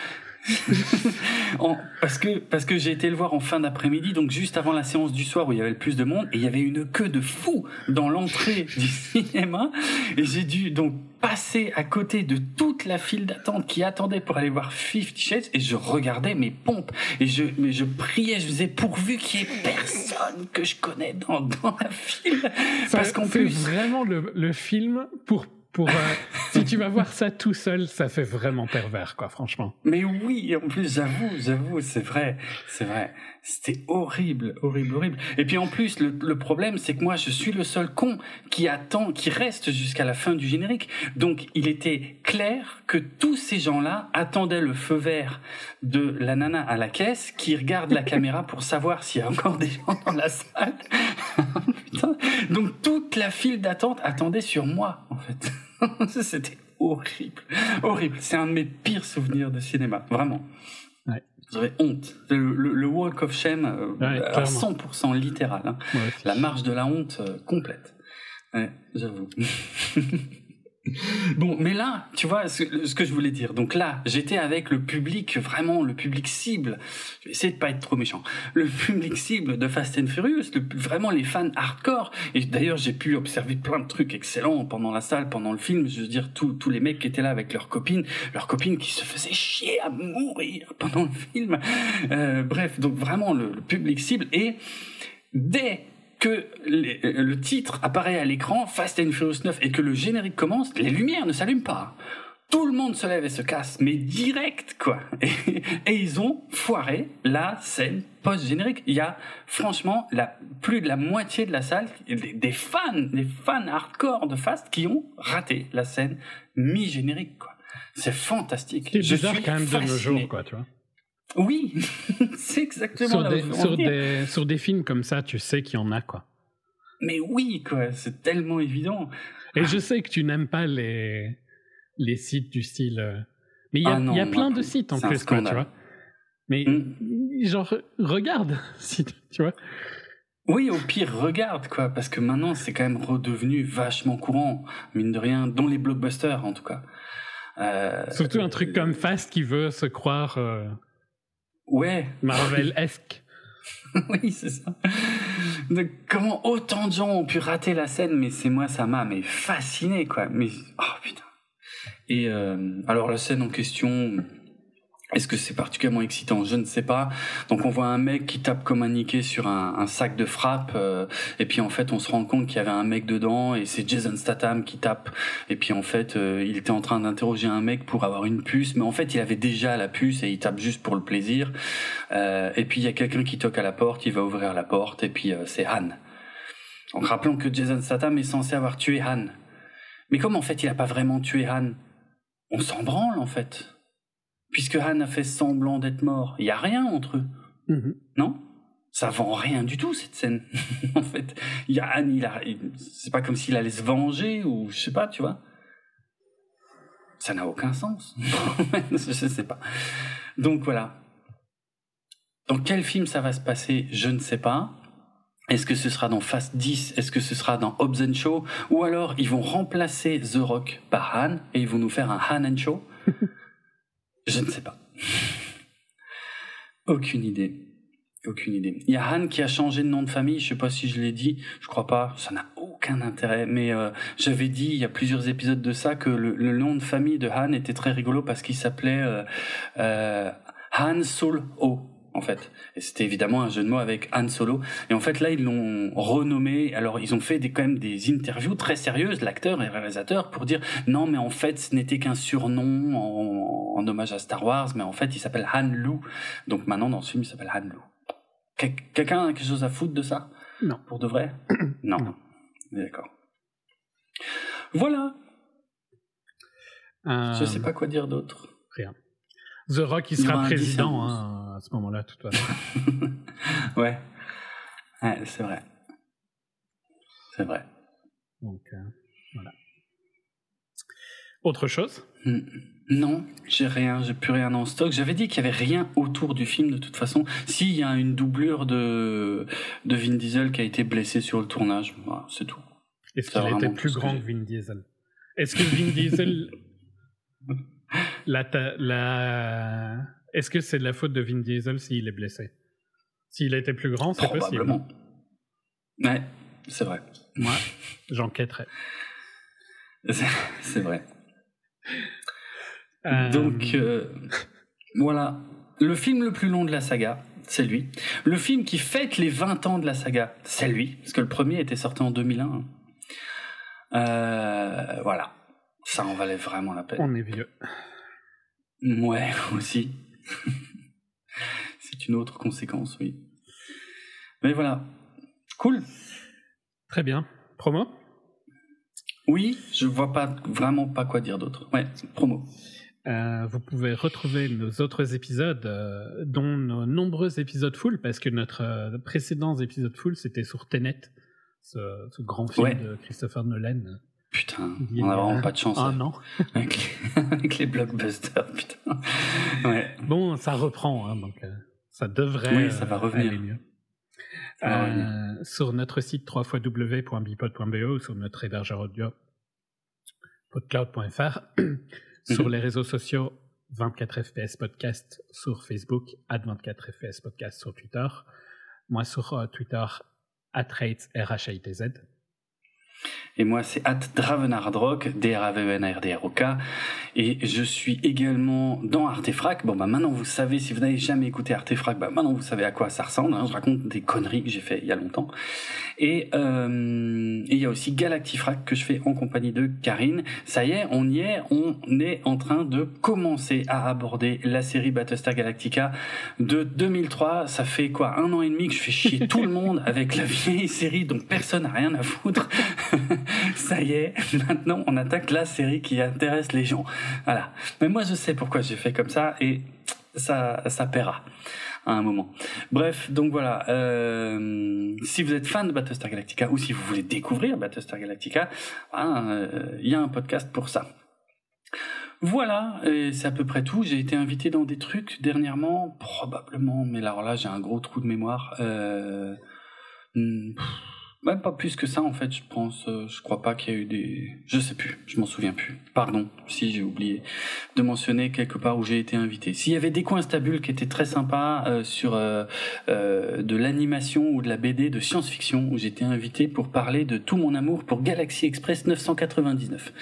parce que parce que j'ai été le voir en fin d'après-midi, donc juste avant la séance du soir où il y avait le plus de monde, et il y avait une queue de fou dans l'entrée du cinéma, et j'ai dû donc passer à côté de toute la file d'attente qui attendait pour aller voir Fifty Shades, et je regardais mes pompes, et je mais je priais, je faisais pourvu qu'il y ait personne que je connais dans, dans la file, parce qu'en plus vraiment le, le film pour pour, euh, si tu vas voir ça tout seul, ça fait vraiment pervers, quoi, franchement. Mais oui, en plus, j'avoue, j'avoue, c'est vrai, c'est vrai. C'était horrible, horrible, horrible. Et puis en plus, le, le problème, c'est que moi, je suis le seul con qui attend, qui reste jusqu'à la fin du générique. Donc, il était clair que tous ces gens-là attendaient le feu vert de la nana à la caisse qui regarde la caméra pour savoir s'il y a encore des gens dans la salle. Donc, toute la file d'attente attendait sur moi, en fait. C'était horrible. Horrible. C'est un de mes pires souvenirs de cinéma. Vraiment. Ouais. J'avais honte. Le, walk of shame euh, à 100% littéral. Hein. la marche de la honte euh, complète. J'avoue. Bon, mais là, tu vois ce, que je voulais dire. Donc là, j'étais avec le public, vraiment le public cible. Je vais essayer de pas être trop méchant. Le public cible de Fast and Furious, vraiment les fans hardcore. Et d'ailleurs, j'ai pu observer plein de trucs excellents pendant la salle, pendant le film. Je veux dire, tous les mecs qui étaient là avec leurs copines, leurs copines qui se faisaient chier à mourir pendant le film. Euh, bref, donc vraiment le, le public cible. Et dès que le titre apparaît à l'écran, Fast and Furious 9, et que le générique commence, les lumières ne s'allument pas. Tout le monde se lève et se casse, mais direct, quoi. Et, ils ont foiré la scène post-générique. Il y a, franchement, la, plus de la moitié de la salle, des, fans, des fans hardcore de Fast qui ont raté la scène mi-générique, quoi. C'est fantastique. C'est bizarre quand même de nos jours, quoi, tu vois. Oui, c'est exactement sur, des, sur, des, sur des films comme ça, tu sais qu'il y en a, quoi. Mais oui, quoi, c'est tellement évident. Et je sais que tu n'aimes pas les, les sites du style. Euh, mais il y a, ah y a plein de sites en plus, quoi, tu vois. Mais hmm. genre, regarde, si, tu vois. Oui, au pire, regarde, quoi, parce que maintenant, c'est quand même redevenu vachement courant, mine de rien, dans les blockbusters, en tout cas. Euh, Surtout un truc comme Fast qui veut se croire. Euh, Ouais. Marvel-esque. oui, c'est ça. Donc, comment autant de gens ont pu rater la scène, mais c'est moi, ça m'a mais fasciné, quoi. Mais, oh putain. Et euh, alors la scène en question, est-ce que c'est particulièrement excitant? Je ne sais pas. Donc on voit un mec qui tape comme un niqué sur un, sac de frappe, euh, et puis en fait on se rend compte qu'il y avait un mec dedans, et c'est Jason Statham qui tape. Et puis en fait euh, il était en train d'interroger un mec pour avoir une puce, mais en fait il avait déjà la puce et il tape juste pour le plaisir. Euh, et puis il y a quelqu'un qui toque à la porte, il va ouvrir la porte, et puis c'est Han. Donc rappelons que Jason Statham est censé avoir tué Han. Mais comme en fait il a pas vraiment tué Han, on s'en branle en fait puisque Han a fait semblant d'être mort, il y a rien entre eux. Mhm. Non? Ça vend rien du tout cette scène. en fait, il y a Han, il a, c'est pas comme s'il allait se venger ou je sais pas, tu vois. Ça n'a aucun sens. je sais pas. Donc voilà. Dans quel film ça va se passer, je ne sais pas. Est-ce que ce sera dans Fast 10 Est-ce que ce sera dans Hobbs and Show Ou alors ils vont remplacer The Rock par Han et ils vont nous faire un Han and Show Je ne sais pas. Aucune idée. Aucune idée. Il y a Han qui a changé de nom de famille, je sais pas si je l'ai dit, je crois pas, ça n'a aucun intérêt, mais euh, j'avais dit il y a plusieurs épisodes de ça que le, nom de famille de Han était très rigolo parce qu'il s'appelait euh, euh, Han Sol Ho en fait. Et c'était évidemment un jeu de mots avec Han Solo. Et en fait, là, ils l'ont renommé. Alors, ils ont fait des, quand même des interviews très sérieuses, l'acteur et le réalisateur, pour dire non, mais en fait, ce n'était qu'un surnom en, en, hommage à Star Wars, mais en fait, il s'appelle Han Lu. Donc maintenant, dans ce film, il s'appelle Han Lu. Quelqu'un a quelque chose à foutre de ça? Non. Pour de vrai? Non. non. D'accord. Voilà. Euh... Je sais pas quoi dire d'autre. The Rock, il sera président hein, à ce moment-là, de toute façon. ouais. ouais c'est vrai. C'est vrai. Donc, voilà. Autre chose? Hmm. Non, j'ai rien, j'ai plus rien en stock. J'avais dit qu'il y avait rien autour du film de toute façon. S'il y a une doublure de, de Vin Diesel qui a été blessé sur le tournage, voilà, c'est tout. Est-ce qu'il était plus grand que, Vin Diesel? Est-ce que Vin Diesel. la, la... Est-ce que c'est de la faute de Vin Diesel s'il est blessé? S'il était plus grand, c'est possible. Ouais, c'est vrai. Moi, j'enquêterai. c'est vrai. Euh, Donc, euh, voilà. Le film le plus long de la saga, c'est lui. Le film qui fête les 20 ans de la saga, c'est lui. Parce que le premier était sorti en 2001. Euh, voilà. Ça en valait vraiment la peine. On est vieux. Ouais, aussi. c'est une autre conséquence, oui. Mais voilà. Cool. Très bien. Promo? Oui, je vois pas vraiment pas quoi dire d'autre. Ouais, promo. Euh, vous pouvez retrouver nos autres épisodes, euh, dont nos nombreux épisodes full, parce que notre euh, précédent épisode full, c'était sur Tenet, ce, grand film de Christopher Nolan. Putain, on a vraiment pas de chance. Ah non. avec, les, blockbusters, putain. Ouais. Bon, ça reprend, hein, donc ça devrait oui, ça va revenir. aller mieux. sur notre site www.bipod.be ou sur notre hébergeur audio podcloud.fr sur mhm. les réseaux sociaux, 24fps podcast sur Facebook, at 24fps podcast sur Twitter. Moi sur euh, Twitter, at rates, R-H-I-T-Z. Et moi, c'est at Dravenardrock, D-R-A-V-E-N-R-D-R-O-K. Et je suis également dans Artefrac. Bon, bah, maintenant, vous savez, si vous n'avez jamais écouté Artefrac, bah, maintenant, vous savez à quoi ça ressemble. Hein. Je raconte des conneries que j'ai fait il y a longtemps. Et euh, il y a aussi Galactifrac que je fais en compagnie de Karine. Ça y est, on y est. On est en train de commencer à aborder la série Battlestar Galactica de 2003. Ça fait quoi, un an et demi que je fais chier tout le monde avec la vieille série, donc personne n'a rien à foutre. ça y est, maintenant on attaque la série qui intéresse les gens. Voilà. Mais moi je sais pourquoi j'ai fait comme ça et ça, ça paiera à un moment. Bref, donc voilà. Euh, si vous êtes fan de Battlestar Galactica ou si vous voulez découvrir Battlestar Galactica, euh, il y a un podcast pour ça. Voilà, c'est à peu près tout. J'ai été invité dans des trucs dernièrement, probablement, mais alors là j'ai un gros trou de mémoire. Euh, hmm, même pas plus que ça en fait, je pense. Euh, je crois pas qu'il y a eu des. Je sais plus, je m'en souviens plus. Pardon si j'ai oublié de mentionner quelque part où j'ai été invité. S'il y avait des coins stables qui étaient très sympas euh, sur euh, de l'animation ou de la BD de science-fiction où j'étais invité pour parler de tout mon amour pour Galaxy Express 999.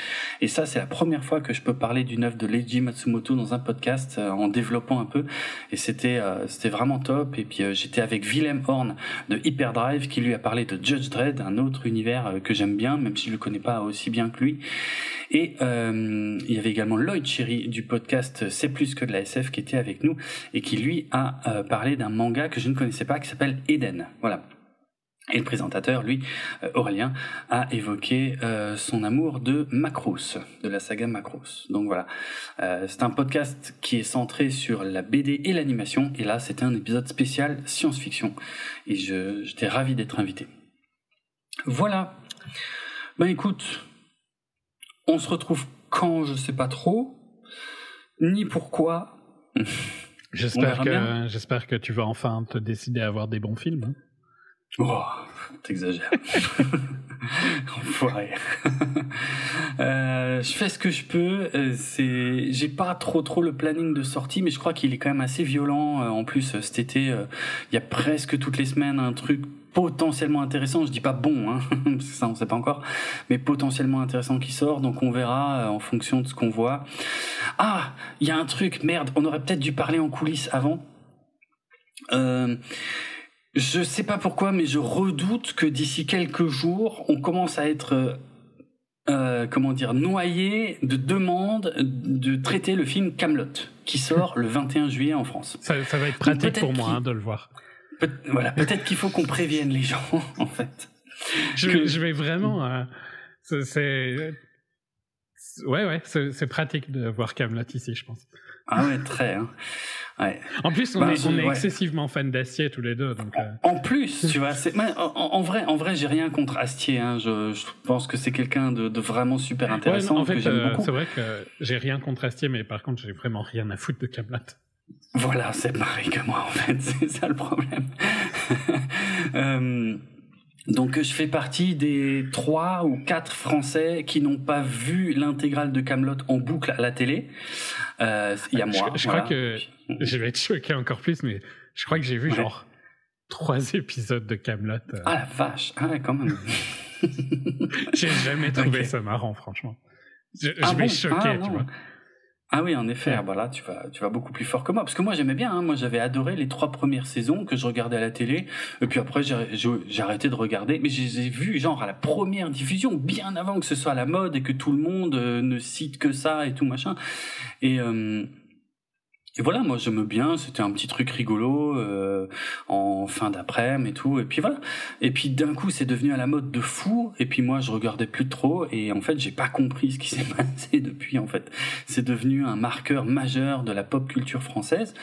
Et ça, c'est la première fois que je peux parler d'une œuvre de Leiji Matsumoto dans un podcast en développant un peu. Et c'était c'était vraiment top. Et puis j'étais avec Willem Horn de Hyperdrive qui lui a parlé de Judge Dredd, un autre univers euh, que j'aime bien, même si je le connais pas aussi bien que lui. Et euh, il y avait également Lloyd Cherry du podcast C'est plus que de la SF qui était avec nous et qui lui a euh, parlé d'un manga que je ne connaissais pas qui s'appelle Eden. Voilà. Et le présentateur, lui, Aurélien, a évoqué son amour de Macross, de la saga Macross. Donc voilà, c'est un podcast qui est centré sur la BD et l'animation. Et là, c'était un épisode spécial science-fiction. Et j'étais ravi d'être invité. Voilà. Ben écoute, on se retrouve quand, je sais pas trop, ni pourquoi. J'espère que, j'espère que tu vas enfin te décider à avoir des bons films. Hein. Oh, t'exagères. Enfoiré. euh, je fais ce que je peux. Euh, c'est, j'ai pas trop trop le planning de sortie, mais je crois qu'il est quand même assez violent. Euh, en plus, cet été, il y a presque toutes les semaines un truc potentiellement intéressant, je dis pas bon, hein, ça on sait pas encore, mais potentiellement intéressant qui sort, donc on verra euh, en fonction de ce qu'on voit. Ah, il y a un truc, merde, on aurait peut-être dû parler en coulisses avant. Euh, je sais pas pourquoi, mais je redoute que d'ici quelques jours, on commence à être euh, comment dire, noyé de demandes de traiter le film Camelot, qui sort le 21 juillet en France. Ça, va être pratique pour moi hein, de le voir voilà, peut-être qu'il faut qu'on prévienne les gens, en fait. Je, je vais vraiment. Euh, c'est Ouais, ouais, c'est pratique de voir Camelot ici, je pense. Ah ouais, très. Hein. Ouais. En plus, on bah, est, on est excessivement fans d'Astier tous les deux. Donc, euh. En plus, tu vois, en, en, vrai, en vrai, j'ai rien contre Astier. Hein. Je, je, pense que c'est quelqu'un de, de, vraiment super intéressant en fait, euh, C'est vrai que j'ai rien contre Astier, mais par contre, j'ai vraiment rien à foutre de Camelot. Voilà, c'est pareil que moi en fait, c'est ça le problème. euh, donc je fais partie des trois ou quatre Français qui n'ont pas vu l'intégrale de Camelot en boucle à la télé. Euh, il y a moi. Je, crois que je vais être choqué encore plus, mais je crois que j'ai vu genre trois épisodes de Camelot. Euh. Ah la vache, ah ouais, quand même. j'ai jamais trouvé ça marrant, franchement. Je, ah vais choquer, ah, tu vois. Ah oui, en effet, voilà, tu vas, tu vas beaucoup plus fort que moi. Parce que moi, j'aimais bien. Hein. moi, j'avais adoré les trois premières saisons que je regardais à la télé. Et puis après, j'ai arrêté de regarder. Mais je les ai vus, genre, à la première diffusion, bien avant que ce soit à la mode et que tout le monde euh, ne cite que ça et tout machin. Et, euh, et voilà, moi j'aime bien, c'était un petit truc rigolo euh, en fin d'après-midi et tout, et puis voilà. Et puis d'un coup c'est devenu à la mode de fou, et puis moi je regardais plus trop, et en fait j'ai pas compris ce qui s'est passé depuis en fait. C'est devenu un marqueur majeur de la pop culture française.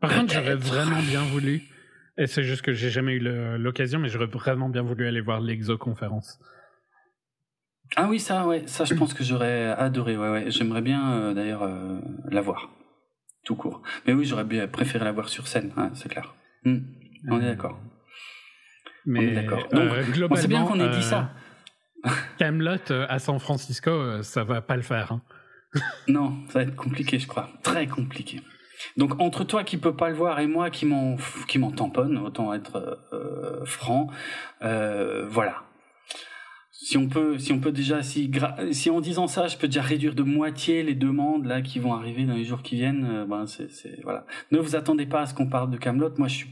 Par contre j'aurais vraiment bien voulu, et c'est juste que j'ai jamais eu l'occasion, mais j'aurais vraiment bien voulu aller voir l'exoconférence. Ah oui, ça, ouais, ça, je pense que j'aurais adoré. Ouais, ouais. J'aimerais bien euh, d'ailleurs euh, la voir, tout court. Mais oui, j'aurais bien préféré la voir sur scène, c'est clair. Hmm. On est d'accord. Mais on est d'accord. Donc, globalement, c'est bien qu'on ait dit ça. Euh, Camelot à San Francisco, ça va pas le faire. Hein. non, ça va être compliqué, je crois, très compliqué. Donc entre toi qui peux pas le voir et moi qui m'en qui m'en tamponne, autant être franc, voilà si on peut, si on peut déjà, si, si en disant ça, je peux déjà réduire de moitié les demandes là qui vont arriver dans les jours qui viennent, euh, ben c'est, voilà. Ne vous attendez pas à ce qu'on parle de Camelot. Moi, je suis,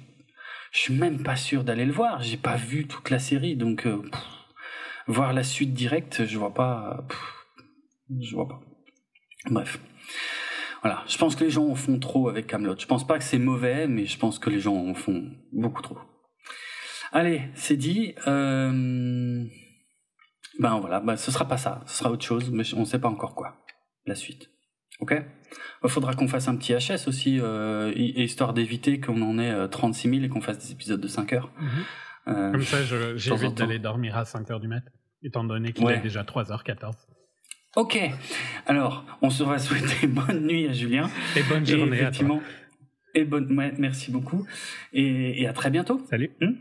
je suis même pas sûr d'aller le voir. J'ai pas vu toute la série, donc euh, voir la suite directe, je vois pas, je vois pas. Bref. Voilà, je pense que les gens en font trop avec Camelot. Je pense pas que c'est mauvais, mais je pense que les gens en font beaucoup trop. Allez, c'est dit. Euh... Ben voilà, ben ce sera pas ça, ce sera autre chose, mais on ne sait pas encore quoi. La suite. Ok? Il faudra qu'on fasse un petit HS aussi, euh, histoire d'éviter qu'on en ait 36 euh, 000 et qu'on fasse des épisodes de 5 heures. Mhm. euh, Comme ça, j'évite d'aller dormir à 5 heures du mat, étant donné qu'il est déjà 3h14. Ok, alors on se va souhaiter bonne nuit à Julien. Et bonne journée à toi. Et bonne, ouais, merci beaucoup. Et, et, à très bientôt. Salut. Hmm?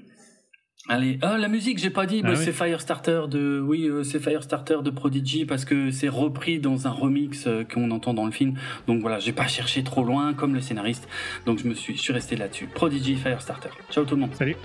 Allez, ah la musique, j'ai pas dit, ah c'est Firestarter de, oui, euh, c'est Firestarter de Prodigy parce que c'est repris dans un remix euh, qu'on entend dans le film. Donc voilà, j'ai pas cherché trop loin comme le scénariste, donc je me suis, je suis resté là-dessus. Prodigy Firestarter. Ciao tout le monde. Salut.